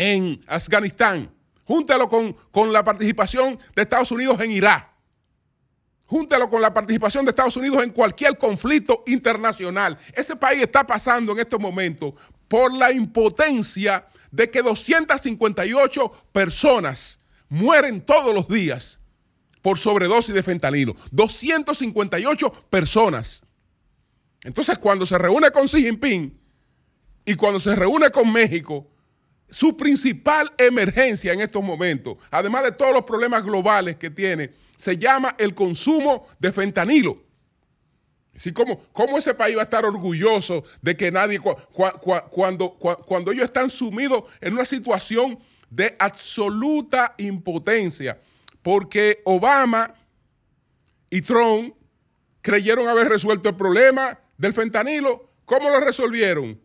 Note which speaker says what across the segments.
Speaker 1: en Afganistán. Júntelo con, con la participación de Estados Unidos en Irak. Júntelo con la participación de Estados Unidos en cualquier conflicto internacional. Este país está pasando en estos momentos por la impotencia de que 258 personas mueren todos los días por sobredosis de fentanilo. 258 personas. Entonces, cuando se reúne con Xi Jinping y cuando se reúne con México, su principal emergencia en estos momentos, además de todos los problemas globales que tiene, se llama el consumo de fentanilo. Así como, ¿Cómo ese país va a estar orgulloso de que nadie, cuando, cuando ellos están sumidos en una situación de absoluta impotencia? Porque Obama y Trump creyeron haber resuelto el problema del fentanilo. ¿Cómo lo resolvieron?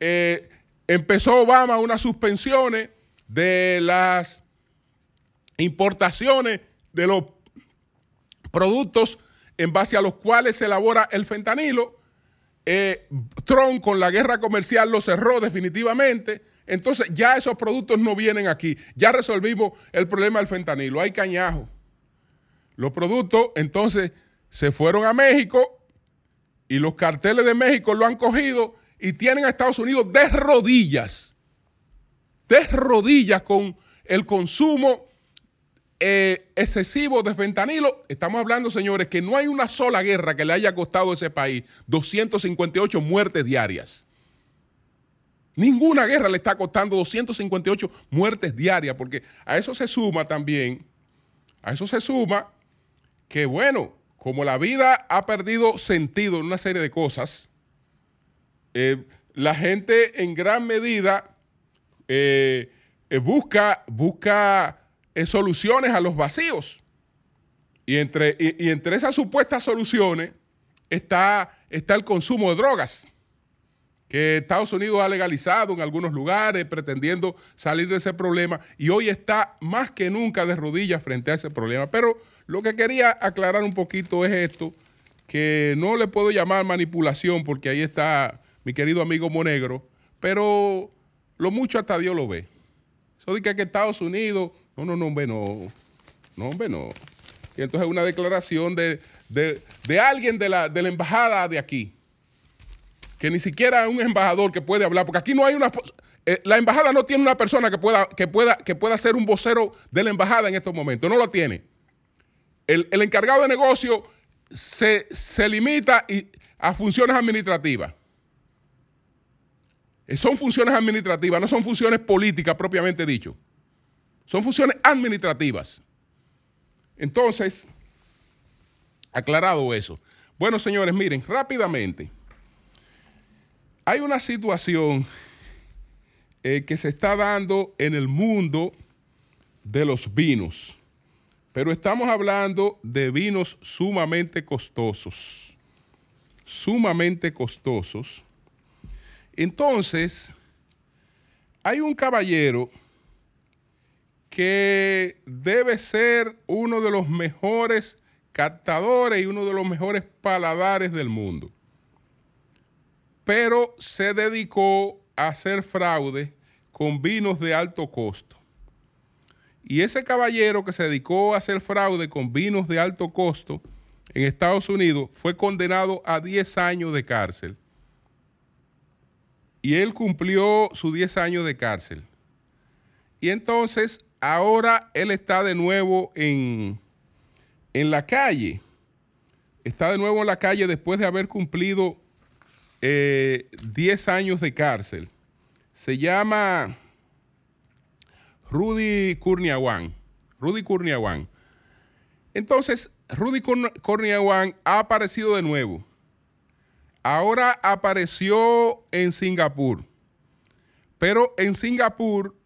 Speaker 1: Eh, empezó Obama unas suspensiones de las importaciones de los productos en base a los cuales se elabora el fentanilo. Eh, Trump con la guerra comercial lo cerró definitivamente. Entonces ya esos productos no vienen aquí. Ya resolvimos el problema del fentanilo. Hay cañajo. Los productos entonces se fueron a México y los carteles de México lo han cogido y tienen a Estados Unidos de rodillas, de rodillas con el consumo eh, excesivo de fentanilo. Estamos hablando, señores, que no hay una sola guerra que le haya costado a ese país 258 muertes diarias. Ninguna guerra le está costando 258 muertes diarias, porque a eso se suma también, a eso se suma que, bueno, como la vida ha perdido sentido en una serie de cosas, eh, la gente en gran medida eh, eh, busca, busca soluciones a los vacíos. Y entre, y, entre esas supuestas soluciones está, está el consumo de drogas que Estados Unidos ha legalizado en algunos lugares, pretendiendo salir de ese problema, y hoy está más que nunca de rodillas frente a ese problema. Pero lo que quería aclarar un poquito es esto, que no le puedo llamar manipulación, porque ahí está mi querido amigo Monegro, pero lo mucho hasta Dios lo ve. Eso dice que Estados Unidos, no, no, no, hombre, no, no, hombre, no. Y entonces una declaración de, alguien de la, de la embajada de aquí que ni siquiera un embajador que puede hablar, porque aquí no hay una... Eh, la embajada no tiene una persona que pueda, que, pueda, que pueda ser un vocero de la embajada en estos momentos, no lo tiene. El, encargado de negocio se, limita a funciones administrativas. Eh, son funciones administrativas, no son funciones políticas propiamente dicho. Son funciones administrativas. Entonces, aclarado eso. Bueno, señores, miren, rápidamente hay una situación eh, que se está dando en el mundo de los vinos, pero estamos hablando de vinos sumamente costosos, sumamente costosos. Entonces, hay un caballero que debe ser uno de los mejores captadores y uno de los mejores paladares del mundo pero se dedicó a hacer fraude con vinos de alto costo. Y ese caballero que se dedicó a hacer fraude con vinos de alto costo en Estados Unidos fue condenado a 10 años de cárcel. Y él cumplió sus 10 años de cárcel. Y entonces ahora él está de nuevo en, en la calle. Está de nuevo en la calle después de haber cumplido 10 eh, años de cárcel. Se llama Rudy Kurniawan. Rudy Kurniawan. Entonces, Rudy Kurniawan ha aparecido de nuevo. Ahora apareció en Singapur. Pero en Singapur,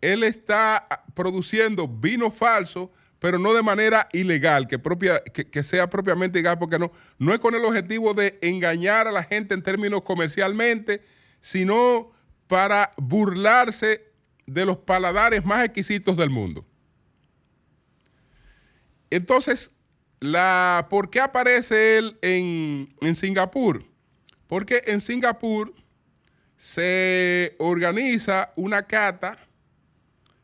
Speaker 1: él está produciendo vino falso pero no de manera ilegal, que, sea propiamente ilegal, porque no, no es con el objetivo de engañar a la gente en términos comercialmente, sino para burlarse de los paladares más exquisitos del mundo. Entonces, ¿por qué aparece él en Singapur? Porque en Singapur se organiza una cata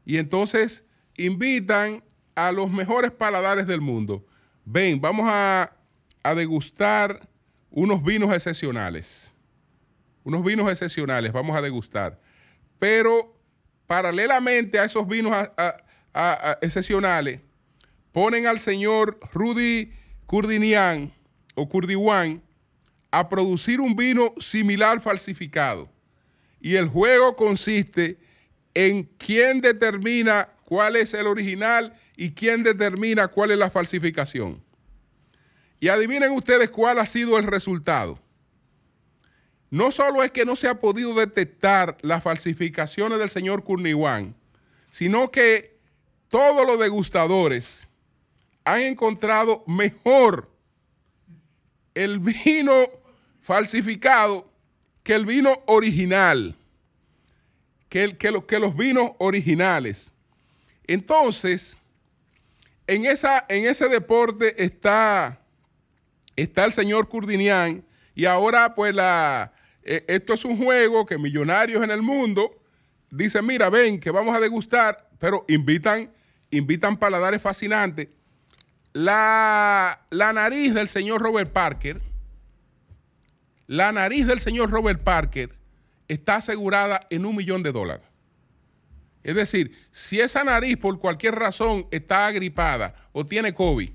Speaker 1: y entonces invitan a los mejores paladares del mundo. Ven, vamos a, degustar unos vinos excepcionales. Unos vinos excepcionales, vamos a degustar. Pero paralelamente a esos vinos excepcionales, ponen al señor Rudy Kurdinian o Kurdiwan a producir un vino similar falsificado. Y el juego consiste en quién determina cuál es el original y quién determina cuál es la falsificación. Y adivinen ustedes cuál ha sido el resultado. No solo es que no se ha podido detectar las falsificaciones del señor Kurniwan, sino que todos los degustadores han encontrado mejor el vino falsificado que el vino original, que, que, que los vinos originales. Entonces, en, esa, en ese deporte está, está el señor Curdinian y ahora pues la, eh, esto es un juego que millonarios en el mundo dicen, mira, ven, que vamos a degustar, pero invitan, invitan paladares fascinantes. La, la nariz del señor Robert Parker, la nariz del señor Robert Parker está asegurada en un millón de dólares. Es decir, si esa nariz por cualquier razón está agripada o tiene COVID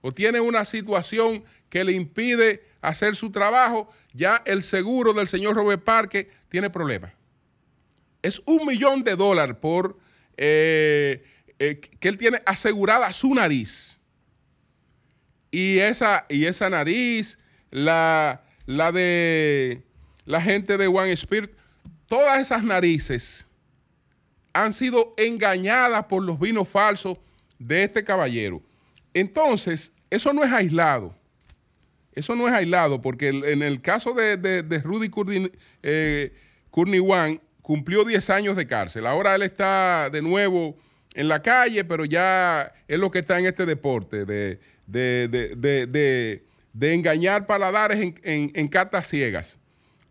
Speaker 1: o tiene una situación que le impide hacer su trabajo, ya el seguro del señor Robert Parker tiene problemas. Es un millón de dólares por eh, eh, que él tiene asegurada su nariz. Y esa, y esa nariz, la, la de la gente de One Spirit, todas esas narices han sido engañadas por los vinos falsos de este caballero. Entonces, eso no es aislado. Eso no es aislado, porque en el caso de, Rudy Kurniwan, eh, cumplió 10 años de cárcel. Ahora él está de nuevo en la calle, pero ya es lo que está en este deporte, de, de engañar paladares en, en, en ciegas.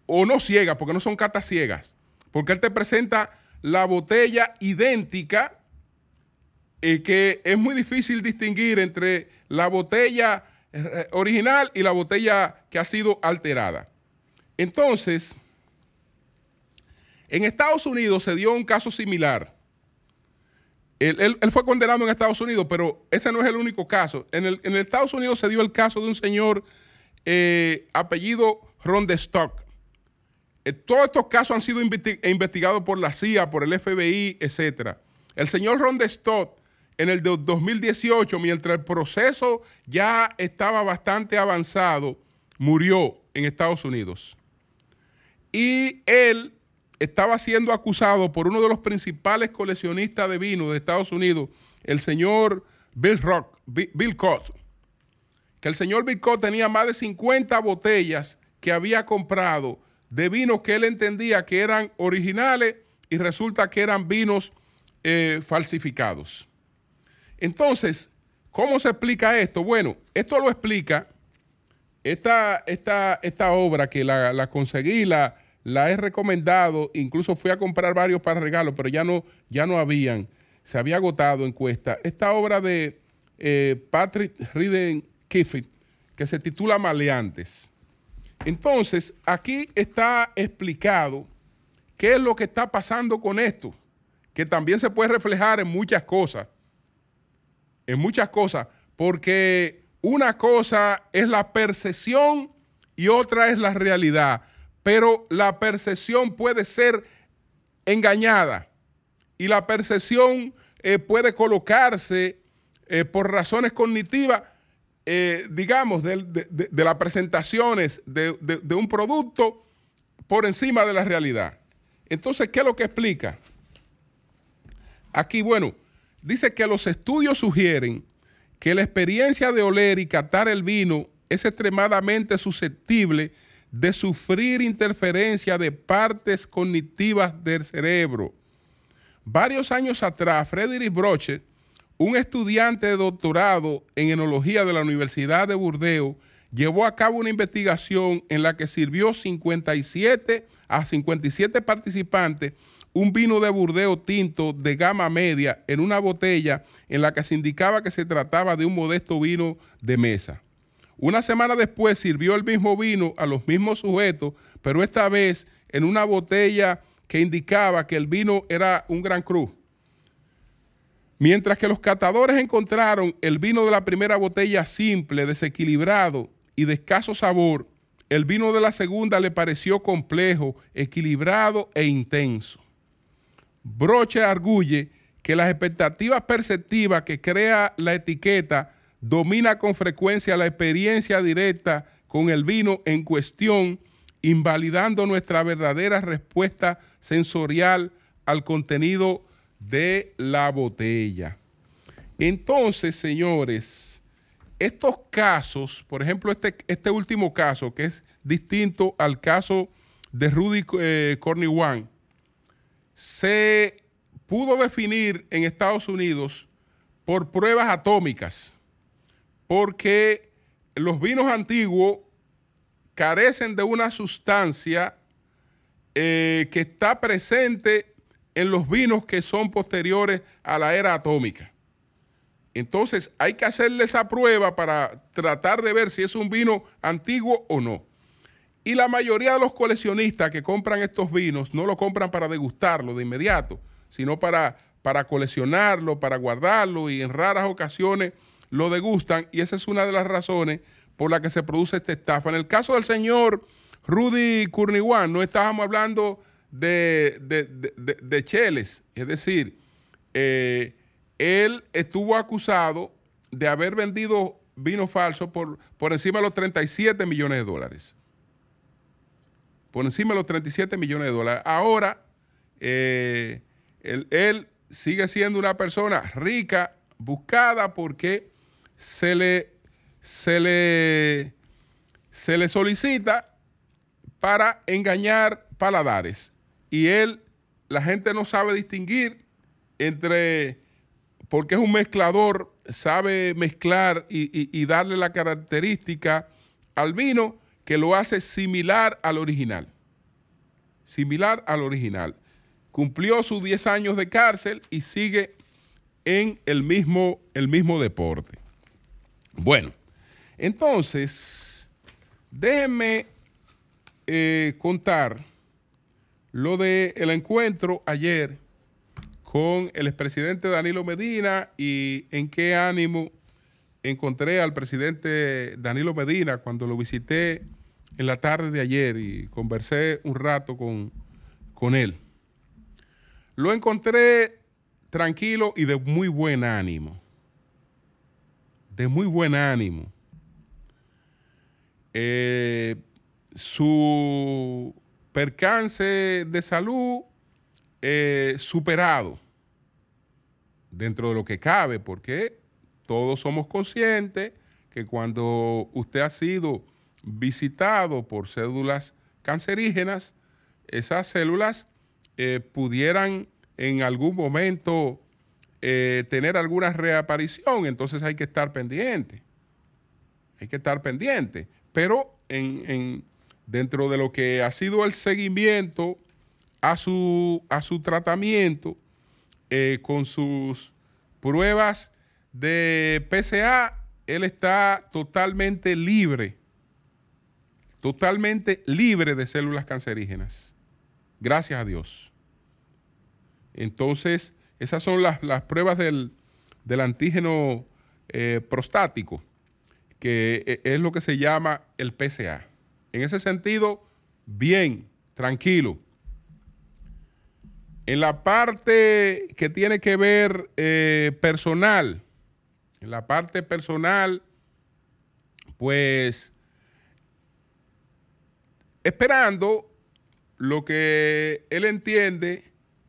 Speaker 1: O no ciegas, porque no son catas ciegas. Porque él te presenta la botella idéntica, y que es muy difícil distinguir entre la botella eh, original y la botella que ha sido alterada. Entonces, en Estados Unidos se dio un caso similar. Él, fue condenado en Estados Unidos, pero ese no es el único caso. En el, Estados Unidos se dio el caso de un señor eh, apellido Ron de Stock. Eh, todos estos casos han sido investigados por la CIA, por el FBI, etc. El señor Ron Stott, en el de 2018, mientras el proceso ya estaba bastante avanzado, murió en Estados Unidos. Y él estaba siendo acusado por uno de los principales coleccionistas de vino de Estados Unidos, el señor Bill Rock, Bill Cott, que el señor Bill Cott tenía más de 50 botellas que había comprado de vinos que él entendía que eran originales y resulta que eran vinos eh, falsificados. Entonces, ¿cómo se explica esto? Bueno, esto lo explica esta, esta, esta obra que la, conseguí, la, la, he recomendado, incluso fui a comprar varios para regalo, pero ya no, ya no habían, se había agotado encuesta. Esta obra de eh, Patrick Riden Kiffin, que se titula Maleantes. Entonces, aquí está explicado qué es lo que está pasando con esto, que también se puede reflejar en muchas cosas, en muchas cosas, porque una cosa es la percepción y otra es la realidad, pero la percepción puede ser engañada y la percepción eh, puede colocarse eh, por razones cognitivas eh, digamos, de, las presentaciones de, un producto por encima de la realidad. Entonces, ¿qué es lo que explica? Aquí, bueno, dice que los estudios sugieren que la experiencia de oler y catar el vino es extremadamente susceptible de sufrir interferencia de partes cognitivas del cerebro. Varios años atrás, Frederick Broche un estudiante de doctorado en enología de la Universidad de Burdeos llevó a cabo una investigación en la que sirvió 57 a 57 participantes un vino de burdeo tinto de gama media en una botella en la que se indicaba que se trataba de un modesto vino de mesa. Una semana después sirvió el mismo vino a los mismos sujetos, pero esta vez en una botella que indicaba que el vino era un gran cruz. Mientras que los catadores encontraron el vino de la primera botella simple, desequilibrado y de escaso sabor, el vino de la segunda le pareció complejo, equilibrado e intenso. Broche arguye que las expectativas perceptivas que crea la etiqueta domina con frecuencia la experiencia directa con el vino en cuestión, invalidando nuestra verdadera respuesta sensorial al contenido de la botella. Entonces, señores, estos casos, por ejemplo, este, este último caso, que es distinto al caso de Rudy eh, Corniwan, se pudo definir en Estados Unidos por pruebas atómicas porque los vinos antiguos carecen de una sustancia eh, que está presente en los vinos que son posteriores a la era atómica. Entonces hay que hacerle esa prueba para tratar de ver si es un vino antiguo o no. Y la mayoría de los coleccionistas que compran estos vinos no lo compran para degustarlo de inmediato, sino para, para coleccionarlo, para guardarlo y en raras ocasiones lo degustan y esa es una de las razones por la que se produce esta estafa. En el caso del señor Rudy Kurniwan, no estábamos hablando de, de, Cheles, es decir, eh, él estuvo acusado de haber vendido vino falso por, por encima de los 37 millones de dólares. Por encima de los 37 millones de dólares. Ahora, eh, él sigue siendo una persona rica, buscada porque se le, se le, se le solicita para engañar paladares. Y él, la gente no sabe distinguir entre, porque es un mezclador, sabe mezclar y, y darle la característica al vino que lo hace similar al original. Similar al original. Cumplió sus 10 años de cárcel y sigue en el mismo, el mismo deporte. Bueno, entonces, déjenme eh, contar lo del el encuentro ayer con el expresidente Danilo Medina y en qué ánimo encontré al presidente Danilo Medina cuando lo visité en la tarde de ayer y conversé un rato con, con él. Lo encontré tranquilo y de muy buen ánimo de muy buen ánimo. Eh, su percance de salud eh, superado dentro de lo que cabe, porque todos somos conscientes que cuando usted ha sido visitado por células cancerígenas, esas células eh, pudieran en algún momento eh, tener alguna reaparición, entonces hay que estar pendiente. Hay que estar pendiente. Pero en, dentro de lo que ha sido el seguimiento a su, a su tratamiento, eh, con sus pruebas de PCA, él está totalmente libre, totalmente libre de células cancerígenas. Gracias a Dios. Entonces, esas son las, pruebas del, antígeno eh, prostático, que eh, es lo que se llama el PSA. En ese sentido, bien, tranquilo. En la parte que tiene que ver eh, personal, en la parte personal, pues esperando lo que él entiende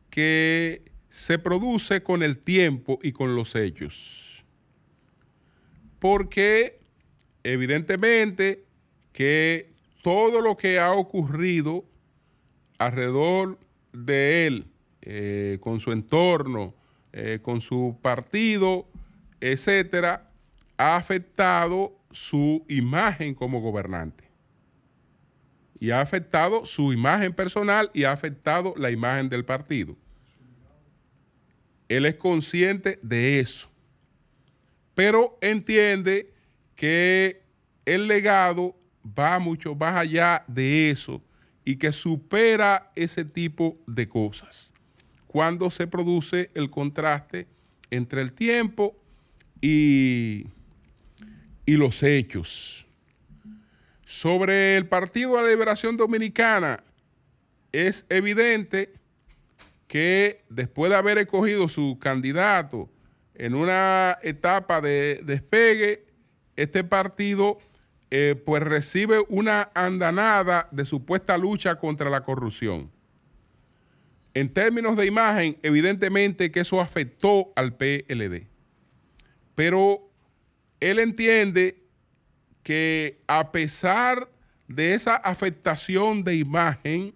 Speaker 1: que se produce con el tiempo y con los hechos. Porque evidentemente que todo lo que ha ocurrido alrededor de él, eh, con su entorno, eh, con su partido, etcétera, ha afectado su imagen como gobernante. y ha afectado su imagen personal y ha afectado la imagen del partido. Él es consciente de eso, pero entiende que el legado va mucho más allá de eso y que supera ese tipo de cosas. Cuando se produce el contraste entre el tiempo y, y los hechos. Sobre el Partido de la Liberación Dominicana, es evidente que después de haber escogido su candidato en una etapa de despegue, este partido eh, pues recibe una andanada de supuesta lucha contra la corrupción. En términos de imagen, evidentemente que eso afectó al PLD. Pero él entiende que a pesar de esa afectación de imagen,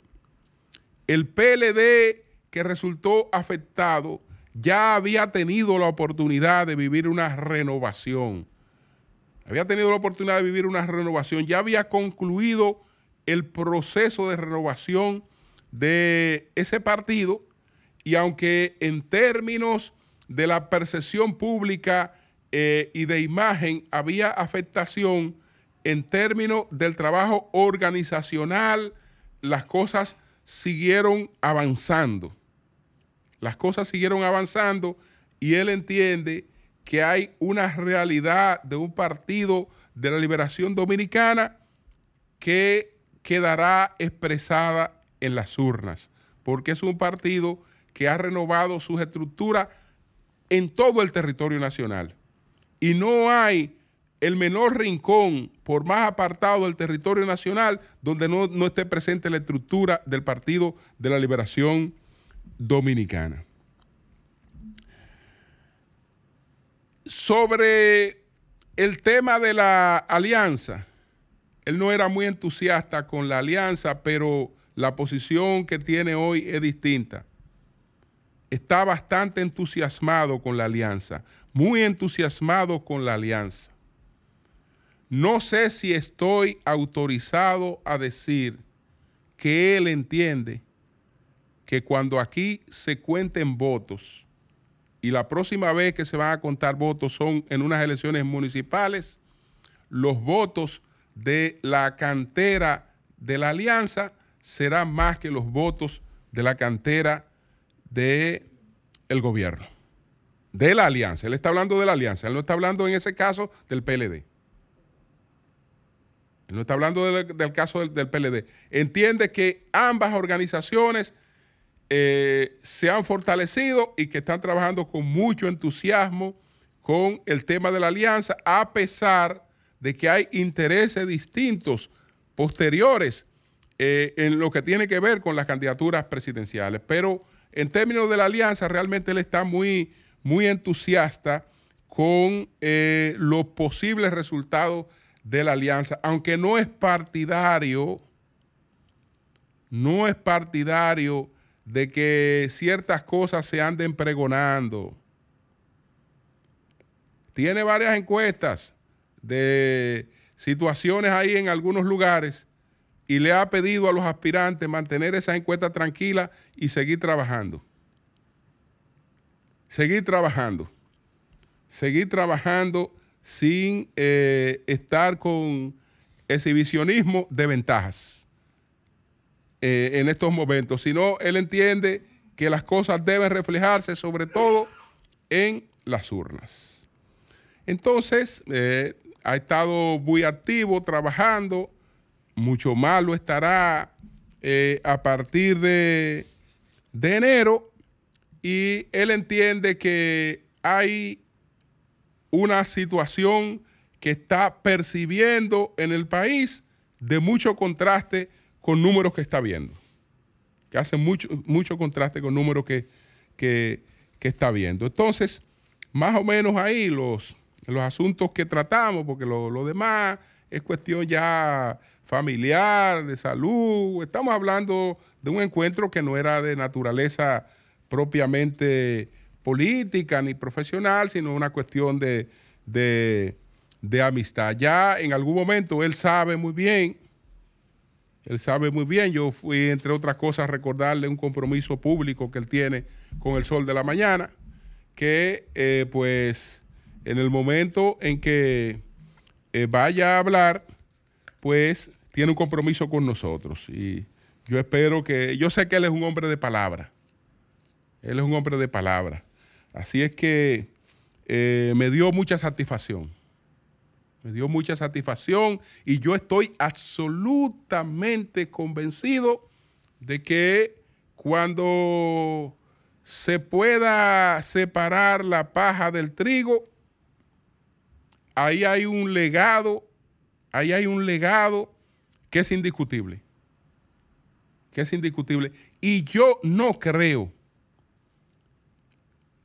Speaker 1: el PLD que resultó afectado ya había tenido la oportunidad de vivir una renovación había tenido la oportunidad de vivir una renovación, ya había concluido el proceso de renovación de ese partido y aunque en términos de la percepción pública eh, y de imagen había afectación, en términos del trabajo organizacional, las cosas siguieron avanzando. Las cosas siguieron avanzando y él entiende que hay una realidad de un partido de la liberación dominicana que quedará expresada en las urnas, porque es un partido que ha renovado sus estructuras en todo el territorio nacional. Y no hay el menor rincón, por más apartado del territorio nacional, donde no, no esté presente la estructura del Partido de la Liberación Dominicana. Sobre el tema de la alianza, él no era muy entusiasta con la alianza, pero la posición que tiene hoy es distinta. Está bastante entusiasmado con la alianza, muy entusiasmado con la alianza. No sé si estoy autorizado a decir que él entiende que cuando aquí se cuenten votos, y la próxima vez que se van a contar votos son en unas elecciones municipales, los votos de la cantera de la alianza serán más que los votos de la cantera del el gobierno, de la alianza. Él está hablando de la alianza, él no está hablando en ese caso del PLD. Él no está hablando del, caso del, del PLD. Entiende que ambas organizaciones eh, se han fortalecido y que están trabajando con mucho entusiasmo con el tema de la alianza, a pesar de que hay intereses distintos posteriores eh, en lo que tiene que ver con las candidaturas presidenciales. Pero en términos de la alianza, realmente él está muy, muy entusiasta con eh, los posibles resultados de la alianza, aunque no es partidario, no es partidario de que ciertas cosas se anden pregonando. Tiene varias encuestas de situaciones ahí en algunos lugares y le ha pedido a los aspirantes mantener esa encuesta tranquila y seguir trabajando. Seguir trabajando. Seguir trabajando sin eh, estar con exhibicionismo de ventajas. Eh, en estos momentos, sino él entiende que las cosas deben reflejarse sobre todo en las urnas. Entonces, eh, ha estado muy activo trabajando, mucho más lo estará eh, a partir de, de enero y él entiende que hay una situación que está percibiendo en el país de mucho contraste con números que está viendo, que hace mucho, mucho contraste con números que, que, está viendo. Entonces, más o menos ahí los, los asuntos que tratamos, porque lo, lo demás es cuestión ya familiar, de salud. Estamos hablando de un encuentro que no era de naturaleza propiamente política ni profesional, sino una cuestión de, de, de amistad. Ya en algún momento él sabe muy bien Él sabe muy bien, yo fui, entre otras cosas, recordarle un compromiso público que él tiene con el sol de la mañana, que eh, pues en el momento en que eh, vaya a hablar, pues tiene un compromiso con nosotros. Y yo espero que, yo sé que él es un hombre de palabra, él es un hombre de palabra. Así es que eh, me dio mucha satisfacción me dio mucha satisfacción y yo estoy absolutamente convencido de que cuando se pueda separar la paja del trigo, ahí hay un legado, ahí hay un legado que es indiscutible, que es indiscutible. Y yo no creo,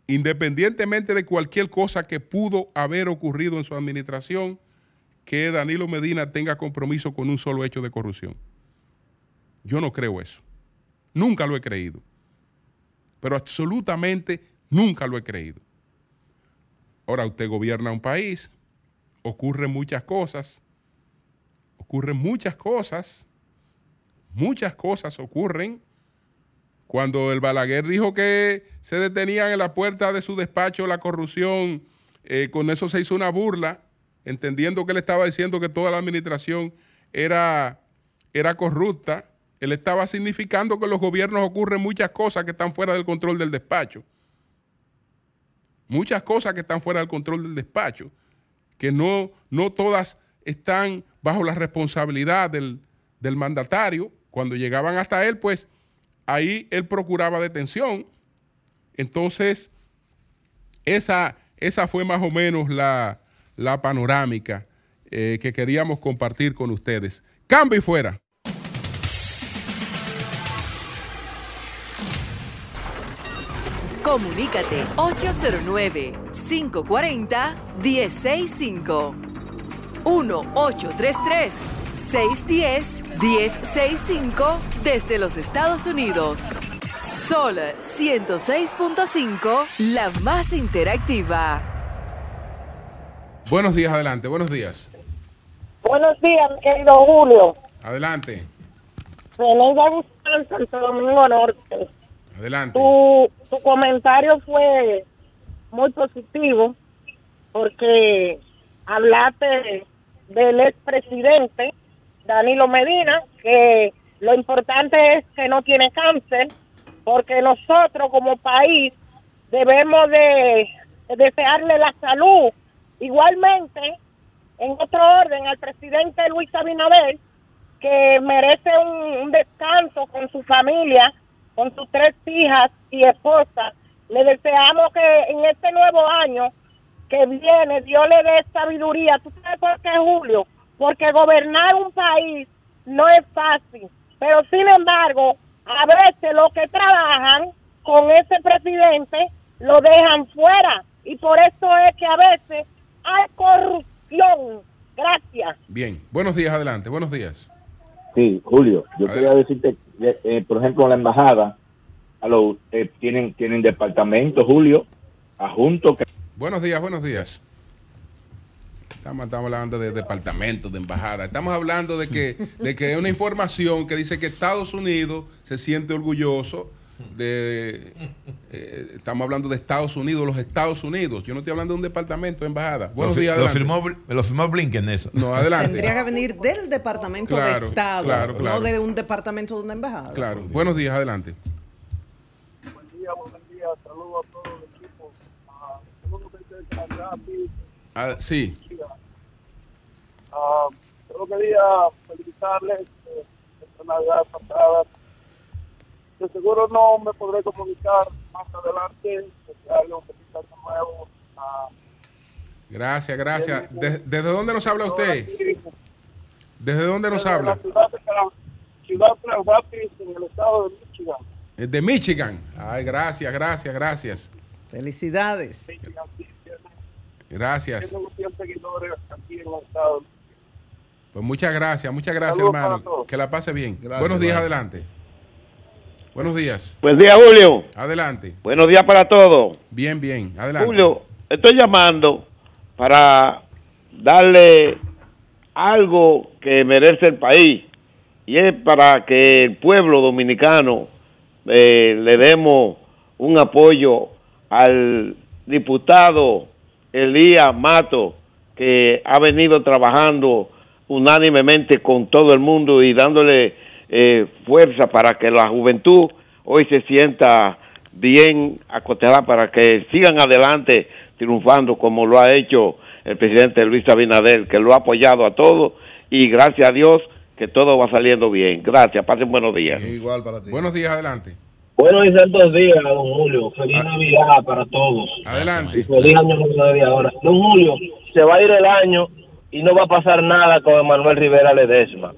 Speaker 1: independientemente de cualquier cosa que pudo haber ocurrido en su administración, que Danilo Medina tenga compromiso con un solo hecho de corrupción. Yo no creo eso. Nunca lo he creído. Pero absolutamente nunca lo he creído. Ahora usted gobierna un país, ocurren muchas cosas, ocurren muchas cosas, muchas cosas ocurren. Cuando el Balaguer dijo que se detenían en la puerta de su despacho la corrupción, eh, con eso se hizo una burla entendiendo que él estaba diciendo que toda la administración era, era corrupta, él estaba significando que en los gobiernos ocurren muchas cosas que están fuera del control del despacho. Muchas cosas que están fuera del control del despacho, que no, no todas están bajo la responsabilidad del, del mandatario. Cuando llegaban hasta él, pues ahí él procuraba detención. Entonces, esa, esa fue más o menos la, la panorámica eh, que queríamos compartir con ustedes. Cambio y fuera.
Speaker 2: Comunícate 809-540-1065. 1-833-610-1065 desde los Estados Unidos. Sol 106.5, la más interactiva.
Speaker 1: Buenos días, adelante, buenos días.
Speaker 3: Buenos días, querido Julio.
Speaker 1: Adelante.
Speaker 3: René Guzmán, Santo Domingo Norte.
Speaker 1: Adelante.
Speaker 3: Tu, tu comentario fue muy positivo porque hablaste del expresidente Danilo Medina, que lo importante es que no tiene cáncer, porque nosotros como país debemos de desearle la salud Igualmente, en otro orden, al presidente Luis Abinader, que merece un, descanso con su familia, con sus tres hijas y esposa. Le deseamos que en este nuevo año que viene Dios le dé sabiduría. ¿Tú sabes por qué, Julio? Porque gobernar un país no es fácil. Pero sin embargo, a veces los que trabajan con ese presidente lo dejan fuera. Y por eso es que a veces hay corrupción. Gracias.
Speaker 1: Bien, buenos días, adelante, buenos días.
Speaker 4: Sí, Julio, yo quería decirte, eh, eh, por ejemplo, la embajada, eh, tienen, tienen departamento, Julio, adjunto. Que...
Speaker 1: Buenos días, buenos días. Estamos, estamos, hablando de departamento, de embajada. Estamos hablando de que, de que hay una información que dice que Estados Unidos se siente orgulloso de eh, estamos hablando de Estados Unidos, los Estados Unidos. Yo no estoy hablando de un departamento de embajada.
Speaker 5: Buenos días, lo firmó, lo firmó Blinken eso.
Speaker 1: No, adelante.
Speaker 6: Tendría que venir del departamento de Estado, no de un departamento de una embajada.
Speaker 1: Claro. Buenos días, adelante.
Speaker 7: Buen día, buen día. Saludos a todo el equipo.
Speaker 1: Ah, sí.
Speaker 7: Uh, yo quería felicitarles eh, Navidad pasada de seguro no me podré comunicar más adelante, algo nuevo.
Speaker 1: gracias, gracias. ¿Desde, dónde nos habla usted? ¿Desde dónde nos habla?
Speaker 7: ciudad de en el estado de Michigan.
Speaker 1: De Michigan. Ay, gracias, gracias, gracias.
Speaker 6: Felicidades.
Speaker 1: Gracias. Pues muchas gracias, muchas gracias, hermano. Que la pase bien. Buenos días, adelante. Buenos días.
Speaker 8: Buen día, Julio.
Speaker 1: Adelante.
Speaker 8: Buenos días para todos.
Speaker 1: Bien, bien. Adelante.
Speaker 8: Julio, estoy llamando para darle algo que merece el país. y es para que el pueblo dominicano eh, le demos un apoyo al diputado Elías Mato, que ha venido trabajando unánimemente con todo el mundo y dándole eh, fuerza para que la juventud hoy se sienta bien acostada para que sigan adelante triunfando como lo ha hecho el presidente Luis Abinader, que lo ha apoyado a todos y gracias a Dios que todo va saliendo bien. Gracias, pasen buenos días.
Speaker 1: Igual para ti. Buenos días, adelante.
Speaker 9: Buenos y santos días, don Julio. Feliz ah. Navidad para todos.
Speaker 1: Adelante.
Speaker 9: feliz año nuevo ahora. Don Julio, se va a ir el año y no va a pasar nada con Emanuel Rivera Ledesma.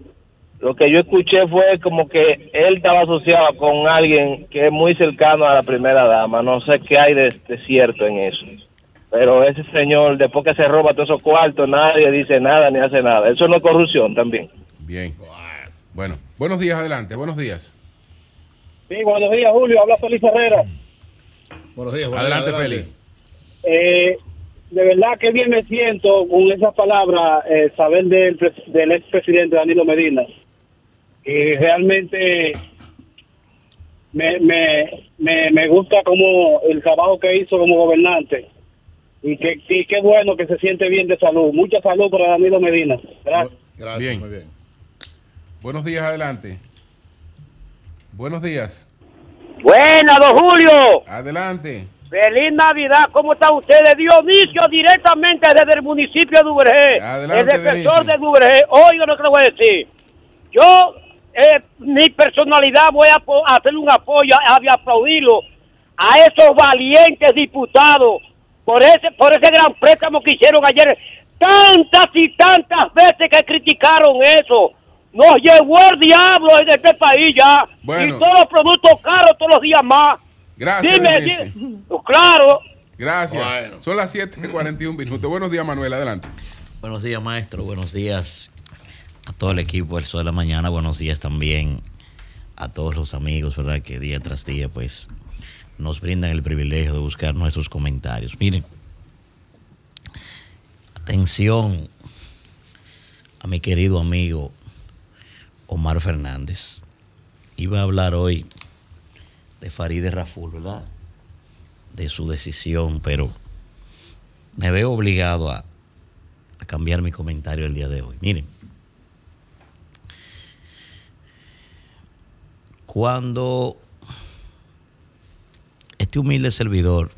Speaker 9: Lo que yo escuché fue como que él estaba asociado con alguien que es muy cercano a la primera dama. No sé qué hay de, cierto en eso. Pero ese señor, después que se roba todos esos cuartos, nadie dice nada ni hace nada. Eso no es corrupción también.
Speaker 1: Bien. Bueno, buenos días, adelante. Buenos días.
Speaker 10: Sí, buenos días, Julio. Habla Félix Herrera.
Speaker 1: Buenos días, adelante, Félix.
Speaker 10: Eh, de verdad que bien me siento con esas palabras, eh, saber del, del expresidente Danilo Medina. Y realmente me, me, me, me gusta como el trabajo que hizo como gobernante. Y que, qué bueno que se siente bien de salud. Mucha salud para Danilo Medina. Gracias.
Speaker 1: Gracias, muy bien. Buenos días, adelante. Buenos días.
Speaker 11: Buenas, don Julio.
Speaker 1: Adelante.
Speaker 11: Feliz Navidad, ¿cómo están ustedes? Dionisio, directamente desde el municipio de Duvergé. el defensor de Duvergé. Oiga lo que le voy a decir. Yo, eh, mi personalidad, voy a, hacer un apoyo, a, aplaudirlo a esos valientes diputados por ese, por ese gran préstamo que hicieron ayer. Tantas y tantas veces que criticaron eso nos llevó el diablo en este país ya. Y todos los productos caros todos los días más.
Speaker 1: Gracias.
Speaker 11: Dime, claro.
Speaker 1: Gracias. Son las 7:41 minutos. Buenos días, Manuel. Adelante.
Speaker 12: Buenos días, maestro. Buenos días a todo el equipo del Sol de la Mañana. Buenos días también a todos los amigos, ¿verdad? Que día tras día, pues, nos brindan el privilegio de buscar nuestros comentarios. Miren, atención a mi querido amigo Omar Fernández. Iba a hablar hoy de Farideh Raful, ¿verdad? De su decisión, pero me veo obligado a, a cambiar mi comentario el día de hoy. Miren, cuando este humilde servidor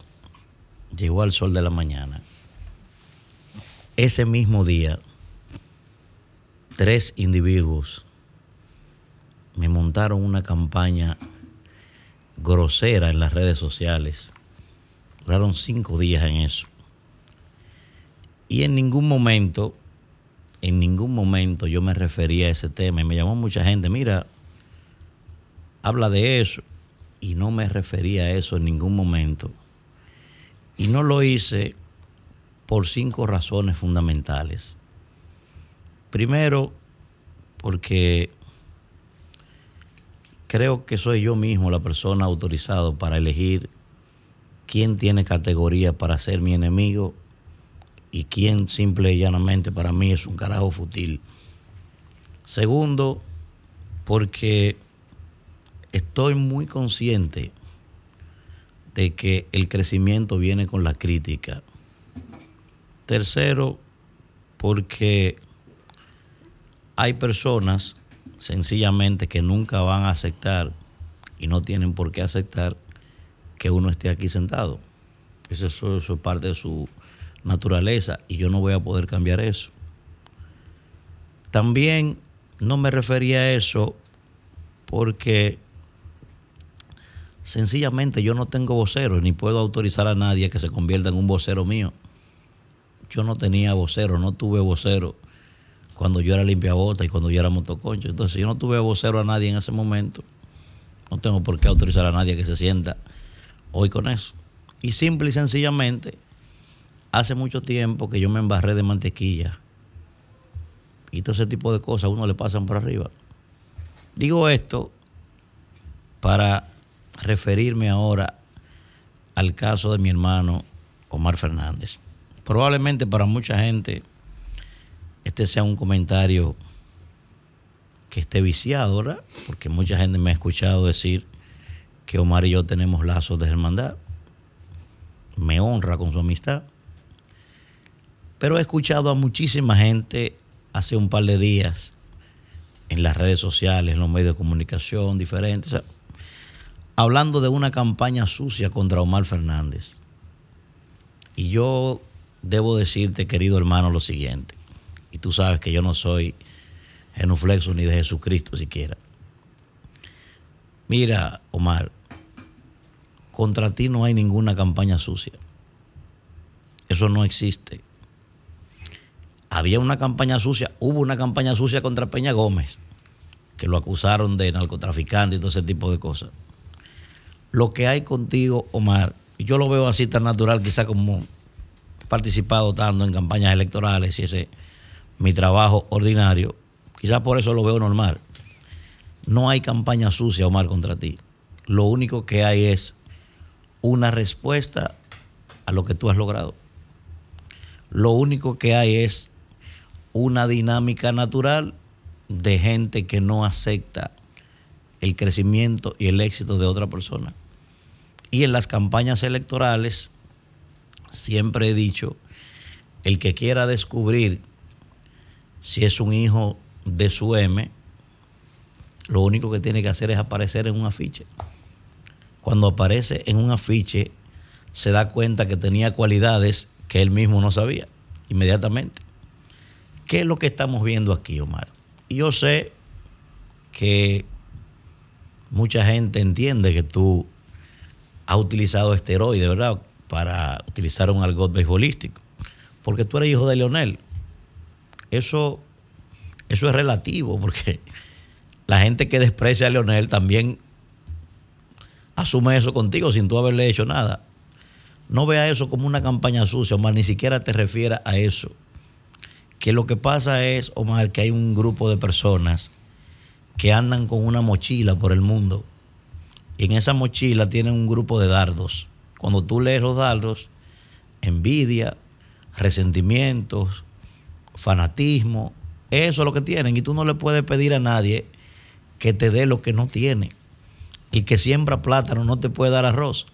Speaker 12: llegó al sol de la mañana, ese mismo día, tres individuos me montaron una campaña grosera en las redes sociales. Duraron cinco días en eso. Y en ningún momento, en ningún momento yo me refería a ese tema. Y me llamó mucha gente, mira, habla de eso. Y no me refería a eso en ningún momento. Y no lo hice por cinco razones fundamentales. Primero, porque creo que soy yo mismo la persona autorizada para elegir quién tiene categoría para ser mi enemigo y quién simple y llanamente para mí es un carajo futil. Segundo, porque estoy muy consciente de que el crecimiento viene con la crítica. Tercero, porque hay personas sencillamente que nunca van a aceptar y no tienen por qué aceptar que uno esté aquí sentado. Eso, es parte de su naturaleza y yo no voy a poder cambiar eso. También no me refería a eso porque sencillamente yo no tengo vocero ni puedo autorizar a nadie que se convierta en un vocero mío. Yo no tenía vocero, no tuve vocero cuando yo era limpiabota y cuando yo era motoconcho. Entonces, yo no tuve vocero a nadie en ese momento. No tengo por qué autorizar a nadie que se sienta hoy con eso. Y simple y sencillamente, hace mucho tiempo que yo me embarré de mantequilla. Y todo ese tipo de cosas a uno le pasan por arriba. Digo esto para referirme ahora al caso de mi hermano Omar Fernández. Probablemente para mucha gente este sea un comentario que esté viciado, ¿verdad? Porque mucha gente me ha escuchado decir que Omar y yo tenemos lazos de hermandad. Me honra con su amistad. Pero he escuchado a muchísima gente hace un par de días en las redes sociales, en los medios de comunicación diferentes, hablando de una campaña sucia contra Omar Fernández. Y yo debo decirte, querido hermano, lo siguiente. Y tú sabes que yo no soy genuflexo ni de Jesucristo siquiera. Mira, Omar, contra ti no hay ninguna campaña sucia. Eso no existe había una campaña sucia, hubo una campaña sucia contra Peña Gómez, que lo acusaron de narcotraficante y todo ese tipo de cosas. Lo que hay contigo, Omar, yo lo veo así tan natural, quizá como he participado tanto en campañas electorales y ese es mi trabajo ordinario, quizás por eso lo veo normal. No hay campaña sucia, Omar, contra ti. Lo único que hay es una respuesta a lo que tú has logrado. Lo único que hay es una dinámica natural de gente que no acepta el crecimiento y el éxito de otra persona. Y en las campañas electorales, siempre he dicho, el que quiera descubrir si es un hijo de su M, lo único que tiene que hacer es aparecer en un afiche. Cuando aparece en un afiche, se da cuenta que tenía cualidades que él mismo no sabía, inmediatamente. ¿Qué es lo que estamos viendo aquí, Omar? yo sé que mucha gente entiende que tú has utilizado esteroides, ¿verdad? Para utilizar un argot beisbolístico. Porque tú eres hijo de Leonel. Eso, eso es relativo, porque la gente que desprecia a Leonel también asume eso contigo sin tú haberle hecho nada. No vea eso como una campaña sucia, Omar, ni siquiera te refieras a eso que lo que pasa es, Omar, que hay un grupo de personas que andan con una mochila por el mundo. Y en esa mochila tienen un grupo de dardos. Cuando tú lees los dardos, envidia, resentimientos, fanatismo, eso es lo que tienen. Y tú no le puedes pedir a nadie que te dé lo que no tiene. El que siembra plátano no te puede dar arroz.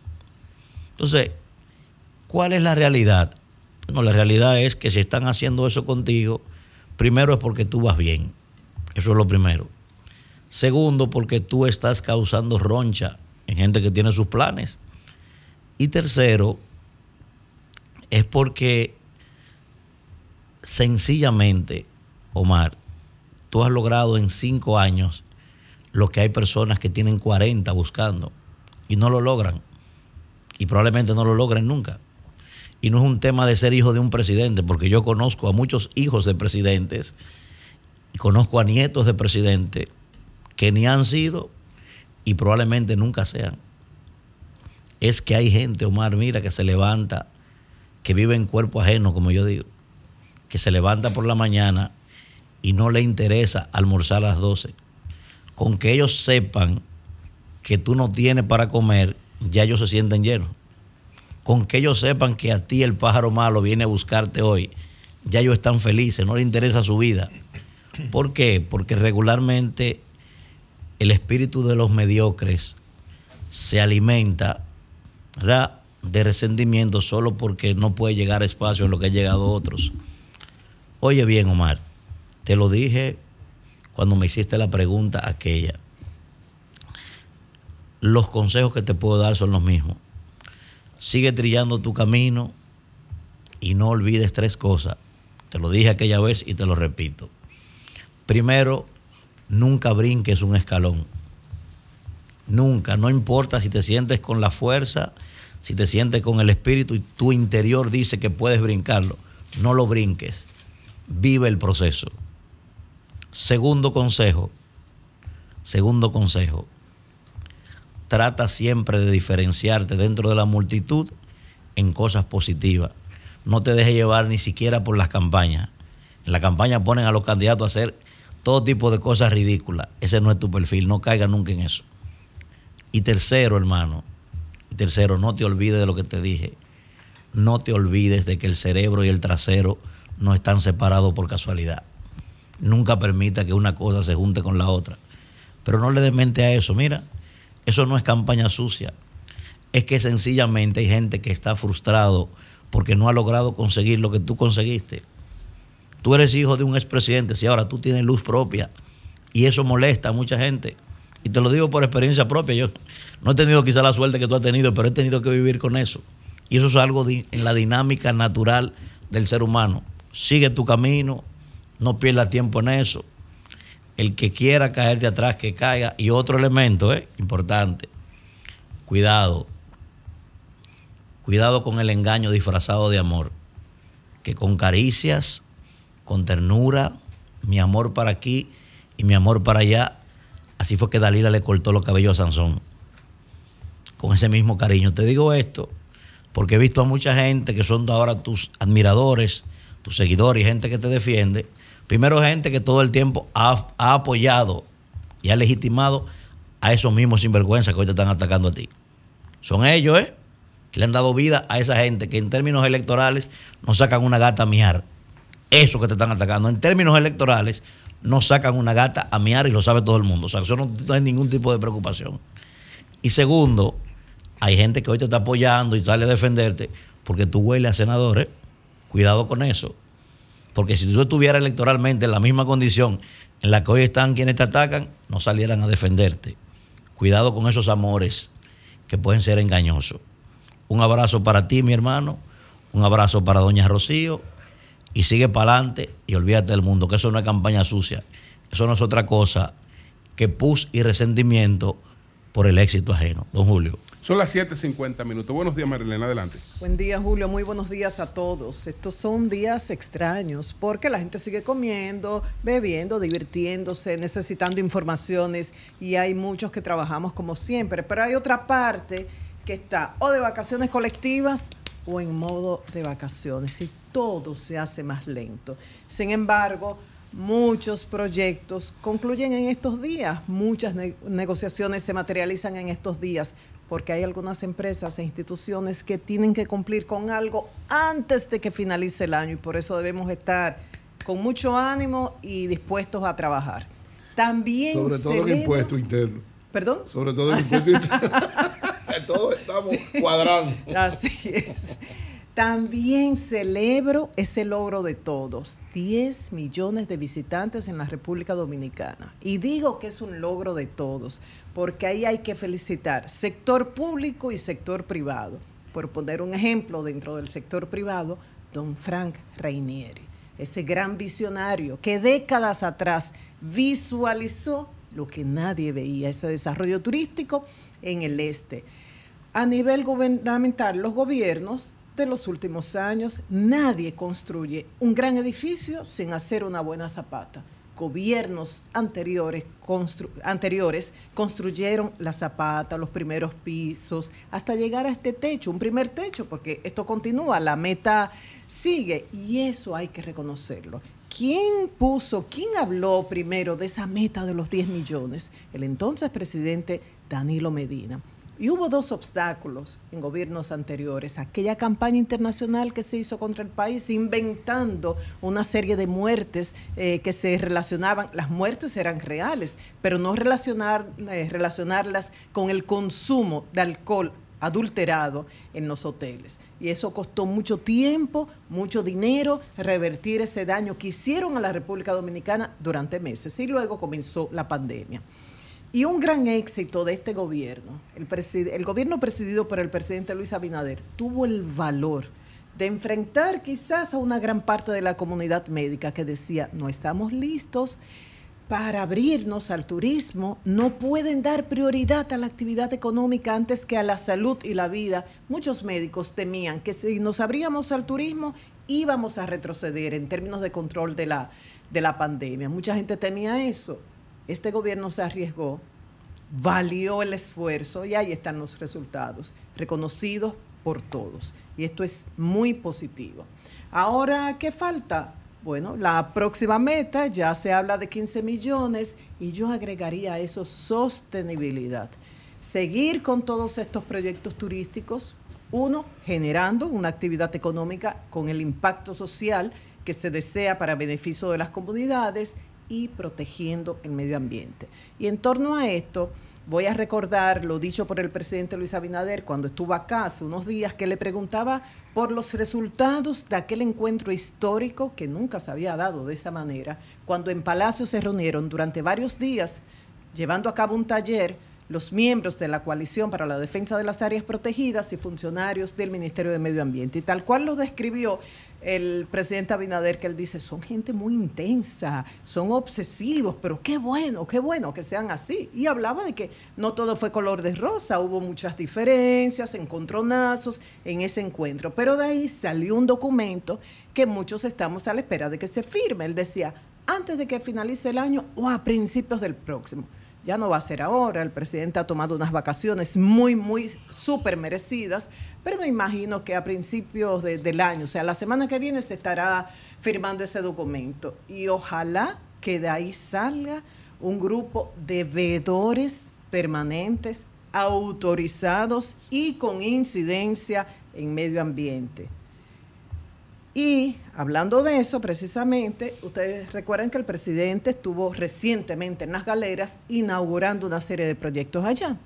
Speaker 12: Entonces, ¿cuál es la realidad? No, la realidad es que si están haciendo eso contigo, primero es porque tú vas bien. Eso es lo primero. Segundo, porque tú estás causando roncha en gente que tiene sus planes. Y tercero, es porque sencillamente, Omar, tú has logrado en cinco años lo que hay personas que tienen 40 buscando y no lo logran. Y probablemente no lo logren nunca. Y no es un tema de ser hijo de un presidente, porque yo conozco a muchos hijos de presidentes y conozco a nietos de presidentes que ni han sido y probablemente nunca sean. Es que hay gente, Omar, mira, que se levanta, que vive en cuerpo ajeno, como yo digo, que se levanta por la mañana y no le interesa almorzar a las 12. Con que ellos sepan que tú no tienes para comer, ya ellos se sienten llenos con que ellos sepan que a ti el pájaro malo viene a buscarte hoy, ya ellos están felices, no les interesa su vida. ¿Por qué? Porque regularmente el espíritu de los mediocres se alimenta de resentimiento solo porque no puede llegar a espacio en lo que han llegado otros. Oye bien, Omar, te lo dije cuando me hiciste la pregunta aquella. Los consejos que te puedo dar son los mismos sigue trillando tu camino y no olvides tres cosas. Te lo dije aquella vez y te lo repito. Primero, nunca brinques un escalón. Nunca, no importa si te sientes con la fuerza, si te sientes con el espíritu y tu interior dice que puedes brincarlo. No lo brinques. Vive el proceso. Segundo consejo. Segundo consejo trata siempre de diferenciarte dentro de la multitud en cosas positivas. No te dejes llevar ni siquiera por las campañas. En la campaña ponen a los candidatos a hacer todo tipo de cosas ridículas. Ese no es tu perfil, no caiga nunca en eso. Y tercero, hermano, tercero, no te olvides de lo que te dije. No te olvides de que el cerebro y el trasero no están separados por casualidad. Nunca permita que una cosa se junte con la otra. Pero no le mente a eso. Mira, eso no es campaña sucia. Es que sencillamente hay gente que está frustrado porque no ha logrado conseguir lo que tú conseguiste. Tú eres hijo de un expresidente, si ahora tú tienes luz propia y eso molesta a mucha gente. Y te lo digo por experiencia propia. Yo no he tenido quizá la suerte que tú has tenido, pero he tenido que vivir con eso. Y eso es algo en la dinámica natural del ser humano. Sigue tu camino, no pierdas tiempo en eso. El que quiera caerte atrás, que caiga. Y otro elemento ¿eh? importante, cuidado. Cuidado con el engaño disfrazado de amor. Que con caricias, con ternura, mi amor para aquí y mi amor para allá. Así fue que Dalila le cortó los cabellos a Sansón. Con ese mismo cariño. Te digo esto porque he visto a mucha gente que son ahora tus admiradores, tus seguidores gente que te defiende Primero, gente que todo el tiempo ha, apoyado y ha legitimado a esos mismos sinvergüenzas que hoy te están atacando a ti. Son ellos, ¿eh? Que le han dado vida a esa gente que en términos electorales no sacan una gata a miar. Eso que te están atacando. En términos electorales no sacan una gata a miar y lo sabe todo el mundo. O sea, eso no, no hay ningún tipo de preocupación. Y segundo, hay gente que hoy te está apoyando y sale a defenderte porque tú hueles a senadores. Cuidado con eso. Porque si tú estuvieras electoralmente en la misma condición en la que hoy están quienes te atacan, no salieran a defenderte. Cuidado con esos amores que pueden ser engañosos. Un abrazo para ti, mi hermano. Un abrazo para doña Rocío. Y sigue para adelante y olvídate del mundo, que eso no es campaña sucia. Eso no es otra cosa que pus y resentimiento por el éxito ajeno. Don Julio.
Speaker 1: Son las 7.50 minutos. Buenos días, Marilena, adelante.
Speaker 6: Buen día, Julio. Muy buenos días a todos. Estos son días extraños porque la gente sigue comiendo, bebiendo, divirtiéndose, necesitando informaciones y hay muchos que trabajamos como siempre. Pero hay otra parte que está o de vacaciones colectivas o en modo de vacaciones y todo se hace más lento. Sin embargo, muchos proyectos concluyen en estos días, muchas negociaciones se materializan en estos días porque hay algunas empresas e instituciones que tienen que cumplir con algo antes de que finalice el año y por eso debemos estar con mucho ánimo y dispuestos a trabajar. También
Speaker 13: sobre todo el impuesto interno.
Speaker 6: ¿Perdón?
Speaker 13: Sobre todo el impuesto interno. Todos estamos cuadrando.
Speaker 6: Así es. También celebro ese logro de todos, 10 millones de visitantes en la República Dominicana. Y digo que es un logro de todos, porque ahí hay que felicitar sector público y sector privado. Por poner un ejemplo dentro del sector privado, don Frank Reinieri, ese gran visionario que décadas atrás visualizó lo que nadie veía, ese desarrollo turístico en el este. A nivel gubernamental, los gobiernos de los últimos años, nadie construye un gran edificio sin hacer una buena zapata gobiernos anteriores, anteriores construyeron la zapata, los primeros pisos, hasta llegar a este techo, un primer techo, porque esto continúa, la meta sigue y eso hay que reconocerlo. ¿Quién puso, quién habló primero de esa meta de los 10 millones? El entonces presidente Danilo Medina. Y hubo dos obstáculos en gobiernos anteriores. Aquella campaña internacional que se hizo contra el país, inventando una serie de muertes eh, que se relacionaban, las muertes eran reales, pero no eh, relacionarlas con el consumo de alcohol adulterado en los hoteles. Y eso costó mucho tiempo, mucho dinero, revertir ese daño que hicieron a la República Dominicana durante meses. Y luego comenzó la pandemia. Y un gran éxito de este gobierno, el, gobierno presidido por el presidente Luis Abinader, tuvo el valor de enfrentar quizás a una gran parte de la comunidad médica que decía, no estamos listos para abrirnos al turismo, no pueden dar prioridad a la actividad económica antes que a la salud y la vida. Muchos médicos temían que si nos abríamos al turismo íbamos a retroceder en términos de control de la, de la pandemia. Mucha gente temía eso este gobierno se arriesgó, valió el esfuerzo y ahí están los resultados, reconocidos por todos. Y esto es muy positivo. Ahora, ¿qué falta? Bueno, la próxima meta ya se habla de 15 millones y yo agregaría a eso sostenibilidad. Seguir con todos estos proyectos turísticos, uno, generando una actividad económica con el impacto social que se desea para beneficio de las comunidades y protegiendo el medio ambiente. Y en torno a esto, voy a recordar lo dicho por el presidente Luis Abinader cuando estuvo acá hace unos días, que le preguntaba por los resultados de aquel encuentro histórico que nunca se había dado de esa manera, cuando en Palacio se reunieron durante varios días llevando a cabo un taller los miembros de la coalición para la defensa de las áreas protegidas y funcionarios del Ministerio de Medio Ambiente. Y tal cual lo describió el presidente Abinader, que él dice, son gente muy intensa, son obsesivos, pero qué bueno, qué bueno que sean así. Y hablaba de que no todo fue color de rosa, hubo muchas diferencias, encontronazos en ese encuentro, pero de ahí salió un documento que muchos estamos a la espera de que se firme. Él decía, antes de que finalice el año o a principios del próximo ya no va a ser ahora, el presidente ha tomado unas vacaciones muy, muy súper merecidas, pero me imagino que a principios del año, o sea, la semana que viene se estará firmando ese documento y ojalá que de ahí salga un grupo de veedores permanentes, autorizados y con incidencia en medio ambiente. Y hablando de eso, precisamente, ustedes recuerdan que el presidente estuvo recientemente en las galeras inaugurando una serie de proyectos allá.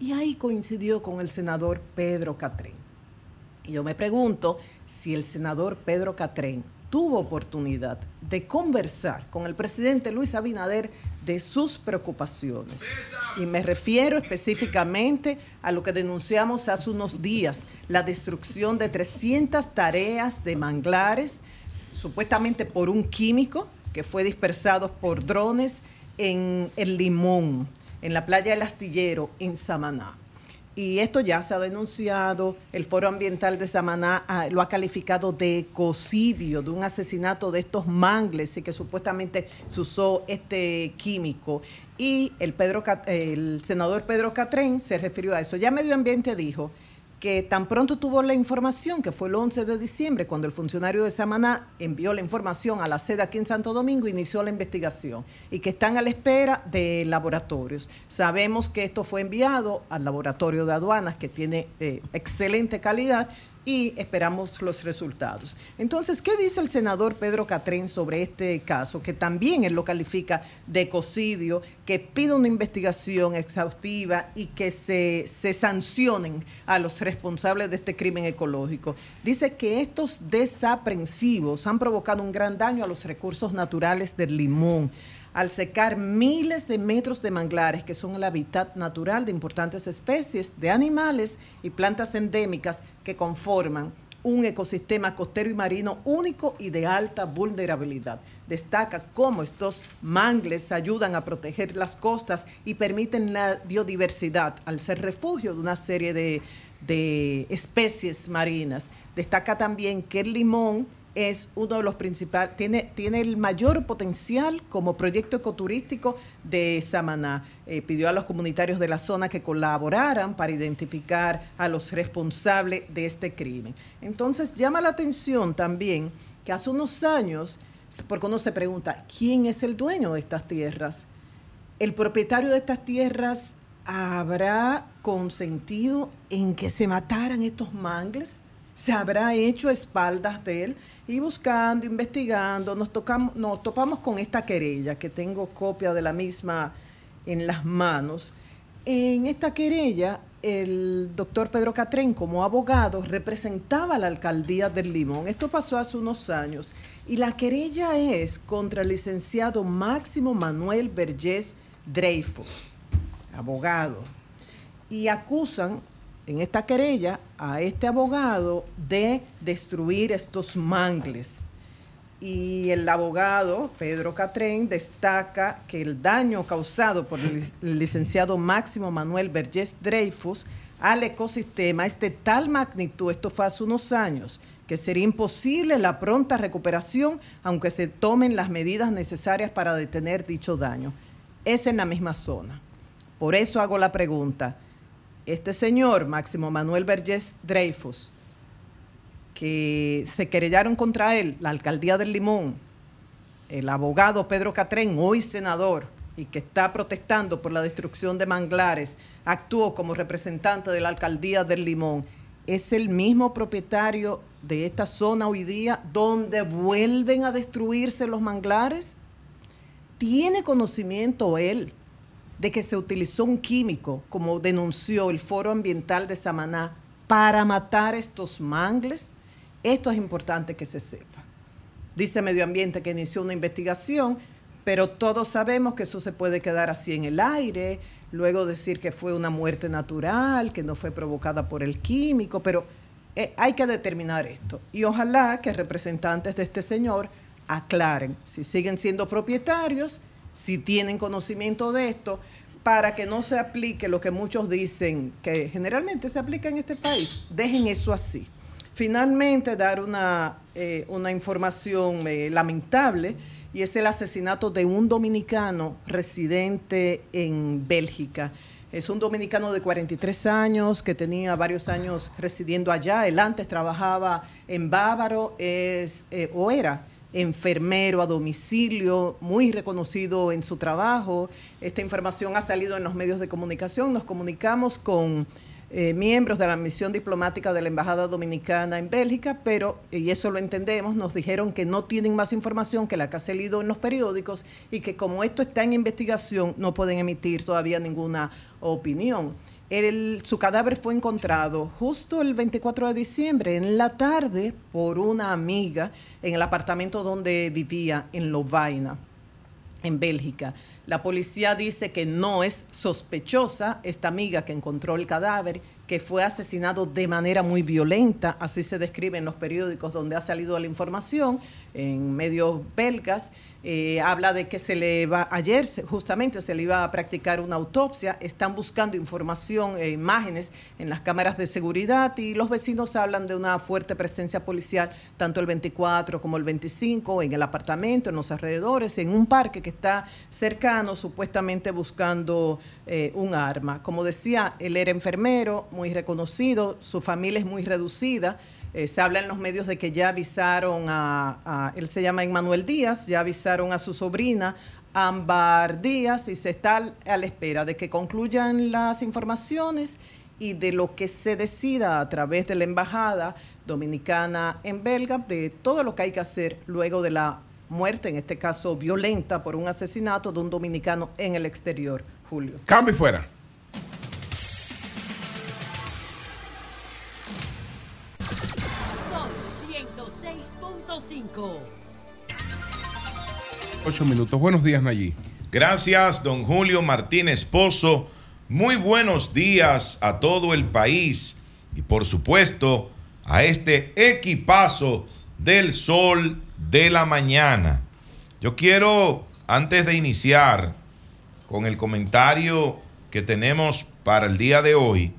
Speaker 6: Y ahí coincidió con el senador Pedro Catrén. Yo me pregunto si el senador Pedro Catrén tuvo oportunidad de conversar con el presidente Luis Abinader de sus preocupaciones. Y me refiero específicamente a lo que denunciamos hace unos días, la destrucción de 300 tareas de manglares, supuestamente por un químico que fue dispersado por drones en el Limón, en la playa del Astillero, en Samaná. Y esto ya se ha denunciado, el Foro Ambiental de Samaná ah, lo ha calificado de ecocidio, de un asesinato de estos mangles y que supuestamente se usó este químico. Y el, Pedro, el senador Pedro Catrén se refirió a eso. Ya Medio Ambiente dijo que tan pronto tuvo la información, que fue el 11 de diciembre, cuando el funcionario de Samaná envió la información a la sede aquí en Santo Domingo, inició la investigación y que están a la espera de laboratorios. Sabemos que esto fue enviado al laboratorio de aduanas, que tiene eh, excelente calidad, y esperamos los resultados. Entonces, ¿qué dice el senador Pedro Catrén sobre este caso? Que también él lo califica de ecocidio, que pide una investigación exhaustiva y que se, se sancionen a los responsables de este crimen ecológico. Dice que estos desaprensivos han provocado un gran daño a los recursos naturales del limón al secar miles de metros de manglares que son el hábitat natural de importantes especies de animales y plantas endémicas que conforman un ecosistema costero y marino único y de alta vulnerabilidad. Destaca cómo estos mangles ayudan a proteger las costas y permiten la biodiversidad al ser refugio de una serie de, de especies marinas. Destaca también que el limón es uno de los principales, tiene, tiene el mayor potencial como proyecto ecoturístico de Samaná. Eh, pidió a los comunitarios de la zona que colaboraran para identificar a los responsables de este crimen. Entonces llama la atención también que hace unos años, porque uno se pregunta, ¿quién es el dueño de estas tierras? ¿El propietario de estas tierras habrá consentido en que se mataran estos mangles? ¿Se habrá hecho espaldas de él? Y buscando, investigando, nos, tocamos, nos topamos con esta querella, que tengo copia de la misma en las manos. En esta querella, el doctor Pedro Catrén, como abogado, representaba a la alcaldía del Limón. Esto pasó hace unos años. Y la querella es contra el licenciado Máximo Manuel Vergés Dreyfus, abogado. Y acusan en esta querella a este abogado de destruir estos mangles. Y el abogado Pedro Catrén destaca que el daño causado por el licenciado Máximo Manuel Vergés Dreyfus al ecosistema es de tal magnitud, esto fue hace unos años, que sería imposible la pronta recuperación aunque se tomen las medidas necesarias para detener dicho daño. Es en la misma zona. Por eso hago la pregunta, este señor, Máximo Manuel Vergés Dreyfus, que se querellaron contra él, la alcaldía del Limón, el abogado Pedro Catrén, hoy senador, y que está protestando por la destrucción de manglares, actuó como representante de la alcaldía del Limón. Es el mismo propietario de esta zona hoy día donde vuelven a destruirse los manglares. ¿Tiene conocimiento él de que se utilizó un químico, como denunció el Foro Ambiental de Samaná, para matar estos mangles? Esto es importante que se sepa. Dice Medio Ambiente que inició una investigación, pero todos sabemos que eso se puede quedar así en el aire, luego decir que fue una muerte natural, que no fue provocada por el químico, pero eh, hay que determinar esto. Y ojalá que representantes de este señor aclaren si siguen siendo propietarios, si tienen conocimiento de esto, para que no se aplique lo que muchos dicen que generalmente se aplica en este país. Dejen eso así. Finalmente, dar una, eh, una información eh, lamentable y es el asesinato de un dominicano residente en Bélgica. Es un dominicano de 43 años que tenía varios años residiendo allá. Él antes trabajaba en Bávaro es, eh, o era enfermero a domicilio, muy reconocido en su trabajo. Esta información ha salido en los medios de comunicación. Nos comunicamos con eh, miembros de la misión diplomática de la Embajada Dominicana en Bélgica, pero, y eso lo entendemos, nos dijeron que no tienen más información que la que ha salido en los periódicos y que como esto está en investigación no pueden emitir todavía ninguna opinión. su cadáver fue encontrado justo el 24 de diciembre, en la tarde, por una amiga en el apartamento donde vivía en Lovaina, en Bélgica. La policía dice que no es sospechosa esta amiga que encontró el cadáver, que fue asesinado de manera muy violenta, así se describe en los periódicos donde ha salido la información, en medios belgas, eh, habla de que se le va, ayer justamente se le iba a practicar una autopsia, están buscando información e imágenes en las cámaras de seguridad y los vecinos hablan de una fuerte presencia policial, tanto el 24 como el 25, en el apartamento, en los alrededores, en un parque que está cercano, supuestamente buscando eh, un arma. Como decía, él era enfermero, muy reconocido, su familia es muy reducida. Eh, se habla en los medios de que ya avisaron a, él se llama Emmanuel Díaz, ya avisaron a su sobrina Ámbar Díaz y se está a la espera de que concluyan las informaciones y de lo que se decida a través de la embajada dominicana en Belga, de todo lo que hay que hacer luego de la muerte, en este caso violenta por un asesinato de un dominicano en el exterior, Julio.
Speaker 1: Cambio fuera. 8 minutos. Buenos días, Nayí.
Speaker 14: Gracias, don Julio Martínez Pozo. Muy buenos días a todo el país y por supuesto a este equipazo del sol de la mañana. Yo quiero, antes de iniciar con el comentario que tenemos para el día de hoy,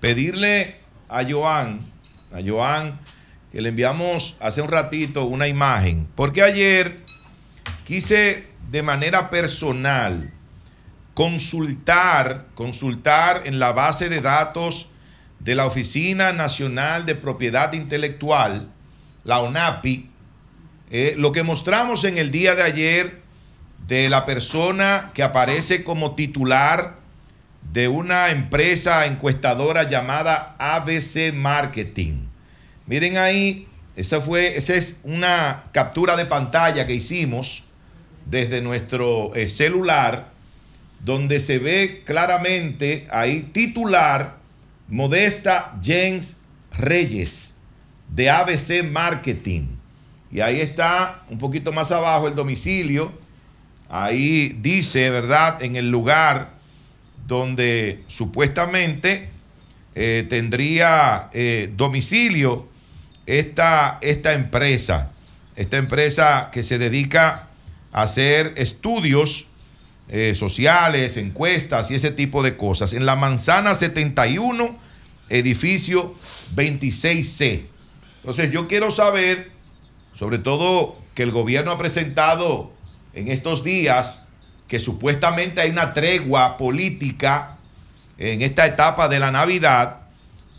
Speaker 14: pedirle a Joan, a Joan, que le enviamos hace un ratito una imagen, porque ayer quise de manera personal consultar, consultar en la base de datos de la Oficina Nacional de Propiedad Intelectual, la ONAPI, eh, lo que mostramos en el día de ayer de la persona que aparece como titular de una empresa encuestadora llamada ABC Marketing. Miren ahí, esa fue, esa es una captura de pantalla que hicimos desde nuestro eh, celular, donde se ve claramente ahí titular Modesta James Reyes de ABC Marketing. Y ahí está un poquito más abajo el domicilio. Ahí dice, ¿verdad? En el lugar donde supuestamente eh, tendría eh, domicilio esta, esta empresa, esta empresa que se dedica a hacer estudios eh, sociales, encuestas y ese tipo de cosas, en la manzana 71, edificio 26C. Entonces yo quiero saber, sobre todo que el gobierno ha presentado en estos días que supuestamente hay una tregua política en esta etapa de la Navidad,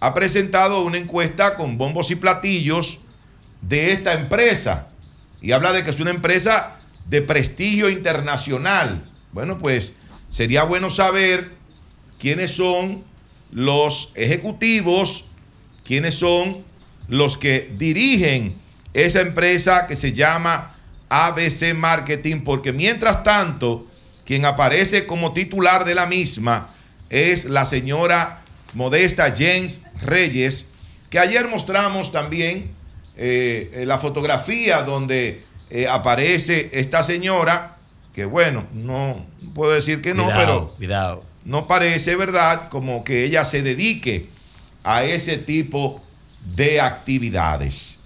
Speaker 14: ha presentado una encuesta con bombos y platillos de esta empresa y habla de que es una empresa de prestigio internacional. Bueno, pues sería bueno saber quiénes son los ejecutivos, quiénes son los que dirigen esa empresa que se llama ABC Marketing, porque mientras tanto, quien aparece como titular de la misma es la señora Modesta James Reyes, que ayer mostramos también eh, la fotografía donde eh, aparece esta señora, que bueno, no puedo decir que no,
Speaker 12: Cuidado,
Speaker 14: pero
Speaker 12: cuidado.
Speaker 14: no parece, ¿verdad? Como que ella se dedique a ese tipo de actividades.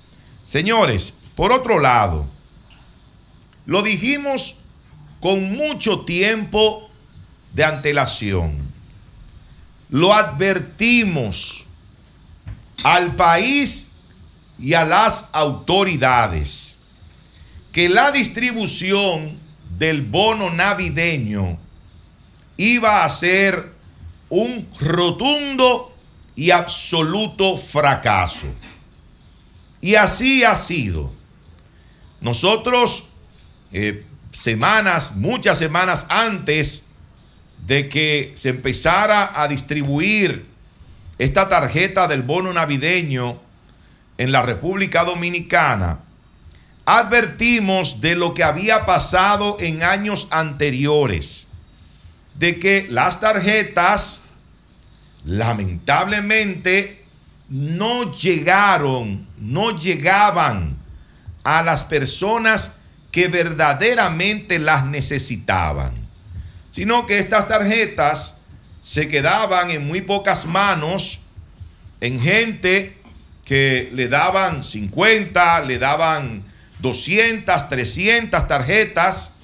Speaker 14: Señores, por otro lado, lo dijimos con mucho tiempo de antelación. Lo advertimos al país y a las autoridades que la distribución del bono navideño iba a ser un rotundo y absoluto fracaso. Y así ha sido. Nosotros, eh, semanas, muchas semanas antes de que se empezara a distribuir esta tarjeta del bono navideño en la República Dominicana, advertimos de lo que había pasado en años anteriores, de que las tarjetas lamentablemente no llegaron, no llegaban a las personas que verdaderamente las necesitaban, sino que estas tarjetas se quedaban en muy pocas manos, en gente que le daban 50, le daban 200, 300 tarjetas,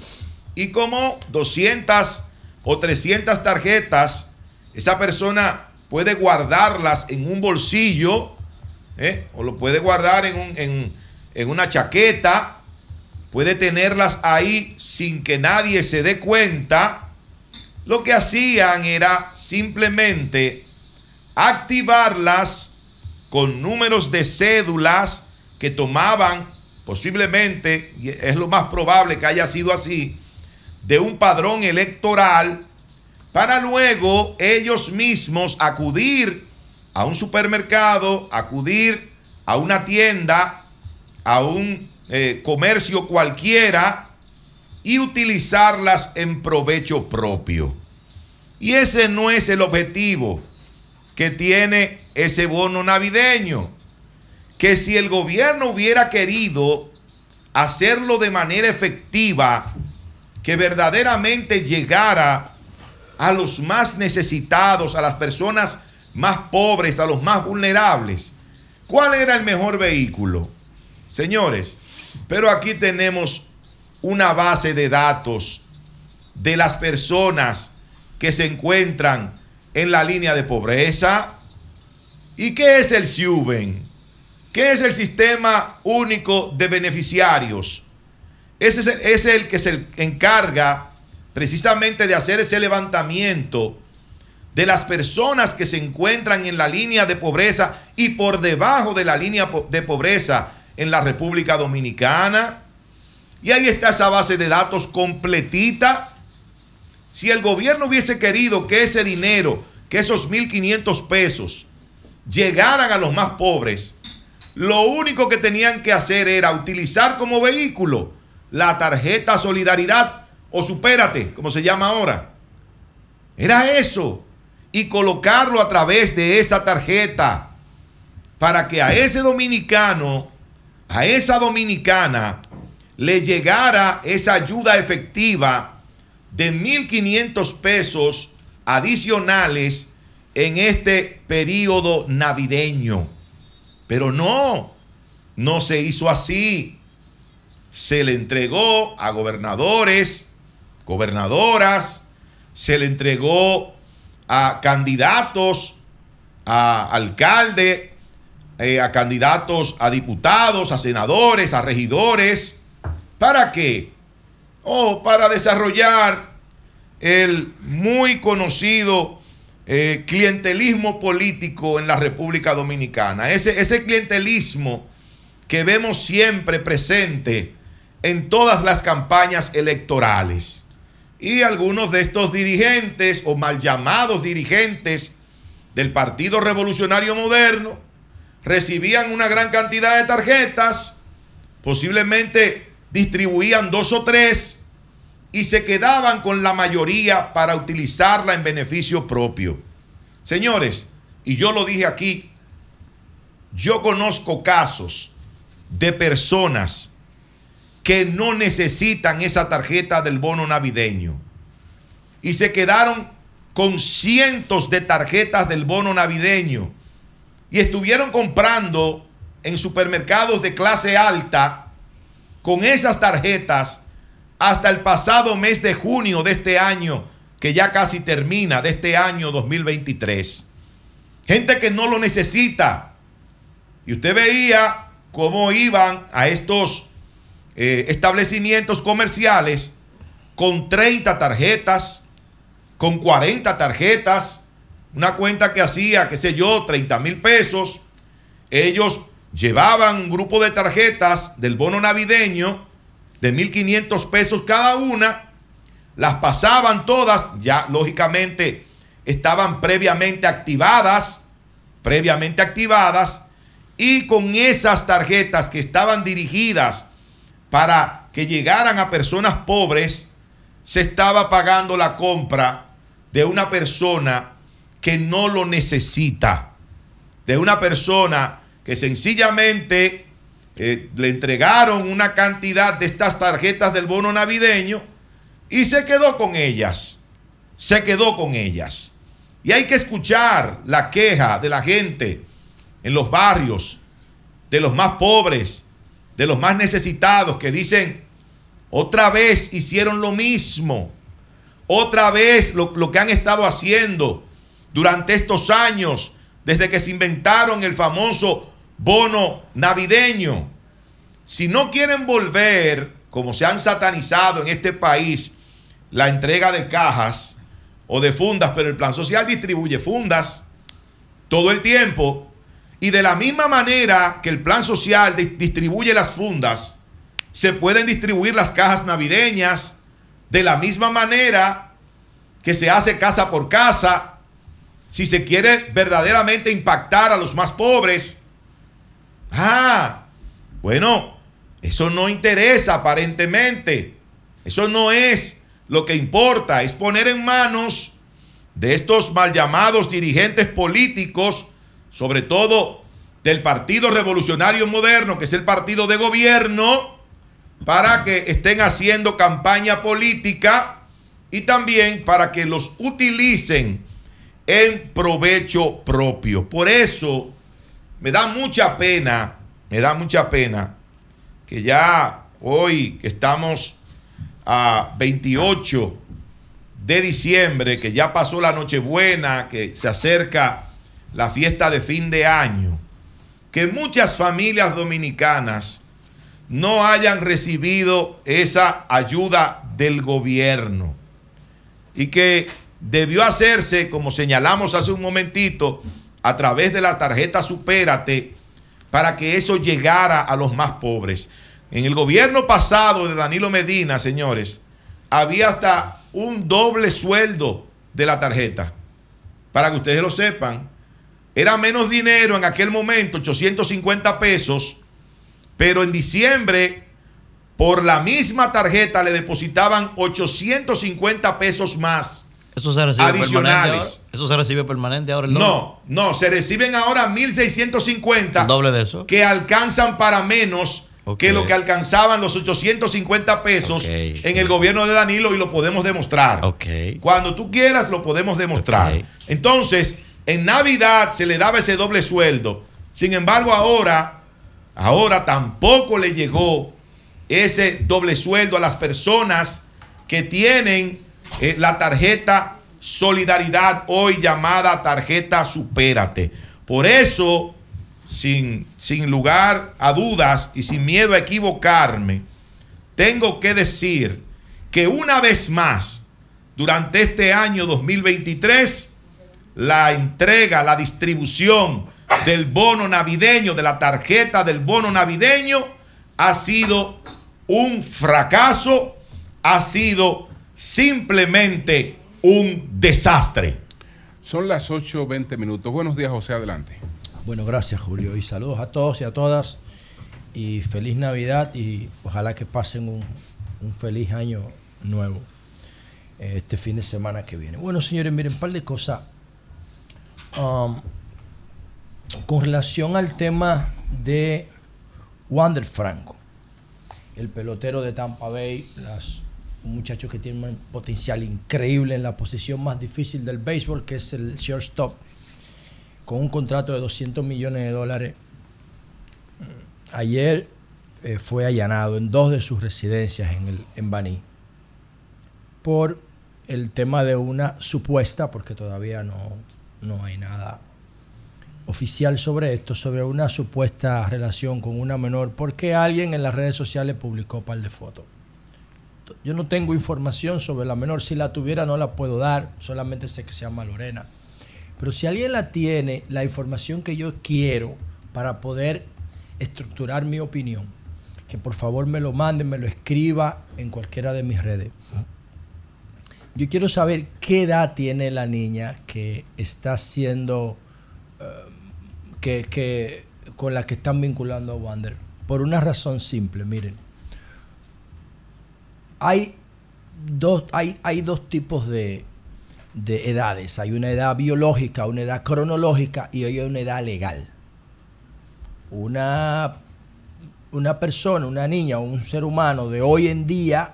Speaker 14: y como 200 o 300 tarjetas, esa persona puede guardarlas en un bolsillo, ¿eh? o lo puede guardar en, un- en- en una chaqueta, puede tenerlas ahí sin que nadie se dé cuenta. Lo que hacían era simplemente activarlas con números de cédulas que tomaban posiblemente, es lo más probable que haya sido así, de un padrón electoral para luego ellos mismos acudir a un supermercado, acudir a una tienda, a un eh, comercio cualquiera y utilizarlas en provecho propio. Y ese no es el objetivo que tiene ese bono navideño. Que si el gobierno hubiera querido hacerlo de manera efectiva, que verdaderamente llegara a los más necesitados, a las personas más pobres, a los más vulnerables. ¿Cuál era el mejor vehículo? Señores, pero aquí tenemos una base de datos de las personas que se encuentran en la línea de pobreza. ¿Y qué es el SIUBEN? ¿Qué es el Sistema Único de Beneficiarios? Ese es el, que se encarga precisamente de hacer ese levantamiento de las personas que se encuentran en la línea de pobreza y por debajo de la línea de pobreza en la República Dominicana. Y ahí está esa base de datos completita. Si el gobierno hubiese querido que ese dinero, que esos 1.500 pesos, llegaran a los más pobres, lo único que tenían que hacer era utilizar como vehículo la tarjeta Solidaridad o Supérate, como se llama ahora. Era eso. Y colocarlo a través de esa tarjeta para que a ese dominicano, a esa dominicana, le llegara esa ayuda efectiva de 1.500 pesos adicionales en este periodo navideño. Pero no, no se hizo así. Se le entregó a gobernadores, gobernadoras, se le entregó a candidatos, a alcaldes, eh, a candidatos a diputados, a senadores, a regidores. ¿Para qué? Oh, para desarrollar el muy conocido eh, clientelismo político en la República Dominicana. Ese, ese clientelismo que vemos siempre presente en todas las campañas electorales. Y algunos de estos dirigentes o mal llamados dirigentes del Partido Revolucionario Moderno recibían una gran cantidad de tarjetas, posiblemente distribuían dos o tres y se quedaban con la mayoría para utilizarla en beneficio propio. Señores, y yo lo dije aquí, yo conozco casos de personas que no necesitan esa tarjeta del bono navideño y se quedaron con cientos de tarjetas del bono navideño y estuvieron comprando en supermercados de clase alta con esas tarjetas hasta el pasado mes de junio de este año, que ya casi termina, de este año 2023. Gente que no lo necesita. Y usted veía cómo iban a estos eh, establecimientos comerciales con 30 tarjetas, con 40 tarjetas, una cuenta que hacía, qué sé yo, 30 mil pesos. Ellos llevaban un grupo de tarjetas del bono navideño de 1.500 pesos cada una, las pasaban todas, ya lógicamente estaban previamente activadas, previamente activadas, y con esas tarjetas que estaban dirigidas para que llegaran a personas pobres, se estaba pagando la compra de una persona que no lo necesita, de una persona que sencillamente eh, le entregaron una cantidad de estas tarjetas del bono navideño y se quedó con ellas. Se quedó con ellas. Y hay que escuchar la queja de la gente en los barrios, de los más pobres, de los más necesitados, que dicen, otra vez hicieron lo mismo, otra vez lo, lo que han estado haciendo durante estos años, desde que se inventaron el famoso bono navideño. Si no quieren volver, como se han satanizado en este país, la entrega de cajas o de fundas, pero el plan social distribuye fundas todo el tiempo. Y de la misma manera que el plan social distribuye las fundas, se pueden distribuir las cajas navideñas de la misma manera que se hace casa por casa. Si se quiere verdaderamente impactar a los más pobres, Ah, bueno, eso no interesa aparentemente. Eso no es lo que importa, es poner en manos de estos mal llamados dirigentes políticos, sobre todo del Partido Revolucionario Moderno, que es el partido de gobierno, para que estén haciendo campaña política y también para que los utilicen en provecho propio. Por eso me da mucha pena, me da mucha pena que ya hoy que estamos a 28 de diciembre, que ya pasó la Nochebuena, que se acerca la fiesta de fin de año, que muchas familias dominicanas no hayan recibido esa ayuda del gobierno y que debió hacerse, como señalamos hace un momentito, a través de la tarjeta Supérate para que eso llegara a los más pobres. En el gobierno pasado de Danilo Medina, señores, había hasta un doble sueldo de la tarjeta. Para que ustedes lo sepan, era menos dinero en aquel momento, 850 pesos, pero en diciembre, por la misma tarjeta, le depositaban 850 pesos más
Speaker 12: eso se recibe
Speaker 14: adicionales.
Speaker 12: Eso se recibe permanente ahora el
Speaker 14: No, no, se reciben ahora 1650
Speaker 12: doble de eso.
Speaker 14: que alcanzan para menos que lo que alcanzaban los 850 pesos en el gobierno de Danilo y lo podemos demostrar. Cuando tú quieras lo podemos demostrar. Entonces, en Navidad se le daba ese doble sueldo. Sin embargo, ahora ahora tampoco le llegó ese doble sueldo a las personas que tienen eh, la tarjeta Solidaridad, hoy llamada tarjeta Supérate. Por eso, sin, sin lugar a dudas y sin miedo a equivocarme, tengo que decir que una vez más, durante este año 2023, la entrega, la distribución del bono navideño, de la tarjeta del bono navideño, ha sido un fracaso, ha sido simplemente un desastre.
Speaker 1: Son las 8.20 minutos. Buenos días, José, adelante.
Speaker 15: Bueno, gracias, Julio. Y saludos a todos y a todas. y feliz Navidad y ojalá que pasen un, un feliz año nuevo eh, este fin de semana que viene. Bueno, señores, miren, un par de cosas. Um, con relación al tema de Wander Franco, el pelotero de Tampa Bay, las, un muchacho que tiene un potencial increíble en la posición más difícil del béisbol, que es el shortstop, con un contrato de 200 millones de dólares. Ayer eh, fue allanado en dos de sus residencias en, el, en Baní por el tema de una supuesta, porque todavía no, no hay nada oficial sobre esto, sobre una supuesta relación con una menor, porque alguien en las redes sociales publicó un par de fotos. Yo no tengo información sobre la menor, si la tuviera no la puedo dar, solamente sé que se llama Lorena. Pero si alguien la tiene, la información que yo quiero para poder estructurar mi opinión, que por favor me lo mande, me lo escriba en cualquiera de mis redes. Yo quiero saber qué edad tiene la niña que está siendo, eh, que, que, con la que están vinculando a Wander. Por una razón simple, miren. Hay dos, hay, hay dos tipos de, de edades. Hay una edad biológica, una edad cronológica y hay una edad legal. Una, una persona, una niña o un ser humano de hoy en día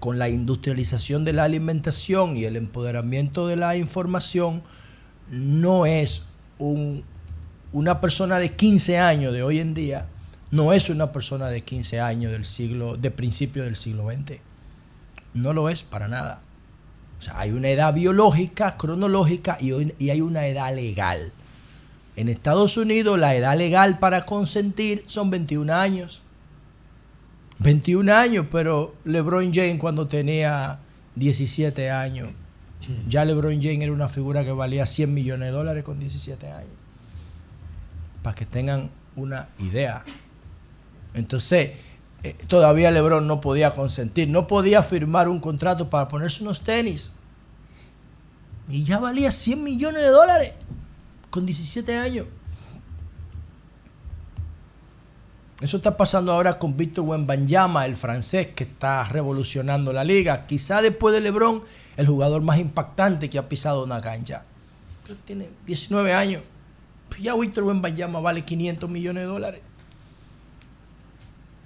Speaker 15: con la industrialización de la alimentación y el empoderamiento de la información, no es un, una persona de 15 años de hoy en día, no es una persona de 15 años del siglo, de principio del siglo XX. No lo es para nada. O sea, hay una edad biológica, cronológica y, y hay una edad legal. En Estados Unidos la edad legal para consentir son 21 años. 21 años, pero LeBron James cuando tenía 17 años, ya LeBron James era una figura que valía 100 millones de dólares con 17 años. Para que tengan una idea. Entonces, eh, todavía LeBron no podía consentir, no podía firmar un contrato para ponerse unos tenis. Y ya valía 100 millones de dólares con 17 años. Eso está pasando ahora con Víctor Wembanyama, el francés que está revolucionando la liga. Quizá después de LeBron, el jugador más impactante que ha pisado una cancha. tiene 19 años. Ya Víctor Wembanyama vale 500 millones de dólares.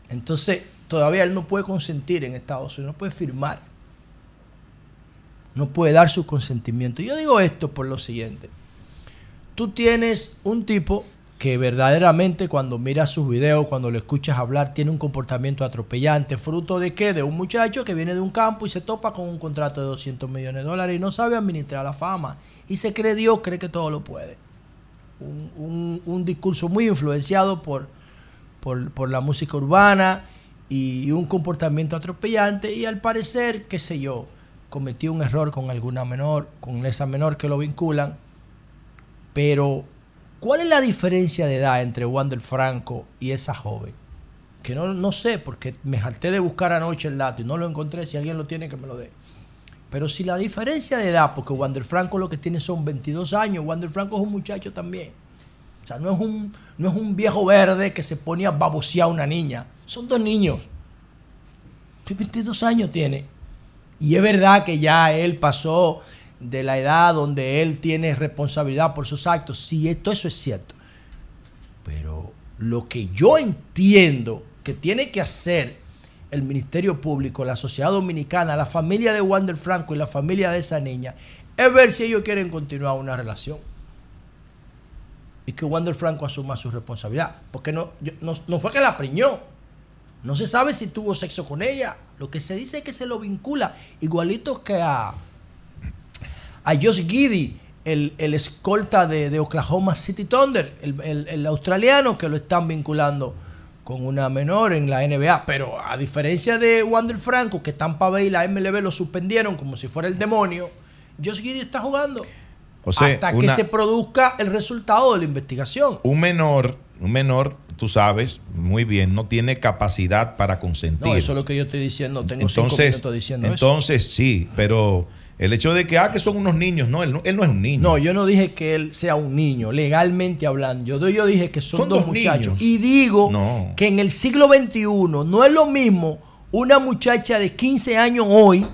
Speaker 15: Entonces, todavía él no puede consentir en Estados Unidos, no puede firmar. No puede dar su consentimiento. Yo digo esto por lo siguiente. Tú tienes un tipo que verdaderamente cuando miras sus videos, cuando lo escuchas hablar, tiene un comportamiento atropellante. ¿Fruto de qué? De un muchacho que viene de un campo y se topa con un contrato de 200 millones de dólares y no sabe administrar la fama. Y se cree Dios, cree que todo lo puede. Un, discurso muy influenciado por, por, la música urbana y, y un comportamiento atropellante. Y al parecer, qué sé yo, cometió un error con alguna menor, con esa menor que lo vinculan. Pero ¿Cuál es la diferencia de edad entre Wander Franco y esa joven? Que no, no sé, porque me jalté de buscar anoche el dato y no lo encontré. Si alguien lo tiene, que me lo dé. Pero si la diferencia de edad, porque Wander Franco lo que tiene son 22 años, Wander Franco es un muchacho también. O sea, no es un, no es un viejo verde que se pone a babosear a una niña. Son dos niños. 22 años tiene. Y es verdad que ya él pasó de la edad donde él tiene responsabilidad por sus actos. Sí, esto, eso es cierto. Pero lo que yo entiendo que tiene que hacer el Ministerio Público, la sociedad dominicana, la familia de Wander Franco y la familia de esa niña, es ver si ellos quieren continuar una relación. Y que Wander Franco asuma su responsabilidad. Porque no, no, no fue que la preñó. No se sabe si tuvo sexo con ella. Lo que se dice es que se lo vincula. Igualito que a a Josh Giddy, el, escolta de, Oklahoma City Thunder, el, australiano que lo están vinculando con una menor en la NBA. Pero a diferencia de Wander Franco, que Tampa Bay y la MLB lo suspendieron como si fuera el demonio, Josh Giddy está jugando. Hasta que se produzca el resultado de la investigación.
Speaker 14: Un menor, un menor, tú sabes muy bien, no tiene capacidad para consentir. No,
Speaker 15: eso es lo que yo estoy diciendo. Tengo entonces, cinco diciendo
Speaker 14: entonces, sí, pero El hecho de que, ah, que son unos niños, no, él no, él no es un niño.
Speaker 15: No, yo no dije que él sea un niño, legalmente hablando. Yo, yo dije que son,
Speaker 14: Son
Speaker 15: dos,
Speaker 14: dos
Speaker 15: muchachos.
Speaker 14: niños.
Speaker 15: Y digo
Speaker 14: No.
Speaker 15: que en el siglo XXI no es lo mismo una muchacha de 15 años hoy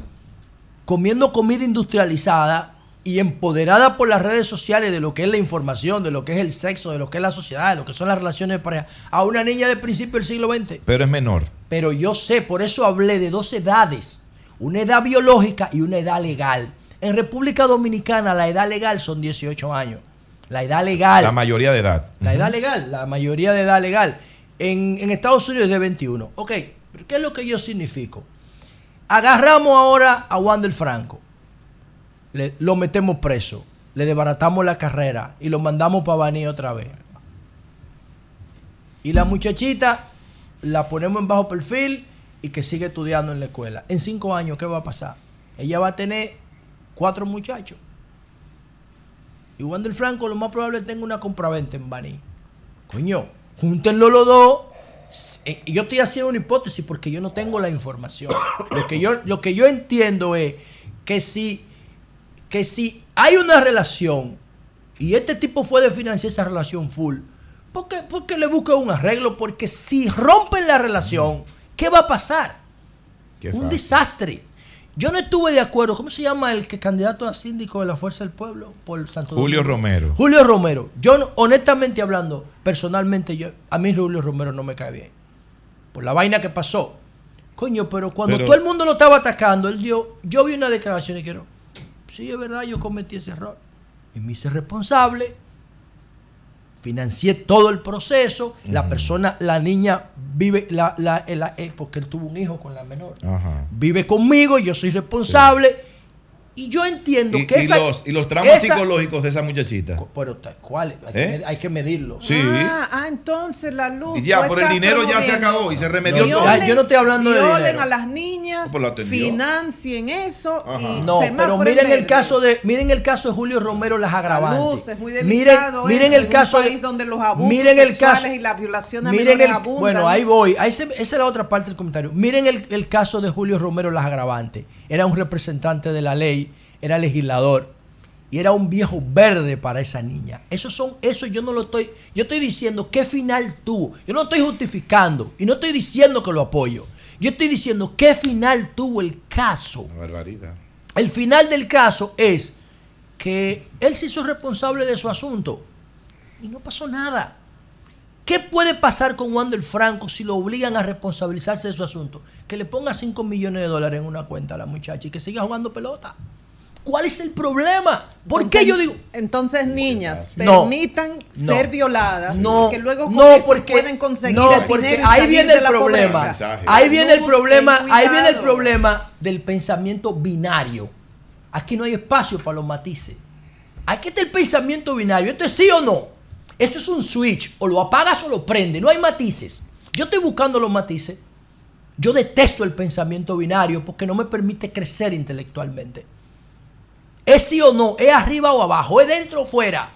Speaker 15: comiendo comida industrializada y empoderada por las redes sociales de lo que es la información, de lo que es el sexo, de lo que es la sociedad, de lo que son las relaciones de pareja, a una niña de principio del siglo XX.
Speaker 14: Pero es menor.
Speaker 15: Pero yo sé, por eso hablé de dos edades, una edad biológica y una edad legal. En República Dominicana la edad legal son 18 años. La edad legal.
Speaker 14: La mayoría de edad.
Speaker 15: La edad legal, la mayoría de edad legal. En, en Estados Unidos es de 21. Ok, ¿qué es lo que yo significo? Agarramos ahora a Wander Franco, lo metemos preso, le desbaratamos la carrera y lo mandamos para Baní otra vez. Y la muchachita la ponemos en bajo perfil y que sigue estudiando en la escuela. En cinco años, ¿qué va a pasar? Ella va a tener cuatro muchachos. Y Wander Franco lo más probable tenga una compraventa en Baní. Coño, júntenlo los dos. Eh, Yo estoy haciendo una hipótesis porque yo no tengo la información. Lo que yo, lo que yo entiendo es que si, que si hay una relación y este tipo fue de financiar esa relación full, ¿por qué, por qué le busca un arreglo? Porque si rompen la relación, ¿qué va a pasar?
Speaker 14: Qué
Speaker 15: un
Speaker 14: fácil.
Speaker 15: desastre. Yo no estuve de acuerdo. ¿Cómo se llama el que candidato a síndico de la Fuerza del Pueblo por Santo
Speaker 14: Julio
Speaker 15: Domingo?
Speaker 14: Romero.
Speaker 15: Julio Romero. Yo, honestamente hablando, personalmente, yo, a mí Julio Romero no me cae bien. Por la vaina que pasó. Coño, pero cuando
Speaker 14: Pero-
Speaker 15: todo el mundo lo estaba atacando, él dio. Yo vi una declaración y quiero. Sí, es verdad, yo cometí ese error. Y me hice responsable. Financié todo el proceso. La persona, la niña vive, la, la- la- eh, porque él tuvo un hijo con la menor.
Speaker 14: Ajá.
Speaker 15: Vive conmigo, yo soy responsable. Y yo entiendo
Speaker 14: Y,
Speaker 15: que
Speaker 14: y
Speaker 15: esa-
Speaker 14: los, y los tramos
Speaker 15: esa-
Speaker 14: psicológicos de esa muchachita.
Speaker 15: Pero, ¿cuáles? Hay,
Speaker 14: ¿Eh?
Speaker 15: que hay que medirlo.
Speaker 14: Sí.
Speaker 6: Ah, ah, entonces la luz.
Speaker 14: Y ya, por el dinero ya se acabó y se remedió
Speaker 15: No,
Speaker 14: todo.
Speaker 15: ya, yo no estoy hablando de
Speaker 6: Violen
Speaker 15: dinero.
Speaker 6: a las niñas,
Speaker 14: Pues
Speaker 6: financien eso. Y
Speaker 15: No, pero miren
Speaker 6: en
Speaker 15: el caso de miren el caso de Julio Romero las agravantes.
Speaker 6: luz es muy
Speaker 15: miren,
Speaker 6: delicado
Speaker 15: miren
Speaker 6: eso,
Speaker 15: el caso
Speaker 6: país donde los abusos
Speaker 15: miren el caso
Speaker 6: y la violación a
Speaker 15: miren el-
Speaker 6: abundan.
Speaker 15: bueno, ahí voy, ahí se- esa es la otra parte del comentario. Miren el, el caso de Julio Romero las agravantes. Era un representante de la ley, era legislador y era un viejo verde para esa niña. Eso son eso yo no lo estoy yo estoy diciendo qué final tuvo. Yo no estoy justificando y no estoy diciendo que lo apoyo. Yo estoy diciendo qué final tuvo el caso.
Speaker 14: Barbaridad.
Speaker 15: El final del caso es que él se hizo responsable de su asunto y no pasó nada. ¿Qué puede pasar con Wander Franco si lo obligan a responsabilizarse de su asunto? Que le ponga 5 millones de dólares en una cuenta a la muchacha y que siga jugando pelota. ¿Cuál es el problema? ¿Por
Speaker 6: Entonces-
Speaker 15: qué yo digo?
Speaker 6: Entonces, niñas,
Speaker 15: No.
Speaker 6: permitan
Speaker 15: No.
Speaker 6: ser violadas.
Speaker 15: No,
Speaker 6: que luego con
Speaker 15: no,
Speaker 6: eso
Speaker 15: porque,
Speaker 6: pueden conseguir
Speaker 15: no,
Speaker 6: el
Speaker 15: porque
Speaker 6: dinero
Speaker 15: ahí viene el problema. Ahí viene el problema, ahí viene el problema del pensamiento binario. Aquí no hay espacio para los matices. Aquí está el pensamiento binario. ¿Esto es sí o no? Esto es un switch. O lo apagas o lo prendes. No hay matices. Yo estoy buscando los matices. Yo detesto el pensamiento binario porque no me permite crecer intelectualmente. ¿Es sí o no? ¿Es arriba o abajo? ¿Es dentro o fuera?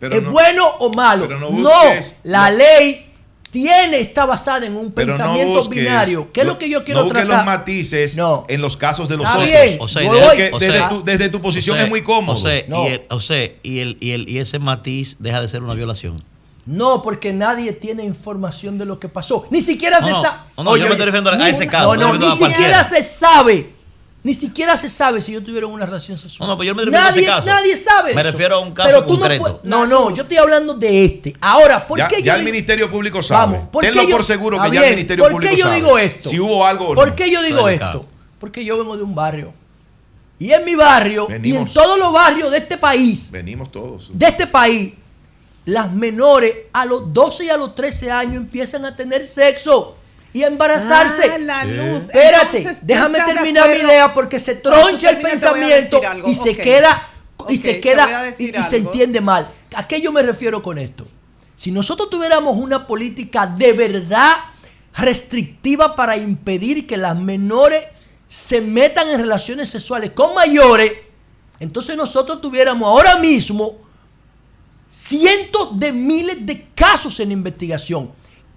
Speaker 14: Pero
Speaker 15: ¿Es
Speaker 14: no-
Speaker 15: bueno o malo?
Speaker 14: pero no
Speaker 15: no,
Speaker 14: busques
Speaker 15: la
Speaker 14: lo-
Speaker 15: ley tiene, está basada en un
Speaker 14: Pero no
Speaker 15: pensamiento
Speaker 14: busques
Speaker 15: binario. ¿Qué es lo que yo quiero
Speaker 14: no
Speaker 15: tratar?
Speaker 14: los matices en los casos de los
Speaker 15: Está
Speaker 14: otros.
Speaker 12: O sea,
Speaker 14: Porque
Speaker 12: o
Speaker 14: desde, tu, desde tu posición
Speaker 12: o sea,
Speaker 14: es muy cómodo.
Speaker 12: O sea,
Speaker 15: No.
Speaker 12: y, el, o sea, y, el, y, el, y ese matiz deja de ser una violación.
Speaker 15: No, porque nadie tiene información de lo que pasó. Ni siquiera
Speaker 12: No,
Speaker 15: se
Speaker 12: no,
Speaker 15: sabe.
Speaker 12: no, no, yo me estoy refiriendo a ese caso,
Speaker 15: No,
Speaker 12: no
Speaker 15: no,
Speaker 12: me
Speaker 15: ni siquiera se sabe. Ni siquiera se sabe si yo tuviera una relación sexual.
Speaker 12: No, no, pero yo me refiero a ese
Speaker 15: nadie,
Speaker 12: caso.
Speaker 15: Nadie sabe.
Speaker 12: Me
Speaker 15: eso.
Speaker 12: refiero a un caso
Speaker 15: Pero tú
Speaker 12: concreto.
Speaker 15: No, no, no, yo estoy hablando de este. Ahora, ¿por
Speaker 14: ya
Speaker 15: qué
Speaker 14: ya
Speaker 15: yo
Speaker 14: el
Speaker 15: digo-
Speaker 14: Ministerio Público sabe.
Speaker 15: Vamos, ¿por
Speaker 14: Tenlo
Speaker 15: yo-
Speaker 14: por seguro que
Speaker 15: Está
Speaker 14: ya el Ministerio
Speaker 15: ¿por
Speaker 14: Público
Speaker 15: qué yo
Speaker 14: sabe.
Speaker 15: digo esto?
Speaker 14: Si hubo algo o
Speaker 15: ¿Por
Speaker 14: no.
Speaker 15: qué yo digo esto? Porque yo vengo de un barrio. Y en mi barrio, y en
Speaker 14: Venimos.
Speaker 15: todos los barrios de este país,
Speaker 14: Venimos todos.
Speaker 15: de este país, las menores a los 12 y a los 13 años empiezan a tener sexo y embarazarse.
Speaker 6: Ah, la Sí. luz.
Speaker 15: Espérate,
Speaker 6: Entonces, ¿tú
Speaker 15: déjame terminar mi idea porque se troncha el pensamiento y se queda y se queda y, se entiende mal. ¿A qué yo me refiero con esto? Si nosotros tuviéramos una política de verdad restrictiva para impedir que las menores se metan en relaciones sexuales con mayores, entonces nosotros tuviéramos ahora mismo cientos de miles de casos en investigación.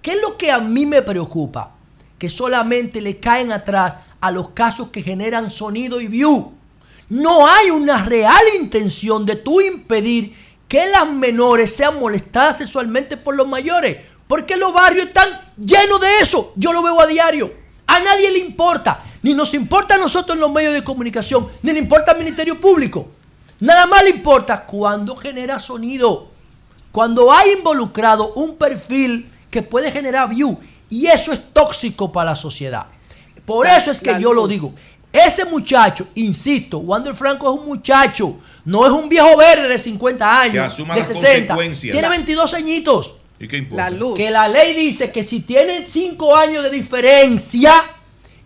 Speaker 15: ¿Qué es lo que a mí me preocupa? Que solamente le caen atrás a los casos que generan sonido y view. no hay una real intención de tú impedir que las menores sean molestadas sexualmente por los mayores. Porque los barrios están llenos de eso. Yo lo veo a diario. A nadie le importa. Ni nos importa a nosotros en los medios de comunicación, ni le importa al Ministerio Público. Nada más le importa cuando genera sonido. Cuando hay involucrado un perfil que puede generar view. Y eso es tóxico para la sociedad. Por
Speaker 6: La-
Speaker 15: eso es que
Speaker 6: la
Speaker 15: yo lo
Speaker 6: luz.
Speaker 15: digo. Ese muchacho, insisto, Wander Franco es un muchacho, no es un viejo verde de 50 años,
Speaker 14: Que asuma
Speaker 15: de
Speaker 14: las
Speaker 15: 60.
Speaker 14: consecuencias.
Speaker 15: Tiene 22 añitos.
Speaker 14: ¿Y qué importa?
Speaker 15: Que la ley dice que si tienen 5 años de diferencia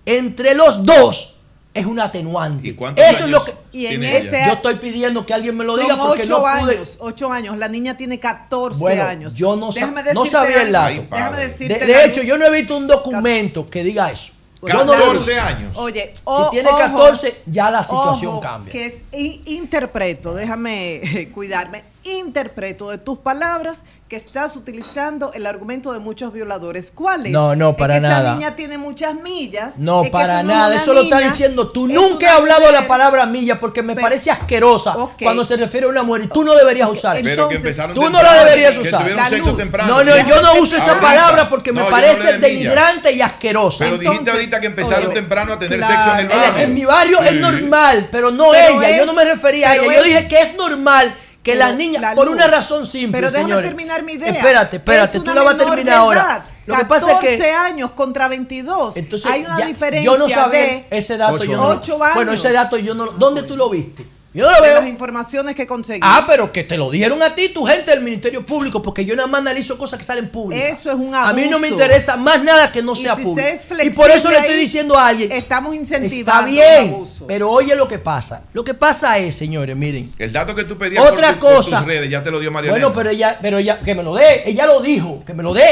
Speaker 15: entre los dos, es un atenuante.
Speaker 14: cuántos
Speaker 15: Eso es lo que.
Speaker 6: Y en este?
Speaker 15: Yo estoy pidiendo que alguien me lo
Speaker 6: Son
Speaker 15: diga porque
Speaker 6: ocho
Speaker 15: no pude.
Speaker 6: años, ocho años. La niña tiene 14
Speaker 15: Bueno,
Speaker 6: años.
Speaker 15: yo no, sa-
Speaker 6: Déjame
Speaker 15: no sabía el dato.
Speaker 6: Déjame
Speaker 15: De,
Speaker 6: decirte
Speaker 15: de hecho,
Speaker 6: luz.
Speaker 15: yo no he visto un documento que diga eso. Yo no lo he
Speaker 14: 14
Speaker 15: visto.
Speaker 14: años.
Speaker 6: Oye,
Speaker 15: Si
Speaker 6: o-
Speaker 15: tiene
Speaker 6: ojo,
Speaker 15: 14, ya la situación
Speaker 6: ojo,
Speaker 15: cambia.
Speaker 6: Que es i- interpreto, déjame cuidarme, interpreto de tus palabras que estás utilizando el argumento de muchos violadores. ¿Cuál es?
Speaker 15: No, no,
Speaker 6: Es
Speaker 15: para
Speaker 6: que
Speaker 15: nada.
Speaker 6: Esa niña tiene muchas millas.
Speaker 15: No,
Speaker 6: es
Speaker 15: para
Speaker 6: eso no es
Speaker 15: nada. Eso lo está diciendo tú.
Speaker 6: es
Speaker 15: Nunca he hablado la
Speaker 6: mujer.
Speaker 15: palabra milla porque me
Speaker 6: Pero-
Speaker 15: parece asquerosa cuando se refiere a una mujer. Y tú no deberías usar.
Speaker 14: Pero que empezaron
Speaker 15: tú no la deberías
Speaker 14: que
Speaker 15: usar.
Speaker 14: sexo temprano.
Speaker 15: No, no, yo no uso esa
Speaker 14: Ahorita.
Speaker 15: palabra porque me
Speaker 14: No, no
Speaker 15: parece denigrante y asquerosa.
Speaker 14: Pero dijiste ahorita que empezaron
Speaker 15: oye,
Speaker 14: temprano a tener
Speaker 15: claro,
Speaker 14: sexo en el barrio.
Speaker 15: En mi barrio es normal, pero no
Speaker 6: Pero
Speaker 15: ella. yo no me refería a ella. Yo dije que es normal que las niñas,
Speaker 6: la
Speaker 15: por una razón simple,
Speaker 6: Pero déjame
Speaker 15: señores.
Speaker 6: terminar mi idea.
Speaker 15: Espérate, espérate,
Speaker 6: Es
Speaker 15: tú la vas a terminar ahora. Lo que pasa es
Speaker 6: 14
Speaker 15: que
Speaker 6: años contra 22.
Speaker 15: Entonces,
Speaker 6: Hay una
Speaker 15: ya-
Speaker 6: diferencia
Speaker 15: yo no sabía
Speaker 6: de
Speaker 15: ese dato. yo no,
Speaker 6: años.
Speaker 15: Bueno, ese dato yo no. lo- ¿Dónde tú lo viste? Yo no lo
Speaker 6: de
Speaker 15: veo.
Speaker 6: las informaciones que conseguí.
Speaker 15: Ah, pero que te lo dieron a ti, tu gente del Ministerio Público, porque yo nada más analizo cosas que salen públicas.
Speaker 6: Eso es un
Speaker 15: A mí no me
Speaker 6: abuso.
Speaker 15: interesa más nada que no
Speaker 6: Y
Speaker 15: sea
Speaker 6: si
Speaker 15: público.
Speaker 6: se es
Speaker 15: Y por eso le estoy diciendo a alguien.
Speaker 6: Estamos
Speaker 15: Está
Speaker 6: incentivando
Speaker 15: bien,
Speaker 6: abusos.
Speaker 15: pero oye lo que pasa. Lo que pasa es, señores, miren.
Speaker 14: El dato que tú pedías
Speaker 15: Otra
Speaker 14: por, tu- por
Speaker 15: cosa.
Speaker 14: tus redes ya te lo dio María
Speaker 15: Bueno, pero ella, pero ella, que me lo dé. Ella lo dijo, que me lo dé.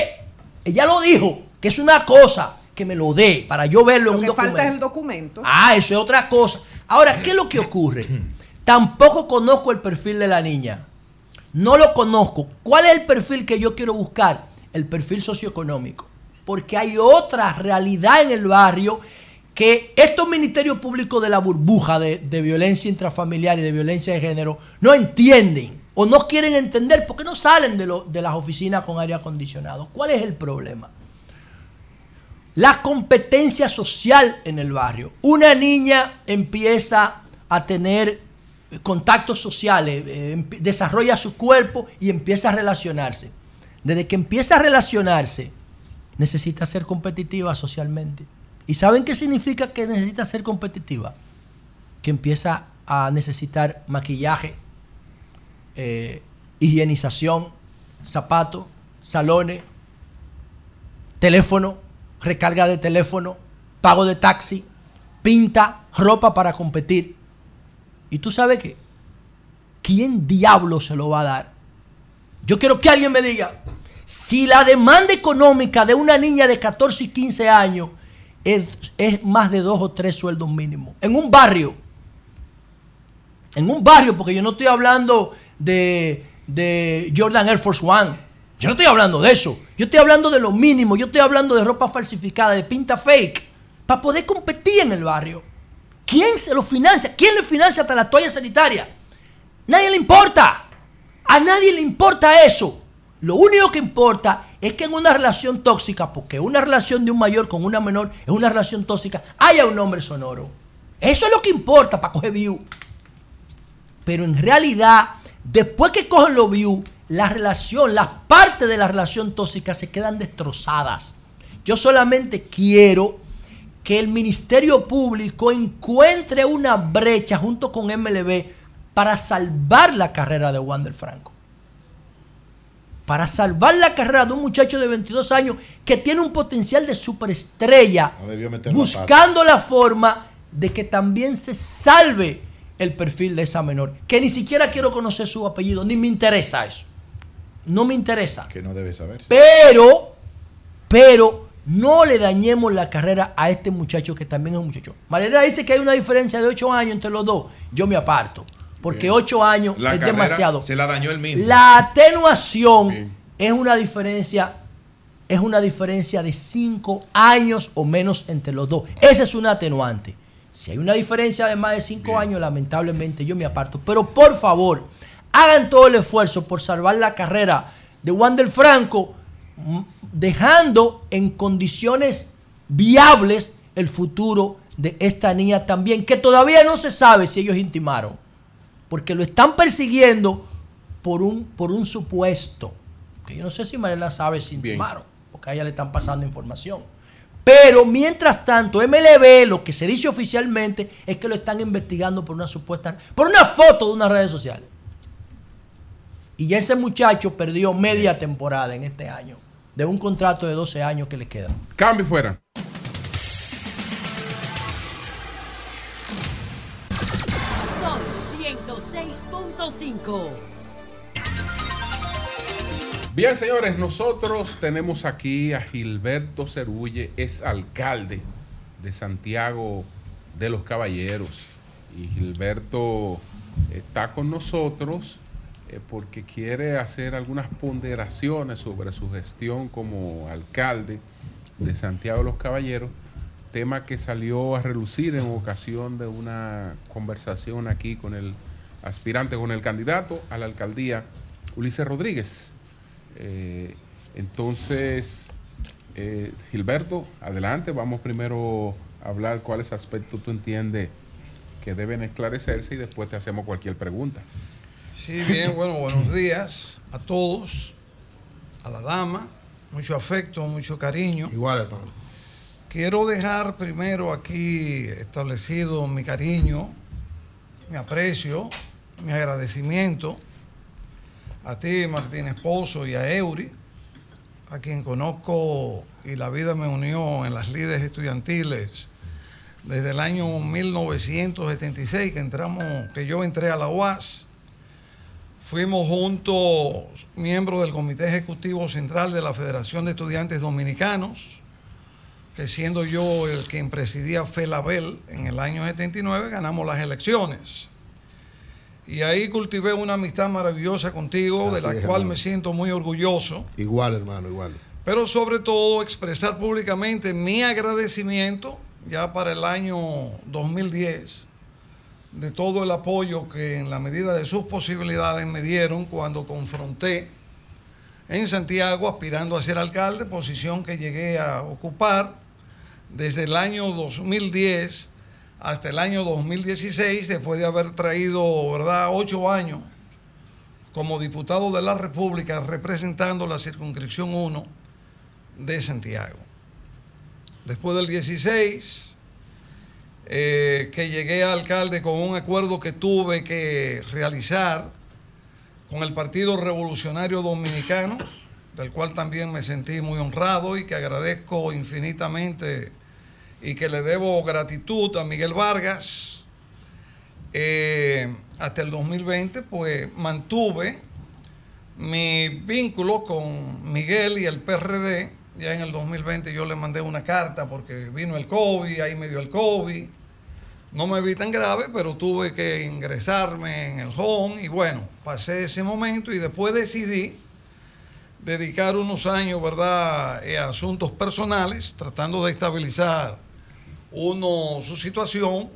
Speaker 15: Ella lo dijo, que es una cosa, que me lo dé, para yo verlo
Speaker 6: Lo
Speaker 15: en un
Speaker 6: que
Speaker 15: documento.
Speaker 6: falta es el documento.
Speaker 15: Ah, eso es otra cosa. Ahora, ¿qué es lo que ocurre? Tampoco conozco el perfil de la niña. No lo conozco. ¿Cuál es el perfil que yo quiero buscar? El perfil socioeconómico. Porque hay otra realidad en el barrio que estos ministerios públicos de la burbuja de, violencia intrafamiliar y de violencia de género no entienden o no quieren entender porque no salen de, las oficinas con aire acondicionado. ¿Cuál es el problema? La competencia social en el barrio. Una niña empieza a tener contactos sociales, eh, desarrolla su cuerpo y empieza a relacionarse. Desde que empieza a relacionarse, necesita ser competitiva socialmente. ¿Y saben qué significa que necesita ser competitiva? Que empieza a necesitar maquillaje, eh, higienización, zapatos, salones, teléfono, recarga de teléfono, pago de taxi, pinta, ropa para competir. ¿Y tú sabes qué? ¿Quién diablo se lo va a dar? Yo quiero que alguien me diga, si la demanda económica de una niña de 14 y 15 años es, es más de dos o tres sueldos mínimos, en un barrio, en un barrio, porque yo no estoy hablando de, de Jordan Air Force One, yo no estoy hablando de eso, yo estoy hablando de lo mínimo, yo estoy hablando de ropa falsificada, de pinta fake, para poder competir en el barrio. ¿Quién se lo financia? ¿Quién le financia hasta la toalla sanitaria? Nadie le importa. A nadie le importa eso. Lo único que importa es que en una relación tóxica, porque una relación de un mayor con una menor es una relación tóxica, haya un hombre sonoro. Eso es lo que importa para coger view. Pero en realidad, después que cogen los views, la relación, las partes de la relación tóxica se quedan destrozadas. Yo solamente quiero que el Ministerio Público encuentre una brecha junto con MLB para salvar la carrera de Wander Franco. Para salvar la carrera de un muchacho de 22 años que tiene un potencial de superestrella,
Speaker 13: No
Speaker 15: buscando la forma de que también se salve el perfil de esa menor. Que ni siquiera quiero conocer su apellido, ni me interesa eso. No me interesa.
Speaker 13: Que no debe saberse.
Speaker 15: Pero, pero, no le dañemos la carrera a este muchacho que también es un muchacho. Mariela dice que hay una diferencia de 8 años entre los dos. Yo me aparto. Porque
Speaker 14: Bien.
Speaker 15: 8 años
Speaker 14: La
Speaker 15: es demasiado.
Speaker 14: Se la dañó el mismo.
Speaker 15: La atenuación es una diferencia, es una diferencia de 5 años o menos entre los dos. Esa es una atenuante. Si hay una diferencia de más de cinco años, lamentablemente yo me aparto. Pero por favor, hagan todo el esfuerzo por salvar la carrera de Wander Franco, dejando en condiciones viables el futuro de esta niña también, que todavía no se sabe si ellos intimaron, porque lo están persiguiendo por un, por un supuesto. Que yo no sé si Mariela sabe si intimaron, porque a ella le están pasando información. Pero mientras tanto, MLB, lo que se dice oficialmente es que lo están investigando por una supuesta, por una foto de unas redes sociales. Y ese muchacho perdió media temporada en este año, de un contrato de 12 años que le queda.
Speaker 1: Cambio fuera.
Speaker 16: Son 106.5.
Speaker 1: Bien, señores, nosotros tenemos aquí a Gilberto Cerulle, es alcalde de Santiago de los Caballeros. Y Gilberto está con nosotros eh, porque quiere hacer algunas ponderaciones sobre su gestión como alcalde de Santiago de los Caballeros, tema que salió a relucir en ocasión de una conversación aquí con el aspirante, con el candidato a la alcaldía, Ulises Rodríguez. Eh, entonces, eh, Gilberto, adelante, vamos primero a hablar cuáles aspectos tú entiendes que deben esclarecerse y después te hacemos cualquier pregunta.
Speaker 17: Sí, bien, bueno, buenos días a todos, a la dama, mucho afecto, mucho cariño.
Speaker 13: Igual, hermano.
Speaker 17: Quiero dejar primero aquí establecido mi cariño, mi aprecio, mi agradecimiento a ti, Martín Esposo, y a Eury, a quien conozco y la vida me unió en las lides estudiantiles desde el año 1976 que entramos, que yo entré a la UAS. Fuimos juntos miembros del Comité Ejecutivo Central de la Federación de Estudiantes Dominicanos, que siendo yo el quien presidía FELABEL en el año 79, ganamos las elecciones. Y ahí cultivé una amistad maravillosa contigo, de la cual
Speaker 13: hermano.
Speaker 17: me siento muy orgulloso
Speaker 13: Igual, hermano, igual.
Speaker 17: pero sobre todo expresar públicamente mi agradecimiento ya para el año 2010 de todo el apoyo que en la medida de sus posibilidades me dieron cuando confronté en Santiago aspirando a ser alcalde, posición que llegué a ocupar desde el año 2010 hasta el año 2016, después de haber traído, ¿verdad?, ocho años como diputado de la República representando la circunscripción 1 de Santiago. Después del 16, eh, que llegué a alcalde con un acuerdo que tuve que realizar con el Partido Revolucionario Dominicano, del cual también me sentí muy honrado y que agradezco infinitamente y que le debo gratitud a Miguel Vargas. Eh, hasta el 2020, pues mantuve mi vínculo con Miguel y el PRD. Ya en el 2020 yo le mandé una carta porque vino el COVID, ahí me dio el COVID. No me vi tan grave, pero tuve que ingresarme en el home y bueno, pasé ese momento y después decidí dedicar unos años, ¿verdad?, eh, a asuntos personales, tratando de estabilizar uno su situación,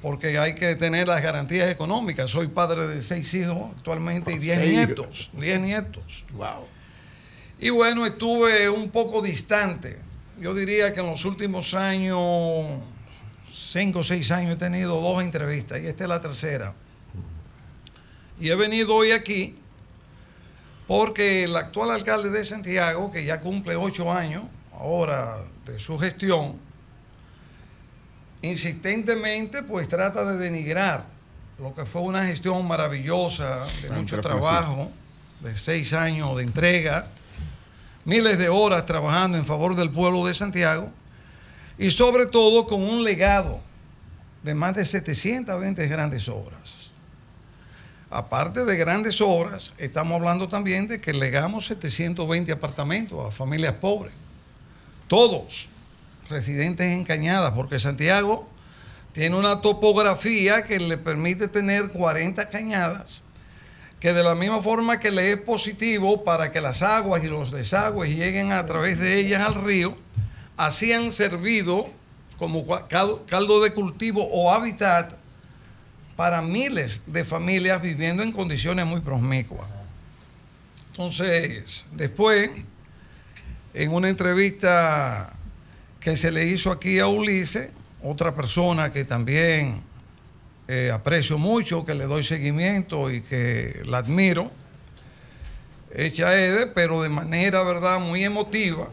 Speaker 17: porque hay que tener las garantías económicas. Soy padre de seis hijos actualmente y diez nietos. Diez nietos.
Speaker 13: Wow.
Speaker 17: Y bueno, estuve un poco distante. Yo diría que en los últimos años, cinco o seis años, he tenido dos entrevistas y esta es la tercera. Y he venido hoy aquí porque el actual alcalde de Santiago, que ya cumple ocho años ahora de su gestión, insistentemente pues trata de denigrar lo que fue una gestión maravillosa, de mucho trabajo, de seis años de entrega, miles de horas trabajando en favor del pueblo de Santiago y sobre todo con un legado de más de 720 grandes obras. Aparte de grandes obras, estamos hablando también de que legamos 720 apartamentos a familias pobres. Todos residentes en Cañadas, porque Santiago tiene una topografía que le permite tener 40 cañadas, que de la misma forma que le es positivo para que las aguas y los desagües lleguen a través de ellas al río, así han servido como caldo de cultivo o hábitat para miles de familias viviendo en condiciones muy promiscuas. Entonces, después, en una entrevista que se le hizo aquí a Ulises, otra persona que también eh, aprecio mucho, que le doy seguimiento y que la admiro, hecha Ede, pero de manera, ¿verdad?, muy emotiva,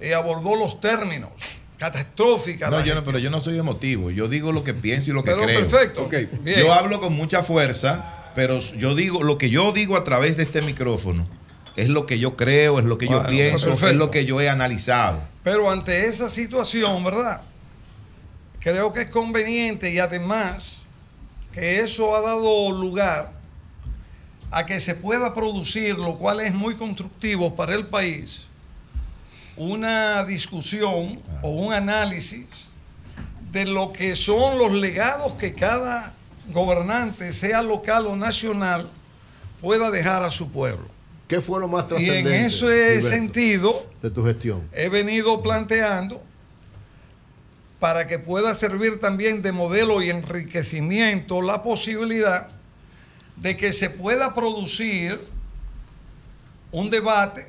Speaker 17: eh, abordó los términos catastróficos.
Speaker 14: No, yo no, pero yo no soy emotivo. Yo digo lo que pienso y lo que
Speaker 17: Pero
Speaker 14: creo.
Speaker 17: perfecto. Bien.
Speaker 14: Yo hablo con mucha fuerza, pero yo digo lo que yo digo a través de este micrófono es lo que yo creo, es lo que yo pienso,
Speaker 17: perfecto.
Speaker 14: es lo que yo he analizado.
Speaker 17: Pero ante esa situación, ¿verdad? Creo que es conveniente y además que eso ha dado lugar a que se pueda producir, lo cual es muy constructivo para el país, una discusión o un análisis de lo que son los legados que cada gobernante, sea local o nacional, pueda dejar a su pueblo.
Speaker 13: ¿Qué fue lo más
Speaker 17: Y en
Speaker 13: trascendente?
Speaker 17: ese
Speaker 13: Gilberto,
Speaker 17: sentido,
Speaker 13: De tu gestión.
Speaker 17: he venido planteando para que pueda servir también de modelo y enriquecimiento la posibilidad de que se pueda producir un debate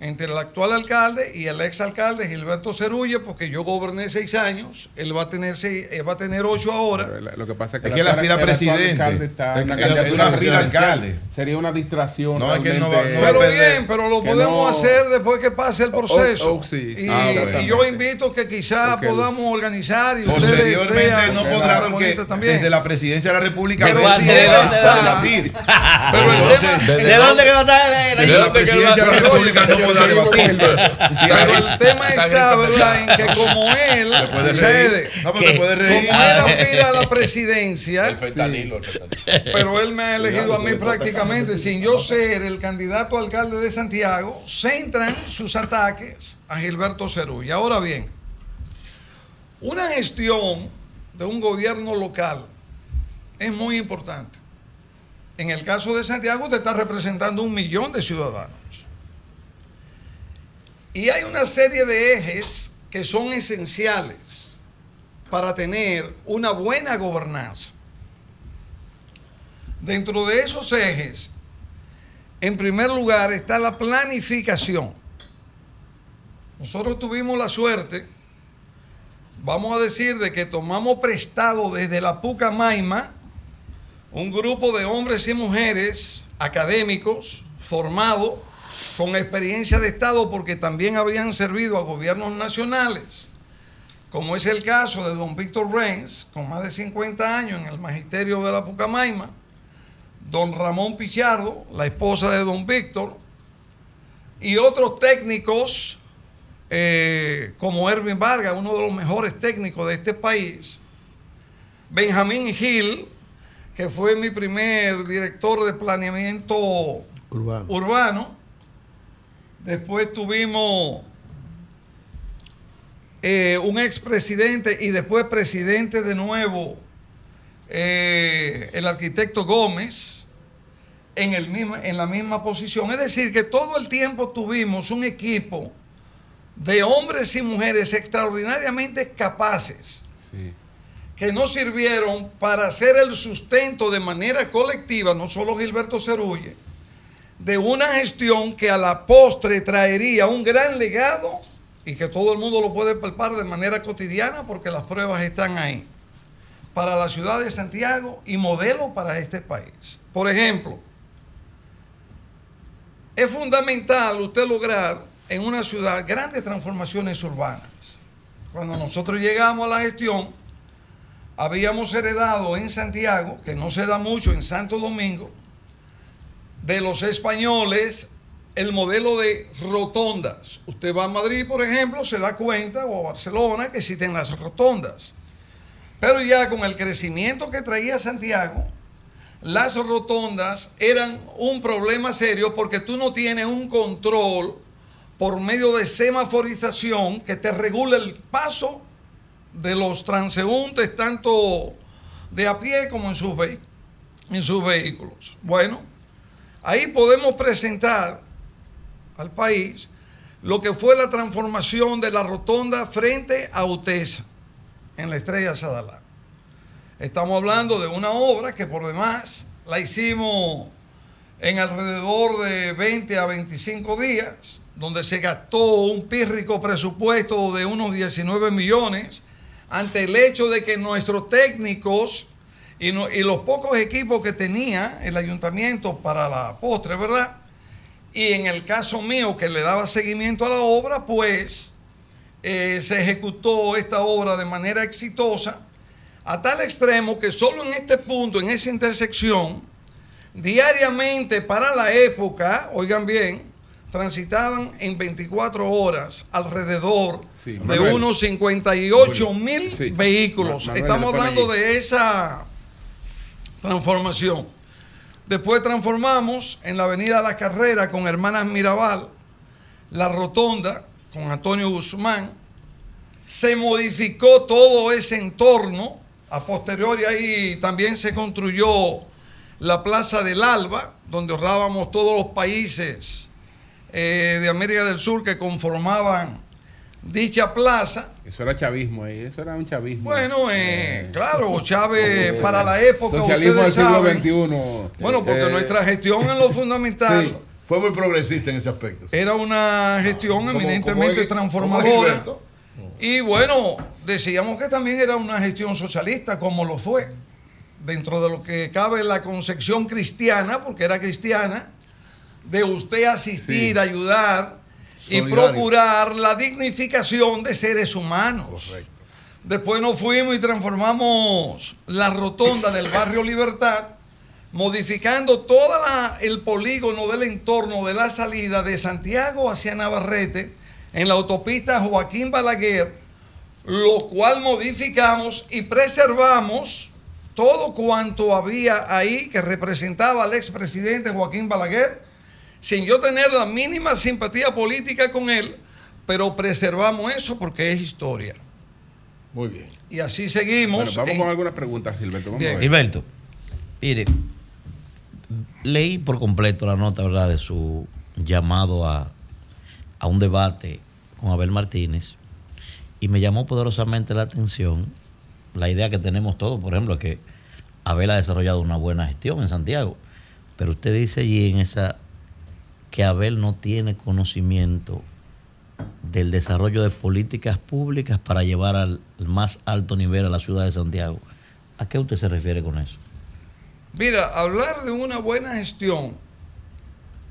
Speaker 17: entre el actual alcalde y el exalcalde Gilberto Cerulle, porque yo goberné seis años, él va a tener seis, él va a tener ocho ahora.
Speaker 1: Lo que pasa es que,
Speaker 14: Es que él aspira presidente.
Speaker 1: está
Speaker 14: Es que él alcalde.
Speaker 1: Sería una distracción.
Speaker 14: No, es que no va- no
Speaker 17: Pero
Speaker 14: perder.
Speaker 17: bien, pero lo podemos
Speaker 1: no-
Speaker 17: hacer después que pase el proceso.
Speaker 1: Oh, oh, sí, sí.
Speaker 17: y,
Speaker 1: Ah,
Speaker 17: y
Speaker 1: bueno.
Speaker 17: yo invito que quizás
Speaker 1: Ok.
Speaker 17: podamos organizar y ustedes
Speaker 14: Posteriormente
Speaker 17: sean
Speaker 14: no podrá porque
Speaker 17: también.
Speaker 14: desde la presidencia de la República
Speaker 17: Pero
Speaker 14: a
Speaker 17: verdad.
Speaker 14: debatir.
Speaker 17: Pero el tema-
Speaker 12: ¿De dónde que va a estar el
Speaker 14: Desde la presidencia de la República
Speaker 17: Pero el tema está, ¿verdad?, en que como él,
Speaker 14: puede
Speaker 17: Fede,
Speaker 14: reír. No, pero te puede reír.
Speaker 17: como él aspira a la presidencia,
Speaker 18: El fentanilo, el fentanilo.
Speaker 17: pero él me ha elegido a mí prácticamente sin yo ser el candidato a alcalde de Santiago, centran sus ataques a Gilberto Cerulla. Ahora bien, una gestión de un gobierno local es muy importante. En el caso de Santiago, usted está representando un millón de ciudadanos. Y hay una serie de ejes que son esenciales para tener una buena gobernanza. Dentro de esos ejes, en primer lugar está la planificación. Nosotros tuvimos la suerte, vamos a decir, de que tomamos prestado desde la Pucamaima un grupo de hombres y mujeres académicos formados con experiencia de Estado porque también habían servido a gobiernos nacionales, como es el caso de don Víctor Reins, con más de 50 años en el magisterio de la Pucamaima, don Ramón Pichardo, la esposa de don Víctor, y otros técnicos eh, como Erwin Vargas, uno de los mejores técnicos de este país, Benjamín Gil, que fue mi primer director de planeamiento
Speaker 13: Urbano.
Speaker 17: urbano. Después tuvimos eh, un expresidente y después presidente de nuevo, eh, el arquitecto Gómez, en, el mismo, en la misma posición. Es decir, que todo el tiempo tuvimos un equipo de hombres y mujeres extraordinariamente capaces que nos sirvieron para hacer el sustento de manera colectiva, no solo Gilberto Cerulle, de una gestión que a la postre traería un gran legado y que todo el mundo lo puede palpar de manera cotidiana porque las pruebas están ahí, para la ciudad de Santiago y modelo para este país. Por ejemplo, es fundamental usted lograr en una ciudad grandes transformaciones urbanas. Cuando nosotros llegamos a la gestión, habíamos heredado en Santiago, que no se da mucho en Santo Domingo, de los españoles el modelo de rotondas. Usted va a Madrid, por ejemplo, se da cuenta, o a Barcelona, que existen las rotondas. Pero ya con el crecimiento que traía Santiago, las rotondas eran un problema serio porque tú no tienes un control por medio de semaforización que te regule el paso de los transeúntes, tanto de a pie como en sus, en sus vehículos. Bueno, ahí podemos presentar al país lo que fue la transformación de la rotonda frente a Utesa, en la estrella Sadalá. Estamos hablando de una obra que por demás la hicimos en alrededor de 20 a 25 días, donde se gastó un pírrico presupuesto de unos 19 millones, ante el hecho de que nuestros técnicos y, no- y los pocos equipos que tenía el ayuntamiento para la postre, ¿verdad? Y en el caso mío que le daba seguimiento a la obra, pues eh, se ejecutó esta obra de manera exitosa, a tal extremo que solo en este punto, en esa intersección, diariamente para la época, oigan bien, transitaban en 24 horas alrededor
Speaker 1: Sí,
Speaker 17: de
Speaker 1: Manuel.
Speaker 17: unos 58 mil
Speaker 1: Sí.
Speaker 17: vehículos.
Speaker 1: Manuel,
Speaker 17: Estamos hablando de esa transformación. Después transformamos en la avenida La Carrera con Hermanas Mirabal, la rotonda con Antonio Guzmán. Se modificó todo ese entorno. A posteriori ahí también se construyó la Plaza del Alba, donde ahorrábamos todos los países eh, de América del Sur que conformaban dicha plaza.
Speaker 1: Eso era chavismo ahí, eso era un chavismo.
Speaker 17: Bueno, eh, claro, Chávez para la época.
Speaker 1: Socialismo del siglo
Speaker 17: saben,
Speaker 1: XXI.
Speaker 17: Bueno, porque
Speaker 1: Eh,
Speaker 17: nuestra gestión en lo fundamental
Speaker 13: Sí, fue muy progresista en ese aspecto. sí.
Speaker 17: era una gestión
Speaker 13: como-
Speaker 17: eminentemente
Speaker 13: como
Speaker 17: transformadora.
Speaker 13: como.
Speaker 17: Y bueno, decíamos que también era una gestión socialista, como lo fue, dentro de lo que cabe la concepción cristiana, porque era cristiana, de usted asistir, ayudar y procurar la dignificación de seres humanos. Después nos fuimos y transformamos la rotonda del barrio Libertad, modificando todo el polígono del entorno de la salida de Santiago hacia Navarrete en la autopista Joaquín Balaguer, lo cual modificamos y preservamos todo cuanto había ahí que representaba al expresidente Joaquín Balaguer, sin yo tener la mínima simpatía política con él, pero preservamos eso porque es historia.
Speaker 13: Muy bien.
Speaker 17: Y así seguimos.
Speaker 1: Bueno, vamos
Speaker 17: en-
Speaker 1: con algunas preguntas, Gilberto. Vamos a ver.
Speaker 12: Gilberto, mire, leí por completo la nota, ¿verdad?, de su llamado a, a un debate con Abel Martínez y me llamó poderosamente la atención la idea que tenemos todos, por ejemplo, que Abel ha desarrollado una buena gestión en Santiago, pero usted dice allí en esa que Abel no tiene conocimiento del desarrollo de políticas públicas para llevar al más alto nivel a la ciudad de Santiago. ¿A qué usted se refiere con eso?
Speaker 17: Mira, hablar de una buena gestión,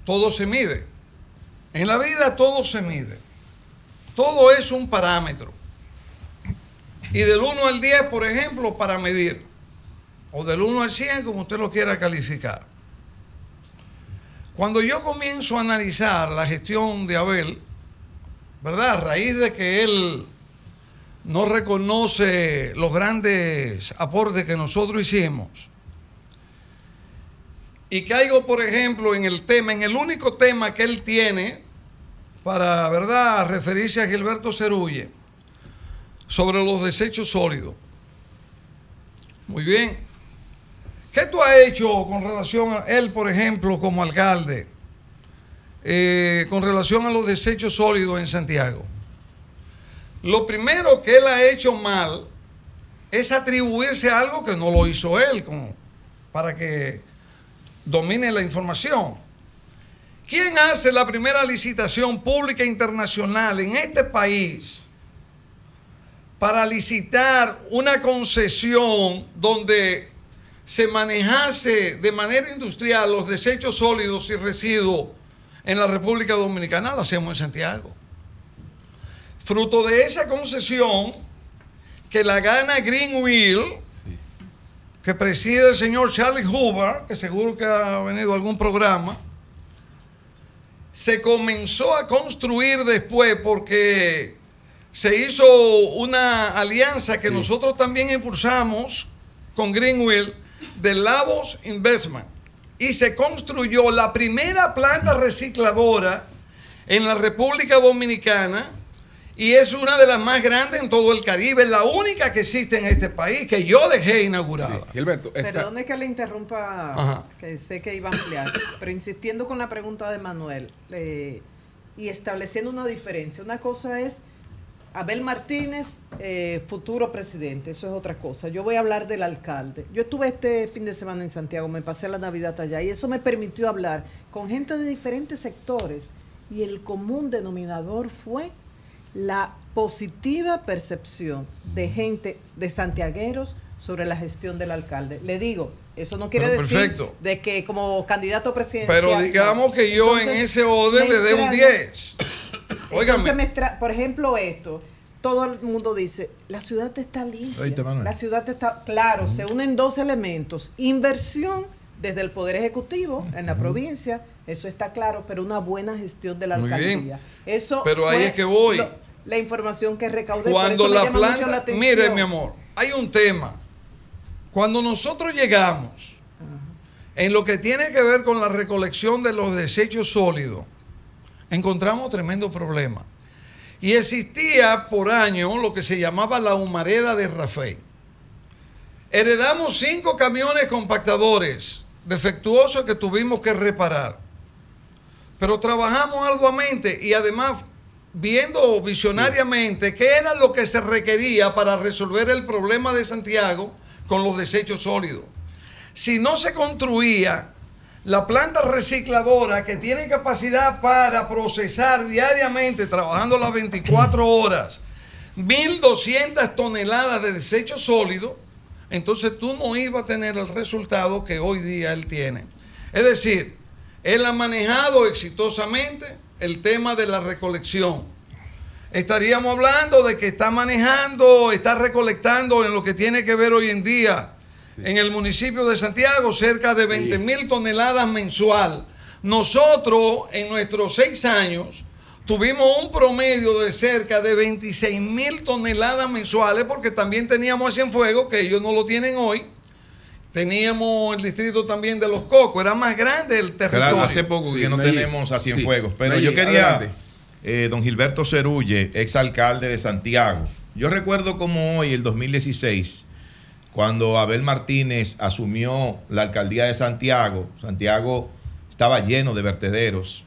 Speaker 17: todo se mide. En la vida todo se mide. Todo es un parámetro. Y del 1 al 10, por ejemplo, para medir. O del 1 al 100, como usted lo quiera calificar. Cuando yo comienzo a analizar la gestión de Abel, ¿verdad? A raíz de que él no reconoce los grandes aportes que nosotros hicimos, y caigo, por ejemplo, en el tema, en el único tema que él tiene para, ¿verdad?, referirse a Gilberto Cerulle sobre los desechos sólidos. Muy bien. ¿Qué tú has hecho con relación a él, por ejemplo, como alcalde, eh, con relación a los desechos sólidos en Santiago? Lo primero que él ha hecho mal es atribuirse a algo que no lo hizo él, para que domine la información. ¿Quién hace la primera licitación pública internacional en este país para licitar una concesión donde se manejase de manera industrial los desechos sólidos y residuos en la República Dominicana? Lo hacemos en Santiago. Fruto de esa concesión que la gana Greenwill, que preside el señor Charlie Hoover, que seguro que ha venido a algún programa, se comenzó a construir después porque se hizo una alianza que nosotros también impulsamos con Greenwill de Lavos Investment y se construyó la primera planta recicladora en la República Dominicana y es una de las más grandes en todo el Caribe, la única que existe en este país que yo dejé inaugurada.
Speaker 1: Gilberto,
Speaker 6: Perdone que le interrumpa,
Speaker 17: Ajá.
Speaker 6: que sé que iba a ampliar, pero insistiendo con la pregunta de Manuel, eh, y estableciendo una diferencia. Una cosa es Abel Martínez, eh, futuro presidente, eso es otra cosa. Yo voy a hablar del alcalde. Yo estuve este fin de semana en Santiago, me pasé la Navidad allá y eso me permitió hablar con gente de diferentes sectores y el común denominador fue la positiva percepción de gente, de santiagueros sobre la gestión del alcalde. Le digo, eso no quiere decir de que como candidato presidencial.
Speaker 17: Pero digamos que yo en ese orden le dé un
Speaker 6: extraña-
Speaker 17: 10.
Speaker 6: Por ejemplo, esto, todo el mundo dice, la ciudad está limpia. La ciudad está, claro, se unen dos elementos, inversión desde el Poder Ejecutivo en la provincia, eso está claro, pero una buena gestión de la
Speaker 17: Muy bien.
Speaker 6: alcaldía. Eso
Speaker 17: Pero ahí es que voy.
Speaker 6: lo- la información que recaudé.
Speaker 17: Cuando la planta,
Speaker 6: la
Speaker 17: mire mi amor, hay un tema. Cuando nosotros llegamos en lo que tiene que ver con la recolección de los desechos sólidos, encontramos tremendo problema. Y existía por año lo que se llamaba la humareda de Rafael. Heredamos cinco camiones compactadores defectuosos que tuvimos que reparar. Pero trabajamos arduamente y además viendo visionariamente qué era lo que se requería para resolver el problema de Santiago con los desechos sólidos. Si no se construía la planta recicladora que tiene capacidad para procesar diariamente, trabajando las 24 horas, 1.200 toneladas de desechos sólidos, entonces tú no ibas a tener el resultado que hoy día él tiene. Es decir, él ha manejado exitosamente el tema de la recolección. Estaríamos hablando de que está manejando, está recolectando en lo que tiene que ver hoy en día en el municipio de Santiago cerca de 20 mil toneladas mensual. Nosotros en nuestros seis años tuvimos un promedio de cerca de 26 mil toneladas mensuales porque también teníamos a Cienfuegos, que ellos no lo tienen hoy. Teníamos el distrito también de Los Cocos, era más grande el territorio.
Speaker 14: Claro, hace poco que no tenemos a Cienfuegos,
Speaker 1: Sí.
Speaker 14: pero yo quería, eh, don Gilberto Cerulle, exalcalde de Santiago. Yo recuerdo como hoy, el 2016, cuando Abel Martínez asumió la alcaldía de Santiago, Santiago estaba lleno de vertederos,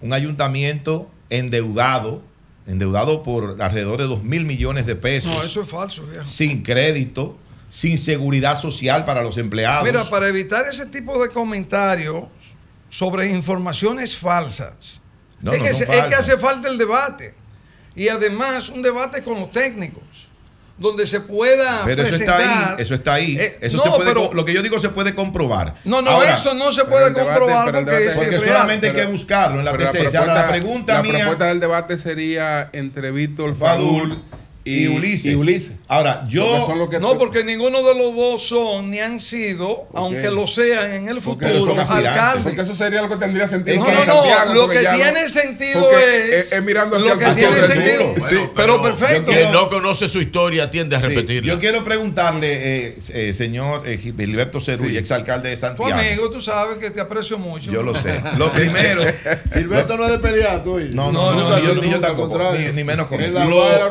Speaker 14: un ayuntamiento endeudado, endeudado por alrededor de 2 mil millones de pesos,
Speaker 17: No, eso es falso, viejo.
Speaker 14: sin crédito, sin seguridad social para los empleados.
Speaker 17: Mira, para evitar ese tipo de comentarios sobre informaciones falsas,
Speaker 14: No,
Speaker 17: es,
Speaker 14: no
Speaker 17: que es hace falta el debate. Y además un debate con los técnicos, donde se pueda
Speaker 14: Pero eso está
Speaker 17: presentar-
Speaker 14: ahí, eso está ahí.
Speaker 17: Eh,
Speaker 14: eso
Speaker 17: no,
Speaker 14: se puede,
Speaker 17: pero-
Speaker 14: lo que yo digo se puede comprobar.
Speaker 17: No, no,
Speaker 14: Ahora,
Speaker 17: eso no se
Speaker 1: pero
Speaker 17: puede
Speaker 1: debate-
Speaker 17: comprobar
Speaker 1: pero
Speaker 17: porque,
Speaker 14: porque solamente hay que
Speaker 1: Pero-
Speaker 14: buscarlo en la
Speaker 1: Pero la.
Speaker 14: Ahora, la pregunta
Speaker 1: la
Speaker 14: mía
Speaker 1: propuesta del debate sería entre Víctor
Speaker 14: Fadul
Speaker 1: Fadul
Speaker 14: y, Ulises.
Speaker 1: y Ulises.
Speaker 14: Ahora, yo
Speaker 1: Porque son los que-
Speaker 17: No, porque ninguno de los dos son ni han sido, aunque lo sean en el
Speaker 1: Porque
Speaker 17: futuro, alcaldes.
Speaker 1: Porque eso sería lo que tendría sentido.
Speaker 17: No, no, no, lo que tiene sentido es-
Speaker 1: es, mirando hacia
Speaker 17: lo que tiene sentido- pero perfecto.
Speaker 18: Que no conoce su historia tiende a
Speaker 14: Sí,
Speaker 18: repetirla.
Speaker 14: yo quiero preguntarle, eh, eh, señor eh, Gilberto Cerulli,
Speaker 1: Sí.
Speaker 14: exalcalde de
Speaker 17: Tu
Speaker 14: Santiago.
Speaker 17: amigo, tú sabes que te aprecio mucho.
Speaker 14: Yo lo sé. Lo primero.
Speaker 13: Gilberto no es de pelear, tú.
Speaker 14: No, no, no, yo, tampoco,
Speaker 13: contrario.
Speaker 14: ni, menos con Lo,
Speaker 13: guarda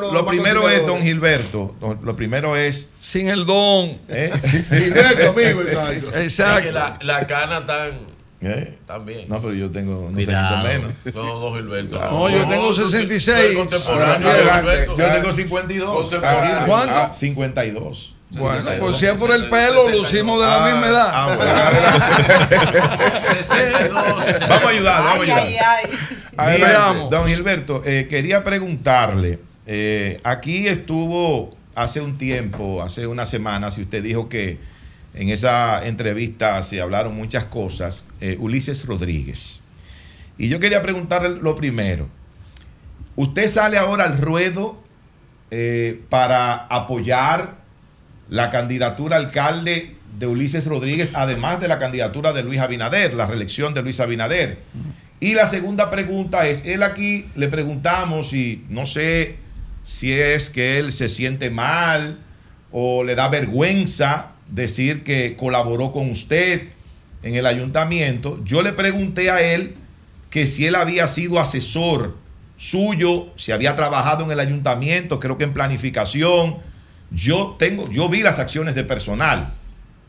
Speaker 14: primero es, don Gilberto, lo, primero es...
Speaker 17: Sin el don.
Speaker 14: ¿eh?
Speaker 13: Gilberto, amigo, exacto.
Speaker 18: Es
Speaker 17: Exacto.
Speaker 18: que la, la cana tan,
Speaker 14: ¿Eh?
Speaker 18: tan bien.
Speaker 14: No, pero yo tengo, no sé, menos.
Speaker 18: No, don Gilberto.
Speaker 17: No, yo tengo
Speaker 18: tú- tú
Speaker 17: 66.
Speaker 18: eres contemporáneo,
Speaker 1: Adelante.
Speaker 18: Gilberto.
Speaker 14: Yo tengo 52.
Speaker 18: Contemporáneo.
Speaker 17: ¿Cuánto?
Speaker 14: Ah, 52.
Speaker 17: Bueno,
Speaker 18: 62,
Speaker 17: pues si es por el pelo,
Speaker 18: 62.
Speaker 17: lucimos de la
Speaker 14: Ah,
Speaker 17: misma edad.
Speaker 14: ah, bueno.
Speaker 18: 62, 62.
Speaker 14: Vamos a ayudar, vamos a
Speaker 6: Ay,
Speaker 14: ayudar.
Speaker 6: ay, ay.
Speaker 14: Mire,
Speaker 17: Veamos.
Speaker 14: don Gilberto, eh, quería preguntarle, eh, aquí estuvo hace un tiempo, hace unas semanas, y usted dijo que en esa entrevista se hablaron muchas cosas, eh, Ulises Rodríguez. Y yo quería preguntarle lo primero, ¿usted sale ahora al ruedo eh, para apoyar la candidatura alcalde de Ulises Rodríguez, además de la candidatura de Luis Abinader, la reelección de Luis Abinader? Y la segunda pregunta es, él aquí le preguntamos y no sé si es que él se siente mal o le da vergüenza decir que colaboró con usted en el ayuntamiento. Yo le pregunté a él que si él había sido asesor suyo, si había trabajado en el ayuntamiento, creo que en planificación. Yo tengo, yo vi las acciones de personal,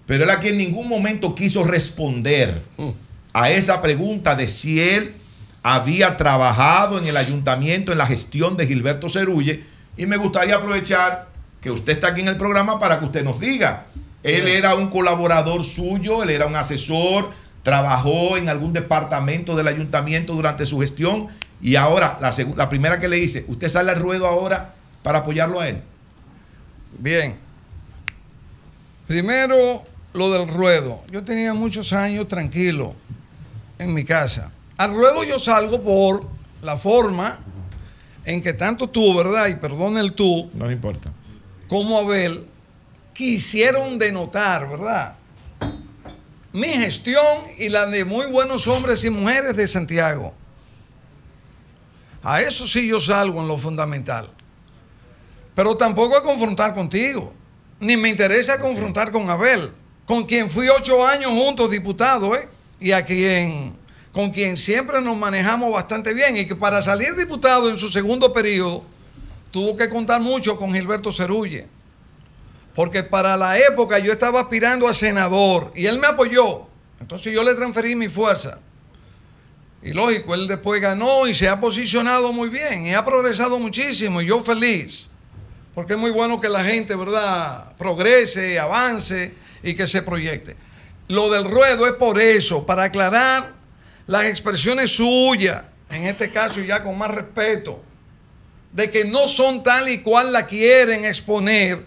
Speaker 14: pero él aquí en ningún momento quiso responder a esa pregunta de si él había trabajado en el ayuntamiento en la gestión de Gilberto Cerulle y me gustaría aprovechar que usted está aquí en el programa para que usted nos diga. Él era un colaborador suyo, él era un asesor, trabajó en algún departamento del ayuntamiento durante su gestión y ahora la, la primera que le hice, ¿usted sale al ruedo ahora para apoyarlo a él?
Speaker 17: Bien. Primero, lo del ruedo. Yo tenía muchos años tranquilo en mi casa. Al ruedo yo salgo por la forma en que tanto tú, ¿verdad? Y perdón el tú,
Speaker 14: No me importa.
Speaker 17: como Abel, quisieron denotar, ¿verdad? Mi gestión y la de muy buenos hombres y mujeres de Santiago. A eso sí yo salgo en lo fundamental. Pero tampoco a confrontar contigo. Ni me interesa confrontar con Abel, con quien fui ocho años juntos diputado, ¿eh? Y a quien, con quien siempre nos manejamos bastante bien. Y que para salir diputado en su segundo periodo, tuvo que contar mucho con Gilberto Cerulle. Porque para la época yo estaba aspirando a senador y él me apoyó. Entonces yo le transferí mi fuerza. Y lógico, él después ganó y se ha posicionado muy bien y ha progresado muchísimo y yo feliz. Porque es muy bueno que la gente, ¿verdad?, progrese, avance y que se proyecte. Lo del ruedo es por eso, para aclarar las expresiones suyas, en este caso ya con más respeto, de que no son tal y cual la quieren exponer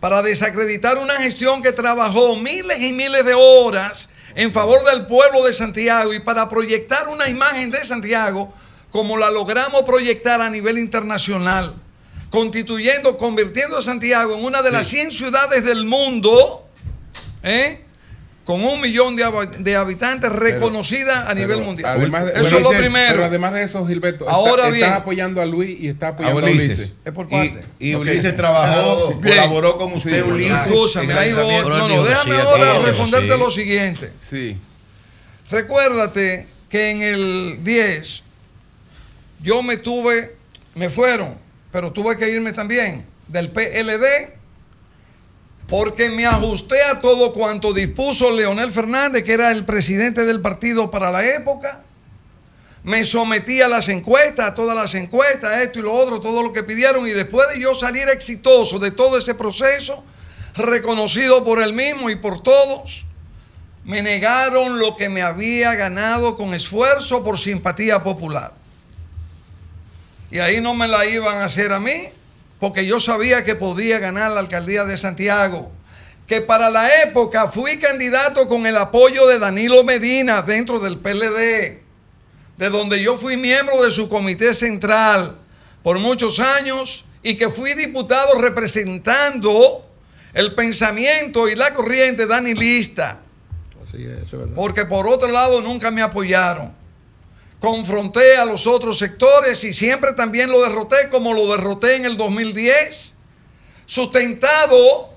Speaker 17: para desacreditar una gestión que trabajó miles y miles de horas en favor del pueblo de Santiago y para proyectar una imagen de Santiago como la logramos proyectar a nivel internacional, constituyendo, convirtiendo a Santiago en una de las 100 ciudades del mundo, ¿eh? Con un millón de, hab- de habitantes reconocida a nivel
Speaker 1: Pero
Speaker 17: mundial.
Speaker 1: además de-
Speaker 17: eso es lo primero.
Speaker 1: Pero además de eso, Gilberto,
Speaker 17: Ahora
Speaker 1: está-
Speaker 17: bien.
Speaker 1: estás apoyando a Luis y está apoyando a
Speaker 14: Ulises.
Speaker 1: Ulises.
Speaker 17: Es por
Speaker 14: Y,
Speaker 17: parte.
Speaker 14: y
Speaker 1: Ok.
Speaker 14: Ulises trabajó,
Speaker 17: Bien.
Speaker 14: colaboró con usted,
Speaker 1: Sí,
Speaker 14: Ulises.
Speaker 17: Escúchame, ahí voy. No, no, déjame ahora responderte
Speaker 12: sí.
Speaker 17: lo siguiente.
Speaker 1: Sí.
Speaker 17: Recuérdate que en el 10 yo me tuve, me fueron, pero tuve que irme también del PLD porque me ajusté a todo cuanto dispuso Leonel Fernández, que era el presidente del partido para la época. Me sometí a las encuestas, a todas las encuestas, esto y lo otro, todo lo que pidieron. Y después de yo salir exitoso de todo ese proceso, reconocido por él mismo y por todos, me negaron lo que me había ganado con esfuerzo por simpatía popular. Y ahí no me la iban a hacer a mí, porque yo sabía que podía ganar la alcaldía de Santiago. Que para la época fui candidato con el apoyo de Danilo Medina dentro del PLD, de donde yo fui miembro de su comité central por muchos años y que fui diputado representando el pensamiento y la corriente danilista
Speaker 13: Así es, eso es verdad.
Speaker 17: porque por otro lado nunca me apoyaron. Confronté a los otros sectores y siempre también lo derroté como lo derroté en el 2010, sustentado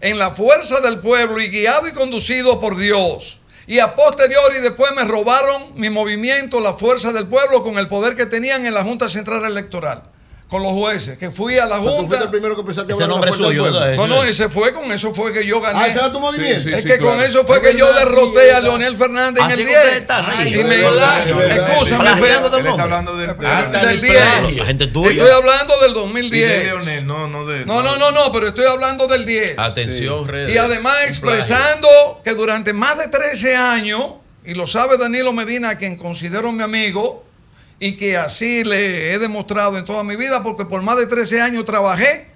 Speaker 17: en la fuerza del pueblo y guiado y conducido por Dios. Y a posteriori después me robaron mi movimiento, la fuerza del pueblo, con el poder que tenían en la Junta Central Electoral, con los jueces, que fui a la
Speaker 13: O sea, tú
Speaker 17: Junta.
Speaker 13: fuiste el primero que empezaste a
Speaker 12: Ese
Speaker 13: hablar de
Speaker 12: nombre
Speaker 13: la fuerza del
Speaker 12: suyo.
Speaker 17: No, no, ese fue, con eso fue que yo gané.
Speaker 13: Ah, ese era tu movimiento.
Speaker 1: Sí,
Speaker 17: es
Speaker 1: sí,
Speaker 17: que
Speaker 1: claro.
Speaker 17: con eso fue
Speaker 13: Es
Speaker 17: que yo
Speaker 13: verdad, sí,
Speaker 17: derroté a. Leonel Fernández en el
Speaker 12: que usted
Speaker 17: 10.
Speaker 12: está, sí,
Speaker 17: y me, espera.
Speaker 12: del
Speaker 14: Él está hablando del,
Speaker 17: del
Speaker 1: el
Speaker 17: 10.
Speaker 1: plagio.
Speaker 12: La gente tuya.
Speaker 17: Estoy hablando del
Speaker 14: y de
Speaker 17: 2010.
Speaker 14: Leonel, no, no de.
Speaker 17: No, no, no, no, pero estoy hablando del 10.
Speaker 18: Atención, redes.
Speaker 17: Y además expresando que durante más de 13 años, y lo sabe Danilo Medina, a quien considero mi amigo, y que así le he demostrado en toda mi vida, porque por más de 13 años trabajé,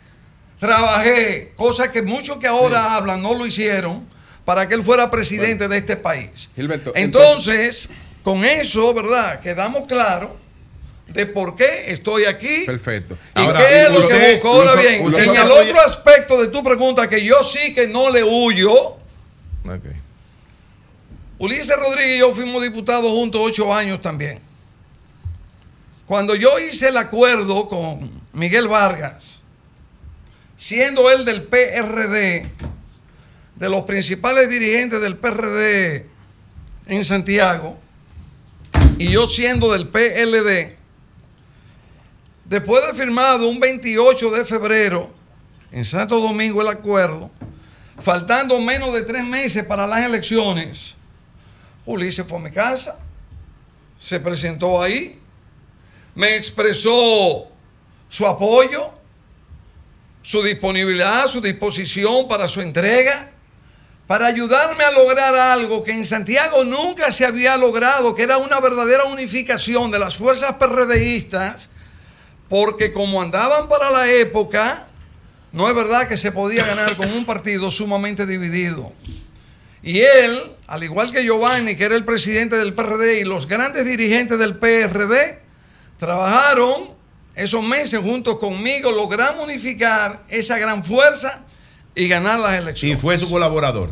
Speaker 17: trabajé, cosa que muchos que ahora hablan no lo hicieron, para que él fuera presidente de este país.
Speaker 1: Gilberto,
Speaker 17: Entonces, con eso, ¿verdad? Quedamos claros de por qué estoy aquí.
Speaker 1: Perfecto.
Speaker 17: ¿Y
Speaker 1: Ahora,
Speaker 17: qué es lo que busco? Ahora bien, en el
Speaker 1: apoya-
Speaker 17: otro aspecto de tu pregunta, que yo sí que no le huyo,
Speaker 14: Ok.
Speaker 17: Ulises Rodríguez y yo fuimos diputados juntos ocho años también. Cuando yo hice el acuerdo con Miguel Vargas, siendo él del PRD, de los principales dirigentes del PRD en Santiago, y yo siendo del PLD, después de firmado un 28 de febrero en Santo Domingo el acuerdo, faltando menos de tres meses para las elecciones, Ulises fue a mi casa, se presentó ahí, me expresó su apoyo, su disponibilidad, su disposición para su entrega, para ayudarme a lograr algo que en Santiago nunca se había logrado, que era una verdadera unificación de las fuerzas PRDistas, porque como andaban para la época, no es verdad que se podía ganar con un partido sumamente dividido. Y él, al igual que Giovanni, que era el presidente del PRD, y los grandes dirigentes del PRD, trabajaron esos meses juntos conmigo, logramos unificar esa gran fuerza y ganar las elecciones.
Speaker 14: Y fue su colaborador.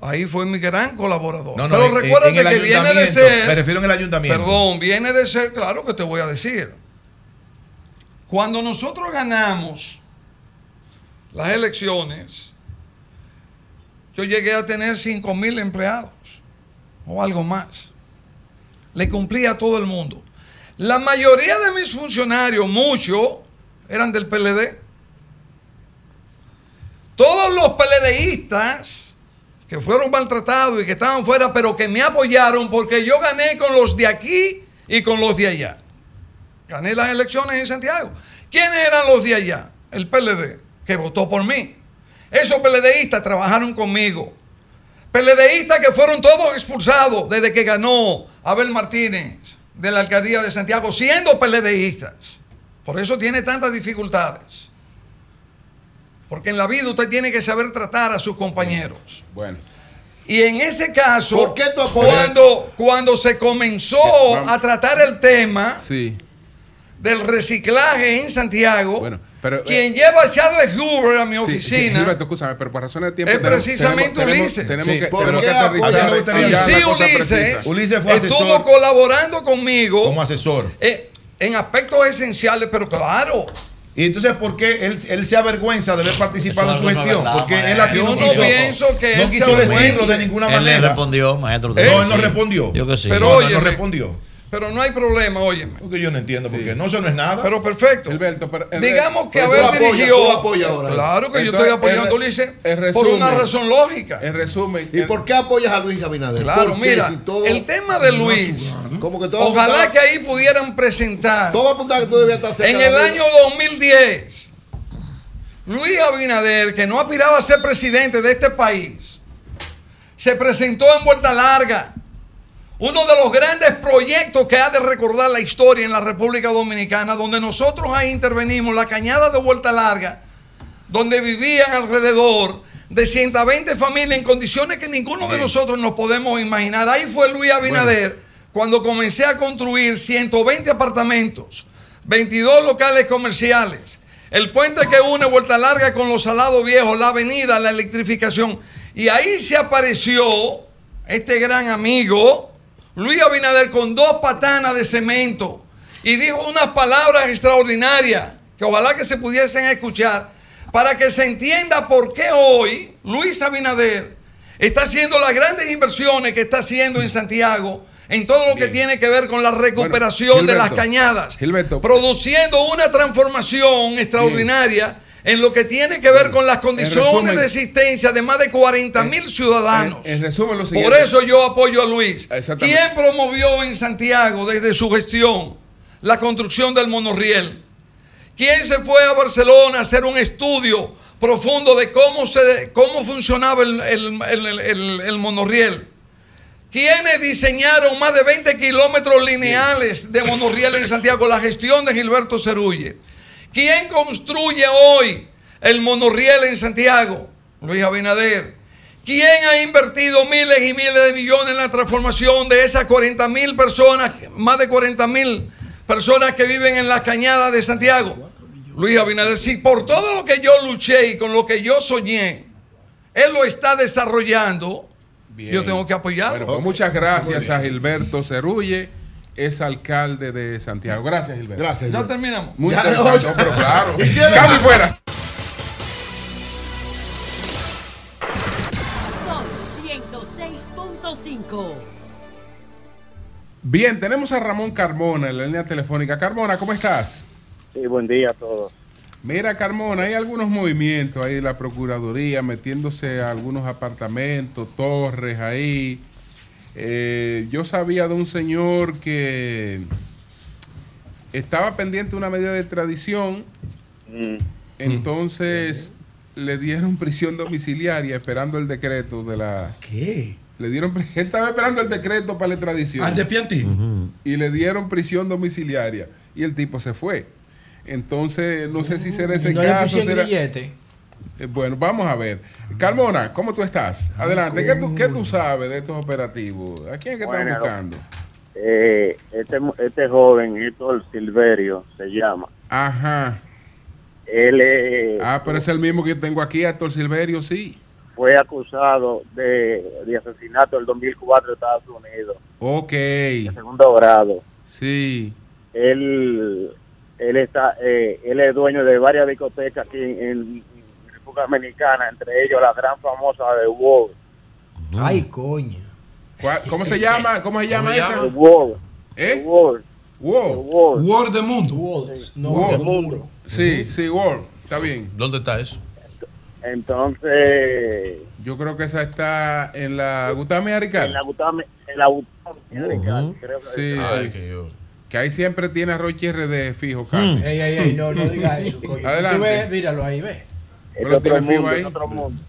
Speaker 17: Ahí fue mi gran colaborador.
Speaker 14: No, no,
Speaker 17: Pero recuérdate que viene de ser.
Speaker 14: me refiero en el ayuntamiento.
Speaker 17: Perdón, viene de ser, claro que te voy a decir. Cuando nosotros ganamos las elecciones, yo llegué a tener 5 mil empleados o algo más. Le cumplía a todo el mundo. La mayoría de mis funcionarios, muchos, eran del PLD. Todos los PLDistas que fueron maltratados y que estaban fuera, pero que me apoyaron porque yo gané con los de aquí y con los de allá. Gané las elecciones en Santiago. ¿Quiénes eran los de allá? El PLD, que votó por mí. Esos PLDistas trabajaron conmigo. PLDistas que fueron todos expulsados desde que ganó Abel Martínez de la alcaldía de Santiago, siendo PLDistas. Por eso tiene tantas dificultades. Porque en la vida usted tiene que saber tratar a sus compañeros.
Speaker 1: Bueno.
Speaker 17: Y en ese caso,
Speaker 13: ¿Por qué tú
Speaker 17: cuando, cuando se comenzó
Speaker 1: Vamos.
Speaker 17: a tratar el tema
Speaker 1: Sí.
Speaker 17: del reciclaje en Santiago,
Speaker 1: Bueno, pero, eh,
Speaker 17: quien lleva a Charles Hoover a mi
Speaker 1: Sí, sí,
Speaker 17: oficina,
Speaker 1: Gilberto, escúchame, pero por razones de tiempo.
Speaker 17: es
Speaker 1: tenemos-
Speaker 17: precisamente
Speaker 1: tenemos,
Speaker 17: Ulises.
Speaker 1: Tenemos,
Speaker 14: Sí,
Speaker 1: que,
Speaker 14: ¿por
Speaker 1: tenemos
Speaker 14: qué
Speaker 1: que aterrizar
Speaker 14: apoyas a
Speaker 1: y
Speaker 17: sí, Ulises,
Speaker 14: fue
Speaker 17: estuvo
Speaker 14: asesor.
Speaker 17: colaborando conmigo
Speaker 14: Como asesor.
Speaker 17: eh, en aspectos esenciales, pero claro,
Speaker 14: Y entonces, ¿por qué él, él se avergüenza de haber participado en su gestión?
Speaker 12: verdad,
Speaker 14: Porque él aquí
Speaker 17: Yo
Speaker 14: no
Speaker 17: no
Speaker 14: quiso,
Speaker 17: pienso que
Speaker 14: no
Speaker 17: él
Speaker 14: quiso decirlo de ninguna
Speaker 12: Él le
Speaker 14: manera.
Speaker 12: respondió, maestro.
Speaker 17: ¿Eh?
Speaker 14: No, él no
Speaker 12: Sí.
Speaker 14: respondió.
Speaker 12: Yo que sí.
Speaker 17: Pero
Speaker 14: no, él no respondió.
Speaker 17: Pero no hay problema, óyeme.
Speaker 14: Porque yo no entiendo, porque no, eso no es nada.
Speaker 17: Pero perfecto.
Speaker 1: Gilberto, pero- el-
Speaker 17: Digamos que
Speaker 13: apoyas ahora.
Speaker 17: Claro que yo estoy apoyando a Ulises por una razón lógica.
Speaker 1: En resumen.
Speaker 13: ¿Y
Speaker 1: el-
Speaker 13: por qué apoyas a Luis Abinader?
Speaker 17: Claro,
Speaker 13: Porque
Speaker 17: mira,
Speaker 13: si todo-
Speaker 17: el tema de Luis,
Speaker 13: Como que todo
Speaker 17: ojalá
Speaker 13: apuntaba-
Speaker 17: que ahí pudieran presentar
Speaker 13: Todo apuntaba que tú debías estar cerca
Speaker 17: en el
Speaker 13: Luis.
Speaker 17: año 2010, Luis Abinader, que no aspiraba a ser presidente de este país, se presentó en Vuelta Larga, uno de los grandes proyectos que ha de recordar la historia en la República Dominicana, donde nosotros ahí intervenimos, la cañada de Vuelta Larga, donde vivían alrededor de 120 familias en condiciones que ninguno de nosotros nos podemos imaginar. Ahí fue Luis Abinader cuando comencé a construir 120 apartamentos, 22 locales comerciales, el puente que une Vuelta Larga con los Salados Viejos, la avenida, la electrificación. Y ahí se apareció este gran amigo, Luis Abinader, con dos patanas de cemento y dijo unas palabras extraordinarias que ojalá que se pudiesen escuchar para que se entienda por qué hoy Luis Abinader está haciendo las grandes inversiones que está haciendo en Santiago en todo lo que tiene que ver con la recuperación de las cañadas,
Speaker 1: Gilberto.
Speaker 17: produciendo una transformación extraordinaria en lo que tiene que ver con las condiciones
Speaker 1: resumen-
Speaker 17: de existencia de más de 40 mil ciudadanos.
Speaker 1: En, en resumen, lo siguiente.
Speaker 17: Por eso yo apoyo a Luis. ¿Quién promovió en Santiago desde su gestión la construcción del monorriel? ¿Quién se fue a Barcelona a hacer un estudio profundo de cómo, se, cómo funcionaba el, el- el- el- el- el monorriel? ¿Quiénes diseñaron más de 20 kilómetros lineales de monorriel en Santiago? La gestión de Gilberto Cerulle. ¿Quién construye hoy el monorriel en Santiago? Luis Abinader. ¿Quién ha invertido miles y miles de millones en la transformación de esas 40 mil personas, más de 40 mil personas que viven en las cañadas de Santiago? Luis Abinader, si por todo lo que yo luché y con lo que yo soñé, él lo está desarrollando,
Speaker 1: Bien.
Speaker 17: yo tengo que apoyarlo.
Speaker 1: Bueno, pues muchas gracias a Gilberto Cerulle, es alcalde de Santiago. Gracias, Gilberto.
Speaker 13: Gracias.
Speaker 17: ya
Speaker 13: Gilberto.
Speaker 17: terminamos.
Speaker 1: Muy
Speaker 13: Ya,
Speaker 1: interesante,
Speaker 13: oye.
Speaker 1: pero claro. Cambio fuera.
Speaker 16: Son 106.5.
Speaker 1: Bien, tenemos a Ramón Carmona en la línea telefónica. Carmona, ¿cómo estás?
Speaker 19: Sí, buen día a todos.
Speaker 1: Mira, Carmona, hay algunos movimientos ahí de la Procuraduría metiéndose a algunos apartamentos, torres ahí. Eh, yo sabía de un señor que estaba pendiente de una medida de tradición,
Speaker 20: Mm.
Speaker 1: entonces le dieron prisión domiciliaria esperando el decreto de la...
Speaker 21: ¿Qué?
Speaker 1: Le dieron, él estaba esperando el decreto para la extradición.
Speaker 21: Al de Piantín.
Speaker 1: Y le dieron prisión domiciliaria. Y el tipo se fue. Entonces, no sé si será ese
Speaker 15: Y no
Speaker 1: caso. será-
Speaker 15: grillete.
Speaker 1: Eh, Bueno, vamos a ver. Carmona, ¿cómo tú estás? Adelante. ¿Qué tú, qué tú sabes de estos operativos? ¿A quién es que están buscando?
Speaker 20: Eh, este, este joven, Héctor Silverio, se llama.
Speaker 1: Ajá.
Speaker 20: Él eh,
Speaker 1: Ah, pero es el mismo que tengo aquí, Héctor Silverio, sí.
Speaker 20: fue acusado de, de asesinato en 2004 en Estados Unidos,
Speaker 1: Ok.
Speaker 20: de segundo grado.
Speaker 1: Sí.
Speaker 20: Él, él, está, eh, él es dueño de varias discotecas aquí en, en República Dominicana, entre ellos la gran famosa de World.
Speaker 15: Ay, coño.
Speaker 1: ¿Cuál- ¿Cómo se llama? ¿Cómo se llama esa?
Speaker 20: The World.
Speaker 1: ¿Eh?
Speaker 20: The World.
Speaker 21: Word de mundo.
Speaker 15: No,
Speaker 1: World.
Speaker 15: de muro.
Speaker 1: Sí, sí, World. Está bien.
Speaker 18: ¿Dónde está eso?
Speaker 20: Entonces,
Speaker 1: Yo creo que esa está en la Gutame Arical.
Speaker 20: en la Gutame, en la Gutame, creo que
Speaker 1: Sí,
Speaker 18: Ay,
Speaker 1: sí.
Speaker 18: que yo-
Speaker 1: Que ahí siempre tiene arroz RD fijo, casi.
Speaker 15: Ey, ey, ey, no, no digas eso, coño.
Speaker 1: Adelante.
Speaker 15: Tú ves, míralo ahí, ve.
Speaker 1: Fijo ahí.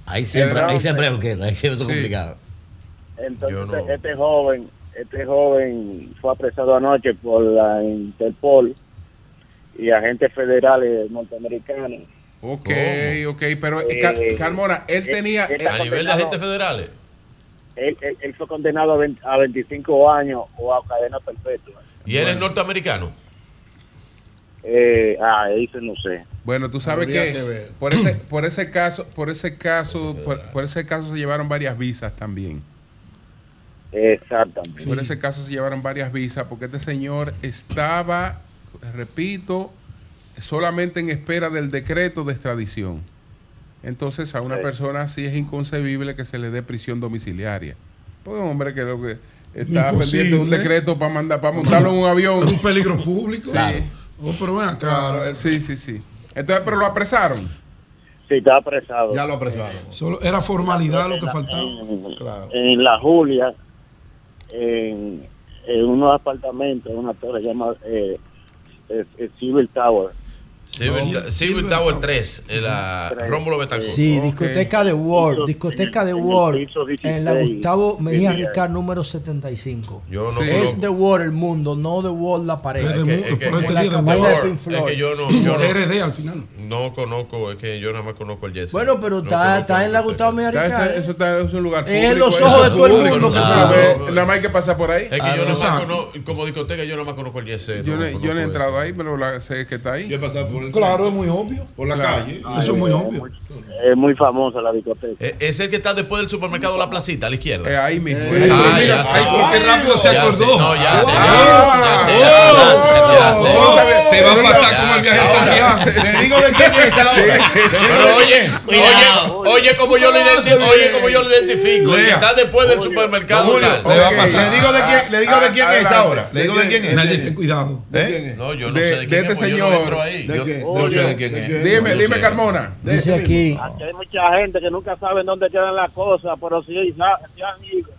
Speaker 12: Ahí siempre, ahí siempre es ahí siempre es
Speaker 1: Sí.
Speaker 12: complicado.
Speaker 20: Entonces,
Speaker 18: no.
Speaker 20: este, este joven, este joven fue apresado anoche por la Interpol y agentes federales norteamericanos.
Speaker 1: Ok, ok, pero
Speaker 20: Eh,
Speaker 1: Ca- Carmona, él
Speaker 20: eh,
Speaker 1: tenía...
Speaker 20: él
Speaker 1: eh,
Speaker 18: A nivel de agentes federales.
Speaker 20: Él, él- él fue condenado a, 20 a 25 años o a cadena perpetua.
Speaker 18: ¿Y él es norteamericano?
Speaker 20: Eh, ah, eso no sé.
Speaker 1: Bueno, tú sabes que, por ese por ese caso, por ese caso, por, por ese caso se llevaron varias visas también.
Speaker 20: Exactamente.
Speaker 1: Por ese caso se llevaron varias visas porque este señor estaba, repito, solamente en espera del decreto de extradición. Entonces a una
Speaker 20: Sí.
Speaker 1: persona así es inconcebible que se le dé prisión domiciliaria. Pues un hombre que lo que está pendiente de un decreto para mandar para montarlo en un avión.
Speaker 21: Es un peligro público.
Speaker 1: Sí.
Speaker 21: Oh, pero ven acá.
Speaker 1: Claro, eh, sí, sí, sí. Entonces, pero lo apresaron.
Speaker 20: Sí, está apresado.
Speaker 14: Ya lo apresaron.
Speaker 21: Solo era formalidad lo que
Speaker 20: la-
Speaker 21: faltaba.
Speaker 20: En,
Speaker 14: Claro.
Speaker 20: en la Julia, en, en unos apartamentos, en una torre llamada eh, eh, eh, Civil Tower.
Speaker 18: Civil, Civil Tower 3, en la Rómulo Betancourt.
Speaker 15: Sí, discoteca de World, discoteca de
Speaker 20: en el
Speaker 15: World, en la
Speaker 20: 16,
Speaker 15: Gustavo Mejía. Ricard número 75.
Speaker 18: Yo no
Speaker 1: Sí.
Speaker 15: Es. The World el mundo, no The World la pared.
Speaker 21: Es de
Speaker 18: Es que- es que-
Speaker 21: por este
Speaker 15: en la
Speaker 18: Lord,
Speaker 15: Pink
Speaker 18: es que yo no, yo no,
Speaker 21: RD al final.
Speaker 18: no conozco, es que yo nada más conozco el Jesse.
Speaker 15: Bueno, pero
Speaker 18: No
Speaker 15: está, está en la
Speaker 18: el
Speaker 15: Gustavo Mejía
Speaker 1: Está ese-
Speaker 15: Ricard.
Speaker 1: eso está es un lugar
Speaker 15: Es
Speaker 1: público.
Speaker 15: los ojos de todo el mundo
Speaker 1: no Nada más hay que pasar por ahí.
Speaker 18: Es que
Speaker 15: Ah,
Speaker 18: yo nada más conozco, como discoteca, yo nada más conozco el Jesse.
Speaker 1: Yo,
Speaker 18: no
Speaker 1: no- no he entrado ahí, pero la- sé que está ahí.
Speaker 14: Yo he pasado por el
Speaker 21: Claro, es muy obvio.
Speaker 14: por la
Speaker 1: Claro.
Speaker 14: calle.
Speaker 21: Eso es muy
Speaker 20: Eh,
Speaker 21: obvio.
Speaker 20: muy- Es muy famosa la discoteca.
Speaker 18: Eh, Es el que está después del supermercado La Placita, a la izquierda.
Speaker 1: Eh, ahí mismo.
Speaker 14: Eh,
Speaker 1: Ahí
Speaker 18: Ah,
Speaker 1: mismo.
Speaker 18: ya sé.
Speaker 21: Ay, qué rápido se acordó.
Speaker 18: No, ya sé. Ya sé,
Speaker 1: oh, oh.
Speaker 21: Se va a pasar
Speaker 18: Ya
Speaker 21: como el viaje de Santiago.
Speaker 14: Te digo de quién es ahora. Te
Speaker 18: Pero oye, oye, oye como yo lo identifico, oye como yo lo identifico, el que está después del supermercado
Speaker 14: Julio,
Speaker 18: tal.
Speaker 21: Le va a
Speaker 1: Ok.
Speaker 21: pasar.
Speaker 14: Le digo de quién, le digo de quién es ahora. Le digo de quién es.
Speaker 21: Nadie ten cuidado.
Speaker 14: ¿De
Speaker 1: ¿Eh?
Speaker 14: quién es?
Speaker 18: No, yo no sé de quién
Speaker 1: este
Speaker 18: es, no
Speaker 1: señor.
Speaker 14: ¿De
Speaker 18: sé de
Speaker 14: quién?
Speaker 18: quién
Speaker 14: ¿De
Speaker 18: es.
Speaker 1: Dime, dime. Carmona.
Speaker 15: Dice aquí,
Speaker 20: Aquí hay mucha gente que nunca sabe dónde quedan las cosas, pero sí, han ido.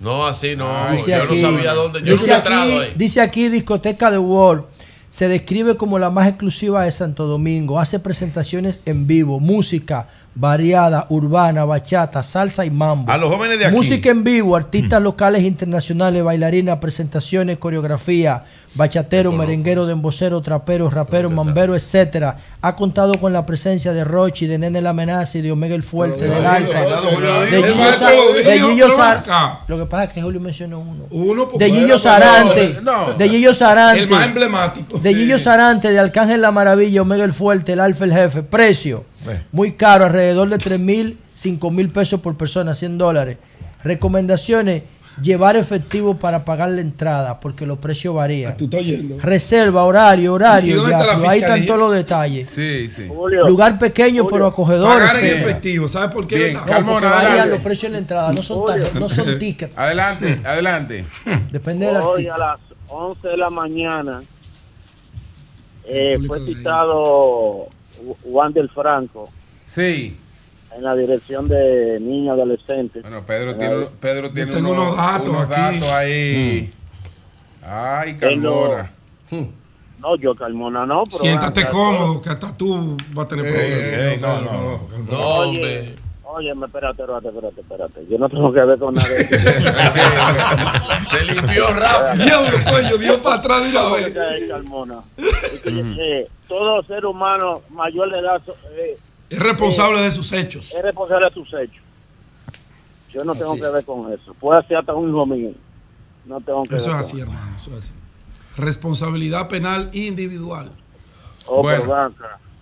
Speaker 18: No, así no.
Speaker 15: dice
Speaker 18: yo
Speaker 15: aquí,
Speaker 18: no sabía dónde. Yo
Speaker 15: dice
Speaker 18: nunca he entrado
Speaker 15: aquí,
Speaker 18: ahí.
Speaker 15: dice aquí discoteca de World. Se describe como la más exclusiva de Santo Domingo. Hace presentaciones en vivo, música variada, urbana, bachata, salsa y mambo.
Speaker 22: A los jóvenes de aquí.
Speaker 15: Música en vivo, artistas locales, internacionales, bailarinas, presentaciones, coreografía, bachatero, merenguero, dembocero, trapero, rapero, mambero, etcétera. Ha contado con la presencia de Rochi, de Nene La Amenaza y de Omega el Fuerte, del Alfa, de. Gillo
Speaker 21: maestro
Speaker 15: Sa-
Speaker 21: lo
Speaker 15: de Gillo que pasa es que Julio mencionó uno.
Speaker 21: Uno
Speaker 15: De Gillo Sarante,
Speaker 1: no.
Speaker 15: de Gillo Sarante,
Speaker 21: el más emblemático.
Speaker 15: de Gillo Sarante, de Arcángel La Maravilla, Omega el Fuerte, el Alfa el Jefe. Precio. Muy caro, alrededor de 3 mil, 5 mil pesos por persona, 100 dólares. Recomendaciones, llevar efectivo para pagar la entrada, porque los precios varían.
Speaker 21: Tú estás oyendo.
Speaker 15: Reserva, horario,
Speaker 21: ¿Y
Speaker 15: horario,
Speaker 21: dónde está la
Speaker 15: diablo, ahí están todos los detalles.
Speaker 1: Sí, sí.
Speaker 15: Lugar pequeño pero acogedor.
Speaker 21: Pagar en efectivo. ¿Sabes por qué?
Speaker 1: Bien,
Speaker 15: No, porque varían los precios en la entrada, no son, tar- no son tickets.
Speaker 1: Adelante, adelante.
Speaker 15: Depende del
Speaker 20: hoy
Speaker 15: artista.
Speaker 20: a las 11 de la mañana eh, fue citado Juan del Franco
Speaker 1: Sí.
Speaker 19: en la dirección de niños adolescentes.
Speaker 1: Bueno, Pedro
Speaker 19: En
Speaker 1: tiene, Pedro tiene
Speaker 21: tengo
Speaker 1: unos,
Speaker 21: unos datos
Speaker 1: unos
Speaker 21: aquí.
Speaker 1: datos ahí. Ay, Carmona.
Speaker 19: No, yo Carmona no, pero...
Speaker 21: Siéntate cómodo, que hasta tú vas a tener problemas.
Speaker 19: Ey, no, no, Oye, óyeme, espérate, espérate, espérate, espérate. Yo no tengo que ver con nada de eso.
Speaker 18: Se limpió rápido.
Speaker 21: Diablo, cuello, dio para atrás de una vez.
Speaker 19: eh. Eh, todo ser humano mayor de edad eh,
Speaker 21: Es responsable de sus hechos.
Speaker 19: es responsable de sus hechos. Yo no tengo
Speaker 21: Así
Speaker 19: que
Speaker 21: es.
Speaker 19: ver con eso. Puede ser hasta un hijo mío. No tengo que
Speaker 21: Eso es
Speaker 19: ver
Speaker 21: así,
Speaker 19: con
Speaker 21: hermano. Eso es así. Responsabilidad penal individual.
Speaker 19: Oh,
Speaker 1: Bueno.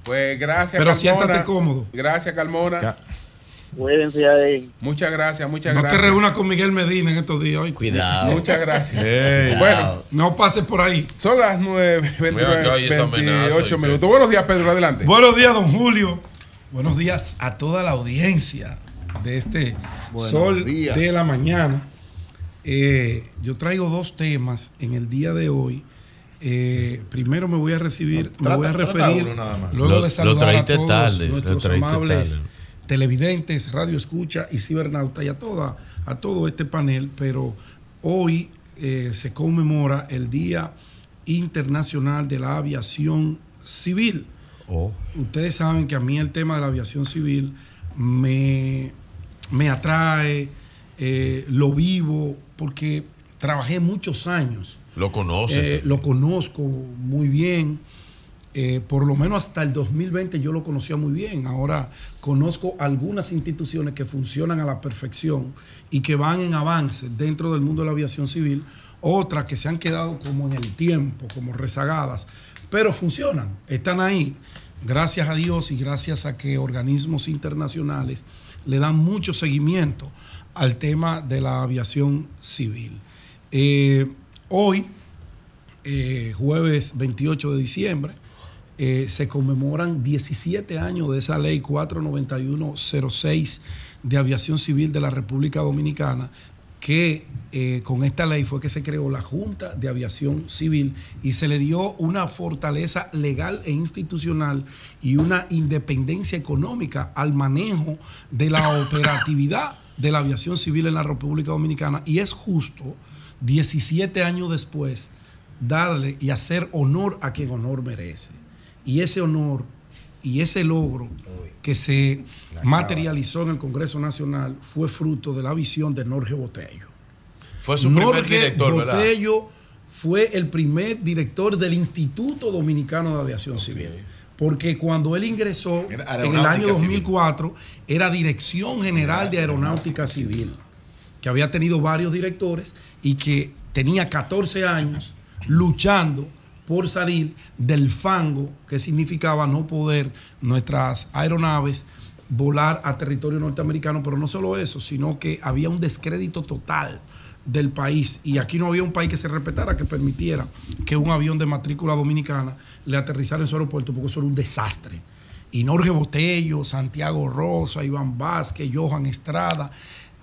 Speaker 1: Pues gracias,
Speaker 21: Pero
Speaker 1: Carmona.
Speaker 21: siéntate cómodo.
Speaker 1: Gracias, Carmona.
Speaker 19: Cuídense ahí.
Speaker 1: Muchas gracias, muchas
Speaker 21: No te
Speaker 1: gracias.
Speaker 21: reúnas con Miguel Medina en estos días. hoy.
Speaker 12: Cuidado.
Speaker 1: Muchas gracias. Bueno,
Speaker 21: No pases por ahí.
Speaker 1: son las 9,
Speaker 21: Mira que hay esa
Speaker 1: 28
Speaker 21: amenaza,
Speaker 1: minutos. Buenos días, Pedro, adelante.
Speaker 21: Buenos días, don Julio. Buenos días a toda la audiencia de este
Speaker 13: Buenos
Speaker 21: Sol
Speaker 13: días.
Speaker 21: de la Mañana. Eh, yo traigo dos temas en el día de hoy. Eh, primero me voy a recibir, me
Speaker 5: trata-
Speaker 21: voy a referir,
Speaker 5: uno nada más.
Speaker 21: luego
Speaker 5: Lo-
Speaker 21: de
Speaker 5: lo
Speaker 21: saludar a
Speaker 5: traíste
Speaker 21: todos
Speaker 5: tarde, lo
Speaker 21: nuestros
Speaker 5: traíste
Speaker 21: amables
Speaker 5: tarde.
Speaker 21: Televidentes, radio escucha y cibernauta y a toda a todo este panel, pero hoy eh, se conmemora el Día Internacional de la Aviación Civil. Ustedes saben que a mí el tema de la aviación civil me, me atrae, eh, lo vivo, porque trabajé muchos años.
Speaker 18: Lo conoces.
Speaker 21: Eh, lo conozco muy bien. Eh, por lo menos hasta el 2020 yo lo conocía muy bien. Ahora conozco algunas instituciones que funcionan a la perfección y que van en avance dentro del mundo de la aviación civil, otras que se han quedado como en el tiempo, como rezagadas, pero funcionan, están ahí. Gracias a Dios y gracias a que organismos internacionales le dan mucho seguimiento al tema de la aviación civil. Eh, hoy, eh, jueves 28 de diciembre, eh, se conmemoran 17 años de esa ley 49106 de aviación civil de la República Dominicana, que eh, con esta ley fue que se creó la Junta de Aviación Civil y se le dio una fortaleza legal e institucional y una independencia económica al manejo de la operatividad de la aviación civil en la República Dominicana. Y es justo, 17 años después, darle y hacer honor a quien honor merece. Y ese honor y ese logro que se materializó en el Congreso Nacional fue fruto de la visión de Norge Botello.
Speaker 18: Fue su primer director, ¿verdad?
Speaker 21: Botello fue el primer director del Instituto Dominicano de Aviación Civil. Porque cuando él ingresó en el año
Speaker 5: Civil.
Speaker 21: 2004, era Dirección General de Aeronáutica Civil, que había tenido varios directores y que tenía 14 años luchando por salir del fango que significaba no poder nuestras aeronaves volar a territorio norteamericano, pero no solo eso, sino que había un descrédito total del país y aquí no había un país que se respetara que permitiera que un avión de matrícula dominicana le aterrizara en su aeropuerto porque eso era un desastre. Y Norge Botello, Santiago Rosa, Iván Vázquez, Johan Estrada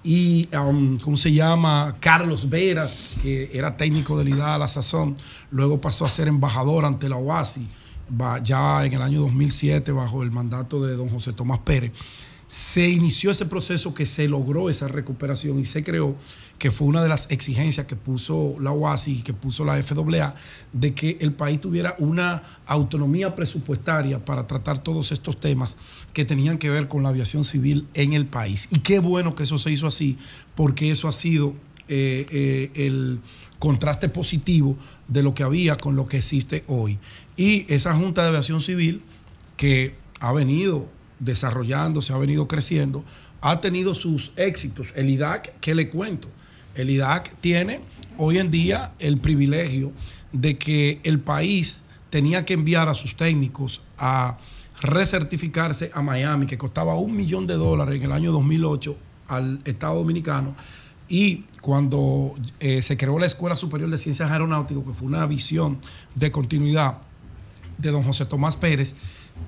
Speaker 21: y, um, ¿cómo se llama? Carlos Veras, que era técnico del IDA a la sazón, luego pasó a ser embajador ante la OASI, ya en el año 2007 bajo el mandato de don José Tomás Pérez. Se inició ese proceso que se logró esa recuperación y se creó, que fue una de las exigencias que puso la OASI y que puso la FAA, de que el país tuviera una autonomía presupuestaria para tratar todos estos temas que tenían que ver con la aviación civil en el país. Y qué bueno que eso se hizo así, porque eso ha sido eh, eh, el contraste positivo de lo que había con lo que existe hoy. Y esa Junta de Aviación Civil, que ha venido desarrollándose, ha venido creciendo, ha tenido sus éxitos. El IDAC, ¿qué le cuento? El IDAC tiene hoy en día el privilegio de que el país tenía que enviar a sus técnicos a recertificarse a Miami, que costaba un millón de dólares en el año 2008 al Estado Dominicano. Y cuando eh, se creó la Escuela Superior de Ciencias Aeronáuticas, que fue una visión de continuidad de don José Tomás Pérez,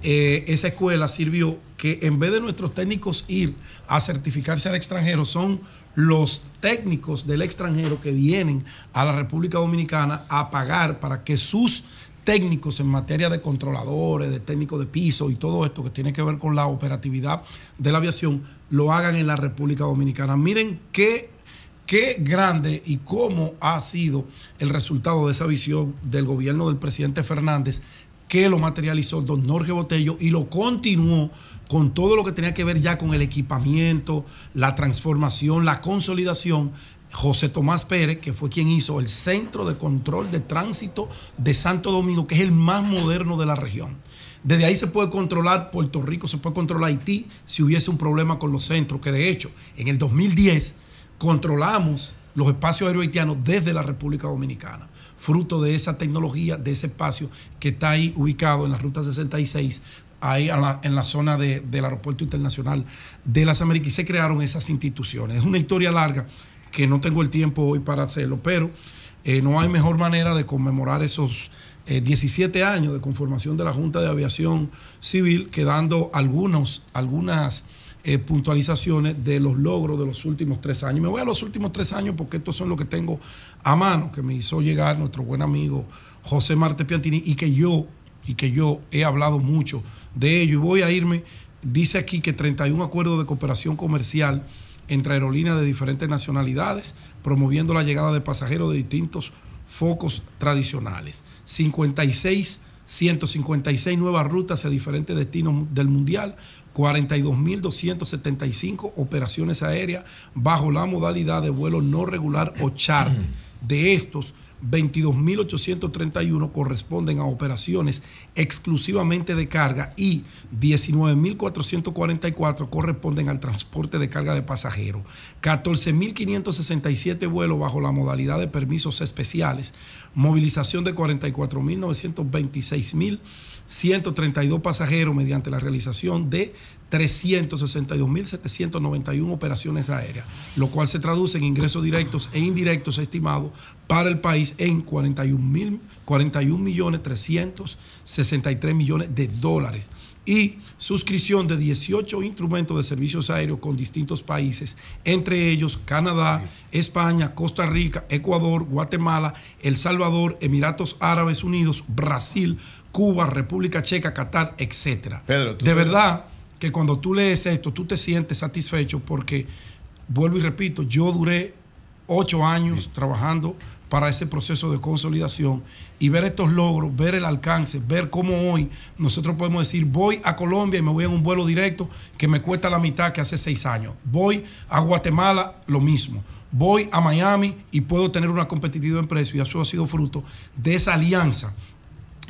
Speaker 21: eh, esa escuela sirvió que en vez de nuestros técnicos ir a certificarse al extranjero, son los técnicos del extranjero que vienen a la República Dominicana a pagar para que sus técnicos en materia de controladores, de técnicos de piso y todo esto que tiene que ver con la operatividad de la aviación, lo hagan en la República Dominicana. Miren qué, qué grande y cómo ha sido el resultado de esa visión del gobierno del presidente Fernández que lo materializó don Jorge Botello y lo continuó con todo lo que tenía que ver ya con el equipamiento, la transformación, la consolidación. José Tomás Pérez, que fue quien hizo el Centro de Control de Tránsito de Santo Domingo, que es el más moderno de la región. Desde ahí se puede controlar Puerto Rico, se puede controlar Haití si hubiese un problema con los centros, que de hecho en el 2010 controlamos los espacios aéreos haitianos desde la República Dominicana fruto de esa tecnología, de ese espacio que está ahí ubicado en la Ruta 66, ahí en la, zona de- del Aeropuerto Internacional de las Américas, y se crearon esas instituciones. Es una historia larga que no tengo el tiempo hoy para hacerlo, pero eh, no hay mejor manera de conmemorar esos eh, 17 años de conformación de la Junta de Aviación Civil que dando algunos, algunas eh, puntualizaciones de los logros de los últimos tres años. Me voy a los últimos tres años porque estos son los que tengo a mano, que me hizo llegar nuestro buen amigo José Marte Piantini y que yo, y que yo he hablado mucho de ello. Y voy a irme, dice aquí que 31 acuerdos de cooperación comercial entre aerolíneas de diferentes nacionalidades, promoviendo la llegada de pasajeros de distintos focos tradicionales. 56, 156 nuevas rutas a diferentes destinos del mundial, 42.275 operaciones aéreas bajo la modalidad de vuelo no regular o charter. De estos, 22.831 corresponden a operaciones exclusivamente de carga y 19.444 corresponden al transporte de carga de pasajeros. 14.567 vuelos bajo la modalidad de permisos especiales, movilización de 44.926.132 pasajeros mediante la realización de 362.791 operaciones aéreas, lo cual se traduce en ingresos directos e indirectos estimados para el país en 41 mil 41 millones 363 millones de dólares y suscripción de 18 instrumentos de servicios aéreos con distintos países, entre ellos Canadá, España, Costa Rica, Ecuador, Guatemala, El Salvador, Emiratos Árabes Unidos, Brasil, Cuba, República Checa, Qatar, etcétera.
Speaker 5: Pedro,
Speaker 21: de verdad que cuando tú lees esto, tú te sientes satisfecho porque, vuelvo y repito, yo duré ocho años trabajando para ese proceso de consolidación y ver estos logros, ver el alcance, ver cómo hoy nosotros podemos decir, voy a Colombia y me voy en un vuelo directo que me cuesta la mitad que hace seis años. Voy a Guatemala, lo mismo. Voy a Miami y puedo tener una competitividad en precio y eso ha sido fruto de esa alianza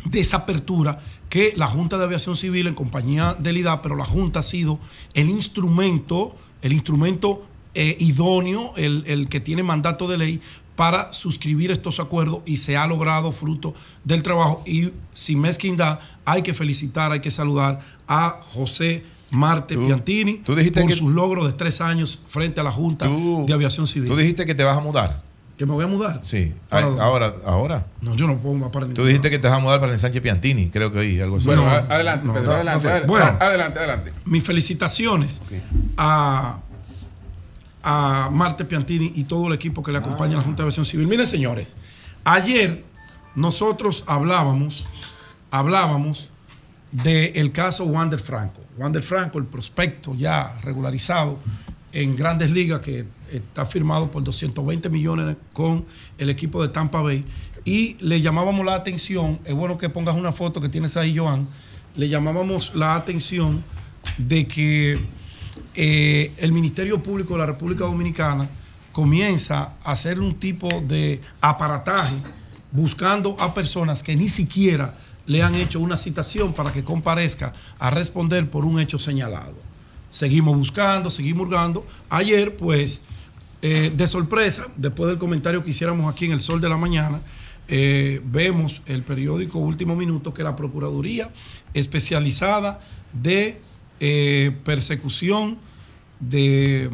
Speaker 21: de esa apertura que la Junta de Aviación Civil en compañía del IDA, pero la Junta ha sido el instrumento, el instrumento eh, idóneo, el, el que tiene mandato de ley para suscribir estos acuerdos y se ha logrado fruto del trabajo. Y sin mezquindad, hay que felicitar, hay que saludar a José Marte Piantini por
Speaker 5: que-
Speaker 21: sus logros de tres años frente a la Junta de Aviación Civil.
Speaker 5: Tú dijiste que te vas a mudar.
Speaker 21: ¿Que me voy a mudar?
Speaker 5: Sí. Ahora, ahora.
Speaker 21: No, yo no puedo más para
Speaker 5: Tú dijiste que te vas a mudar para el Sánchez Piantini, creo que oí algo así.
Speaker 1: Bueno, adelante,
Speaker 21: no,
Speaker 1: Pedro,
Speaker 21: no,
Speaker 1: adelante,
Speaker 21: no fue.
Speaker 1: adelante,
Speaker 21: Bueno.
Speaker 1: adelante, adelante.
Speaker 21: mis felicitaciones a, a Marte Piantini y todo el equipo que le acompaña a la Junta de Aviación Civil. Miren, señores, ayer nosotros hablábamos, hablábamos del caso Wander Franco. Wander Franco, el prospecto ya regularizado en grandes ligas que está firmado por 220 millones con el equipo de Tampa Bay. Y le llamábamos la atención, es bueno que pongas una foto que tienes ahí, Joan, le llamábamos la atención de que eh, el Ministerio Público de la República Dominicana comienza a hacer un tipo de aparataje buscando a personas que ni siquiera le han hecho una citación para que comparezca a responder por un hecho señalado. Seguimos buscando, seguimos hurgando. Ayer, pues, eh, de sorpresa, después del comentario que hiciéramos aquí en El Sol de la Mañana, eh, vemos el periódico Último Minuto que la Procuraduría especializada de eh, persecución de,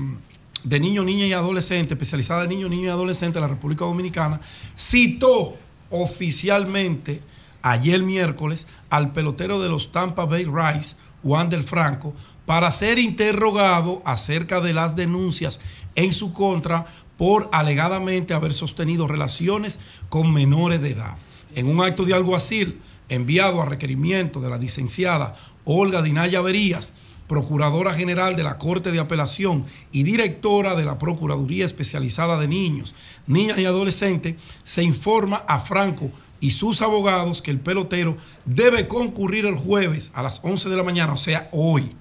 Speaker 21: de niños, niñas y adolescentes, especializada en niños, niños y adolescentes de la República Dominicana, citó oficialmente ayer miércoles al pelotero de los Tampa Bay Rays, Wander Franco, para ser interrogado acerca de las denuncias en su contra por alegadamente haber sostenido relaciones con menores de edad. En un acto de alguacil enviado a requerimiento de la licenciada Olga Dinaya Verías, Procuradora General de la Corte de Apelación y directora de la Procuraduría Especializada de Niños, Niñas y Adolescentes, se informa a Franco y sus abogados que el pelotero debe concurrir el jueves a las 11 de la mañana, o sea, hoy,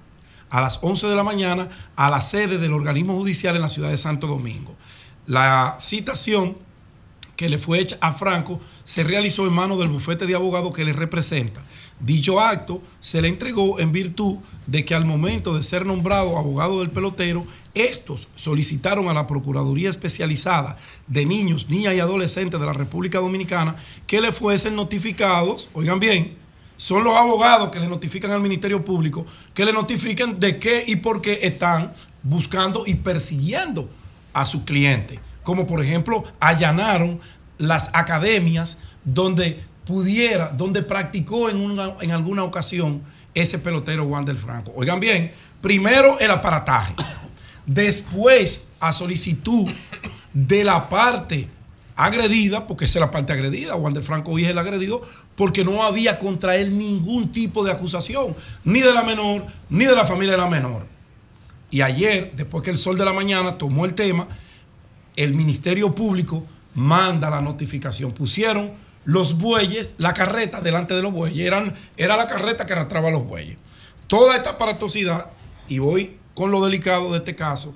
Speaker 21: a las 11 de la mañana, a la sede del organismo judicial en la ciudad de Santo Domingo. La citación que le fue hecha a Franco se realizó en manos del bufete de abogados que le representa. Dicho acto se le entregó en virtud de que al momento de ser nombrado abogado del pelotero, estos solicitaron a la Procuraduría Especializada de Niños, Niñas y Adolescentes de la República Dominicana que le fuesen notificados, oigan bien, son los abogados que le notifican al Ministerio Público, que le notifiquen de qué y por qué están buscando y persiguiendo a su cliente. Como por ejemplo, allanaron las academias donde pudiera, donde practicó en, una- en alguna ocasión ese pelotero Wander Franco. Oigan bien, primero el aparataje, después a solicitud de la parte agredida, porque esa es la parte agredida, Wander Franco hoy es el agredido, porque no había contra él ningún tipo de acusación, ni de la menor, ni de la familia de la menor. Y ayer, después que el sol de la mañana tomó el tema, el Ministerio Público manda la notificación. Pusieron los bueyes, la carreta delante de los bueyes. Era la carreta que arrastraba los bueyes. Toda esta aparatosidad, y voy con lo delicado de este caso,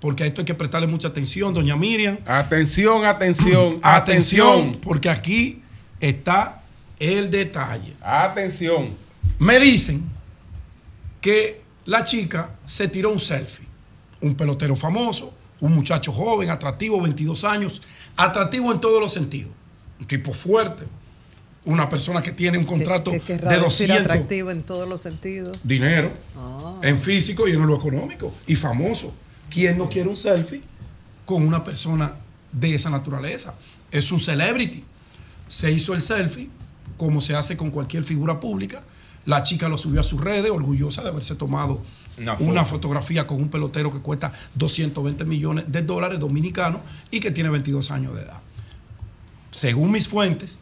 Speaker 21: porque a esto hay que prestarle mucha atención, doña Miriam.
Speaker 1: Atención, atención,
Speaker 21: atención, porque aquí está el detalle.
Speaker 1: Atención.
Speaker 21: Me dicen que la chica se tiró un selfie. Un pelotero famoso, un muchacho joven, atractivo, 22 años, atractivo en todos los sentidos. Un tipo fuerte, una persona que tiene un contrato
Speaker 6: ¿Qué querrá
Speaker 21: de
Speaker 6: decir
Speaker 21: 200
Speaker 6: atractivo en todos los sentidos?
Speaker 21: dinero
Speaker 6: Ah.
Speaker 21: en físico y en lo económico y famoso. ¿Quién no quiere un selfie con una persona de esa naturaleza? Es un celebrity. Se hizo el selfie como se hace con cualquier figura pública. La chica lo subió a sus redes, orgullosa de haberse tomado
Speaker 14: Una
Speaker 21: una,
Speaker 14: foto.
Speaker 21: fotografía con un pelotero que cuesta 220 millones de dólares dominicanos y que tiene 22 años de edad. Según mis fuentes,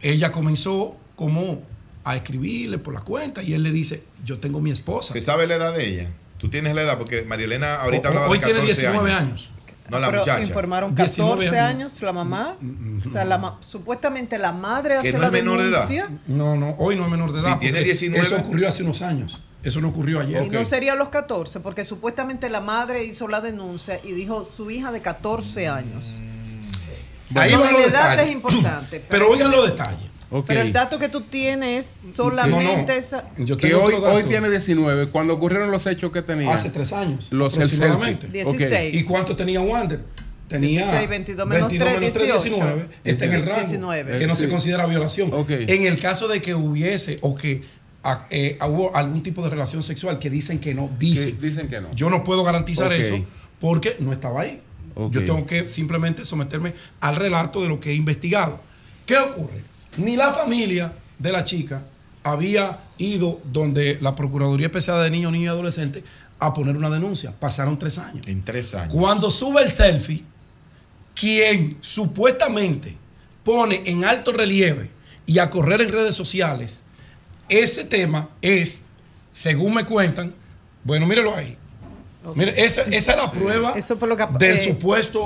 Speaker 21: ella comenzó como a escribirle por la cuenta y él le dice, yo tengo mi esposa.
Speaker 14: ¿Se sabe la edad de ella? Tú tienes la edad, porque María Elena ahorita
Speaker 21: O-
Speaker 14: hablaba
Speaker 21: hoy
Speaker 14: de
Speaker 21: tiene
Speaker 14: 14
Speaker 21: 19
Speaker 14: años.
Speaker 21: años.
Speaker 14: No, la
Speaker 6: Pero
Speaker 14: muchacha.
Speaker 6: informaron
Speaker 21: 19
Speaker 6: 14
Speaker 21: años.
Speaker 6: años la mamá. O sea, la ma- supuestamente la madre hace
Speaker 21: Que no
Speaker 6: la
Speaker 21: es menor de edad.
Speaker 6: denuncia.
Speaker 21: No, no, hoy no es menor de
Speaker 14: Si
Speaker 21: edad.
Speaker 14: tiene
Speaker 21: porque
Speaker 14: 19.
Speaker 21: Eso ocurrió hace unos años. Eso no ocurrió ayer.
Speaker 6: Y no sería los 14, porque supuestamente la madre hizo la denuncia y dijo su hija de 14 años.
Speaker 21: Ahí
Speaker 6: No,
Speaker 21: van
Speaker 6: la edad
Speaker 21: detalles.
Speaker 6: es importante.
Speaker 21: Pero oigan los detalles.
Speaker 6: Pero el dato que tú tienes es solamente
Speaker 1: No, no.
Speaker 6: esa.
Speaker 1: que hoy, hoy tiene 19. Cuando ocurrieron los hechos que tenía.
Speaker 21: Hace tres años.
Speaker 1: Los el
Speaker 21: aproximadamente.
Speaker 1: selfie. Ok.
Speaker 6: 16.
Speaker 21: ¿Y cuánto tenía Wander? Tenía
Speaker 6: 16, 22 menos 3, 18.
Speaker 21: 19. Está en el rango.
Speaker 6: 19.
Speaker 21: Que no se considera violación. En el caso de que hubiese o que ah, eh, hubo algún tipo de relación sexual que dicen que no, dicen.
Speaker 1: dicen que no.
Speaker 21: Yo no puedo garantizar eso porque no estaba ahí. Yo tengo que simplemente someterme al relato de lo que he investigado. ¿Qué ocurre? Ni la familia de la chica había ido donde la Procuraduría Especial de Niños, Niños y Adolescentes a poner una denuncia. Pasaron tres años.
Speaker 14: En tres años.
Speaker 21: Cuando sube el selfie, quien supuestamente pone en alto relieve y a correr en redes sociales ese tema es, según me cuentan, bueno, mírelo ahí. Mire, esa, esa es la prueba del
Speaker 6: eh,
Speaker 21: supuesto,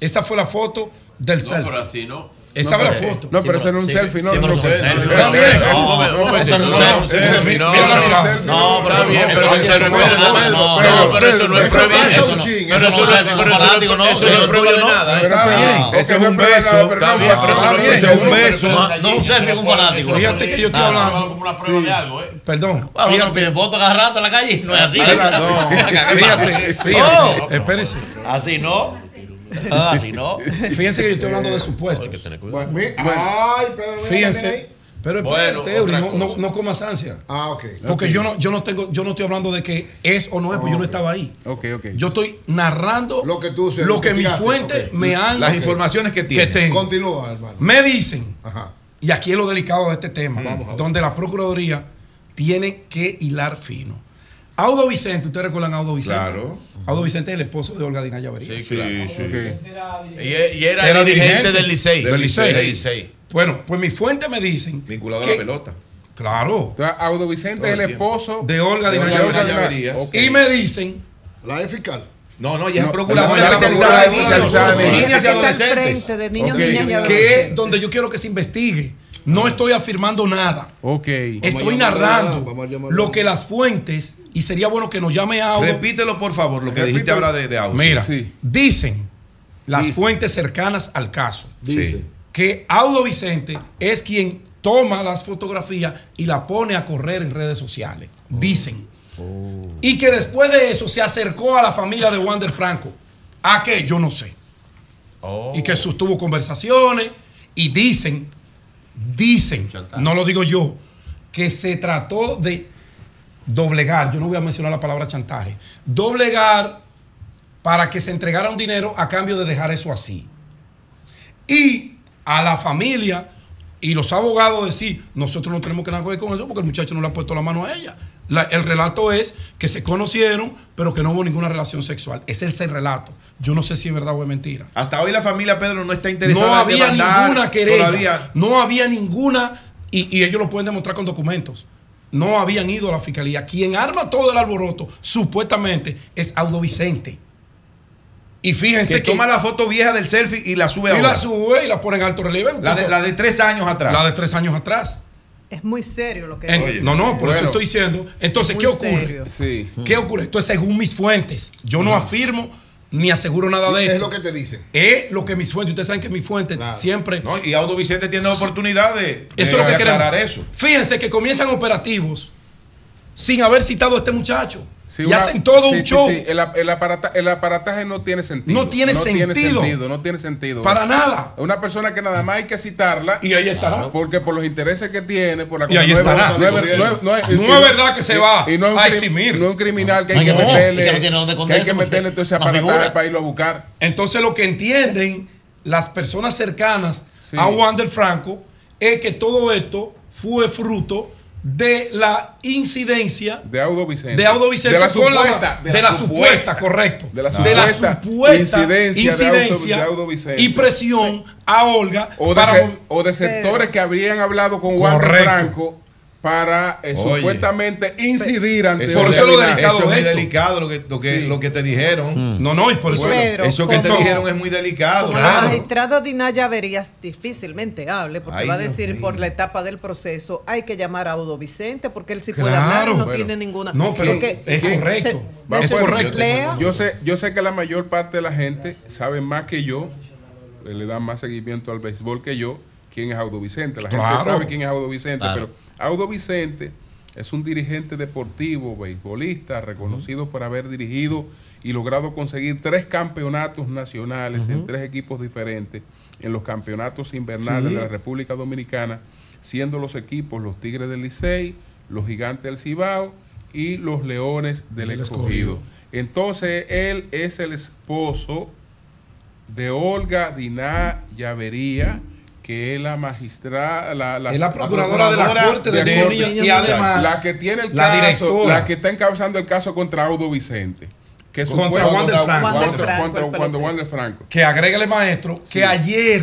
Speaker 21: esa fue la foto del
Speaker 18: No,
Speaker 21: selfie.
Speaker 18: pero así no.
Speaker 21: Esa
Speaker 1: No,
Speaker 21: la
Speaker 1: pero-
Speaker 21: foto.
Speaker 1: no, pero eso no es un selfie, no, no,
Speaker 18: pero
Speaker 1: no,
Speaker 18: eso es
Speaker 1: no, eso no es un
Speaker 18: selfie, no,
Speaker 1: Está bien, pero eso no es No,
Speaker 18: pero eso no es prueba
Speaker 1: eso no-
Speaker 18: Pero
Speaker 1: eso
Speaker 18: eso
Speaker 1: no
Speaker 18: no
Speaker 1: es
Speaker 18: prueba de nada.
Speaker 1: Está bien, no es
Speaker 21: un beso.
Speaker 18: Está bien,
Speaker 21: Está bien,
Speaker 18: es
Speaker 21: un beso.
Speaker 12: No, un selfie con un fanático.
Speaker 21: Fíjate que yo estoy hablando.
Speaker 18: Como una prueba de algo, ¿eh?
Speaker 21: Perdón. Fíjate.
Speaker 12: piden fotos cada rato en la calle. No es así.
Speaker 21: No, fíjate, fíjate. Espérese.
Speaker 12: Así no. Ah, no.
Speaker 21: Fíjense que yo estoy hablando de supuestos.
Speaker 13: Pues, mi- Ay, Pedro, mira,
Speaker 21: Fíjense. Pero
Speaker 18: Bueno,
Speaker 21: espérate, no, no, no comas ansia.
Speaker 13: Ah, ok.
Speaker 21: Porque yo no, yo no tengo, yo no estoy hablando de que es o no es, porque yo no estaba ahí.
Speaker 1: Ok, ok.
Speaker 21: Yo estoy narrando
Speaker 13: Lo que tú
Speaker 21: lo que mis fuentes me han
Speaker 14: Las informaciones que tienes.
Speaker 21: tengo.
Speaker 13: Continúa, hermano.
Speaker 21: Me dicen,
Speaker 13: Ajá.
Speaker 21: y aquí es lo delicado de este tema,
Speaker 13: Vamos
Speaker 21: donde la Procuraduría tiene que hilar fino. Audo Vicente, ¿ustedes recuerdan a Audo Vicente?
Speaker 14: Claro.
Speaker 21: Audo Vicente es el esposo de Olga Dinaya Verías.
Speaker 18: Sí, claro.
Speaker 1: Ok.
Speaker 18: Y, y era,
Speaker 21: Era
Speaker 18: dirigente
Speaker 21: dirigente
Speaker 18: del Licey.
Speaker 21: del Licey.
Speaker 18: Del Licey.
Speaker 21: Bueno, pues mis fuentes me dicen.
Speaker 14: Vinculado a la pelota.
Speaker 21: Claro.
Speaker 1: Audo Vicente es
Speaker 14: el
Speaker 1: esposo
Speaker 21: De Olga
Speaker 1: de
Speaker 21: Dinaya.
Speaker 14: Ok.
Speaker 21: Y me dicen.
Speaker 13: La es fiscal.
Speaker 14: No, no, ya es
Speaker 1: No,
Speaker 14: en
Speaker 1: procuradora
Speaker 14: niños,
Speaker 1: especializada en
Speaker 14: niñas y adolescentes.
Speaker 6: de niños, niñas
Speaker 21: que es donde yo quiero que se investigue. No estoy afirmando nada.
Speaker 1: Ok.
Speaker 21: Estoy narrando lo que las fuentes, y sería bueno que nos llame a Audo.
Speaker 14: Repítelo, por favor, lo que
Speaker 1: Repítelo.
Speaker 14: dijiste ahora de, de audio.
Speaker 21: Mira,
Speaker 1: Sí.
Speaker 21: dicen las fuentes cercanas al caso
Speaker 13: Dice.
Speaker 21: que Audo Vicente es quien toma las fotografías y la pone a correr en redes sociales. Dicen. Y que después de eso se acercó a la familia de Wander Franco. ¿A qué? Yo no sé. Y que sostuvo conversaciones y dicen, dicen, no lo digo yo, que se trató de doblegar, yo no voy a mencionar la palabra chantaje, doblegar para que se entregara un dinero a cambio de dejar eso así. Y a la familia y los abogados decir, nosotros no tenemos que nada que ver con eso porque el muchacho no le ha puesto la mano a ella. La- el relato es que se conocieron, pero que no hubo ninguna relación sexual. Ese es el relato. Yo no sé si es verdad o es mentira.
Speaker 14: Hasta hoy la familia Pedro no está interesada
Speaker 21: No había ninguna querella.
Speaker 14: Todavía.
Speaker 21: No había ninguna, y, y ellos lo pueden demostrar con documentos. No habían ido a la fiscalía. Quien arma todo el alboroto, supuestamente, es Audo Vicente. Y fíjense
Speaker 14: Que
Speaker 21: que.
Speaker 14: toma la foto vieja del selfie y la sube
Speaker 21: y
Speaker 14: ahora.
Speaker 21: la sube y la pone en alto relieve.
Speaker 14: La de, la de tres años atrás.
Speaker 21: La de tres años atrás.
Speaker 6: Es muy serio lo que
Speaker 21: En- no, no, por eso estoy diciendo. Entonces, ¿qué ocurre?
Speaker 1: Sí.
Speaker 21: ¿Qué ocurre? Esto es según mis fuentes. Yo no afirmo ni aseguro nada de esto.
Speaker 13: Es lo que te dicen.
Speaker 21: Es lo que mis fuentes, ustedes saben que mis fuentes siempre.
Speaker 14: No, y Audo Vicente tiene la oportunidad de,
Speaker 21: Eso es
Speaker 14: de
Speaker 21: lo que queremos.
Speaker 14: aclarar eso.
Speaker 21: Fíjense que comienzan operativos sin haber citado a este muchacho.
Speaker 1: Sí,
Speaker 21: y
Speaker 1: una-
Speaker 21: hacen todo
Speaker 1: sí,
Speaker 21: un
Speaker 1: sí,
Speaker 21: show.
Speaker 1: sí. El, ap- el aparata- el aparataje no tiene sentido.
Speaker 21: No tiene sentido.
Speaker 1: sentido, no tiene sentido.
Speaker 21: Para nada.
Speaker 1: Una persona que nada más hay que citarla.
Speaker 21: Y ahí estará.
Speaker 1: Porque por los intereses que tiene, por la
Speaker 21: Y ahí
Speaker 1: no es-
Speaker 21: estará.
Speaker 1: No, es- no es- no es-
Speaker 21: No es
Speaker 1: y-
Speaker 21: verdad que se va
Speaker 1: y no es un
Speaker 21: a eximir.
Speaker 1: No es un criminal que hay
Speaker 12: No,
Speaker 1: que
Speaker 12: no
Speaker 1: meterle.
Speaker 12: tiene
Speaker 1: que hay que meterle todo ese
Speaker 12: no
Speaker 1: aparataje para irlo a buscar.
Speaker 21: Entonces lo que entienden las personas cercanas
Speaker 1: Sí.
Speaker 21: a Wander Franco es que todo esto fue fruto de la incidencia
Speaker 1: De Audo Vicente.
Speaker 21: de Audo Vicente
Speaker 1: De la
Speaker 21: con
Speaker 1: supuesta.
Speaker 21: de, la supuesta, correcto.
Speaker 1: De la
Speaker 21: de la
Speaker 1: supuesta
Speaker 21: supuesta
Speaker 1: incidencia de Audo-
Speaker 21: incidencia
Speaker 1: de Audo Vicente.
Speaker 21: y presión a Olga
Speaker 1: O de,
Speaker 21: para
Speaker 1: se- o de sectores que habrían hablado con
Speaker 21: Correcto.
Speaker 1: Franco para eh,
Speaker 14: Oye.
Speaker 1: supuestamente incidir ante
Speaker 14: Eso,
Speaker 21: Por
Speaker 14: es
Speaker 21: eso lo
Speaker 14: delicado,
Speaker 21: delicado
Speaker 14: eso es muy
Speaker 21: esto.
Speaker 14: delicado lo que, lo que, lo que te dijeron.
Speaker 21: No, no, y por eso
Speaker 1: Bueno,
Speaker 6: Pero
Speaker 14: Eso que te dijeron es muy delicado.
Speaker 6: Como
Speaker 21: Claro.
Speaker 6: la magistrada Dinaya Verías difícilmente hable, porque
Speaker 14: Ay,
Speaker 6: va a decir por la etapa del proceso, hay que llamar a Audo Vicente, porque él sí puede
Speaker 21: Claro.
Speaker 6: hablar y no
Speaker 21: Bueno.
Speaker 6: tiene ninguna.
Speaker 21: No, pero
Speaker 6: porque
Speaker 21: es
Speaker 6: se-
Speaker 21: correcto.
Speaker 6: su
Speaker 1: pues,
Speaker 21: correcto.
Speaker 1: Yo sé, yo sé que la mayor parte de la gente sabe más que yo, le dan más seguimiento al béisbol que yo, quién es Audo Vicente. La
Speaker 21: Claro.
Speaker 1: gente sabe quién es Audo Vicente,
Speaker 12: Claro.
Speaker 1: pero Audo Vicente es un dirigente deportivo, beisbolista, reconocido por haber dirigido y logrado conseguir tres campeonatos nacionales en tres equipos diferentes en los campeonatos invernales
Speaker 21: Sí.
Speaker 1: de la República Dominicana, siendo los equipos los Tigres del Licey, los Gigantes del Cibao y los Leones del. Escogido. Entonces, él es el esposo de Olga Diná Llavería, que es la magistrada, la,
Speaker 21: Es la procuradora de la Corte de
Speaker 1: Corte,
Speaker 21: Niños y además
Speaker 1: la que tiene el
Speaker 21: la
Speaker 1: caso,
Speaker 21: directora.
Speaker 1: la que está encabezando el caso contra Audo Vicente. Que
Speaker 21: Contra
Speaker 1: supone-
Speaker 21: Wander Franco.
Speaker 1: Contra-
Speaker 6: Wander Franco,
Speaker 1: contra-
Speaker 6: el
Speaker 1: cuando
Speaker 6: pelotero.
Speaker 1: Wander Franco.
Speaker 21: que agrégale maestro que ayer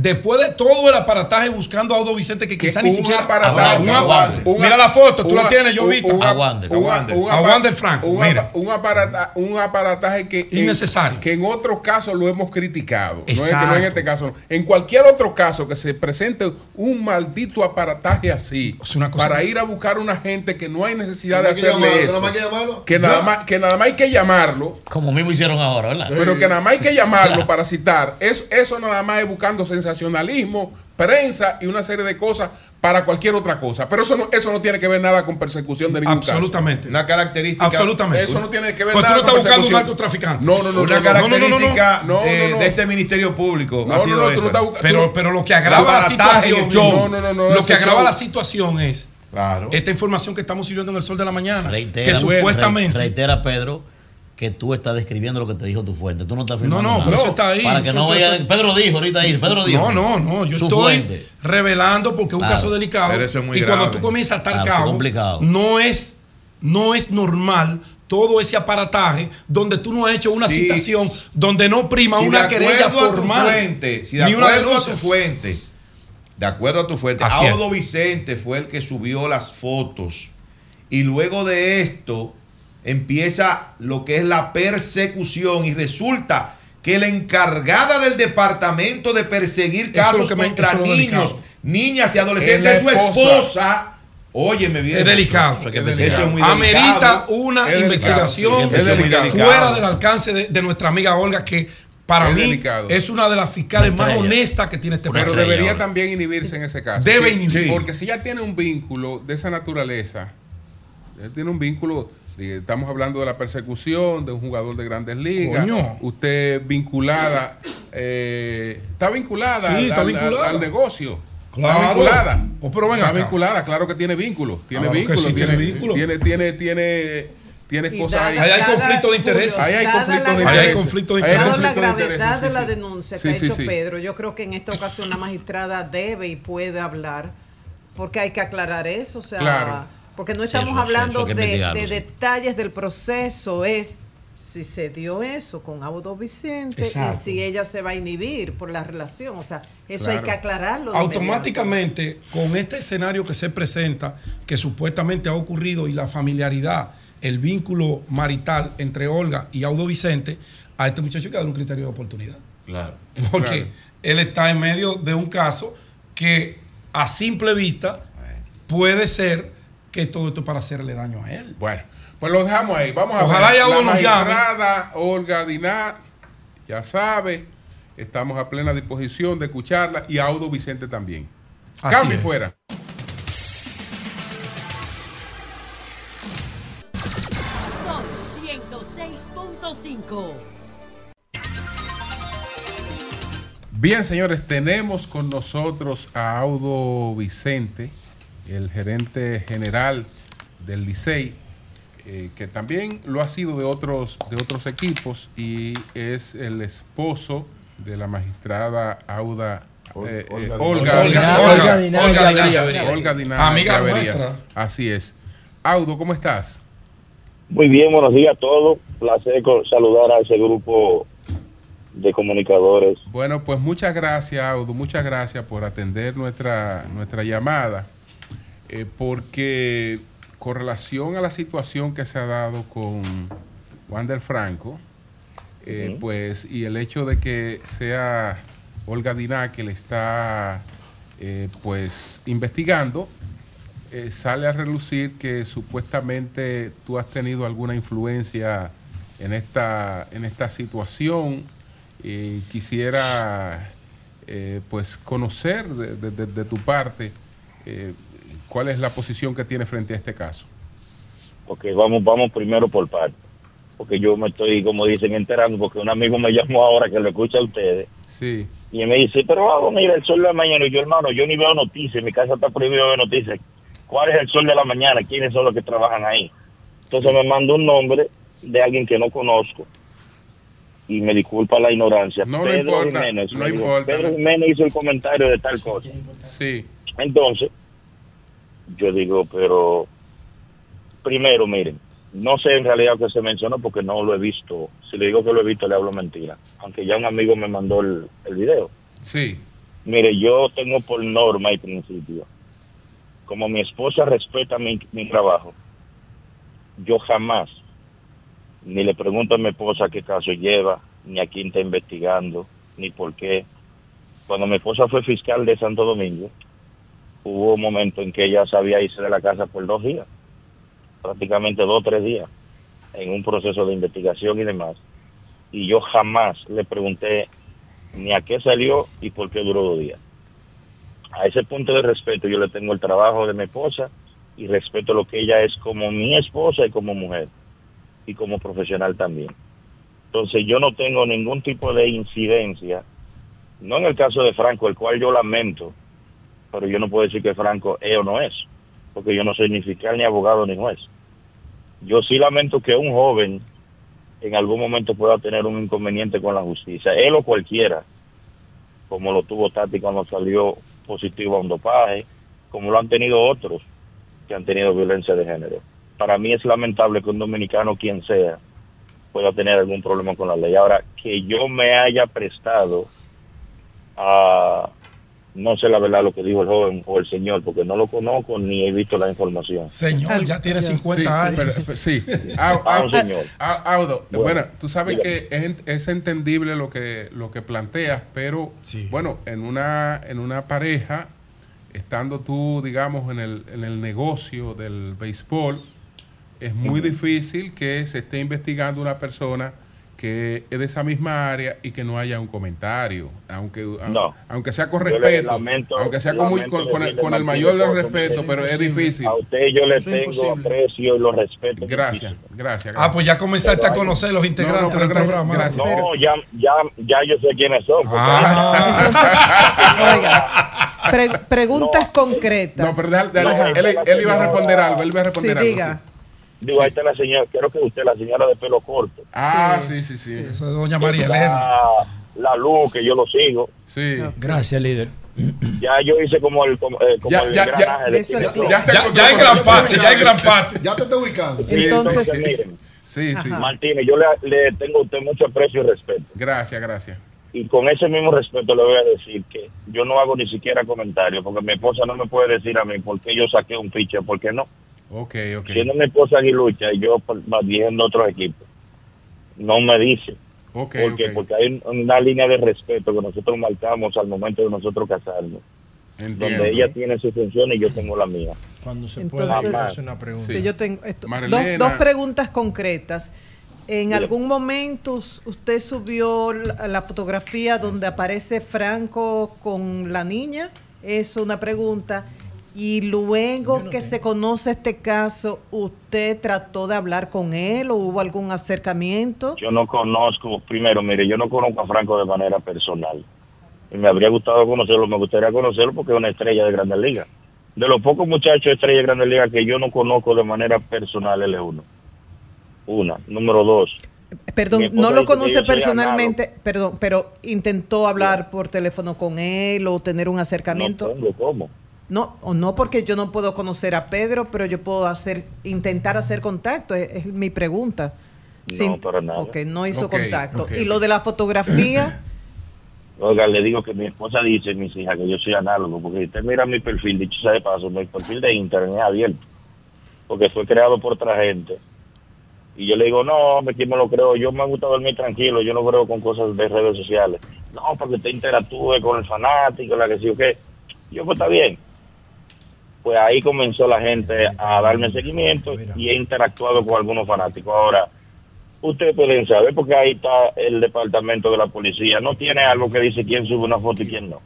Speaker 21: después de todo el aparataje buscando a Audo Vicente que quizá ni
Speaker 1: un
Speaker 21: siquiera
Speaker 1: aparataje,
Speaker 21: un
Speaker 12: a
Speaker 21: apa-
Speaker 12: Wander.
Speaker 1: un-
Speaker 21: mira la foto tú la tienes yo
Speaker 1: un-
Speaker 12: A Wander, a
Speaker 14: Wander.
Speaker 21: Franco,
Speaker 1: un
Speaker 21: mira.
Speaker 1: apa- un aparata- un aparataje que en-
Speaker 21: Innecesario.
Speaker 1: que en otros casos lo hemos criticado. No es, que no
Speaker 21: Exacto.
Speaker 1: en este caso. no. En cualquier otro caso que se presente un maldito aparataje así
Speaker 21: Es una cosa-
Speaker 1: para ir a buscar una gente que no hay necesidad de
Speaker 13: que
Speaker 1: hacerle
Speaker 13: llamarlo,
Speaker 1: eso.
Speaker 13: nada más que.
Speaker 1: Que nada, más, que nada más hay que llamarlo.
Speaker 12: Como mismo hicieron ahora, ¿verdad?
Speaker 1: Pero que nada más hay que llamarlo para citar. Eso, eso nada más es buscando sensacionalismo, prensa y una serie de cosas para cualquier otra cosa. Pero eso no, eso no tiene que ver nada con persecución de ningún caso.
Speaker 21: absolutamente
Speaker 14: Una característica.
Speaker 21: absolutamente
Speaker 1: Eso no tiene que ver
Speaker 21: Pues tú
Speaker 1: nada
Speaker 21: no estás
Speaker 1: con
Speaker 21: buscando un narcotraficante
Speaker 1: No, no, no.
Speaker 14: Una
Speaker 1: no, no,
Speaker 14: característica
Speaker 1: no, no, no,
Speaker 14: de,
Speaker 1: no.
Speaker 14: de este ministerio público.
Speaker 1: No,
Speaker 14: ha
Speaker 1: no,
Speaker 14: sido
Speaker 1: no, tú
Speaker 14: esa.
Speaker 1: no estás buscando-
Speaker 21: pero pero lo que agrava la situación
Speaker 14: show.
Speaker 1: No, no, no, no,
Speaker 21: lo que agrava
Speaker 1: show.
Speaker 21: la situación es
Speaker 14: Claro.
Speaker 21: esta información que estamos sirviendo en el sol de la mañana
Speaker 12: Reitera,
Speaker 21: que supuestamente
Speaker 12: re- reitera, Pedro, que tú estás describiendo lo que te dijo tu fuente. Tú no estás
Speaker 21: No,
Speaker 12: afirmando
Speaker 21: no,
Speaker 12: nada.
Speaker 21: pero eso está ahí.
Speaker 12: Para que
Speaker 21: Eso
Speaker 12: no
Speaker 21: está-
Speaker 12: vayan. Pedro dijo ahorita ahí. Pedro dijo.
Speaker 21: No, no, no. Yo estoy
Speaker 12: fuente.
Speaker 21: revelando porque es un
Speaker 12: Claro.
Speaker 21: caso delicado.
Speaker 14: Pero eso es muy
Speaker 21: y cuando tú comienzas a atar
Speaker 12: Claro,
Speaker 21: cabos, no es, no es normal todo ese aparataje donde tú no has hecho una
Speaker 14: Sí.
Speaker 21: citación, donde no prima
Speaker 14: Si
Speaker 21: una querella formal.
Speaker 14: fuente, si de
Speaker 21: ni una
Speaker 14: acuerdo a tu fuente, de acuerdo a tu fuente,
Speaker 21: Así
Speaker 14: Audo
Speaker 21: es.
Speaker 14: Vicente fue el que subió las fotos. Y luego de esto empieza lo que es la persecución y resulta que la encargada del departamento de perseguir casos
Speaker 21: me-
Speaker 14: contra niños, niñas y
Speaker 21: Es
Speaker 14: adolescentes es su esposa. Óyeme bien.
Speaker 21: Es delicado.
Speaker 14: Eso
Speaker 21: Es delicado.
Speaker 14: es muy
Speaker 21: Amerita
Speaker 14: delicado.
Speaker 21: una
Speaker 14: Es
Speaker 21: investigación
Speaker 14: delicado, sí, es muy delicado.
Speaker 21: fuera del alcance de, de nuestra amiga Olga, que para
Speaker 1: Es
Speaker 21: mí
Speaker 1: delicado.
Speaker 21: es una de las fiscales más honestas que tiene este
Speaker 1: Pero
Speaker 21: país.
Speaker 1: debería también inhibirse en ese caso.
Speaker 21: Debe
Speaker 1: Sí,
Speaker 21: inhibirse.
Speaker 1: Porque si ya tiene un vínculo de esa naturaleza, él tiene un vínculo, estamos hablando de la persecución de un jugador de grandes ligas.
Speaker 21: Coño.
Speaker 1: Usted vinculada, eh, está vinculada,
Speaker 21: Sí,
Speaker 1: al,
Speaker 21: está
Speaker 1: al-
Speaker 21: vinculada.
Speaker 1: al negocio.
Speaker 21: Claro.
Speaker 1: Está vinculada.
Speaker 21: Oh, pero
Speaker 1: está
Speaker 21: acá.
Speaker 1: vinculada, claro que tiene vínculo. Tiene
Speaker 21: Claro que
Speaker 1: vínculo,
Speaker 21: sí,
Speaker 1: tiene,
Speaker 21: tiene vínculo.
Speaker 1: tiene, tiene, tiene, cosas ahí.
Speaker 21: Ahí hay conflicto de intereses.
Speaker 1: Ahí hay conflicto de
Speaker 21: Ahí hay conflicto de intereses.
Speaker 6: la gravedad
Speaker 1: intereses,
Speaker 6: de la
Speaker 1: sí.
Speaker 6: denuncia que
Speaker 1: Sí,
Speaker 6: ha hecho
Speaker 1: sí.
Speaker 6: Pedro, yo creo que en esta ocasión la magistrada debe y puede hablar, porque hay que aclarar eso, o sea,
Speaker 1: Claro.
Speaker 6: Porque no estamos
Speaker 12: eso-
Speaker 6: hablando
Speaker 12: eso
Speaker 6: de,
Speaker 12: investigarlo,
Speaker 6: de
Speaker 12: sí.
Speaker 6: detalles del proceso, es si se dio eso con Audo Vicente
Speaker 21: Exacto.
Speaker 6: y si ella se va a inhibir por la relación, o sea, eso
Speaker 21: Claro.
Speaker 6: hay que aclararlo. de
Speaker 21: Automáticamente, con este escenario que se presenta, que supuestamente ha ocurrido y la familiaridad, el vínculo marital entre Olga y Audo Vicente, a este muchacho hay que darle un criterio de oportunidad.
Speaker 14: Claro.
Speaker 21: Porque
Speaker 1: Claro.
Speaker 21: él está en medio de un caso que a simple vista puede ser que todo esto es para hacerle daño a él.
Speaker 1: Bueno, pues lo dejamos ahí. Vamos a
Speaker 21: Ojalá
Speaker 1: ver.
Speaker 21: llame.
Speaker 1: magistrada Olga Diná, ya sabe, estamos a plena disposición de escucharla y Audo Vicente también.
Speaker 21: Así
Speaker 1: Cambio y
Speaker 21: es.
Speaker 1: fuera.
Speaker 16: Son 106.5.
Speaker 1: Bien, señores, tenemos con nosotros a Audo Vicente, el gerente general del Licey, eh, que también lo ha sido de otros, de otros equipos y es el esposo de la magistrada Auda. eh, eh, Olga,
Speaker 21: Olga Diná Amiga nuestra.
Speaker 1: Así es. Audo, ¿cómo estás?
Speaker 19: Muy bien, buenos días a todos. Placer saludar a ese grupo de comunicadores.
Speaker 1: Bueno, pues muchas gracias, Audo, muchas gracias por atender nuestra, nuestra llamada, eh, porque con relación a la situación que se ha dado con Wander Franco, eh, pues, y el hecho de que sea Olga Diná que le está, eh, pues, investigando, eh, sale a relucir que supuestamente tú has tenido alguna influencia en esta, en esta situación y quisiera pues conocer de, de- de- de tu parte cuál es la posición que tiene frente a este caso.
Speaker 19: Ok, vamos, vamos primero por partes. Porque yo me estoy, como dicen, enterando, porque un amigo me llamó ahora que lo escucha a ustedes.
Speaker 1: Sí.
Speaker 19: Y me dice, pero vamos a ir el sol de la mañana. Y yo, hermano, yo ni veo noticias. Mi casa está prohibido ver noticias. ¿Cuál es el sol de la mañana? ¿Quiénes son los que trabajan ahí? Entonces me mandó un nombre de alguien que no conozco. Y me disculpa la ignorancia.
Speaker 1: No, no importa,
Speaker 19: Jiménez.
Speaker 1: no.
Speaker 19: Pedro Jiménez hizo el comentario de tal cosa.
Speaker 1: Sí.
Speaker 19: Entonces, yo digo, pero primero, miren, no sé en realidad qué se mencionó porque no lo he visto. Si le digo que lo he visto, le hablo mentira. Aunque ya un amigo me mandó el, el video.
Speaker 1: Sí.
Speaker 19: Mire, yo tengo por norma y principio, como mi esposa respeta mi, mi trabajo, yo jamás ni le pregunto a mi esposa qué caso lleva, ni a quién está investigando, ni por qué. Cuando mi esposa fue fiscal de Santo Domingo, hubo un momento en que ella sabía irse de la casa por dos días, prácticamente dos o tres días, en un proceso de investigación y demás. Y yo jamás le pregunté ni a qué salió y por qué duró dos días. A ese punto de respeto yo le tengo el trabajo de mi esposa y respeto lo que ella es como mi esposa y como mujer y como profesional también. Entonces yo no tengo ningún tipo de incidencia, no en el caso de Franco, el cual yo lamento, pero yo no puedo decir que Franco es o no es, porque yo no soy ni fiscal, ni abogado, ni juez. Yo sí lamento que un joven en algún momento pueda tener un inconveniente con la justicia, él o cualquiera, como lo tuvo Tati cuando salió positivo a un dopaje, como lo han tenido otros que han tenido violencia de género. Para mí es lamentable que un dominicano, quien sea, pueda tener algún problema con la ley. Ahora, que yo me haya prestado a No sé la verdad lo que dijo el joven o el señor, porque no lo conozco ni he visto la información.
Speaker 21: Señor, ya tiene 50
Speaker 1: Sí,
Speaker 21: años.
Speaker 1: pero- pero- sí. Au- au-
Speaker 19: un señor.
Speaker 1: au- Audo,
Speaker 19: Bueno,
Speaker 1: bueno, tú sabes
Speaker 19: dígame.
Speaker 1: que es, es entendible lo que, lo que planteas, pero bueno, en una, en una pareja, estando tú, digamos, en el, en el negocio del béisbol, es muy difícil que se esté investigando una persona que es de esa misma área y que no haya un comentario, aunque,
Speaker 19: No.
Speaker 1: aunque sea con respeto,
Speaker 19: lamento-
Speaker 1: aunque sea con, muy- con, con el, con el mayor de los respetos,
Speaker 19: es
Speaker 1: pero es difícil.
Speaker 19: A usted yo le tengo
Speaker 1: imposible.
Speaker 19: aprecio y lo respeto.
Speaker 1: Gracias, gracias.
Speaker 21: Ah, pues ya comenzaste a conocer los integrantes
Speaker 1: No, no,
Speaker 21: del
Speaker 1: gracias,
Speaker 21: programa.
Speaker 1: gracias.
Speaker 19: No, ya, ya, ya yo sé quiénes son.
Speaker 6: Pre- preguntas concretas.
Speaker 1: No, pero déjale- déjale-
Speaker 19: No,
Speaker 1: él, él- él iba a responder algo, él iba a responder
Speaker 6: Sí,
Speaker 1: algo.
Speaker 6: diga.
Speaker 19: Digo, ahí está la señora, creo que usted, la señora de pelo corto.
Speaker 1: Ah, sí, sí, sí.
Speaker 21: Esa es doña María
Speaker 19: Está
Speaker 21: Elena.
Speaker 19: La luz, que yo lo sigo.
Speaker 1: Sí.
Speaker 15: Gracias, líder.
Speaker 19: Ya yo hice como el, como, eh, como
Speaker 1: Ya,
Speaker 19: el
Speaker 1: ya, ya.
Speaker 19: engranaje de
Speaker 6: Eso es
Speaker 19: Tinder.
Speaker 6: Ya-
Speaker 1: ya-
Speaker 21: Ya en gran parte, ya en gran parte.
Speaker 13: Ya te estoy ubicando.
Speaker 19: Sí,
Speaker 6: Entonces-
Speaker 19: miren,
Speaker 1: Sí, sí.
Speaker 19: Martínez, yo le, le tengo a usted mucho aprecio y respeto.
Speaker 1: Gracias, gracias.
Speaker 19: Y con ese mismo respeto le voy a decir que yo no hago ni siquiera comentarios, porque mi esposa no me puede decir a mí por qué yo saqué un pitcher, por qué no.
Speaker 1: Ok, ok.
Speaker 19: Siendo mi esposa aguilucha y yo por- más dirigiendo otros equipos, no me dice.
Speaker 1: Ok,
Speaker 19: porque,
Speaker 1: ok.
Speaker 19: porque hay un- una línea de respeto que nosotros marcamos al momento de nosotros casarnos,
Speaker 1: Entiendo.
Speaker 19: donde ella tiene su función y yo tengo la mía.
Speaker 15: Cuando se
Speaker 6: Entonces,
Speaker 15: puede
Speaker 19: Jamás.
Speaker 15: hacer una pregunta.
Speaker 6: Sí, yo tengo esto- dos, dos preguntas concretas. ¿En algún momento us- usted subió la, la fotografía donde aparece Franco con la niña? Es una pregunta. Y luego que se conoce este caso, ¿usted trató de hablar con él o hubo algún acercamiento?
Speaker 19: Yo no conozco, primero, mire, yo no conozco a Franco de manera personal. Y me habría gustado conocerlo, me gustaría conocerlo porque es una estrella de Grandes Ligas. De los pocos muchachos estrellas de Grandes Ligas que yo no conozco de manera personal, él es uno. Una. Número dos.
Speaker 6: Perdón, no lo conoce personalmente, perdón, pero intentó hablar por teléfono con él o tener un
Speaker 19: No
Speaker 6: acercamiento.
Speaker 19: tengo cómo.
Speaker 6: No, o no porque yo no puedo conocer a Pedro, pero yo puedo hacer, intentar hacer contacto, es, es mi pregunta.
Speaker 19: No, para nada.
Speaker 6: Ok, no hizo contacto. y lo de la fotografía,
Speaker 19: Oiga, le digo que mi esposa dice, mis hijas, que yo soy análogo, porque si usted mira mi perfil, dicho sea de paso, mi perfil de internet es abierto, porque fue creado por otra gente. Y yo le digo, no, me quién me lo creo, yo me gusta dormir tranquilo, yo no creo con cosas de redes sociales. No, porque usted interactúe con el fanático, la que sí o qué. Yo, pues está bien. Pues ahí comenzó la gente a darme seguimiento y he interactuado con algunos fanáticos. Ahora, ustedes pueden saber porque ahí está el departamento de la policía. No tiene algo que dice quién sube una foto y quién no.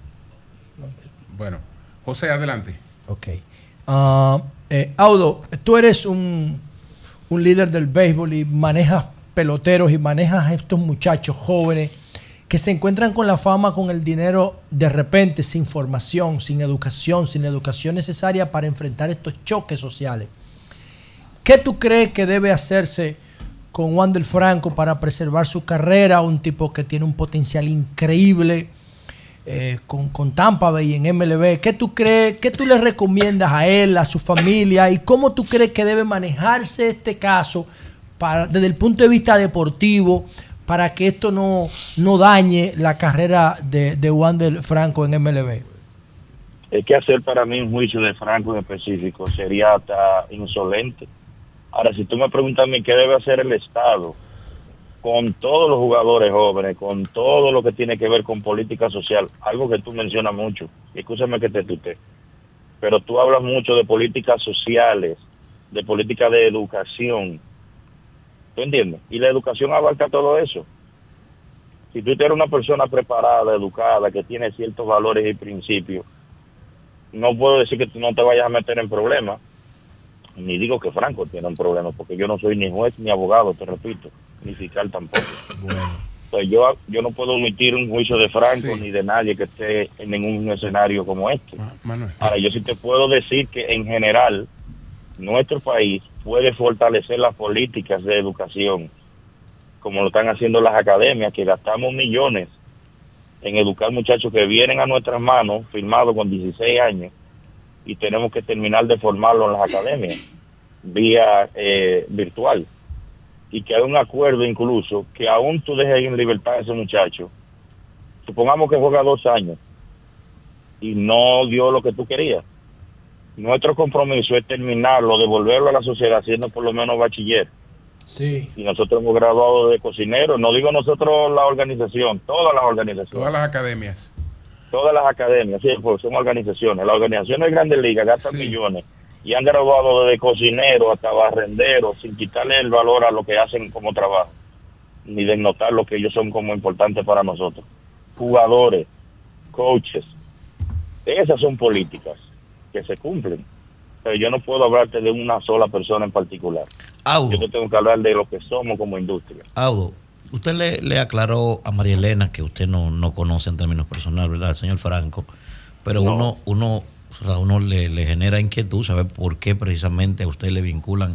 Speaker 1: Bueno, José, adelante.
Speaker 15: Ok. Ah, eh, Audo, tú eres un, un líder del béisbol y manejas peloteros y manejas a estos muchachos jóvenes que se encuentran con la fama, con el dinero de repente, sin formación, sin educación, sin educación necesaria para enfrentar estos choques sociales. ¿Qué tú crees que debe hacerse con Wander Franco para preservar su carrera? Un tipo que tiene un potencial increíble eh, con, con Tampa Bay en MLB. ¿Qué tú crees, qué tú le recomiendas a él, a su familia y cómo tú crees que debe manejarse este caso para, desde el punto de vista deportivo para que esto no, no dañe la carrera de, de Wander Franco en MLB?
Speaker 19: Es que hacer para mí un juicio de Franco en específico sería hasta insolente. Ahora, si tú me preguntas a mí qué debe hacer el Estado con todos los jugadores jóvenes, con todo lo que tiene que ver con política social, algo que tú mencionas mucho, escúchame que te tute, pero tú hablas mucho de políticas sociales, de política de educación, ¿tú entiendes? Y la educación abarca todo eso. Si tú eres una persona preparada, educada, que tiene ciertos valores y principios, no puedo decir que tú no te vayas a meter en problemas, ni digo que Franco tiene un problema, porque yo no soy ni juez ni abogado, te repito, ni fiscal tampoco. Pues yo, yo no puedo emitir un juicio de Franco ni de nadie que esté en ningún escenario como este.
Speaker 1: Manuel.
Speaker 19: Ahora, yo sí te puedo decir que en general nuestro país puede fortalecer las políticas de educación, como lo están haciendo las academias, que gastamos millones en educar muchachos que vienen a nuestras manos, firmados con 16 años, y tenemos que terminar de formarlo en las academias, vía eh, virtual. Y que hay un acuerdo incluso que aún tú dejes en libertad a ese muchacho, supongamos que juega dos años, y no dio lo que tú querías. Nuestro compromiso es terminarlo, devolverlo a la sociedad siendo por lo menos bachiller.
Speaker 15: Sí.
Speaker 19: Y nosotros hemos graduado de cocineros, no digo nosotros la organización, todas las organizaciones.
Speaker 1: Todas las academias.
Speaker 19: todas las academias, sí, pues son organizaciones. Las organizaciones de grandes ligas gastan millones y han graduado desde cocinero hasta barrendero sin quitarle el valor a lo que hacen como trabajo, ni desnotar lo que ellos son como importantes para nosotros. Jugadores, coaches, esas son políticas que se cumplen. Pero yo no puedo hablarte de una sola persona en particular. Yo te tengo que hablar de lo que somos como industria.
Speaker 12: Audo, usted le, le aclaró a María Elena que usted no, no conoce en términos personales, ¿verdad? Señor Franco. Pero
Speaker 19: No.
Speaker 12: uno, uno, uno le, le genera inquietud saber por qué precisamente a usted le vinculan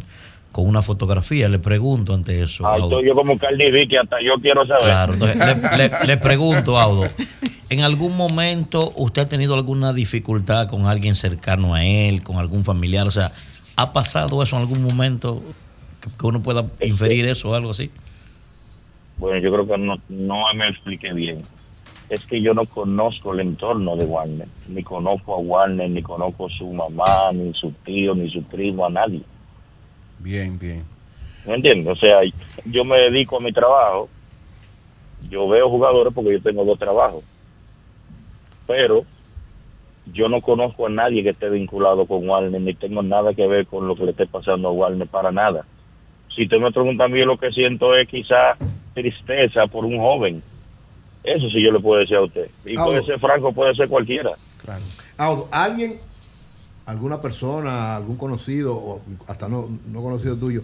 Speaker 12: con una fotografía. Le pregunto ante eso.
Speaker 19: Ay,
Speaker 12: Audo.
Speaker 19: yo como Cardi que hasta yo quiero saber.
Speaker 12: Claro, entonces le, le- le pregunto, Audo, ¿en algún momento usted ha tenido alguna dificultad con alguien cercano a él, con algún familiar? O sea, ¿ha pasado eso en algún momento que, uno pueda inferir eso o algo así?
Speaker 19: Bueno, yo creo que no, no me expliqué bien. Es que yo no conozco el entorno de Warner. Ni conozco a Warner, ni conozco su mamá, ni su tío, ni su primo, a nadie.
Speaker 1: Bien, bien.
Speaker 19: ¿Me entiendes? O sea, yo me dedico a mi trabajo. Yo veo jugadores porque yo tengo dos trabajos. Pero yo no conozco a nadie que esté vinculado con Warner, ni tengo nada que ver con lo que le esté pasando a Warner para nada. Si usted me pregunta a mí, lo que siento es quizá tristeza por un joven. Eso sí yo le puedo decir a usted. Y puede ser Franco, puede ser cualquiera.
Speaker 13: Audo, ¿alguien, alguna persona, algún conocido o hasta no, no conocido tuyo,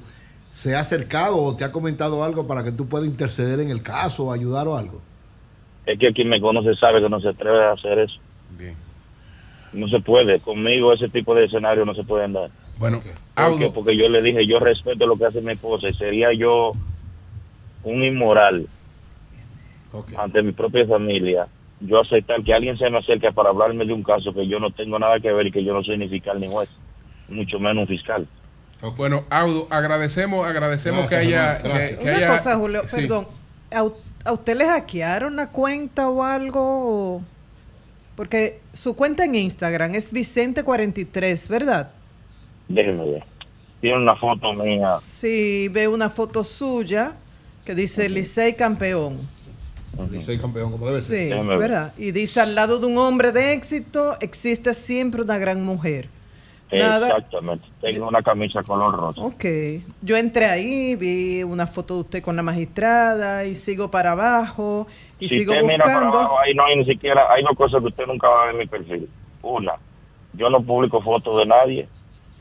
Speaker 13: se ha acercado o te ha comentado algo para que tú puedas interceder en el caso o ayudar o algo?
Speaker 19: Es que quien me conoce sabe que no se atreve a hacer eso.
Speaker 1: Bien.
Speaker 19: No se puede. Conmigo ese tipo de escenario no se pueden dar.
Speaker 1: Bueno,
Speaker 19: ¿Por qué? Porque yo le dije, yo respeto lo que hace mi esposa y sería yo un inmoral ante mi propia familia. Yo aceptar que alguien se me acerque para hablarme de un caso que yo no tengo nada que ver y que yo no soy ni fiscal ni juez, mucho menos un fiscal.
Speaker 1: Bueno, Audo, agradecemos, agradecemos
Speaker 19: Gracias,
Speaker 1: que haya.
Speaker 19: hermano, gracias.
Speaker 1: que- que
Speaker 6: Una
Speaker 1: haya-
Speaker 6: cosa, Julio,
Speaker 1: sí.
Speaker 6: perdón. ¿A, usted le hackearon la cuenta o algo? Porque su cuenta en Instagram es Vicente43, ¿verdad?
Speaker 19: Déjeme ver. Tiene una foto mía.
Speaker 6: Sí, veo una foto suya que dice Licey campeón.
Speaker 13: Licey campeón, como debe
Speaker 6: Sí,
Speaker 13: ser.
Speaker 6: ¿verdad? Y dice al lado de un hombre de éxito existe siempre una gran mujer. Nada.
Speaker 19: Exactamente. Tengo una camisa color rosa.
Speaker 6: Ok, yo entré ahí, vi una foto de usted con la magistrada y sigo para abajo y
Speaker 19: si
Speaker 6: sigo
Speaker 19: usted mira para
Speaker 6: buscando.
Speaker 19: abajo, ahí no hay ni siquiera, hay dos cosas que usted nunca va a ver en mi perfil. Una, yo no publico fotos de nadie,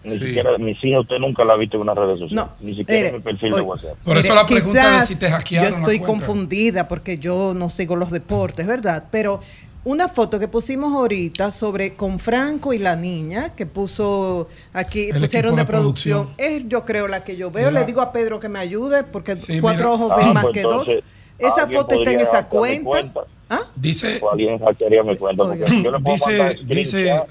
Speaker 19: ni
Speaker 21: Sí.
Speaker 19: siquiera, mis hijos usted nunca la ha visto en una red social, ni siquiera en mi perfil de WhatsApp.
Speaker 21: Por eso
Speaker 6: Mire,
Speaker 21: la pregunta de
Speaker 6: quizás
Speaker 21: si te hackearon
Speaker 6: Yo estoy
Speaker 21: cuenta.
Speaker 6: confundida porque yo no sigo los deportes, ¿verdad? Pero una foto que pusimos ahorita sobre con Franco y la niña que puso aquí,
Speaker 21: El
Speaker 6: pusieron de,
Speaker 21: de
Speaker 6: producción,
Speaker 21: producción.
Speaker 6: es yo creo la que yo veo.
Speaker 21: Mira.
Speaker 6: Le digo a Pedro que me ayude porque
Speaker 21: Sí,
Speaker 6: cuatro
Speaker 21: mira.
Speaker 6: ojos
Speaker 19: Ah,
Speaker 6: ven más
Speaker 19: pues
Speaker 6: que dos. Esa foto está en esa cuenta. ¿Ah?
Speaker 21: Dice,
Speaker 19: O alguien hackearía mi cuenta, porque yo le puedo mandar
Speaker 21: dice, dice.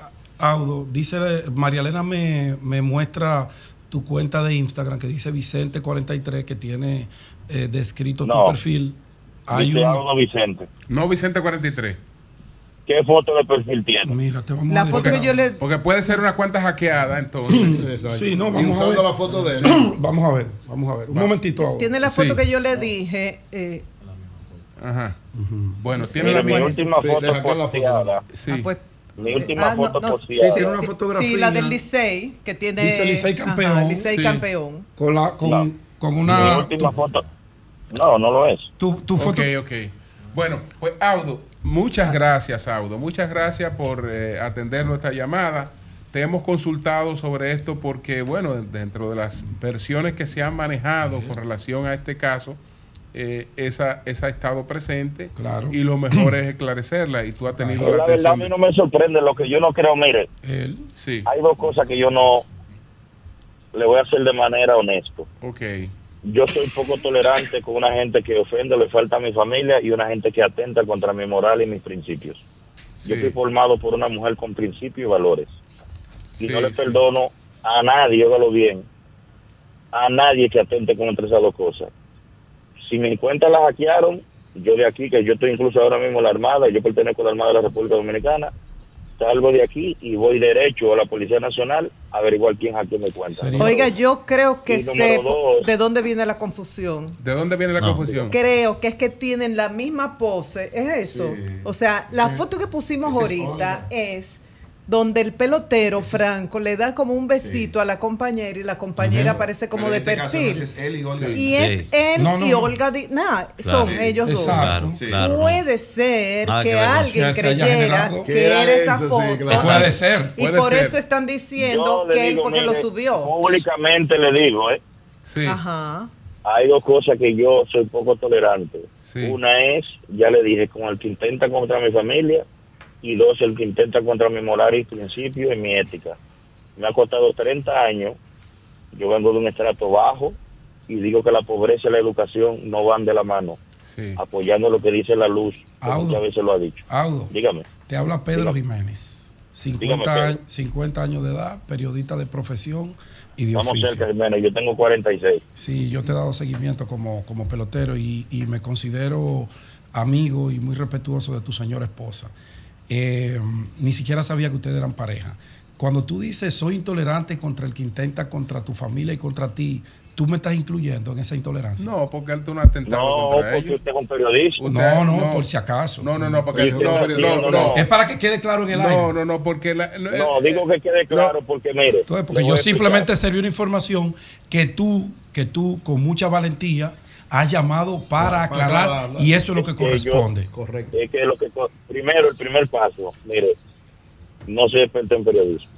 Speaker 21: Audo, dice María Elena me, me muestra tu cuenta de Instagram que dice Vicente43 que tiene eh, descrito
Speaker 19: No.
Speaker 21: tu perfil. Hay
Speaker 19: Dice
Speaker 21: un,
Speaker 19: Audo Vicente.
Speaker 1: No, Vicente 43.
Speaker 19: ¿Qué foto de perfil tiene?
Speaker 21: Mira, te vamos
Speaker 6: La
Speaker 21: a
Speaker 6: foto que yo le
Speaker 1: Porque puede ser una cuenta hackeada, entonces.
Speaker 21: Sí, no, vamos a ver.
Speaker 13: la foto de él.
Speaker 21: Vamos a ver, vamos a ver. Un momentito ahora.
Speaker 6: tiene la foto
Speaker 1: Sí.
Speaker 6: que yo le dije. eh,
Speaker 1: Ajá. Bueno, tiene la
Speaker 19: mi
Speaker 1: misma.
Speaker 19: última
Speaker 13: Sí,
Speaker 19: foto
Speaker 13: la foto.
Speaker 1: Sí.
Speaker 6: ah, pues,
Speaker 19: Mi última
Speaker 6: ah, no,
Speaker 19: foto
Speaker 6: no.
Speaker 19: posteada.
Speaker 21: Sí, tiene una fotografía.
Speaker 6: Sí, la del Licey, que tiene.
Speaker 21: Dice Licey
Speaker 6: ajá,
Speaker 21: campeón.
Speaker 6: Licey
Speaker 21: Sí.
Speaker 6: campeón.
Speaker 21: Con, la, con,
Speaker 19: No.
Speaker 21: con
Speaker 19: Mi
Speaker 21: una.
Speaker 19: última foto. No, no lo es.
Speaker 21: Tu, tu foto.
Speaker 1: Ok, ok. Bueno, pues Audo, muchas gracias, Audo. Muchas gracias por eh, atender nuestra llamada. Te hemos consultado sobre esto porque, bueno, dentro de las versiones que se han manejado con relación a este caso, eh, esa, esa ha estado presente
Speaker 21: Claro.
Speaker 1: y lo mejor es esclarecerla y tú has tenido
Speaker 19: Pero
Speaker 1: la
Speaker 19: la verdad a mí no me sorprende lo que yo no creo. Mire,
Speaker 21: Él.
Speaker 1: Sí,
Speaker 19: hay dos cosas que yo no le voy a hacer de manera honesta.
Speaker 1: ok.
Speaker 19: Yo soy poco tolerante con una gente que ofende, le falta a mi familia y una gente que atenta contra mi moral y mis principios. Yo fui formado por una mujer con principios y valores. Y
Speaker 1: Sí,
Speaker 19: no le
Speaker 1: sí.
Speaker 19: perdono a nadie, óigalo bien, a nadie que atente contra esas dos cosas. Si mi cuenta la hackearon, yo de aquí, que yo estoy incluso ahora mismo en la Armada, yo pertenezco a la Armada de la República Dominicana, salgo de aquí y voy derecho a la Policía Nacional a averiguar quién quién me cuenta.
Speaker 6: Oiga, yo creo que sé
Speaker 19: dos.
Speaker 6: de dónde viene la confusión.
Speaker 1: ¿De dónde viene la confusión?
Speaker 6: Creo que es que tienen la misma pose, es eso. O sea, la foto que pusimos ahorita es donde el pelotero Franco le da como un besito a la compañera y la compañera aparece como
Speaker 5: Pero
Speaker 6: de
Speaker 5: este no
Speaker 6: perfil.
Speaker 5: es él y Olga
Speaker 6: Y es
Speaker 5: Sí.
Speaker 6: él
Speaker 5: No, no,
Speaker 6: y
Speaker 5: no.
Speaker 6: Olga Di- Nah,
Speaker 5: Claro.
Speaker 6: son ellos dos.
Speaker 5: Exacto. Sí. Claro, no.
Speaker 6: Puede ser
Speaker 5: Nada
Speaker 6: que, alguien creyera que
Speaker 5: era
Speaker 6: era esa
Speaker 5: eso, sí,
Speaker 6: foto.
Speaker 5: claro. Puede ser,
Speaker 6: Y por
Speaker 19: ser.
Speaker 6: eso están diciendo que él
Speaker 19: digo,
Speaker 6: fue que lo subió.
Speaker 19: Públicamente le digo, ¿eh?
Speaker 6: Ajá.
Speaker 19: Hay dos cosas que yo soy poco tolerante. Una es, ya le dije, con el que intenta contra mi familia y dos, el que intenta contra mi moral y principio y mi ética. Me ha costado 30 años, yo vengo de un estrato bajo y digo que la pobreza y la educación no van de la mano, apoyando lo que dice la luz, que
Speaker 21: Audo.
Speaker 19: muchas veces lo ha dicho.
Speaker 21: Audo.
Speaker 19: Dígame.
Speaker 21: Te habla Pedro
Speaker 19: Dígame.
Speaker 21: Jiménez. 50,
Speaker 19: Dígame, Pedro.
Speaker 21: años- 50 años de edad, periodista de profesión y de
Speaker 19: Vamos
Speaker 21: oficio.
Speaker 19: cerca, Jiménez, yo tengo 46.
Speaker 21: Sí, yo te he dado seguimiento como, como pelotero y, y me considero amigo y muy respetuoso de tu señora esposa. Eh, ni siquiera sabía que ustedes eran pareja. Cuando tú dices soy intolerante contra el que intenta contra tu familia y contra ti, tú me estás incluyendo en esa intolerancia.
Speaker 1: No, porque él tuvo un atentado
Speaker 19: No,
Speaker 1: contra
Speaker 19: porque
Speaker 1: ellos.
Speaker 19: usted es un periodista.
Speaker 21: No, no, por si acaso.
Speaker 1: No, no, no, porque no,
Speaker 19: un
Speaker 1: no,
Speaker 19: periodista.
Speaker 1: no,
Speaker 21: Es para que quede claro en el
Speaker 1: no,
Speaker 21: aire.
Speaker 1: No, no, porque la- no,
Speaker 19: No, digo que quede claro porque mire.
Speaker 21: Entonces, porque yo simplemente serví una información que tú, que tú con mucha valentía has llamado para
Speaker 19: Para- para
Speaker 21: aclarar y eso es lo que
Speaker 19: Es que yo-
Speaker 21: corresponde.
Speaker 19: Correcto. Es que lo que primero el primer paso, mire, no soy experto en periodismo.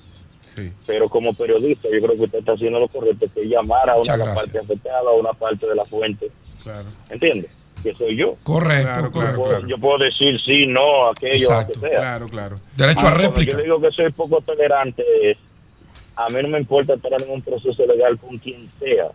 Speaker 19: Pero como periodista, yo creo que usted está haciendo lo correcto, que llamar a una parte afectada, a una parte de la fuente.
Speaker 1: Claro.
Speaker 19: ¿Entiende? Que soy yo.
Speaker 21: Correcto,
Speaker 1: Claro,
Speaker 19: Yo puedo-
Speaker 1: claro.
Speaker 19: Yo puedo decir sí, no, aquello, lo
Speaker 21: Exacto.
Speaker 19: que sea.
Speaker 1: Claro, claro.
Speaker 21: Derecho a réplica.
Speaker 19: Yo digo que soy poco tolerante. es, a mí no me importa estar en un proceso legal con quien sea.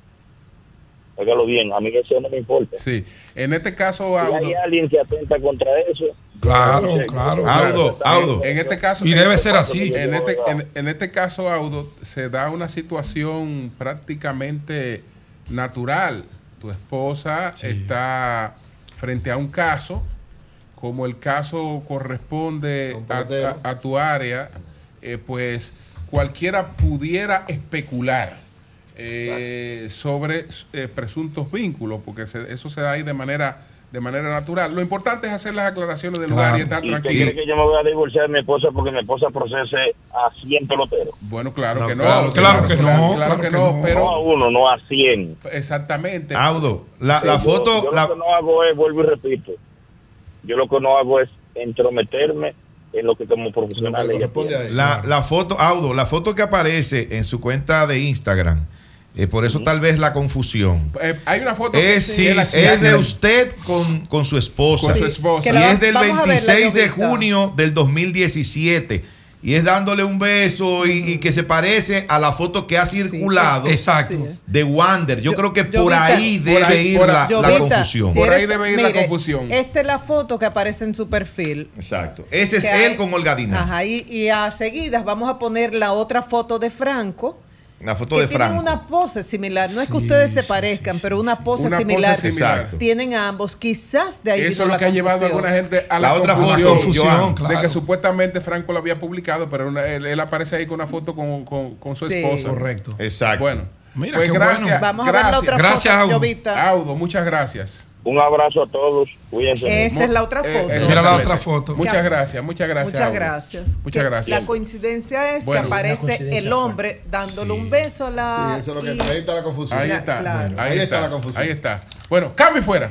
Speaker 19: Hágalo bien, a mí eso no me importa.
Speaker 1: Sí. En este caso,
Speaker 19: Si hay alguien que atenta contra eso,
Speaker 21: Claro, claro.
Speaker 1: Audo, Audo. En este caso.
Speaker 21: Y debe
Speaker 1: este-
Speaker 21: ser así.
Speaker 1: En este, en, en este caso, Audo, se da una situación prácticamente natural. Tu esposa está frente a un caso, como el caso corresponde a, a- a tu área, eh, pues cualquiera pudiera especular eh, sobre eh, presuntos vínculos, porque se- eso se da ahí de manera de manera natural. Lo importante es hacer las aclaraciones del lugar y estar
Speaker 19: ¿Y usted
Speaker 1: tranquilo.
Speaker 19: cree que yo me voy a divorciar de mi esposa porque mi esposa procese a 100 peloteros?
Speaker 1: Bueno, claro
Speaker 19: No,
Speaker 1: que no.
Speaker 19: claro, claro que no,
Speaker 1: Claro,
Speaker 19: claro
Speaker 1: que
Speaker 19: que
Speaker 1: no, pero
Speaker 19: No a uno, no a 100.
Speaker 1: Exactamente.
Speaker 14: Audo, la,
Speaker 19: Sí,
Speaker 14: la
Speaker 19: yo-
Speaker 14: foto,
Speaker 19: Yo,
Speaker 14: la-
Speaker 19: lo que no hago es, vuelvo y repito, yo lo que no hago es entrometerme en lo que como profesional ella tiene.
Speaker 14: La, la foto, Audo, la foto que aparece en su cuenta de Instagram, eh, por eso tal vez la confusión.
Speaker 1: Eh, hay una foto
Speaker 14: Es,
Speaker 1: que él hacía-
Speaker 14: es de usted con, con su esposa.
Speaker 1: Con su esposa.
Speaker 14: Y es del
Speaker 1: vamos a verla,
Speaker 14: 26 de junio del 2017. Y es dándole un beso y, y que se parece a la foto que ha circulado
Speaker 21: Exacto.
Speaker 14: de Wander. Yo, creo que por ahí
Speaker 6: por
Speaker 14: debe
Speaker 6: ahí,
Speaker 14: ir
Speaker 6: por
Speaker 14: la,
Speaker 6: ahí.
Speaker 14: la
Speaker 6: Jovita,
Speaker 14: confusión.
Speaker 6: si eres-
Speaker 1: la
Speaker 6: mire,
Speaker 1: confusión.
Speaker 6: Esta es la foto que aparece en su perfil.
Speaker 14: Exacto. Ese es
Speaker 6: hay-
Speaker 14: él con Olga Dina.
Speaker 6: Ajá, y, y a seguidas vamos a poner la otra foto de Franco.
Speaker 14: La foto
Speaker 6: que
Speaker 14: de
Speaker 6: tienen
Speaker 14: Franco.
Speaker 6: una pose similar. No es que ustedes se parezcan, pero una pose
Speaker 1: Una pose
Speaker 6: similar.
Speaker 1: similar. Exacto.
Speaker 6: Tienen ambos. Quizás de ahí
Speaker 1: Eso es lo
Speaker 6: la
Speaker 1: que ha llevado a
Speaker 6: confusión.
Speaker 1: alguna gente a la,
Speaker 14: La otra
Speaker 1: confusión,
Speaker 14: confusión,
Speaker 1: Joan,
Speaker 14: claro.
Speaker 1: de que supuestamente Franco lo había publicado, pero una- él, él aparece ahí con una foto con, con- con su
Speaker 6: Sí.
Speaker 1: esposa.
Speaker 21: Correcto.
Speaker 14: Exacto.
Speaker 1: Bueno,
Speaker 21: Mira,
Speaker 1: pues
Speaker 21: qué
Speaker 1: gracias.
Speaker 21: bueno.
Speaker 6: Vamos a ver la otra
Speaker 21: Gracias,
Speaker 6: foto,
Speaker 21: Audo.
Speaker 6: Jovita.
Speaker 1: Audo, muchas gracias.
Speaker 19: Un abrazo a todos. Cuídense.
Speaker 6: Esa es la otra
Speaker 1: Eh,
Speaker 6: foto.
Speaker 1: exactamente.
Speaker 21: Mira la otra foto.
Speaker 1: Muchas gracias, muchas gracias.
Speaker 6: Muchas gracias.
Speaker 1: Muchas gracias.
Speaker 6: La coincidencia es
Speaker 1: Bueno.
Speaker 6: que aparece el hombre dándole un beso a la.
Speaker 13: Sí, eso es lo que
Speaker 6: y-
Speaker 13: ahí está la confusión.
Speaker 1: Ahí está.
Speaker 6: claro.
Speaker 1: Ahí,
Speaker 13: Ahí
Speaker 1: está,
Speaker 13: está la confusión.
Speaker 1: Ahí está. Bueno, cambio y fuera.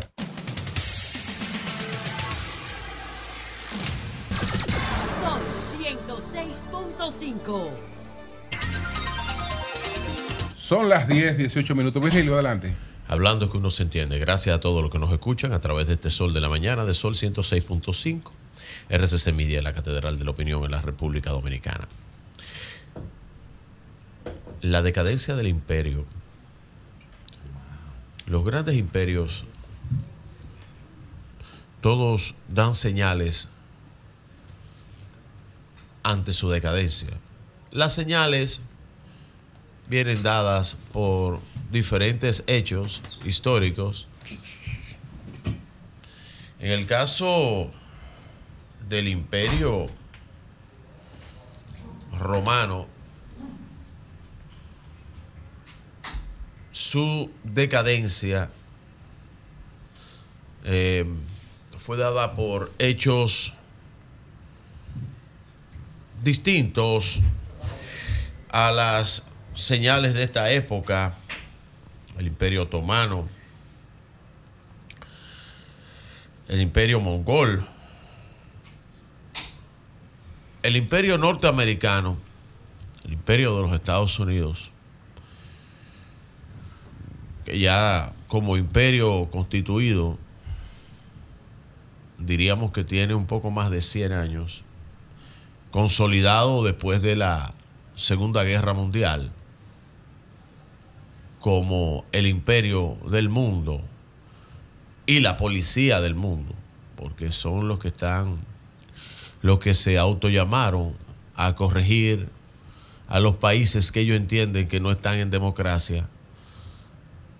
Speaker 16: Son 106.5.
Speaker 1: Son las 10, 18 minutos. Virgilio, adelante.
Speaker 18: Hablando que uno se entiende. Gracias a todos los que nos escuchan a través de este Sol de la Mañana, de Sol 106.5, RCC Media, la Catedral de la Opinión en la República Dominicana. La decadencia del imperio. Los grandes imperios, todos dan señales ante su decadencia. Las señales vienen dadas por diferentes hechos históricos. En el caso del imperio romano, su decadencia eh, fue dada por hechos distintos a las señales de esta época, el imperio otomano, el imperio mongol, el imperio norteamericano, el imperio de los Estados Unidos, que ya como imperio constituido, diríamos que tiene un poco más de 100 años, consolidado después de la Segunda Guerra Mundial como el imperio del mundo y la policía del mundo, porque son los que están, los que se autollamaron a corregir a los países que ellos entienden que no están en democracia,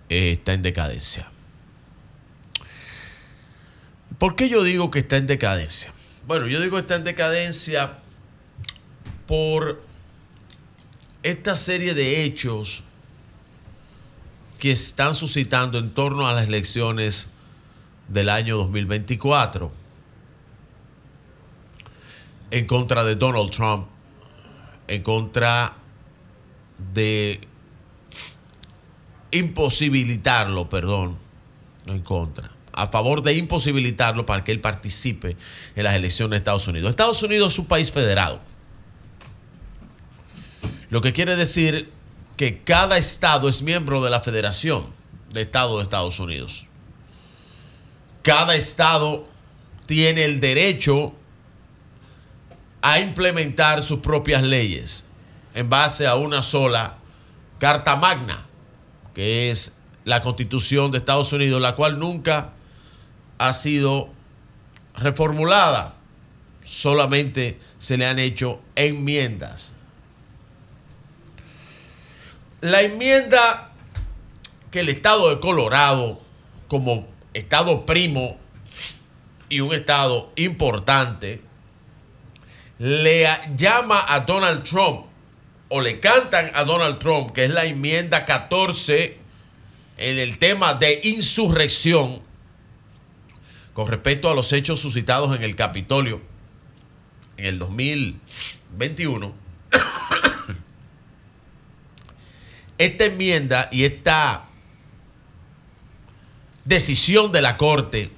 Speaker 18: eh, está en decadencia. ¿Por qué yo digo que está en decadencia? Bueno, yo digo que está en decadencia por esta serie de hechos que están suscitando en torno a las elecciones del año 2024 en contra de Donald Trump, en contra de imposibilitarlo, perdón, no en contra, a favor de imposibilitarlo para que él participe en las elecciones de Estados Unidos. Estados Unidos es un país federado. Lo que quiere decir que cada estado es miembro de la Federación de Estados de Estados Unidos. Cada estado tiene el derecho a implementar sus propias leyes en base a una sola Carta Magna, que es la Constitución de Estados Unidos, la cual nunca ha sido reformulada, solamente se le han hecho enmiendas. La enmienda que el estado de Colorado, como estado primo y un estado importante, le llama a Donald Trump o le cantan a Donald Trump, que es la enmienda 14 en el tema de insurrección con respecto a los hechos suscitados en el Capitolio en el 2021 esta enmienda y esta decisión de la Corte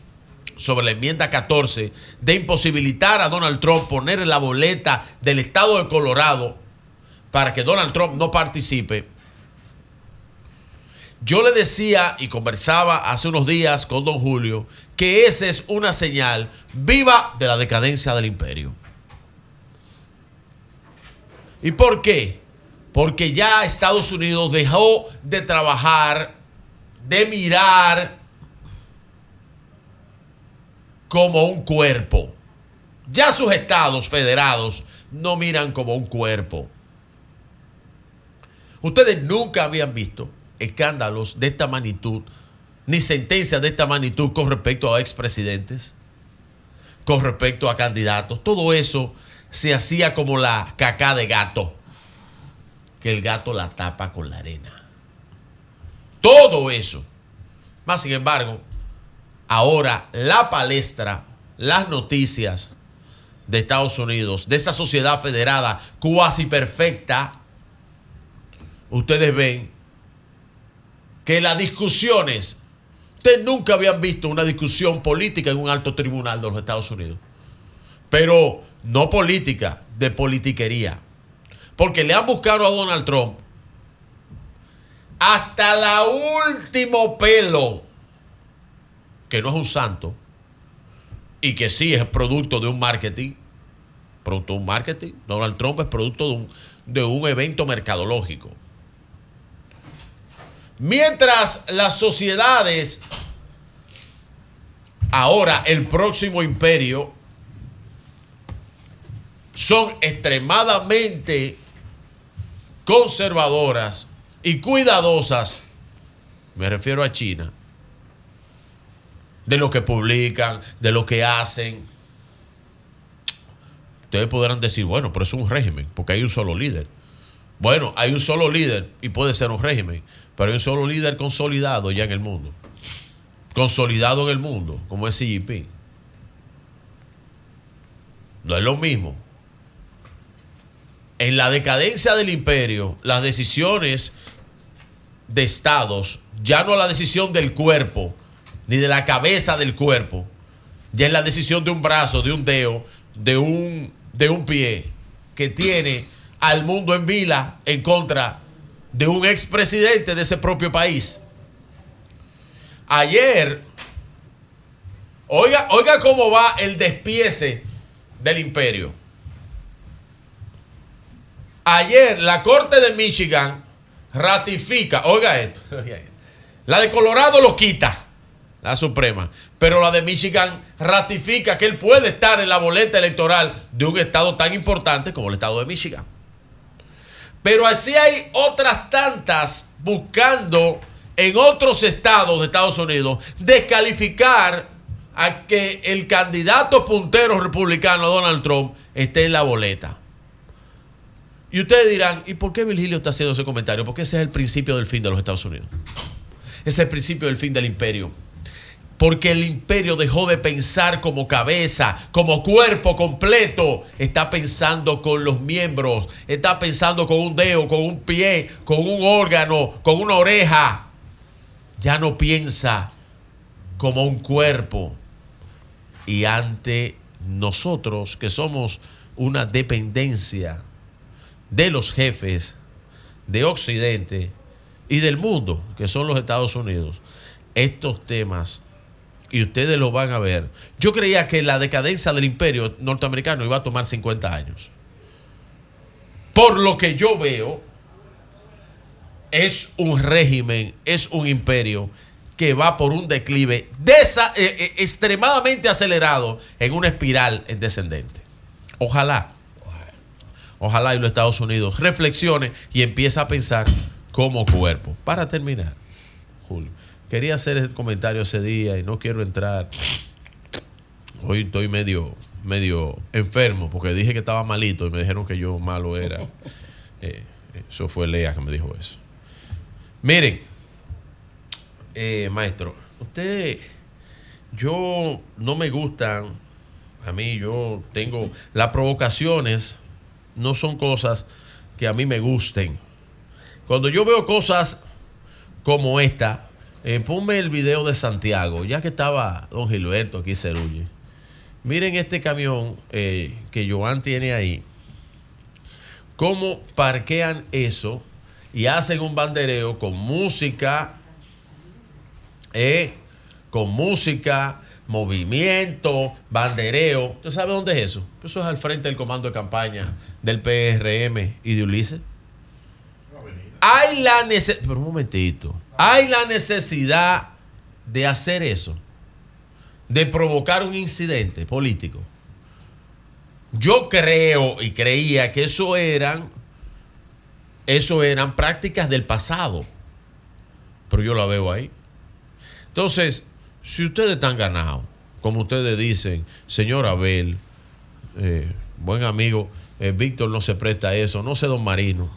Speaker 18: sobre la enmienda 14 de imposibilitar a Donald Trump poner en la boleta del estado de Colorado para que Donald Trump no participe. Yo le decía y conversaba hace unos días con don Julio que esa es una señal viva de la decadencia del imperio. ¿Y por qué? Porque ya Estados Unidos dejó de trabajar, de mirar como un cuerpo. Ya sus estados federados no miran como un cuerpo. Ustedes nunca habían visto escándalos de esta magnitud, ni sentencias de esta magnitud con respecto a expresidentes, con respecto a candidatos. Todo eso se hacía como la caca de gato que el gato la tapa con la arena. Todo eso. Más sin embargo, ahora la palestra, las noticias de Estados Unidos, de esa sociedad federada cuasi perfecta, ustedes ven que las discusiones, ustedes nunca habían visto una discusión política en un alto tribunal de los Estados Unidos, pero no política, de politiquería porque le han buscado a Donald Trump hasta la último pelo, que no es un santo, y que sí es producto de un marketing, producto de un marketing. Donald Trump es producto de un, de un evento mercadológico. Mientras las sociedades, ahora el próximo imperio, son extremadamente conservadoras y cuidadosas, me refiero a China, de lo que publican, de lo que hacen. Ustedes podrán decir, bueno, pero es un régimen, porque hay un solo líder. Bueno, hay un solo líder y puede ser un régimen, pero hay un solo líder consolidado ya en el mundo. Consolidado en el mundo, como es Xi Jinping. No es lo mismo. En la decadencia del imperio, las decisiones de estados, ya no la decisión del cuerpo, ni de la cabeza del cuerpo, ya es la decisión de un brazo, de un dedo, de un, de un pie, que tiene al mundo en vila en contra de un expresidente de ese propio país. Ayer, oiga, oiga cómo va el despiece del imperio. Ayer la Corte de Michigan ratifica, oiga esto, la de Colorado lo quita, la Suprema, pero la de Michigan ratifica que él puede estar en la boleta electoral de un estado tan importante como el estado de Michigan. Pero así hay otras tantas buscando en otros estados de Estados Unidos descalificar a que el candidato puntero republicano Donald Trump esté en la boleta. Y ustedes dirán, ¿y por qué Virgilio está haciendo ese comentario? Porque ese es el principio del fin de los Estados Unidos. Ese es el principio del fin del imperio. Porque el imperio dejó de pensar como cabeza, como cuerpo completo. Está pensando con los miembros. Está pensando con un dedo, con un pie, con un órgano, con una oreja. Ya no piensa como un cuerpo. Y ante nosotros, que somos una dependencia de los jefes de Occidente y del mundo, que son los Estados Unidos, estos temas, y ustedes lo van a ver, yo creía que la decadencia del imperio norteamericano iba a tomar 50 años. Por lo que yo veo, es un régimen, es un imperio que va por un declive eh, eh, extremadamente acelerado en una espiral en descendente. Ojalá, ojalá y los Estados Unidos reflexione y empiece a pensar como cuerpo. Para terminar, Julio, quería hacer el comentario ese día y no quiero entrar. Hoy estoy medio, medio enfermo porque dije que estaba malito y me dijeron que yo malo era. Eh, eso fue Lea que me dijo eso. Miren, eh, maestro, usted, yo no me gustan, a mí yo tengo, las provocaciones no son cosas que a mí me gusten. Cuando yo veo cosas como esta, eh, ponme el video de Santiago, ya que estaba don Gilberto aquí Cerulle. Miren este camión eh, que Joan tiene ahí, cómo parquean eso y hacen un bandereo con música, eh, con música, movimiento, bandereo. ¿Usted sabe dónde es eso? Eso es al frente del comando de campaña del PRM y de Ulises. Hay la necesidad, pero un momentito, hay la necesidad de hacer eso, de provocar un incidente político. Yo creo y creía que eso eran, eso eran prácticas del pasado, pero yo la veo ahí. Entonces, si ustedes están ganados, como ustedes dicen, señor Abel, eh, buen amigo, eh, Víctor no se presta a eso, no sé, don Marino.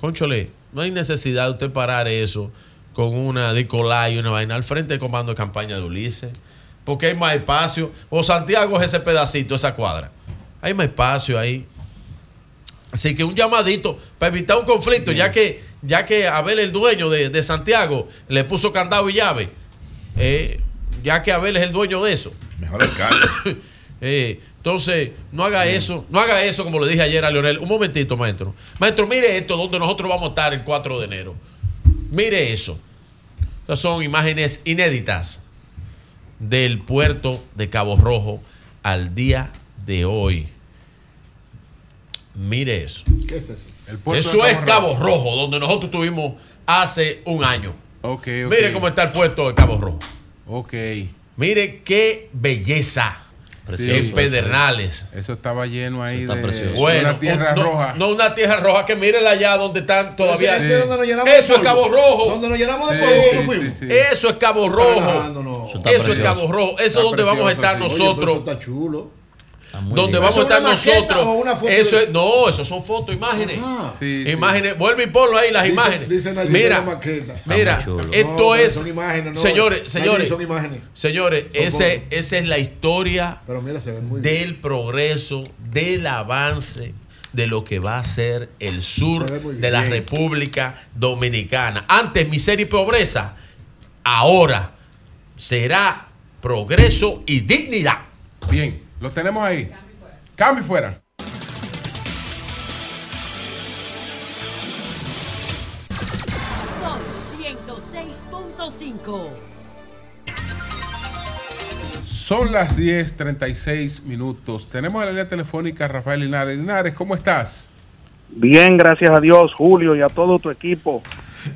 Speaker 18: Conchole, no hay necesidad de usted parar eso con una Nicolai y una vaina al frente del comando de campaña de Ulises, porque hay más espacio. O Santiago es ese pedacito, esa cuadra. Hay más espacio ahí. Así que un llamadito para evitar un conflicto, ya que, ya que Abel, el dueño de, de Santiago, le puso candado y llave. eh, ya que Abel es el dueño de eso.
Speaker 14: Mejor alcalde.
Speaker 18: Eh, entonces, no haga eso, no haga eso como le dije ayer a Leonel. Un momentito, maestro. Maestro, mire esto, donde nosotros vamos a estar el 4 de enero. Mire eso. Estas son imágenes inéditas del puerto de Cabo Rojo al día de hoy. Mire eso.
Speaker 13: ¿Qué es eso?
Speaker 18: Eso es Cabo Rojo, donde nosotros estuvimos hace un año. Mire cómo está el puerto de Cabo Rojo.
Speaker 1: Ok.
Speaker 18: Mire qué belleza. En Pedernales.
Speaker 1: Eso estaba lleno ahí de
Speaker 18: Bueno,
Speaker 1: una tierra
Speaker 18: no,
Speaker 1: roja.
Speaker 18: No una tierra roja, que mírenla allá donde están todavía.
Speaker 13: es nos llenamos de
Speaker 18: Eso es. Cabo Rojo.
Speaker 13: Donde nos llenamos de
Speaker 18: Sí,
Speaker 13: polvo
Speaker 18: sí,
Speaker 13: cuando
Speaker 18: sí,
Speaker 13: fuimos.
Speaker 18: sí. Eso es Cabo Rojo.
Speaker 13: Eso
Speaker 18: Eso, es
Speaker 13: precioso.
Speaker 18: Cabo Rojo. Eso es donde vamos a
Speaker 13: precioso,
Speaker 18: estar
Speaker 13: sí. Oye,
Speaker 18: nosotros.
Speaker 13: pero eso está chulo.
Speaker 18: Donde
Speaker 13: bien.
Speaker 18: vamos a
Speaker 13: ¿Eso es
Speaker 18: estar nosotros.
Speaker 13: o una foto
Speaker 18: eso
Speaker 13: de-
Speaker 18: es, no, eso son fotos, imágenes.
Speaker 13: Ajá.
Speaker 18: imágenes, vuelve y ponlo ahí las
Speaker 13: Dice-
Speaker 18: imágenes.
Speaker 13: dice
Speaker 18: mira, mira, esto
Speaker 13: No,
Speaker 18: es
Speaker 13: son imágenes, no,
Speaker 18: señores, señores,
Speaker 13: son imágenes.
Speaker 18: señores,
Speaker 13: Son
Speaker 18: ese, esa es la historia
Speaker 13: Pero mira, se ven muy
Speaker 18: del progreso, del avance de lo que va a ser el sur de la. República Dominicana. Antes miseria y pobreza, ahora será progreso y dignidad.
Speaker 1: Bien, lo tenemos ahí. Cambio fuera.
Speaker 16: Son 106.5.
Speaker 1: Son las 10:36 minutos. Tenemos en la línea telefónica a Rafael Linares. Linares, ¿cómo estás?
Speaker 10: Bien, gracias a Dios, Julio, y a todo tu equipo.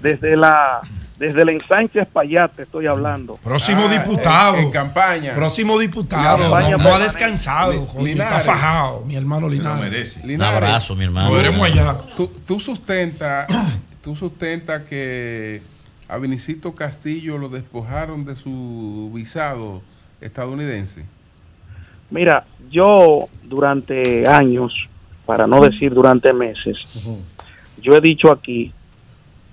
Speaker 10: Desde la desde el ensanche Espaillat te estoy hablando.
Speaker 21: Próximo
Speaker 1: Ah,
Speaker 21: diputado.
Speaker 1: en- en campaña.
Speaker 21: Próximo diputado.
Speaker 10: Campaña
Speaker 21: No, no ha descansado. coño, está
Speaker 1: Linares.
Speaker 21: fajado, mi hermano Linares.
Speaker 1: Linares,
Speaker 12: Un abrazo, mi hermano.
Speaker 21: Lo veremos allá.
Speaker 1: Tú, tú sustenta, tú sustenta que a Vinicito Castillo lo despojaron de su visado estadounidense.
Speaker 10: Mira, yo durante años, para no decir durante meses, yo he dicho aquí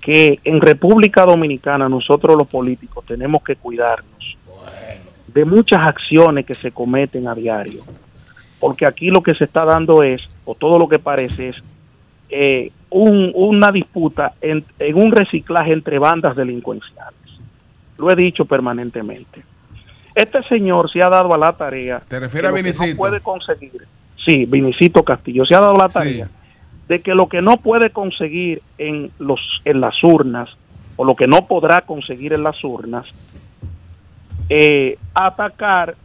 Speaker 10: que en República Dominicana nosotros los políticos tenemos que cuidarnos de muchas acciones que se cometen a diario. Porque aquí lo que se está dando es, o todo lo que parece es, eh, un- una disputa en, en un reciclaje entre bandas delincuenciales. Lo he dicho permanentemente. Este señor se ha dado a la tarea.
Speaker 1: ¿Te refieres a Vinicito?
Speaker 10: No puede conseguir. Sí, Vinicito Castillo se ha dado la tarea de que lo que no puede conseguir en los en las urnas o lo que no podrá conseguir en las urnas eh, atacar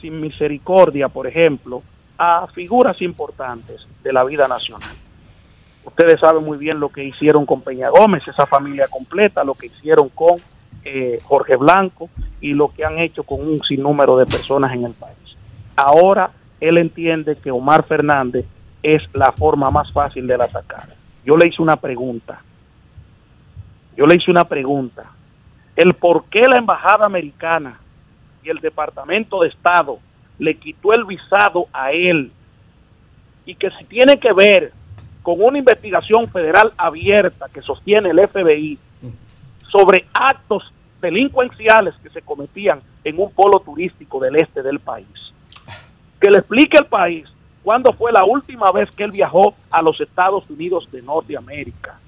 Speaker 10: sin misericordia, por ejemplo, a figuras importantes de la vida nacional. Ustedes saben muy bien lo que hicieron con Peña Gómez, esa familia completa, lo que hicieron con eh, Jorge Blanco y lo que han hecho con un sinnúmero de personas en el país. Ahora él entiende que Omar Fernández es la forma más fácil de atacar. Yo le hice una pregunta. Yo le hice una pregunta. El por qué la embajada americana y el Departamento de Estado le quitó el visado a él y que si tiene que ver con una investigación federal abierta que sostiene el FBI sobre actos delincuenciales que se cometían en un polo turístico del este del país. Que le explique al país cuándo fue la última vez que él viajó a los Estados Unidos de Norteamérica.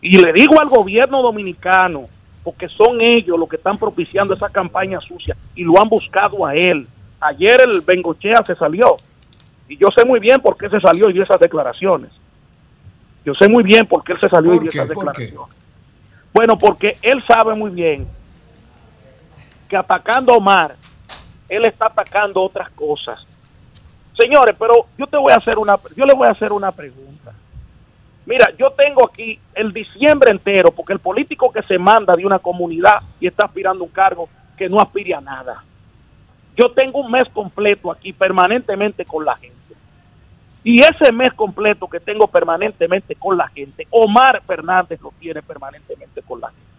Speaker 10: Y le digo al gobierno dominicano, porque son ellos los que están propiciando esa campaña sucia y lo han buscado a él. Ayer el Bengochea se salió y yo sé muy bien por qué se salió y dio esas declaraciones. Yo sé muy bien por qué él se salió y
Speaker 13: ¿Por
Speaker 10: dio esas declaraciones. Bueno, porque él sabe muy bien que atacando a Omar, él está atacando otras cosas. Señores, pero yo te voy a hacer una, yo le voy a hacer una pregunta. Mira, yo tengo aquí el diciembre entero, porque el político que se manda de una comunidad y está aspirando un cargo que no aspire a nada. Yo tengo un mes completo aquí permanentemente con la gente. Y ese mes completo que tengo permanentemente con la gente, Omar Fernández lo tiene permanentemente con la gente.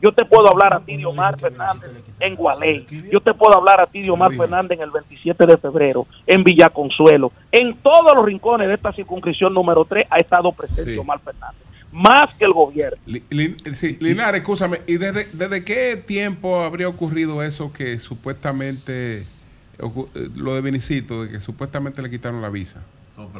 Speaker 10: Yo te puedo hablar a ti de Omar Fernández en Gualey. Yo te puedo hablar a ti de Omar Fernández en el 27 de febrero, en Villaconsuelo. En todos los rincones de esta circunscripción número 3 ha estado presente
Speaker 1: Sí.
Speaker 10: Omar Fernández. Más que el gobierno.
Speaker 1: Li- Lin- sí, Linares, escúchame, ¿y desde, desde qué tiempo habría ocurrido eso que supuestamente, eh, lo de Vinicito, de que supuestamente le quitaron la visa?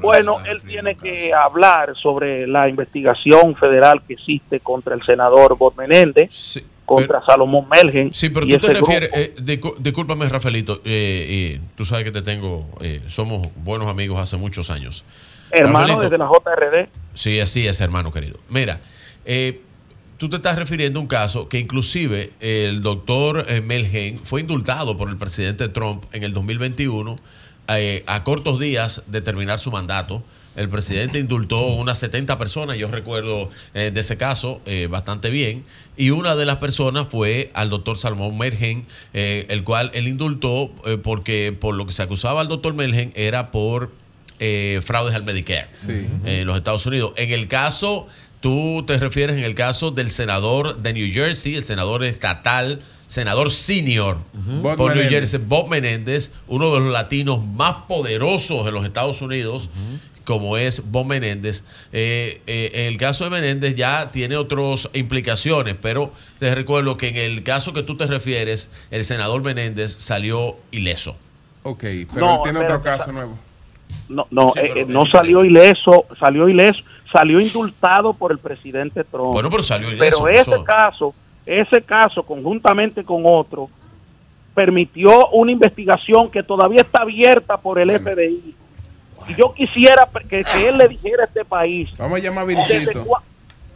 Speaker 10: Bueno, él tiene que hablar sobre la investigación federal que existe contra el senador Bob Menéndez, contra Salomón Melgen.
Speaker 18: Sí, pero tú te refieres, eh, discúlpame Rafaelito, eh, eh, tú sabes que te tengo, eh, somos buenos amigos hace muchos años.
Speaker 10: Hermano
Speaker 18: Rafaelito,
Speaker 10: desde la JRD.
Speaker 18: Sí, así es, hermano querido. Mira, eh, tú te estás refiriendo a un caso que inclusive el doctor eh, Melgen fue indultado por el presidente Trump en el 2021 eh, a cortos días de terminar su mandato. El presidente indultó unas 70 personas, yo recuerdo eh, de ese caso eh, bastante bien, y una de las personas fue al doctor Salmón Mergen, el cual él indultó porque por lo que se acusaba al doctor Mergen era por eh, fraudes al Medicare
Speaker 1: Sí.
Speaker 18: en los Estados Unidos. En el caso, tú te refieres en el caso del senador de New Jersey, el senador estatal senador senior
Speaker 1: Bob
Speaker 18: por New
Speaker 1: Menéndez.
Speaker 18: Jersey, Bob Menéndez, uno de los latinos más poderosos en los Estados Unidos, como es Bob Menéndez. Eh, eh, en el caso de Menéndez ya tiene otras implicaciones, pero les recuerdo que en el caso que tú te refieres, el senador Menéndez salió ileso.
Speaker 1: Ok, pero
Speaker 10: No,
Speaker 1: él tiene otro caso nuevo.
Speaker 10: No, no,
Speaker 18: Sí,
Speaker 10: eh, eh, no salió ileso, salió ileso, salió indultado por el presidente Trump.
Speaker 18: Bueno, pero salió ileso.
Speaker 10: Pero ese caso, ese caso conjuntamente con otro, permitió una investigación que todavía está abierta por el FBI. Y yo quisiera que, que él le dijera a este país
Speaker 1: Vamos a llamar a
Speaker 10: cua-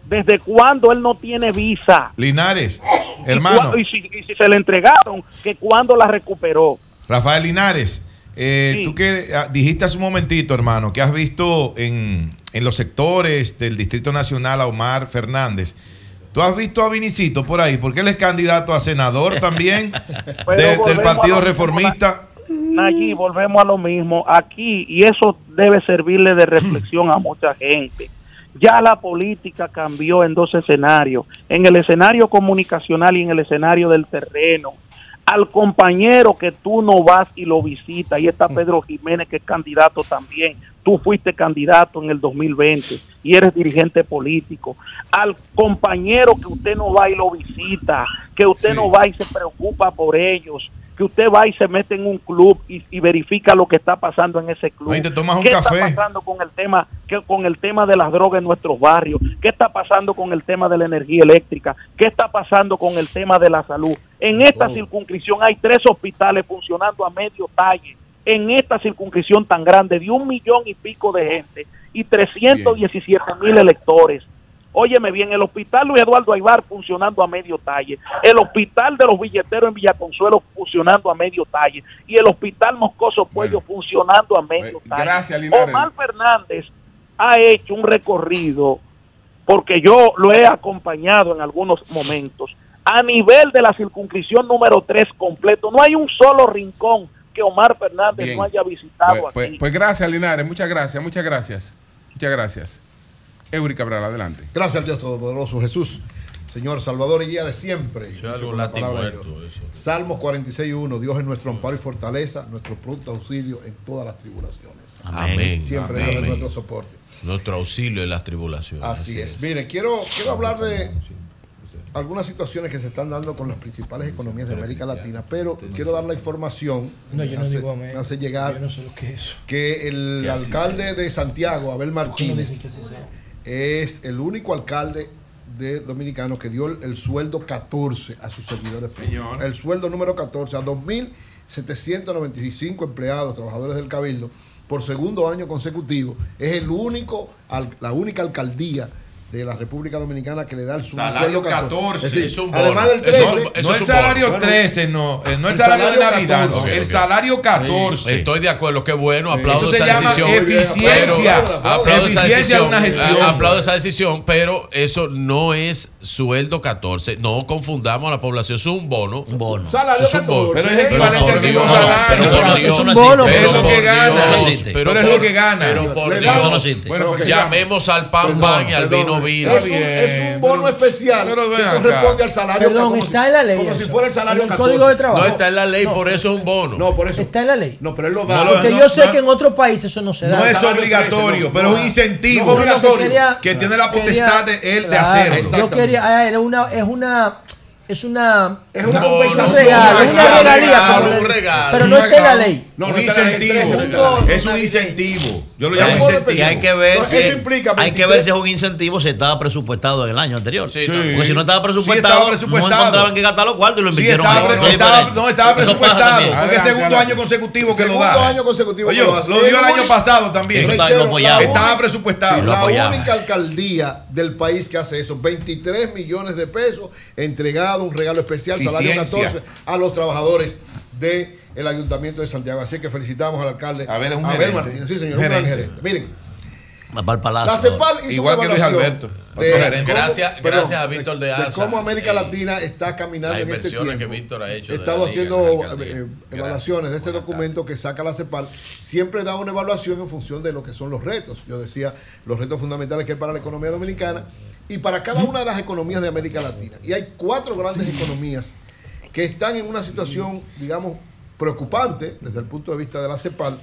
Speaker 10: desde cuándo él no tiene visa.
Speaker 14: Linares, hermano,
Speaker 10: Y, si, y si se le entregaron, que cuándo la recuperó.
Speaker 14: Rafael Linares, eh,
Speaker 10: Sí.
Speaker 14: tú que ah, dijiste hace un momentito, hermano, que has visto en, en los sectores del Distrito Nacional a Omar Fernández. ¿Tú has visto a Vinicito por ahí? Porque él es candidato a senador también de- del Partido Reformista.
Speaker 10: Allí volvemos a lo mismo. Aquí, y eso debe servirle de reflexión a mucha gente. Ya la política cambió en dos escenarios, en el escenario comunicacional y en el escenario del terreno. Al compañero que tú no vas y lo visitas, y está Pedro Jiménez que es candidato también, tú fuiste candidato en el 2020 y eres dirigente político. Al compañero que usted no va y lo visita, que usted no va y se preocupa por ellos, que usted va y se mete en un club y, y verifica lo que está pasando en ese club.
Speaker 14: No, y te tomas un
Speaker 10: ¿Qué
Speaker 14: café.
Speaker 10: está pasando con el tema que, con el tema de las drogas en nuestros barrios? ¿Qué está pasando con el tema de la energía eléctrica? ¿Qué está pasando con el tema de la salud? En esta circunscripción hay tres hospitales funcionando a medio talle. En esta circunscripción tan grande de un millón y pico de gente y 317 mil electores. Óyeme bien, el hospital Luis Eduardo Aibar funcionando a medio talle, el hospital de los billeteros en Villaconsuelo funcionando a medio talle y el hospital Moscoso Puello funcionando a medio talle.
Speaker 1: gracias, Linares.
Speaker 10: Omar Fernández ha hecho un recorrido, porque yo lo he acompañado en algunos momentos, a nivel de la circunscripción número 3 completo. No hay un solo rincón que Omar Fernández
Speaker 1: Bien.
Speaker 10: no haya visitado
Speaker 1: Pues, pues-
Speaker 10: aquí.
Speaker 1: pues gracias, Linares. Muchas gracias, muchas gracias. Muchas gracias. Eury Cabral, adelante.
Speaker 13: Gracias al Dios Todopoderoso Jesús, Señor Salvador y guía de siempre.
Speaker 18: Es.
Speaker 13: Salmos 46.1, Dios es nuestro amparo y fortaleza, nuestro pronto auxilio en todas las tribulaciones.
Speaker 18: Amén.
Speaker 13: Siempre
Speaker 18: Amén.
Speaker 13: Dios es nuestro soporte.
Speaker 18: Nuestro auxilio en las tribulaciones.
Speaker 13: Así es. Miren, quiero, quiero hablar de algunas situaciones que se están dando con las principales economías de América Latina, pero quiero dar la información.
Speaker 15: No, yo no
Speaker 13: hace,
Speaker 15: digo
Speaker 13: me hace llegar
Speaker 15: Yo no sé lo que es
Speaker 13: que el alcalde de Santiago, Abel
Speaker 15: ¿Cómo dicen
Speaker 13: Martínez, es el único alcalde de dominicano que dio el, el sueldo 14 a sus servidores públicos. El sueldo número 14 a 2.795 empleados, trabajadores del Cabildo, por segundo año consecutivo. Es el único, al- la única alcaldía de la República Dominicana que le da el
Speaker 14: Salario
Speaker 13: sueldo
Speaker 14: 14,
Speaker 13: Es decir,
Speaker 14: es un bono.
Speaker 13: además del
Speaker 14: Eso
Speaker 13: 13,
Speaker 14: es un- eso No es el salario
Speaker 13: Bueno,
Speaker 14: 13, no, eh, no el
Speaker 13: el
Speaker 14: salario de Navidad,
Speaker 13: 14.
Speaker 14: no, el salario 14.
Speaker 18: Estoy de acuerdo, qué bueno, aplaudo
Speaker 14: Eso se
Speaker 18: esa
Speaker 14: llama
Speaker 18: decisión.
Speaker 14: eficiencia.
Speaker 18: Pero- aplaudo esa
Speaker 14: Eficiencia una
Speaker 18: decisión.
Speaker 14: gestión.
Speaker 18: a- Aplaudo esa decisión, pero eso no es sueldo 14. No confundamos a la población, es un bono. Un
Speaker 12: bono.
Speaker 13: Salario 14.
Speaker 14: Pero es equivalente al mismo salario. eso es un bono, pero es lo que gana.
Speaker 18: pero
Speaker 14: es lo que gana.
Speaker 13: Bueno.
Speaker 18: Llamemos al pan pan y al vino
Speaker 13: Es un, es un bono especial
Speaker 14: Pero
Speaker 13: que
Speaker 14: acá.
Speaker 13: corresponde al salario
Speaker 15: Perdón,
Speaker 13: como,
Speaker 15: está
Speaker 13: si,
Speaker 15: en la ley
Speaker 13: como si fuera el salario
Speaker 15: En el
Speaker 13: 14.
Speaker 15: Código de Trabajo.
Speaker 18: No está en la ley,
Speaker 15: No.
Speaker 18: por eso es un bono.
Speaker 13: No, por eso.
Speaker 15: Está en la ley.
Speaker 13: No, pero él lo da.
Speaker 14: No
Speaker 15: Porque
Speaker 14: no,
Speaker 15: yo sé
Speaker 14: no.
Speaker 15: que en otros países eso no se da.
Speaker 14: No es obligatorio,
Speaker 13: 13, no,
Speaker 14: pero es un incentivo
Speaker 13: obligatorio.
Speaker 15: que
Speaker 14: tiene la potestad de él de hacerlo.
Speaker 15: Yo quería, ah, es una, es una,
Speaker 13: Es una compensación.
Speaker 15: regalo, es una
Speaker 18: regalo,
Speaker 15: regalía,
Speaker 18: un regalo.
Speaker 15: pero no está en la ley.
Speaker 13: No, no
Speaker 14: incentivo.
Speaker 13: 13, no está en la
Speaker 14: Es un incentivo. Yo lo llamo incentivo.
Speaker 12: Y hay que ver
Speaker 13: Entonces,
Speaker 12: si,
Speaker 13: eso implica
Speaker 12: hay que
Speaker 13: 23.
Speaker 12: ver si es un incentivo si estaba presupuestado en el año anterior.
Speaker 18: Sí,
Speaker 12: Porque si no estaba
Speaker 14: Sí,
Speaker 12: presupuestado,
Speaker 14: estaba presupuestado.
Speaker 12: no encontraban que gastar los cuartos y lo
Speaker 14: Sí,
Speaker 12: invirtieron No es
Speaker 14: estaba- presupuestado. Porque es segundo año consecutivo que lo
Speaker 13: Segundo
Speaker 14: da.
Speaker 13: año consecutivo
Speaker 14: Oye,
Speaker 13: que lo
Speaker 14: dio el año pasado también. Estaba presupuestado.
Speaker 13: La única alcaldía del país que hace eso, 23 millones de pesos un regalo especial, salario
Speaker 14: Eficiencia.
Speaker 13: 14 a los trabajadores del Ayuntamiento de Santiago. Así que felicitamos al alcalde
Speaker 14: Abel un gerente.
Speaker 13: Martínez. Sí, señor, un
Speaker 14: Gerente.
Speaker 13: gran gerente. Miren,
Speaker 12: Va para el palacio.
Speaker 13: la CEPAL hizo
Speaker 14: Igual
Speaker 13: una
Speaker 14: que Luis Alberto,
Speaker 13: de cómo-
Speaker 18: Gracias-
Speaker 13: perdón,
Speaker 18: gracias a Víctor de Asa.
Speaker 13: cómo América
Speaker 18: Eh,
Speaker 13: Latina está caminando en este tiempo.
Speaker 18: que Víctor ha hecho
Speaker 13: He
Speaker 18: de
Speaker 13: estado haciendo
Speaker 18: de
Speaker 13: eh, evaluaciones de ese documento que saca la CEPAL. Siempre da una evaluación en función de lo que son los retos. Yo decía los retos fundamentales que hay para la economía dominicana y para cada una de las economías de América Latina. Y hay cuatro grandes economías que están en una situación, digamos, preocupante desde el punto de vista de la CEPAL,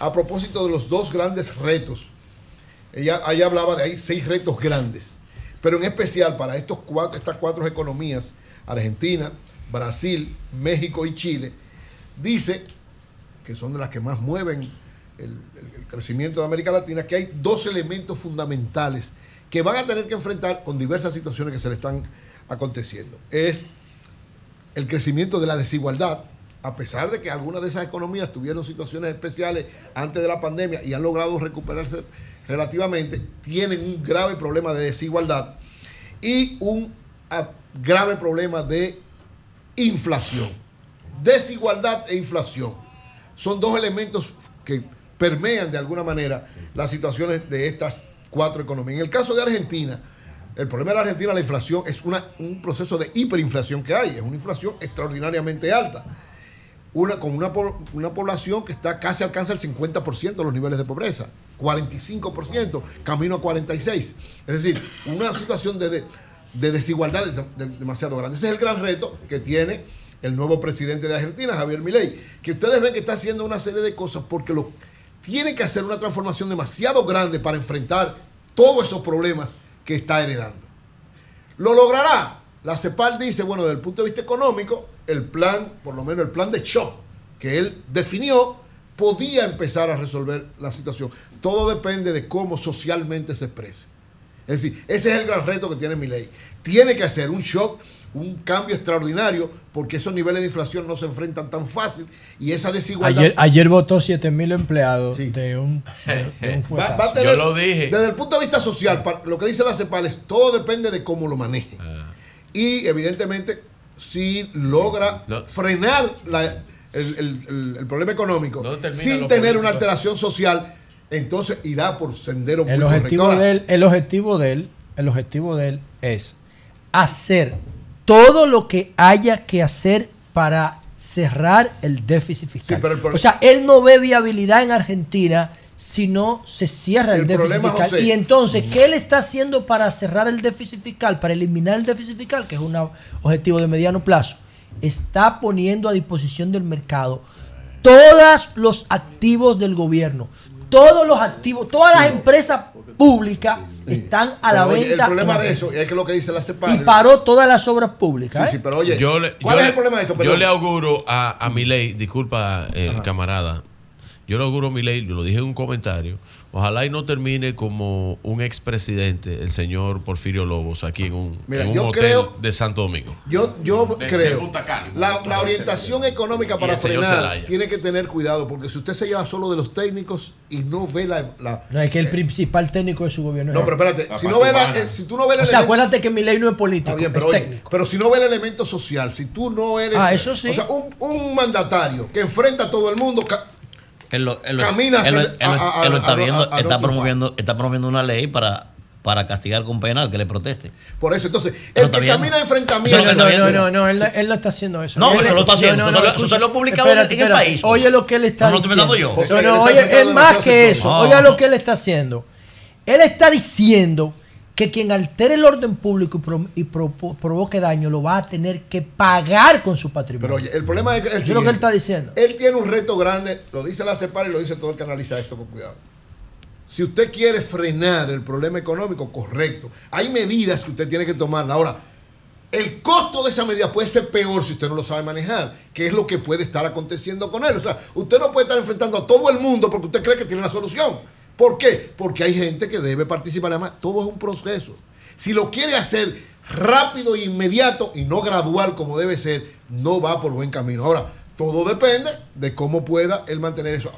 Speaker 13: a propósito de los dos grandes retos. Ella, ella hablaba de ahí seis retos grandes, pero en especial para estos cuatro, estas cuatro economías, Argentina, Brasil, México y Chile, dice que son de las que más mueven el, crecimiento de América Latina, que hay dos elementos fundamentales que van a tener que enfrentar con diversas situaciones que se le están aconteciendo. Es el crecimiento de la desigualdad, a pesar de que algunas de esas economías tuvieron situaciones especiales antes de la pandemia y han logrado recuperarse relativamente, tienen un grave problema de desigualdad y un ah, grave problema de inflación. Desigualdad e inflación son dos elementos que permean de alguna manera las situaciones de estas cuatro economías. En el caso de Argentina, el problema de la Argentina, la inflación, es una- un proceso de hiperinflación que hay, es una inflación extraordinariamente alta. Una, con una, una población que está casi alcanza el 50% de los niveles de pobreza, 45%, camino a 46%. Es decir, una situación de, de- de desigualdad de- de- demasiado grande. Ese es el gran reto que tiene el nuevo presidente de Argentina, Javier Milei, que ustedes ven que está haciendo una serie de cosas porque lo, tiene que hacer una transformación demasiado grande para enfrentar todos esos problemas que está heredando. ¿Lo logrará? La CEPAL dice, bueno, desde el punto de vista económico, el plan, por lo menos el plan de shock que él definió, podía empezar a resolver la situación. Todo depende de cómo socialmente se exprese. Es decir, ese es el gran reto que tiene mi ley. Tiene que hacer un shock, un cambio extraordinario, porque esos niveles de inflación no se enfrentan tan fácil y esa desigualdad...
Speaker 15: Ayer, ayer votó 7 mil empleados de un, de, de un
Speaker 13: Va-
Speaker 15: fuetazo.
Speaker 13: va a tener- Desde el punto de vista social, lo que dice la CEPAL es todo depende de cómo lo maneje. Y evidentemente, si logra frenar la- el, el- el- el problema económico sin
Speaker 18: lo
Speaker 13: tener una alteración social, entonces irá por sendero muy
Speaker 15: objetivo,
Speaker 13: Ahora,
Speaker 15: de él, el objetivo de él, el objetivo de él es hacer todo lo que haya que hacer para cerrar el déficit fiscal.
Speaker 13: pero el pro-
Speaker 15: o sea, él no ve viabilidad en Argentina si no se cierra el,
Speaker 13: El
Speaker 15: déficit
Speaker 13: problema,
Speaker 15: fiscal.
Speaker 13: José-
Speaker 15: Y entonces, ¿qué él está haciendo para cerrar el déficit fiscal, para eliminar el déficit fiscal, que es un objetivo de mediano plazo? Está poniendo a disposición del mercado todos los activos del gobierno, todos los activos, todas las empresas públicas están a la
Speaker 13: oye,
Speaker 15: venta.
Speaker 13: el problema de eso es que lo que dice la
Speaker 15: Y
Speaker 13: CEPAL.
Speaker 15: paró todas las obras públicas.
Speaker 13: Sí,
Speaker 15: ¿eh?
Speaker 13: sí, pero oye,
Speaker 18: Yo le-
Speaker 13: ¿cuál
Speaker 18: yo
Speaker 13: es
Speaker 18: le-
Speaker 13: el problema de esto?
Speaker 18: Yo le auguro a, a Milei, disculpa el camarada, yo le auguro a Milei, yo lo dije en un comentario, ojalá y no termine como un expresidente, el señor Porfirio Lobos, aquí en un,
Speaker 13: Mira,
Speaker 18: en un
Speaker 13: yo
Speaker 18: hotel
Speaker 13: creo-
Speaker 18: de Santo Domingo.
Speaker 13: Yo, yo
Speaker 18: De- de
Speaker 13: creo
Speaker 18: Punta Cana.
Speaker 13: la, la orientación económica para frenar tiene que tener cuidado porque si usted se lleva solo de los técnicos y no ve la, la-
Speaker 15: No, es que el principal técnico de su gobierno.
Speaker 13: no, pero espérate, si no ve la, eh, si tú no ves el
Speaker 15: O sea,
Speaker 13: elemento-
Speaker 15: acuérdate que mi ley no es político,
Speaker 13: bien, pero
Speaker 15: es
Speaker 13: oye,
Speaker 15: técnico.
Speaker 13: pero si no ve el elemento social, si tú no eres,
Speaker 15: Ah, eso sí.
Speaker 13: o sea, un, un mandatario que enfrenta a todo el mundo,
Speaker 12: Él lo, él lo-
Speaker 13: Camina
Speaker 12: él lo-
Speaker 13: hacia-
Speaker 12: él lo-
Speaker 13: a- a-
Speaker 12: él lo está
Speaker 13: a-
Speaker 12: viendo,
Speaker 13: a- a
Speaker 12: está promoviendo, está promoviendo una ley para, para castigar con pena al que le proteste.
Speaker 13: por eso, entonces,
Speaker 12: Pero
Speaker 13: el que camina a enfrentamiento,
Speaker 15: No, no, no, no, no, él, él no está haciendo eso.
Speaker 12: No,
Speaker 15: Él-
Speaker 12: eso lo está haciendo, eso se lo ha publicado en el-
Speaker 15: espérate,
Speaker 12: en el
Speaker 15: espérate.
Speaker 12: país.
Speaker 15: Oye lo que él está
Speaker 12: No, no estoy
Speaker 15: diciendo.
Speaker 12: inventando yo.
Speaker 15: No,
Speaker 12: José,
Speaker 15: no, oye, es más que eso. Oiga lo que él está haciendo. Él está diciendo que quien altere el orden público y, pro- y pro- provoque daño lo va a tener que pagar con su patrimonio.
Speaker 13: Pero oye, el problema es que
Speaker 15: es lo que él está diciendo.
Speaker 13: Él tiene un reto grande, lo dice la CEPAL y lo dice todo el que analiza esto con cuidado. Si usted quiere frenar el problema económico, correcto. Hay medidas que usted tiene que tomar. Ahora, el costo de esa medida puede ser peor si usted no lo sabe manejar, que es lo que puede estar aconteciendo con él. O sea, usted no puede estar enfrentando a todo el mundo porque usted cree que tiene la solución. ¿Por qué? Porque hay gente que debe participar. Además, todo es un proceso. Si lo quiere hacer rápido e inmediato y no gradual como debe ser, no va por buen camino. Ahora, todo depende de cómo pueda él mantener eso.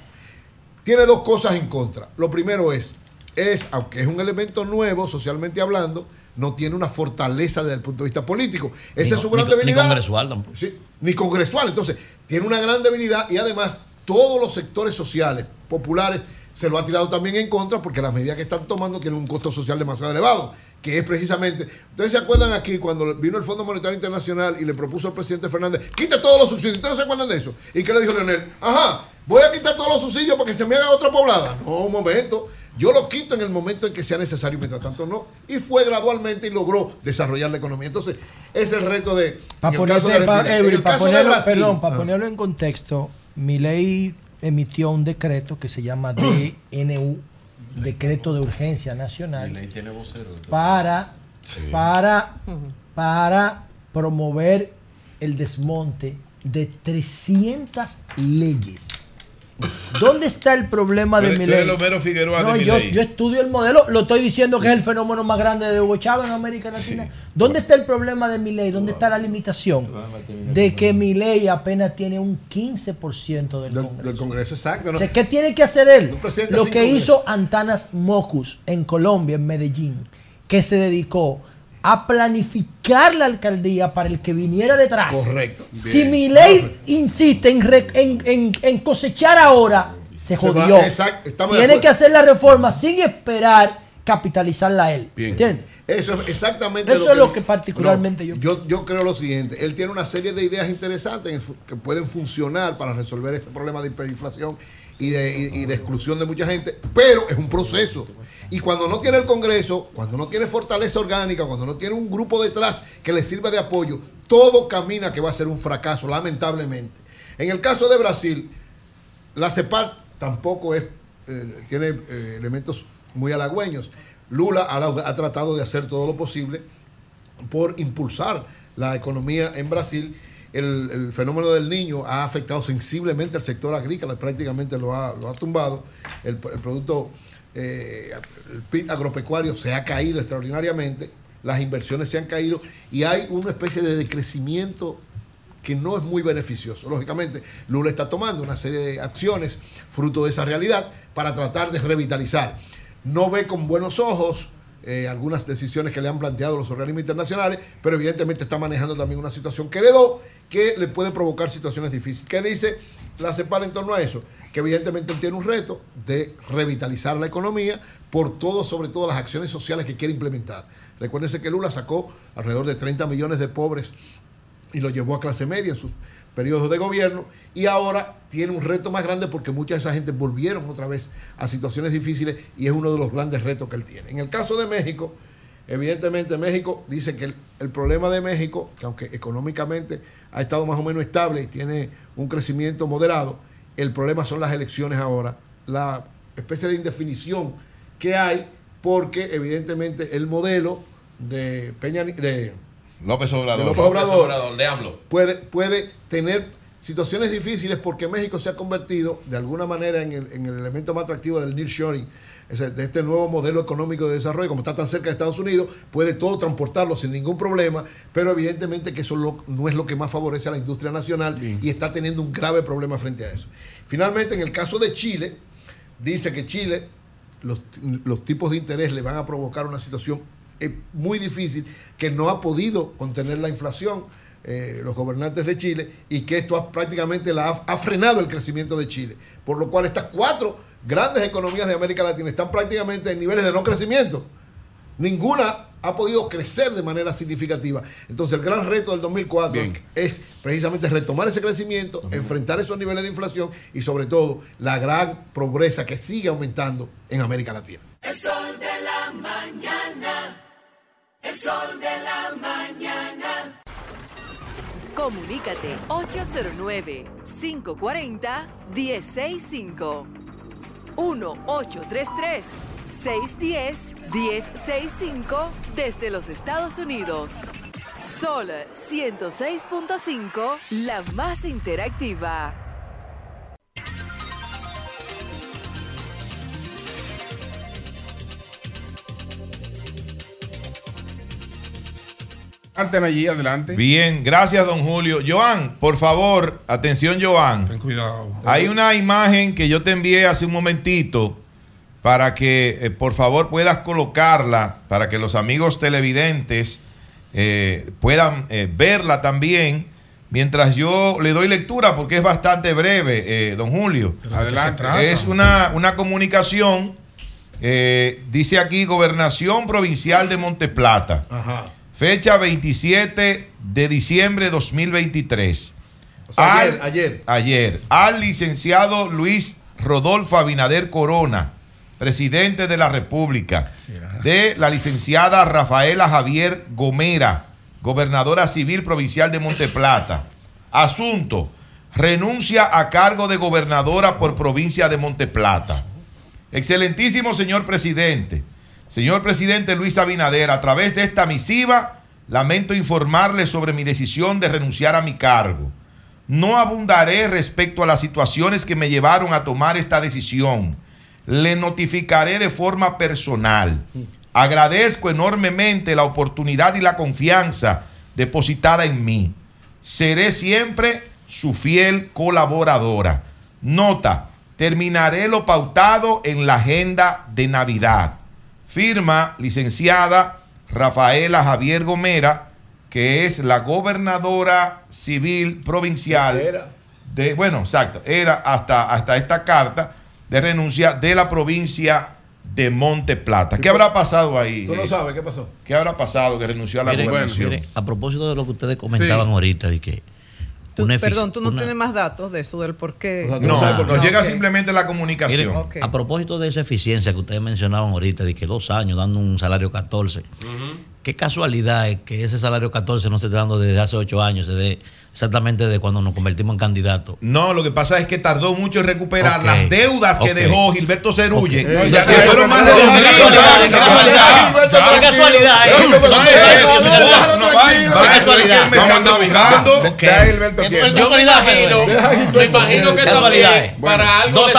Speaker 13: Tiene dos cosas en contra. Lo primero es, es, aunque es un elemento nuevo, socialmente hablando, no tiene una fortaleza desde el punto de vista político. Esa
Speaker 12: Ni
Speaker 13: es su gran
Speaker 12: ni- ni
Speaker 13: debilidad.
Speaker 12: congresual tampoco.
Speaker 13: Sí, ni congresual. Entonces, tiene una gran debilidad y además todos los sectores sociales, populares, se lo ha tirado también en contra porque las medidas que están tomando tienen un costo social demasiado elevado, que es precisamente... Ustedes se acuerdan aquí cuando vino el Fondo Monetario Internacional y le propuso al presidente Fernández, quita todos los subsidios. ¿Ustedes no se acuerdan de eso? ¿Y qué le dijo Leonel? Ajá, voy a quitar todos los subsidios para que se me haga otra poblada. No, un momento. Yo lo quito en el momento en que sea necesario, mientras tanto no. Y fue gradualmente y logró desarrollar la economía. Entonces, es el reto de.
Speaker 15: Para
Speaker 13: Ah.
Speaker 15: ponerlo en contexto, mi ley emitió un decreto que se llama DNU, Decreto de Urgencia Nacional,
Speaker 18: tiene vocero.
Speaker 15: para, para, para promover el desmonte de 300 leyes. ¿Dónde está el problema de
Speaker 5: eres-
Speaker 15: mi
Speaker 5: tú eres
Speaker 15: ley?
Speaker 5: el Homero Figueroa
Speaker 15: No,
Speaker 5: de
Speaker 15: yo,
Speaker 5: Milei.
Speaker 15: yo estudio el modelo, lo estoy diciendo que es el fenómeno más grande de Hugo Chávez en América Latina. ¿Dónde está el problema de mi ley? ¿Dónde está la limitación? De que mi ley apenas tiene un 15% del, Congreso.
Speaker 13: Del Congreso, exacto. ¿no?
Speaker 15: O sea, ¿qué tiene que hacer él? Lo que hizo Antanas Mocus en Colombia, en Medellín, que se dedicó a planificar la alcaldía para el que viniera detrás.
Speaker 13: Correcto.
Speaker 15: Si mi ley insiste en, re- en- en- en cosechar ahora, se
Speaker 13: Se va-
Speaker 15: jodió. Tiene que hacer la reforma sin esperar capitalizarla él.
Speaker 13: Bien.
Speaker 15: ¿Entiendes?
Speaker 13: Eso es exactamente
Speaker 15: Eso es lo
Speaker 13: dice.
Speaker 15: que particularmente
Speaker 13: No, yo... yo creo lo siguiente, él tiene una serie de ideas interesantes que pueden funcionar para resolver ese problema de hiperinflación y de, y- y de exclusión de mucha gente, pero es un proceso. Y cuando no tiene el Congreso, cuando no tiene fortaleza orgánica, cuando no tiene un grupo detrás que le sirva de apoyo, todo camina que va a ser un fracaso, lamentablemente. En el caso de Brasil, la CEPAL tampoco es, eh, tiene eh, elementos muy halagüeños. Lula ha, tratado de hacer todo lo posible por impulsar la economía en Brasil. El, fenómeno del niño ha afectado sensiblemente al sector agrícola, prácticamente lo ha, lo ha tumbado. El producto, eh, el PIB agropecuario se ha caído extraordinariamente, las inversiones se han caído y hay una especie de decrecimiento que no es muy beneficioso. Lógicamente, Lula está tomando una serie de acciones fruto de esa realidad para tratar de revitalizar. No ve con buenos ojos eh, algunas decisiones que le han planteado los organismos internacionales, pero evidentemente está manejando también una situación que heredó que le puede provocar situaciones difíciles. ¿Qué dice la CEPAL en torno a eso? Que evidentemente tiene un reto de revitalizar la economía por todo, sobre todo las acciones sociales que quiere implementar. Recuérdense que Lula sacó alrededor de 30 millones de pobres y lo llevó a clase media en sus periodos de gobierno y ahora tiene un reto más grande porque mucha de esa gente volvieron otra vez a situaciones difíciles y es uno de los grandes retos que él tiene. En el caso de México, evidentemente México dice que el, problema de México, que aunque económicamente ha estado más o menos estable y tiene un crecimiento moderado, el problema son las elecciones ahora, la especie de indefinición que hay porque evidentemente el modelo de Peña de
Speaker 5: López Obrador.
Speaker 13: de López Obrador,
Speaker 18: de AMLO.
Speaker 13: puede, puede tener situaciones difíciles porque México se ha convertido de alguna manera en el, en el elemento más atractivo del nearshoring, es decir, de este nuevo modelo económico de desarrollo, como está tan cerca de Estados Unidos, puede todo transportarlo sin ningún problema, pero evidentemente que eso lo- no es lo que más favorece a la industria nacional y está teniendo un grave problema frente a eso. Finalmente, en el caso de Chile, dice que Chile, los, los tipos de interés le van a provocar una situación eh, muy difícil que no ha podido contener la inflación eh, los gobernantes de Chile y que esto ha, prácticamente la ha, ha frenado el crecimiento de Chile. Por lo cual estas cuatro grandes economías de América Latina están prácticamente en niveles de no crecimiento. Ninguna ha podido crecer de manera significativa. Entonces el gran reto del 2004 es precisamente retomar ese crecimiento, enfrentar esos niveles de inflación y sobre todo la gran pobreza que sigue aumentando en América Latina.
Speaker 16: El sol de la mañana. El sol de la mañana.
Speaker 2: Comunícate 809-540-1065. 1-833-610-1065 desde los Estados Unidos. Sol 106.5, la más interactiva.
Speaker 1: Antes allí, adelante.
Speaker 14: Bien, gracias, don Julio. Joan, por favor, atención, Joan. Ten
Speaker 21: cuidado.
Speaker 14: Hay una imagen que yo te envié hace un momentito para que, eh, por favor, puedas colocarla para que los amigos televidentes eh, puedan eh, verla también. Mientras yo le doy lectura, porque es bastante breve, eh, don Julio.
Speaker 1: Adelante.
Speaker 14: Es una, una comunicación, eh, dice aquí, Gobernación Provincial de Monteplata. Fecha 27 de diciembre de 2023.
Speaker 13: sea, ayer, ayer.
Speaker 14: Ayer. Al licenciado Luis Rodolfo Abinader Corona, presidente de la República, de la licenciada Rafaela Javier Gomera, gobernadora civil provincial de Monteplata. Asunto, renuncia a cargo de gobernadora por provincia de Monteplata. Excelentísimo señor presidente, señor presidente Luis Abinader, a través de esta misiva, lamento informarle sobre mi decisión de renunciar a mi cargo. No abundaré respecto a las situaciones que me llevaron a tomar esta decisión. Le notificaré de forma personal. Agradezco enormemente la oportunidad y la confianza depositada en mí. Seré siempre su fiel colaboradora. Nota, terminaré lo pautado en la agenda de Navidad. Firma licenciada Rafaela Javier Gomera, que es la gobernadora civil provincial de, bueno, exacto, era hasta, hasta esta carta de renuncia de la provincia de Monte Plata. ¿Qué habrá pasado ahí?
Speaker 13: Tú no sabes qué pasó.
Speaker 14: ¿Qué habrá pasado que renunció a la
Speaker 12: Miren,
Speaker 14: gobernación?
Speaker 12: miren, a propósito de lo que ustedes comentaban
Speaker 14: Sí.
Speaker 12: ahorita, de que
Speaker 6: Tú- perdón, tú no
Speaker 12: una-
Speaker 6: tienes más datos de eso, del por qué.
Speaker 14: No, nos
Speaker 6: Ah,
Speaker 14: llega simplemente la comunicación.
Speaker 12: Miren, a propósito de esa eficiencia que ustedes mencionaban ahorita, de que dos años dando un salario 14, qué casualidad es que ese salario 14 no se esté dando desde hace ocho años, se dé exactamente de cuando nos convertimos en candidatos.
Speaker 14: No, lo que pasa es que tardó mucho en recuperar las deudas que dejó Gilberto Cerulle.
Speaker 12: Ok.
Speaker 14: Ya-
Speaker 12: Eh,
Speaker 14: ya- fueron más de dos millones.
Speaker 12: qué casualidad. Eh. Eh,
Speaker 14: que me
Speaker 18: imagino, me imagino que
Speaker 12: Casualidad,
Speaker 18: también
Speaker 12: eh.
Speaker 18: para algo
Speaker 12: Dos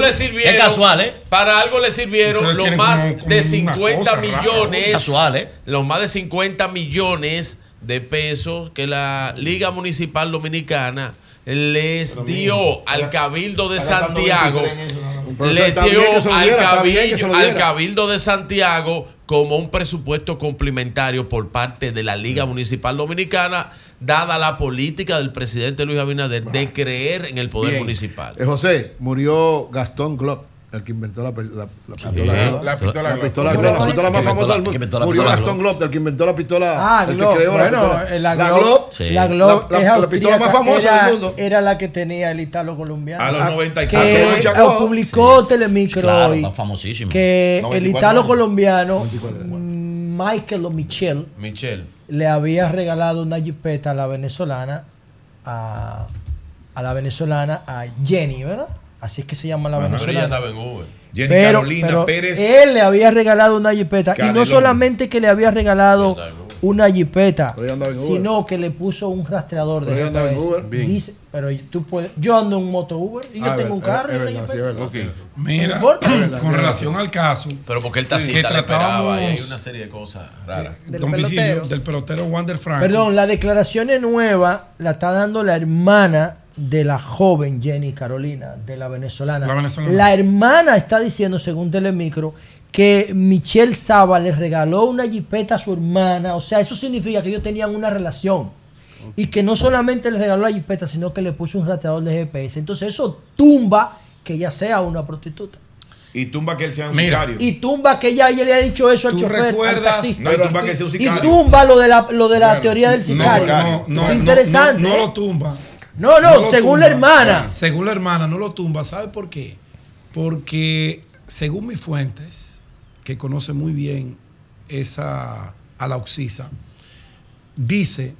Speaker 18: le sirvieron
Speaker 12: casual, ¿eh?
Speaker 18: para algo le sirvieron
Speaker 12: Ustedes
Speaker 18: los más de
Speaker 12: una
Speaker 18: 50
Speaker 12: cosa rara.
Speaker 18: millones
Speaker 12: Casual, ¿eh?
Speaker 18: los más de 50 millones de pesos que la Liga Municipal Dominicana les dio al Cabildo de Santiago,
Speaker 13: 23 en eso, nada más. Pero
Speaker 18: le
Speaker 13: está
Speaker 18: dio al Cabildo, al. Cabildo de Santiago como un presupuesto complementario por parte de la Liga Municipal Dominicana, dada la política del presidente Luis Abinader de creer en el poder
Speaker 13: Bien.
Speaker 18: municipal.
Speaker 13: Eh, José, murió Gastón Glob, el que inventó la, la- la pistola.
Speaker 1: La pistola
Speaker 13: La
Speaker 1: Glock.
Speaker 13: pistola
Speaker 1: ¿Cómo
Speaker 13: Glock,
Speaker 1: la
Speaker 13: la pistola más
Speaker 12: que
Speaker 13: famosa del
Speaker 12: que
Speaker 13: mundo. Murió Gastón Glob, el que inventó la pistola.
Speaker 15: Ah,
Speaker 13: el que
Speaker 15: Glock.
Speaker 13: creó la pistola.
Speaker 15: eh, la
Speaker 13: La
Speaker 15: Glock,
Speaker 13: Glock,
Speaker 12: Sí.
Speaker 15: la Glock
Speaker 13: la- pistola más famosa
Speaker 15: era,
Speaker 13: del mundo.
Speaker 15: Era la que tenía el italo colombiano.
Speaker 14: A los 94.
Speaker 15: Que
Speaker 14: Ah,
Speaker 13: Glock.
Speaker 15: publicó Telemicro
Speaker 12: Claro,
Speaker 15: hoy
Speaker 12: famosísimo.
Speaker 15: que el
Speaker 14: 94
Speaker 15: italo colombiano mm, Michael o Michelle
Speaker 18: Michelle.
Speaker 15: le había regalado una jipeta a la venezolana a, a la venezolana a Jenny, ¿verdad? Así es que se llama la
Speaker 18: Pero ella
Speaker 15: venezolana.
Speaker 18: andaba en Uber.
Speaker 14: Jenny
Speaker 15: Pero-
Speaker 14: Carolina
Speaker 15: pero
Speaker 14: Pérez.
Speaker 15: Él le había regalado una jipeta. Y no solamente que le había regalado una jipeta,
Speaker 13: ella
Speaker 15: sino que le puso un rastreador de
Speaker 13: Pero ella andaba en
Speaker 15: GPS. Dice, pero tú puedes, yo ando en moto Uber y yo
Speaker 13: Ah,
Speaker 15: tengo un carro
Speaker 13: es
Speaker 15: y una
Speaker 13: verdad, sí,
Speaker 15: jipeta.
Speaker 13: es verdad.
Speaker 18: Ok.
Speaker 21: Mira,
Speaker 15: No
Speaker 21: con relación al caso,
Speaker 18: Pero porque
Speaker 21: que
Speaker 18: tacita le esperaba y hay una serie de cosas raras.
Speaker 6: Del
Speaker 21: Don
Speaker 6: pelotero.
Speaker 21: Vigilio, del pelotero Wander Franco.
Speaker 15: Perdón, la declaración es nueva la está dando la hermana de la joven Jenny Carolina, de la venezolana.
Speaker 21: La venezolana.
Speaker 15: La hermana está diciendo, según Telemicro, que Michelle Saba le regaló una jipeta a su hermana. O sea, eso significa que ellos tenían una relación. Y que no solamente le regaló la jipeta, sino que le puso un rastreador de GPS. Entonces eso tumba que ella sea una prostituta.
Speaker 14: Y tumba que él sea un
Speaker 21: Mira.
Speaker 14: sicario.
Speaker 15: Y tumba que ella, ella le ha dicho eso al
Speaker 21: ¿Tú
Speaker 15: chofer, al
Speaker 21: recuerdas?
Speaker 15: taxista.
Speaker 14: No, y tumba que él sea un
Speaker 15: Y
Speaker 14: sicario.
Speaker 15: tumba lo de la, lo de la
Speaker 1: Bueno,
Speaker 15: teoría del
Speaker 21: No,
Speaker 15: sicario.
Speaker 21: no, no,
Speaker 15: Qué
Speaker 21: no,
Speaker 15: interesante.
Speaker 21: No, no
Speaker 15: ¿eh?
Speaker 21: lo tumba.
Speaker 15: No, no, según
Speaker 21: tumba.
Speaker 15: la hermana.
Speaker 21: Según la hermana, no lo tumba. ¿Sabe por qué? Porque, según mis fuentes, que conoce muy bien esa a la Oxisa, dice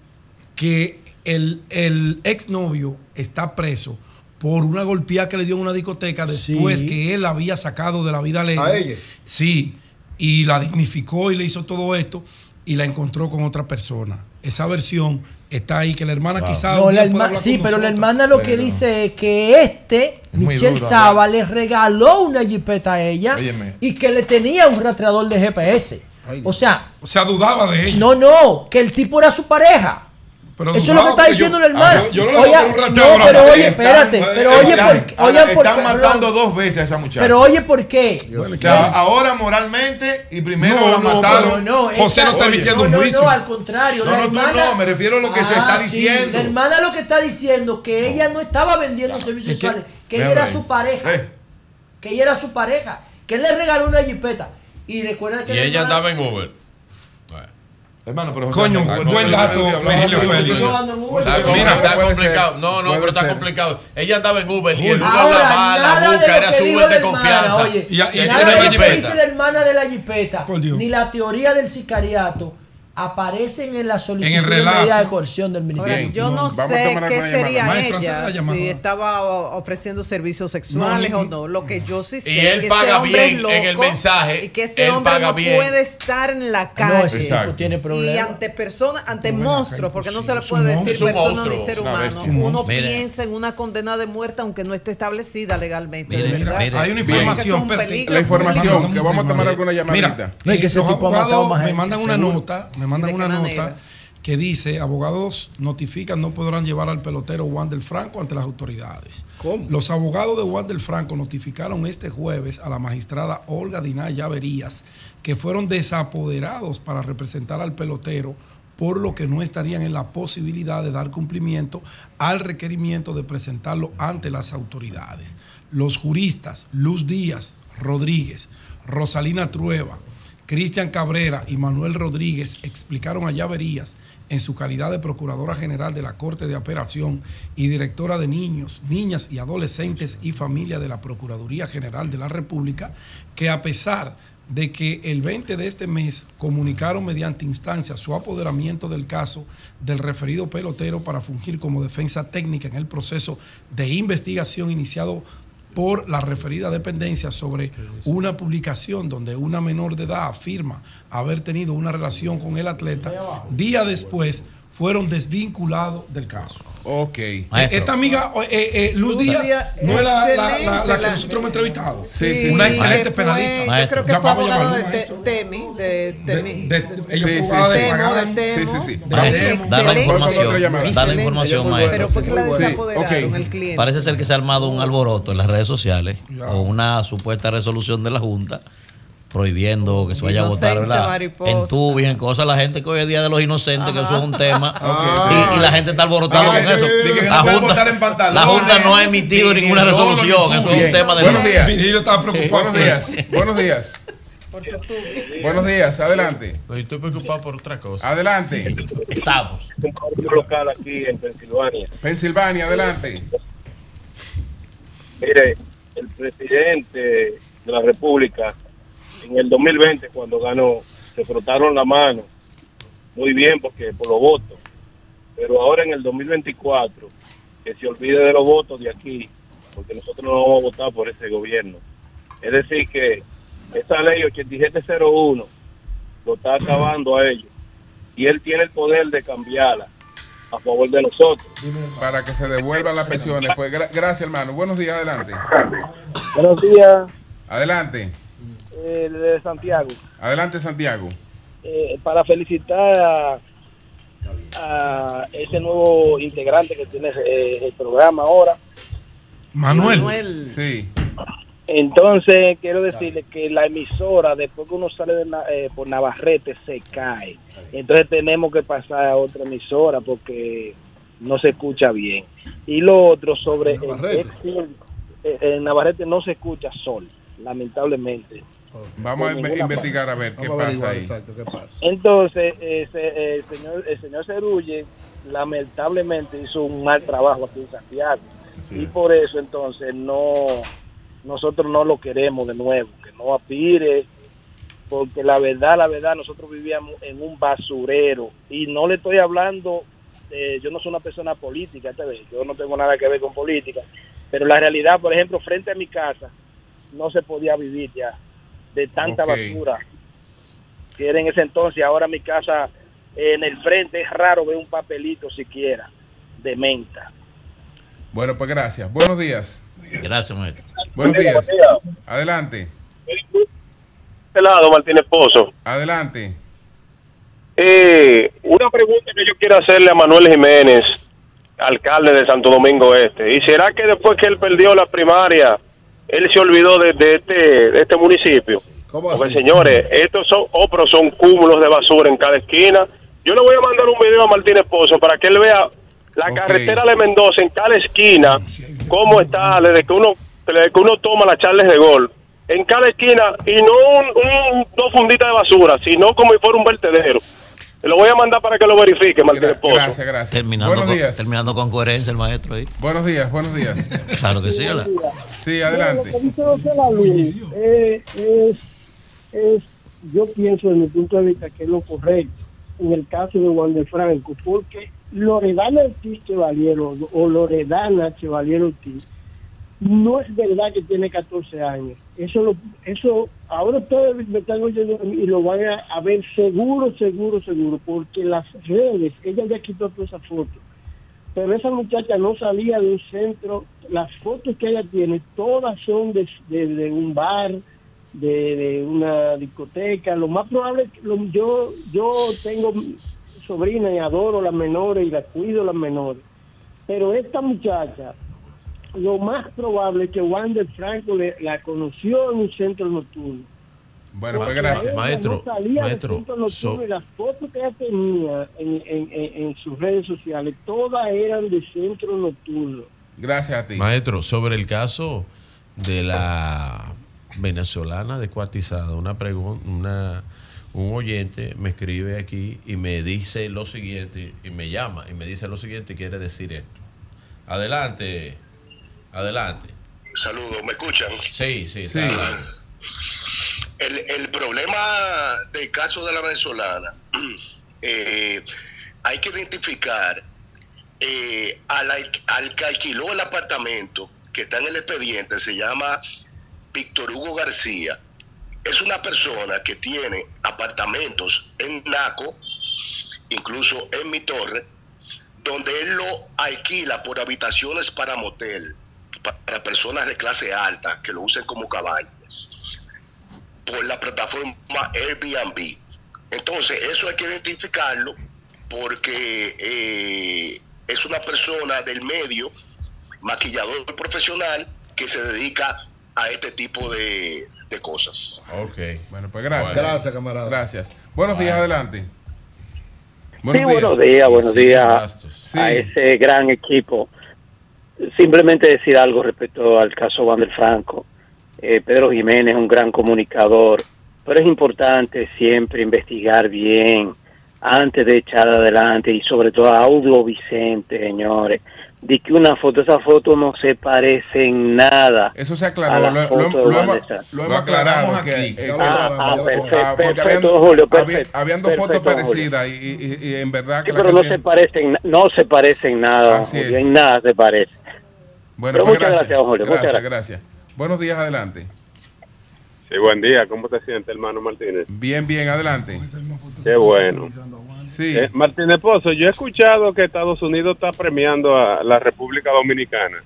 Speaker 21: que el, el exnovio está preso por una golpeada que le dio en una discoteca después
Speaker 15: Sí.
Speaker 21: que él había sacado de la vida alegre.
Speaker 13: ¿A ella?
Speaker 21: Sí, y la dignificó y le hizo todo esto y la encontró con otra persona. Esa versión está ahí, que la hermana quizás...
Speaker 15: No, la herma- sí, pero la hermana lo que dice es que este,
Speaker 14: muy
Speaker 15: Michelle
Speaker 14: duro,
Speaker 15: Saba, le regaló una jipeta a ella
Speaker 14: Óyeme.
Speaker 15: y que le tenía un rastreador de GPS.
Speaker 13: Ay,
Speaker 15: O sea,
Speaker 21: O sea, dudaba de ella.
Speaker 15: no, no, que el tipo era su pareja.
Speaker 21: Pero
Speaker 15: Eso es lo que está diciendo
Speaker 21: yo-
Speaker 15: la hermana.
Speaker 21: ah, yo- yo no le
Speaker 15: Oye,
Speaker 21: un
Speaker 15: no, pero oye, espérate,
Speaker 14: Están-
Speaker 15: pero oye,
Speaker 14: están-
Speaker 15: por, oye,
Speaker 14: están
Speaker 15: por
Speaker 14: matando dos veces a esa muchacha.
Speaker 15: Pero oye, ¿por qué?
Speaker 14: o sea, ahora moralmente y primero
Speaker 21: No,
Speaker 14: la
Speaker 21: no,
Speaker 14: mataron.
Speaker 15: No, no,
Speaker 21: José
Speaker 15: esta-
Speaker 21: no está emitiendo
Speaker 15: no,
Speaker 21: un juicio.
Speaker 15: no, al contrario.
Speaker 14: No,
Speaker 15: la
Speaker 14: no, tú no, me refiero a lo que se está
Speaker 15: sí,
Speaker 14: diciendo.
Speaker 15: La hermana lo que está diciendo que ella no estaba vendiendo servicios sexuales, que ella era
Speaker 14: ahí.
Speaker 15: su pareja,
Speaker 14: Eh.
Speaker 15: que ella era su pareja, que él le regaló una jipeta. Y recuerda que
Speaker 18: Y
Speaker 15: la
Speaker 18: ella andaba en Uber.
Speaker 14: Hermano, pero
Speaker 21: Coño, buen dato, Virgilio Félix. Mira,
Speaker 18: está complicado.
Speaker 21: ser,
Speaker 18: No, no, pero está
Speaker 21: ser.
Speaker 18: complicado. Ella andaba en Uber y el Uber
Speaker 15: Ahora,
Speaker 18: hablaba, la
Speaker 15: de
Speaker 18: busca,
Speaker 15: lo
Speaker 18: era
Speaker 15: hermana,
Speaker 18: confianza.
Speaker 15: Oye,
Speaker 18: Y- y- y-
Speaker 15: nada de
Speaker 18: y-
Speaker 15: lo que dice la hermana de la jipeta, ni la teoría del sicariato aparecen en la solicitud
Speaker 21: En el
Speaker 15: de medida de coerción del
Speaker 6: Ahora,
Speaker 15: ministerio.
Speaker 6: yo no sé qué sería
Speaker 1: llamada.
Speaker 21: Maestro,
Speaker 6: ella, si estaba ofreciendo servicios sexuales
Speaker 21: No,
Speaker 6: o no. Lo que yo sí sé
Speaker 18: Y
Speaker 6: es
Speaker 18: él
Speaker 6: que
Speaker 18: paga
Speaker 6: ese hombre es
Speaker 18: bien
Speaker 6: loco
Speaker 18: en el mensaje,
Speaker 6: y que ese hombre no
Speaker 18: bien.
Speaker 6: puede estar en la
Speaker 15: No,
Speaker 6: calle.
Speaker 15: ese tipo tiene
Speaker 6: y
Speaker 15: problemas.
Speaker 6: ante personas, ante monstruos, porque no se le puede decir persona ni ser humano. Uno piensa en una condena de muerte aunque no esté establecida legalmente. De verdad.
Speaker 12: mire,
Speaker 21: Hay una información
Speaker 6: Eso es un
Speaker 21: pertinente.
Speaker 6: peligro.
Speaker 1: La información, que vamos a tomar alguna
Speaker 21: Mira,
Speaker 1: llamadita.
Speaker 15: No, es que ese
Speaker 21: los
Speaker 15: tipo ha matado
Speaker 21: abogados me mandan una nota, me mandan
Speaker 6: ¿De qué
Speaker 21: una
Speaker 6: manera?
Speaker 21: nota que dice, abogados notifican no podrán llevar al pelotero Juan del Franco ante las autoridades.
Speaker 13: ¿Cómo?
Speaker 21: Los abogados de Juan del Franco notificaron este jueves a la magistrada Olga Diná Llaverías que fueron desapoderados para representar al pelotero por lo que no estarían en la posibilidad de dar cumplimiento al requerimiento de presentarlo ante las autoridades. Los juristas Luz Díaz Rodríguez, Rosalina Trueba, Cristian Cabrera y Manuel Rodríguez explicaron a Llaverías en su calidad de Procuradora General de la Corte de Apelación y directora de niños, niñas y adolescentes y familia de la Procuraduría General de la República, que a pesar de que el 20 de este mes comunicaron mediante instancia su apoderamiento del caso del referido pelotero para fungir como defensa técnica en el proceso de investigación iniciado por la referida dependencia sobre una publicación donde una menor de edad afirma haber tenido una relación con el atleta, día después fueron desvinculados del caso.
Speaker 1: Ok.
Speaker 21: Eh, Esta amiga, eh, eh, Luz,
Speaker 6: Luz
Speaker 21: Díaz,
Speaker 6: Díaz,
Speaker 21: no es la, la- la-
Speaker 6: excelente,
Speaker 21: la que nosotros hemos entrevistado.
Speaker 1: Sí, sí,
Speaker 21: Una
Speaker 1: sí.
Speaker 21: excelente
Speaker 6: fue-
Speaker 21: penalista.
Speaker 6: Yo creo que
Speaker 21: Ya
Speaker 6: fue
Speaker 21: vamos a
Speaker 6: abogada
Speaker 21: llamarlo,
Speaker 6: de
Speaker 21: maestro.
Speaker 6: Te- Temi, de Temi.
Speaker 21: De- de- ella
Speaker 1: Sí,
Speaker 21: fue
Speaker 1: sí,
Speaker 21: abogada
Speaker 1: sí.
Speaker 21: de.
Speaker 1: Sí, sí, sí.
Speaker 12: Da, la información, da la información,
Speaker 6: Pero
Speaker 12: maestro.
Speaker 6: fue que la
Speaker 1: Sí.
Speaker 6: desapoderaron el cliente.
Speaker 12: Parece ser que se ha armado un alboroto en las redes sociales o una supuesta resolución de la Junta prohibiendo que se vaya a votar
Speaker 6: Inocente,
Speaker 12: ¿verdad?
Speaker 6: mariposa.
Speaker 12: en tubi, en cosas. La gente que hoy es Día de los Inocentes, que eso es un tema. Y, y la gente está alborotada con eso.
Speaker 14: que
Speaker 12: La Junta,
Speaker 14: votar en pantalones,
Speaker 12: la Junta no ha emitido
Speaker 14: ni
Speaker 12: ninguna resolución. Eso es un tema de
Speaker 1: Buenos días.
Speaker 21: Virgilio estaba preocupado.
Speaker 1: Buenos días. Buenos días. Buenos días. Adelante.
Speaker 18: Yo estoy preocupado por otra cosa.
Speaker 1: Adelante.
Speaker 12: Estamos.
Speaker 23: un local aquí en Pensilvania.
Speaker 1: Pensilvania, adelante.
Speaker 23: Mire, el presidente de la República en el 2020 cuando ganó se frotaron la mano muy bien porque por los votos, pero ahora en el 2024 que se olvide de los votos de aquí porque nosotros no vamos a votar por ese gobierno. Es decir que esa ley 8701 lo está acabando a ellos y él tiene el poder de cambiarla a favor de nosotros.
Speaker 1: Para que se devuelvan las pensiones. Pues gra- gracias, hermano. Buenos días, adelante.
Speaker 20: Buenos días,
Speaker 1: Adelante.
Speaker 20: Eh, de Santiago.
Speaker 1: Adelante, Santiago.
Speaker 20: Eh, para felicitar a, a ese nuevo integrante que tiene eh, el programa ahora.
Speaker 21: Manuel.
Speaker 1: Sí.
Speaker 20: Entonces, quiero decirle que la emisora, después que uno sale de eh, por Navarrete, se cae. Entonces, tenemos que pasar a otra emisora porque no se escucha bien. Y lo otro sobre. el
Speaker 13: Navarrete.
Speaker 20: ex- eh, en Navarrete no se escucha sol, lamentablemente.
Speaker 1: Vamos a investigar a ver qué
Speaker 13: Vamos
Speaker 1: pasa ahí.
Speaker 13: exacto qué pasa.
Speaker 20: Entonces, ese, el señor el señor Cerulle lamentablemente hizo un mal trabajo aquí en Santiago.
Speaker 1: Así
Speaker 20: y
Speaker 1: es.
Speaker 20: por eso entonces no nosotros no lo queremos de nuevo, que no aspire, porque la verdad, la verdad, nosotros vivíamos en un basurero y no le estoy hablando, eh, yo no soy una persona política, esta vez, yo no tengo nada que ver con política, pero la realidad, por ejemplo, frente a mi casa, no se podía vivir ya de tanta basura que era en ese entonces. Ahora mi casa en el frente es raro ver un papelito siquiera de menta.
Speaker 1: Bueno, pues gracias. Buenos días.
Speaker 12: Gracias, maestro.
Speaker 1: Buenos
Speaker 23: Buen día,
Speaker 1: días.
Speaker 23: buen día.
Speaker 1: Adelante.
Speaker 23: Este lado, Martínez Pozo.
Speaker 1: Adelante.
Speaker 23: Eh, una pregunta que yo quiero hacerle a Manuel Jiménez, alcalde de Santo Domingo Este. ¿Y será que después que él perdió la primaria, él se olvidó de, de este, de este municipio?
Speaker 13: ¿Cómo
Speaker 23: Porque
Speaker 13: así?
Speaker 23: señores, estos son, oh, pero son cúmulos de basura en cada esquina. Yo le voy a mandar un video a Martínez Pozo para que él vea la carretera de Mendoza en cada esquina, cómo está desde que uno desde que uno toma las charles de gol. En cada esquina, y no un, un- dos funditas de basura, sino como si fuera un vertedero.
Speaker 24: Lo voy a mandar para que lo verifique, Martínez Pozo.
Speaker 1: Gracias, gracias.
Speaker 12: Terminando,
Speaker 1: Buenos
Speaker 12: con,
Speaker 1: días.
Speaker 12: terminando con coherencia el maestro ahí.
Speaker 1: Buenos días, buenos días.
Speaker 12: Claro que sí. hola.
Speaker 1: Sí, adelante.
Speaker 25: Lo que dice José Lavín, eh, es, es, yo pienso desde mi punto de vista que es lo correcto en el caso de Juan de Franco, porque Loredana Ortiz Chevaliero o Loredana Chevaliero Ortiz no es verdad que tiene 14 años. Eso lo, eso ahora ustedes me están oyendo y lo van a, ver seguro, seguro, seguro, porque las redes, ella ya quitó todas esas fotos. Pero esa muchacha no salía de un centro, las fotos que ella tiene, todas son de, un bar, de, una discoteca. Lo más probable, lo- yo, yo tengo sobrina y adoro las menores y las cuido las menores. Pero esta muchacha, lo más probable es que Juan de Franco le- la conoció en un centro nocturno.
Speaker 1: Bueno, pues gracias.
Speaker 18: Maestro,
Speaker 25: no salía del
Speaker 18: maestro,
Speaker 25: centro nocturno
Speaker 18: so-
Speaker 25: y las fotos que ella tenía en, en- en- en sus redes sociales, todas eran de centro nocturno.
Speaker 1: Gracias a ti.
Speaker 18: Maestro, sobre el caso de la venezolana descuartizada, una pregunta, una un oyente me escribe aquí y me dice lo siguiente y me llama y me dice lo siguiente y quiere decir esto. Adelante, adelante.
Speaker 26: Saludos, ¿me escuchan?
Speaker 18: Sí, sí,
Speaker 26: Sí. El, el problema del caso de la venezolana, eh, hay que identificar eh, al, al- que alquiló el apartamento que está en el expediente, se llama Víctor Hugo García. Es una persona que tiene apartamentos en Naco, incluso en mi torre, donde él lo alquila por habitaciones para motel, para personas de clase alta que lo usen como cabañas, por la plataforma Airbnb. Entonces, eso hay que identificarlo porque eh, es una persona del medio, maquillador profesional, que se dedica a este tipo de, de cosas.
Speaker 18: Ok.
Speaker 1: Bueno, pues gracias.
Speaker 13: Bueno. Gracias, camarada.
Speaker 1: Gracias. Buenos días, adelante.
Speaker 27: sí, buenos días, buenos
Speaker 1: Sí,
Speaker 27: días a
Speaker 1: Sí.
Speaker 27: ese gran equipo. Simplemente decir algo respecto al caso Juan del Franco. Eh, Pedro Jiménez es un gran comunicador, pero es importante siempre investigar bien antes de echar adelante y sobre todo a Audio Vicente, señores. De que una foto, esa foto no se parece en nada.
Speaker 1: Eso se
Speaker 27: a
Speaker 1: aclaró.
Speaker 27: la
Speaker 1: Lo, lo-
Speaker 27: foto
Speaker 1: lo hemos,
Speaker 27: de Sa-
Speaker 1: lo hemos aclarado. porque
Speaker 27: perfecto,
Speaker 1: habían,
Speaker 27: Julio,
Speaker 1: había-
Speaker 27: perfecto.
Speaker 1: habiendo fotos parecidas y, y- y en verdad que
Speaker 27: Sí, pero no se parecen, no se parecen nada,
Speaker 1: Así
Speaker 27: Julio,
Speaker 1: es.
Speaker 27: en nada se parece.
Speaker 1: Bueno,
Speaker 27: Pero
Speaker 1: pues
Speaker 27: muchas gracias, don Julio, muchas
Speaker 1: Gracias,
Speaker 27: gracias.
Speaker 1: gracias. Buenos días, adelante.
Speaker 23: Sí, buen día. ¿Cómo te sientes, hermano Martínez?
Speaker 1: Bien, bien, adelante.
Speaker 23: Qué bueno.
Speaker 1: Sí.
Speaker 23: Eh, Martínez Pozo, yo he escuchado que Estados Unidos está premiando a la República Dominicana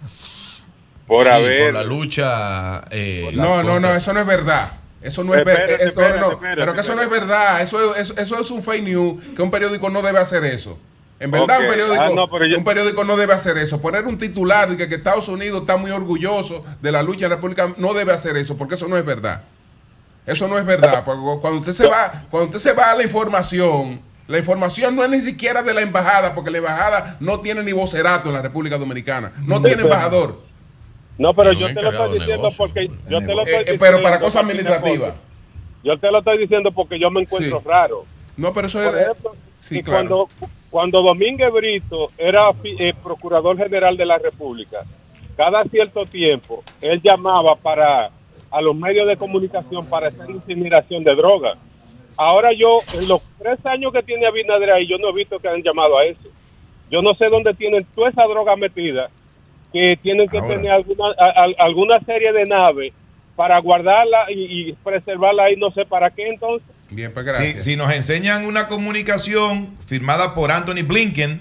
Speaker 23: por
Speaker 18: Sí,
Speaker 23: haber...
Speaker 18: por la lucha. eh,
Speaker 1: No, no, no, eso no es verdad. Eso no es verdad.
Speaker 23: Espérate, espérate,
Speaker 1: pero que eso no es verdad. Eso, es- eso, eso es un fake news. Que un periódico no debe hacer eso. En verdad, un, periódico,
Speaker 23: Ah, no, yo-
Speaker 1: un periódico no debe hacer eso. Poner un titular de que, que Estados Unidos está muy orgulloso de la lucha de la República no debe hacer eso, porque eso no es verdad. Eso no es verdad. Porque cuando usted se va, cuando usted se va a la información, la información no es ni siquiera de la embajada, porque la embajada no tiene ni vocerato en la República Dominicana. No tiene embajador.
Speaker 23: No, pero yo te lo estoy diciendo
Speaker 1: negocio.
Speaker 23: porque yo te lo
Speaker 1: Eh,
Speaker 23: estoy
Speaker 1: eh,
Speaker 23: diciendo.
Speaker 1: pero para cosas administrativas.
Speaker 23: Yo te lo estoy diciendo porque yo me encuentro raro.
Speaker 1: No, pero eso es.
Speaker 23: ejemplo,
Speaker 1: Sí, claro.
Speaker 23: cuando, cuando Domínguez Brito era fi- eh, procurador general de la República, cada cierto tiempo él llamaba para a los medios de comunicación para hacer incineración de drogas. Ahora yo, en los tres años que tiene Abinader ahí, yo no he visto que han llamado a eso. Yo no sé dónde tienen toda esa droga metida, que tienen que
Speaker 14: Ahora.
Speaker 23: tener alguna, a- a- alguna serie de naves para guardarla y, y preservarla ahí, no sé para qué entonces.
Speaker 1: Bien, pues
Speaker 14: Si, si nos enseñan una comunicación firmada por Anthony Blinken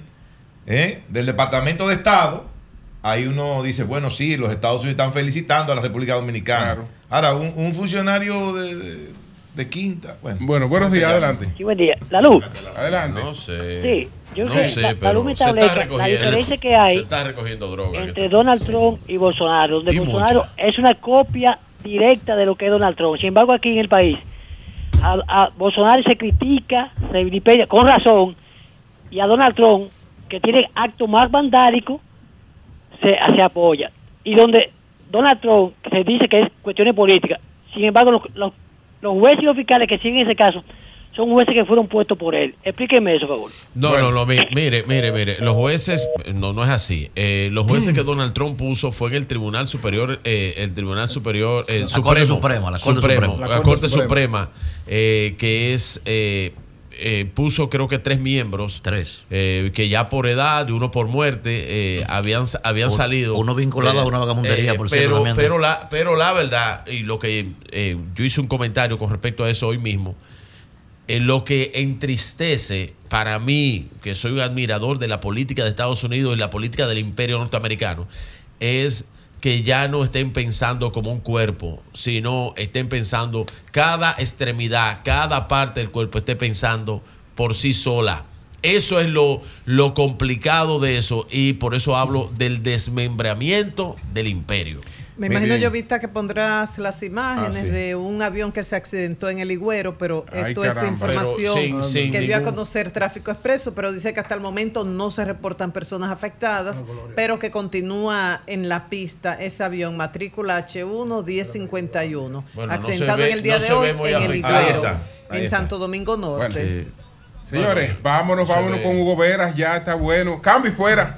Speaker 14: ¿eh? del Departamento de Estado, ahí uno dice, bueno, sí, los Estados Unidos están felicitando a la República Dominicana. Ahora, un, un funcionario de, de- de quinta. Bueno,
Speaker 1: Bueno, buenos días, adelante.
Speaker 28: Sí, buen día. La luz.
Speaker 1: Adelante.
Speaker 18: No sé.
Speaker 28: Sí, yo
Speaker 18: no
Speaker 28: sé,
Speaker 18: sé,
Speaker 28: la- la
Speaker 18: pero
Speaker 28: luz me
Speaker 18: se está
Speaker 28: establece la
Speaker 18: recogiendo.
Speaker 28: diferencia que hay
Speaker 18: Se está recogiendo droga.
Speaker 28: entre Donald Trump y Bolsonaro, donde
Speaker 18: Y
Speaker 28: Bolsonaro es una copia directa de lo que es Donald Trump. Sin embargo, aquí en el país, a, a Bolsonaro se critica, se vilipendia con razón, y a Donald Trump, que tiene actos más vandálicos, se, se apoya. Y donde Donald Trump se dice que es cuestiones políticas, sin embargo, los, los, los jueces y los fiscales que siguen ese caso son jueces que fueron puestos por él. Explíqueme eso, por favor.
Speaker 18: No, no, no, mi- mire, mire, mire, los jueces, no, no es así. Eh, los jueces que Donald Trump puso fue en el Tribunal Superior, eh, el Tribunal Superior, eh,
Speaker 12: La
Speaker 18: Supremo,
Speaker 12: Corte Suprema, la Corte
Speaker 18: Supremo,
Speaker 12: Suprema.
Speaker 18: la
Speaker 12: La
Speaker 18: Corte, Suprema, eh, que es, eh, eh, puso creo que tres miembros,
Speaker 12: tres,
Speaker 18: que ya por edad y uno por muerte eh, habían, habían salido,
Speaker 12: uno vinculado
Speaker 18: Eh,
Speaker 12: a una vagamundería, por cierto,
Speaker 18: pero, pero la, pero la verdad y lo que eh, yo hice un comentario con respecto a eso hoy mismo. Eh, lo que entristece para mí, que soy un admirador de la política de Estados Unidos y la política del imperio norteamericano, es que ya no estén pensando como un cuerpo, sino estén pensando cada extremidad, cada parte del cuerpo esté pensando por sí sola. Eso es lo, lo complicado de eso y por eso hablo del desmembramiento del imperio.
Speaker 6: Me imagino yo, Vista, que pondrás las imágenes
Speaker 18: Ah, sí.
Speaker 6: de un avión que se accidentó en el Higüero, pero
Speaker 18: Ay,
Speaker 6: esto es información
Speaker 18: Pero sin- sin
Speaker 6: que dio a
Speaker 18: ningún-
Speaker 6: conocer Tráfico Expreso, pero dice que hasta el momento no se reportan personas afectadas, pero que continúa en la pista ese avión, matrícula H1 1051,
Speaker 18: Bueno, no
Speaker 6: accidentado
Speaker 18: ve-
Speaker 6: en el día
Speaker 18: no
Speaker 6: de hoy en el
Speaker 18: afectado.
Speaker 1: Ahí
Speaker 6: Higüero,
Speaker 1: está, ahí
Speaker 6: en
Speaker 1: está.
Speaker 6: Santo Domingo Norte.
Speaker 1: Bueno. Señores, vámonos,
Speaker 18: no se
Speaker 1: vámonos con Hugo Veras, ya está bueno. Cambio y fuera.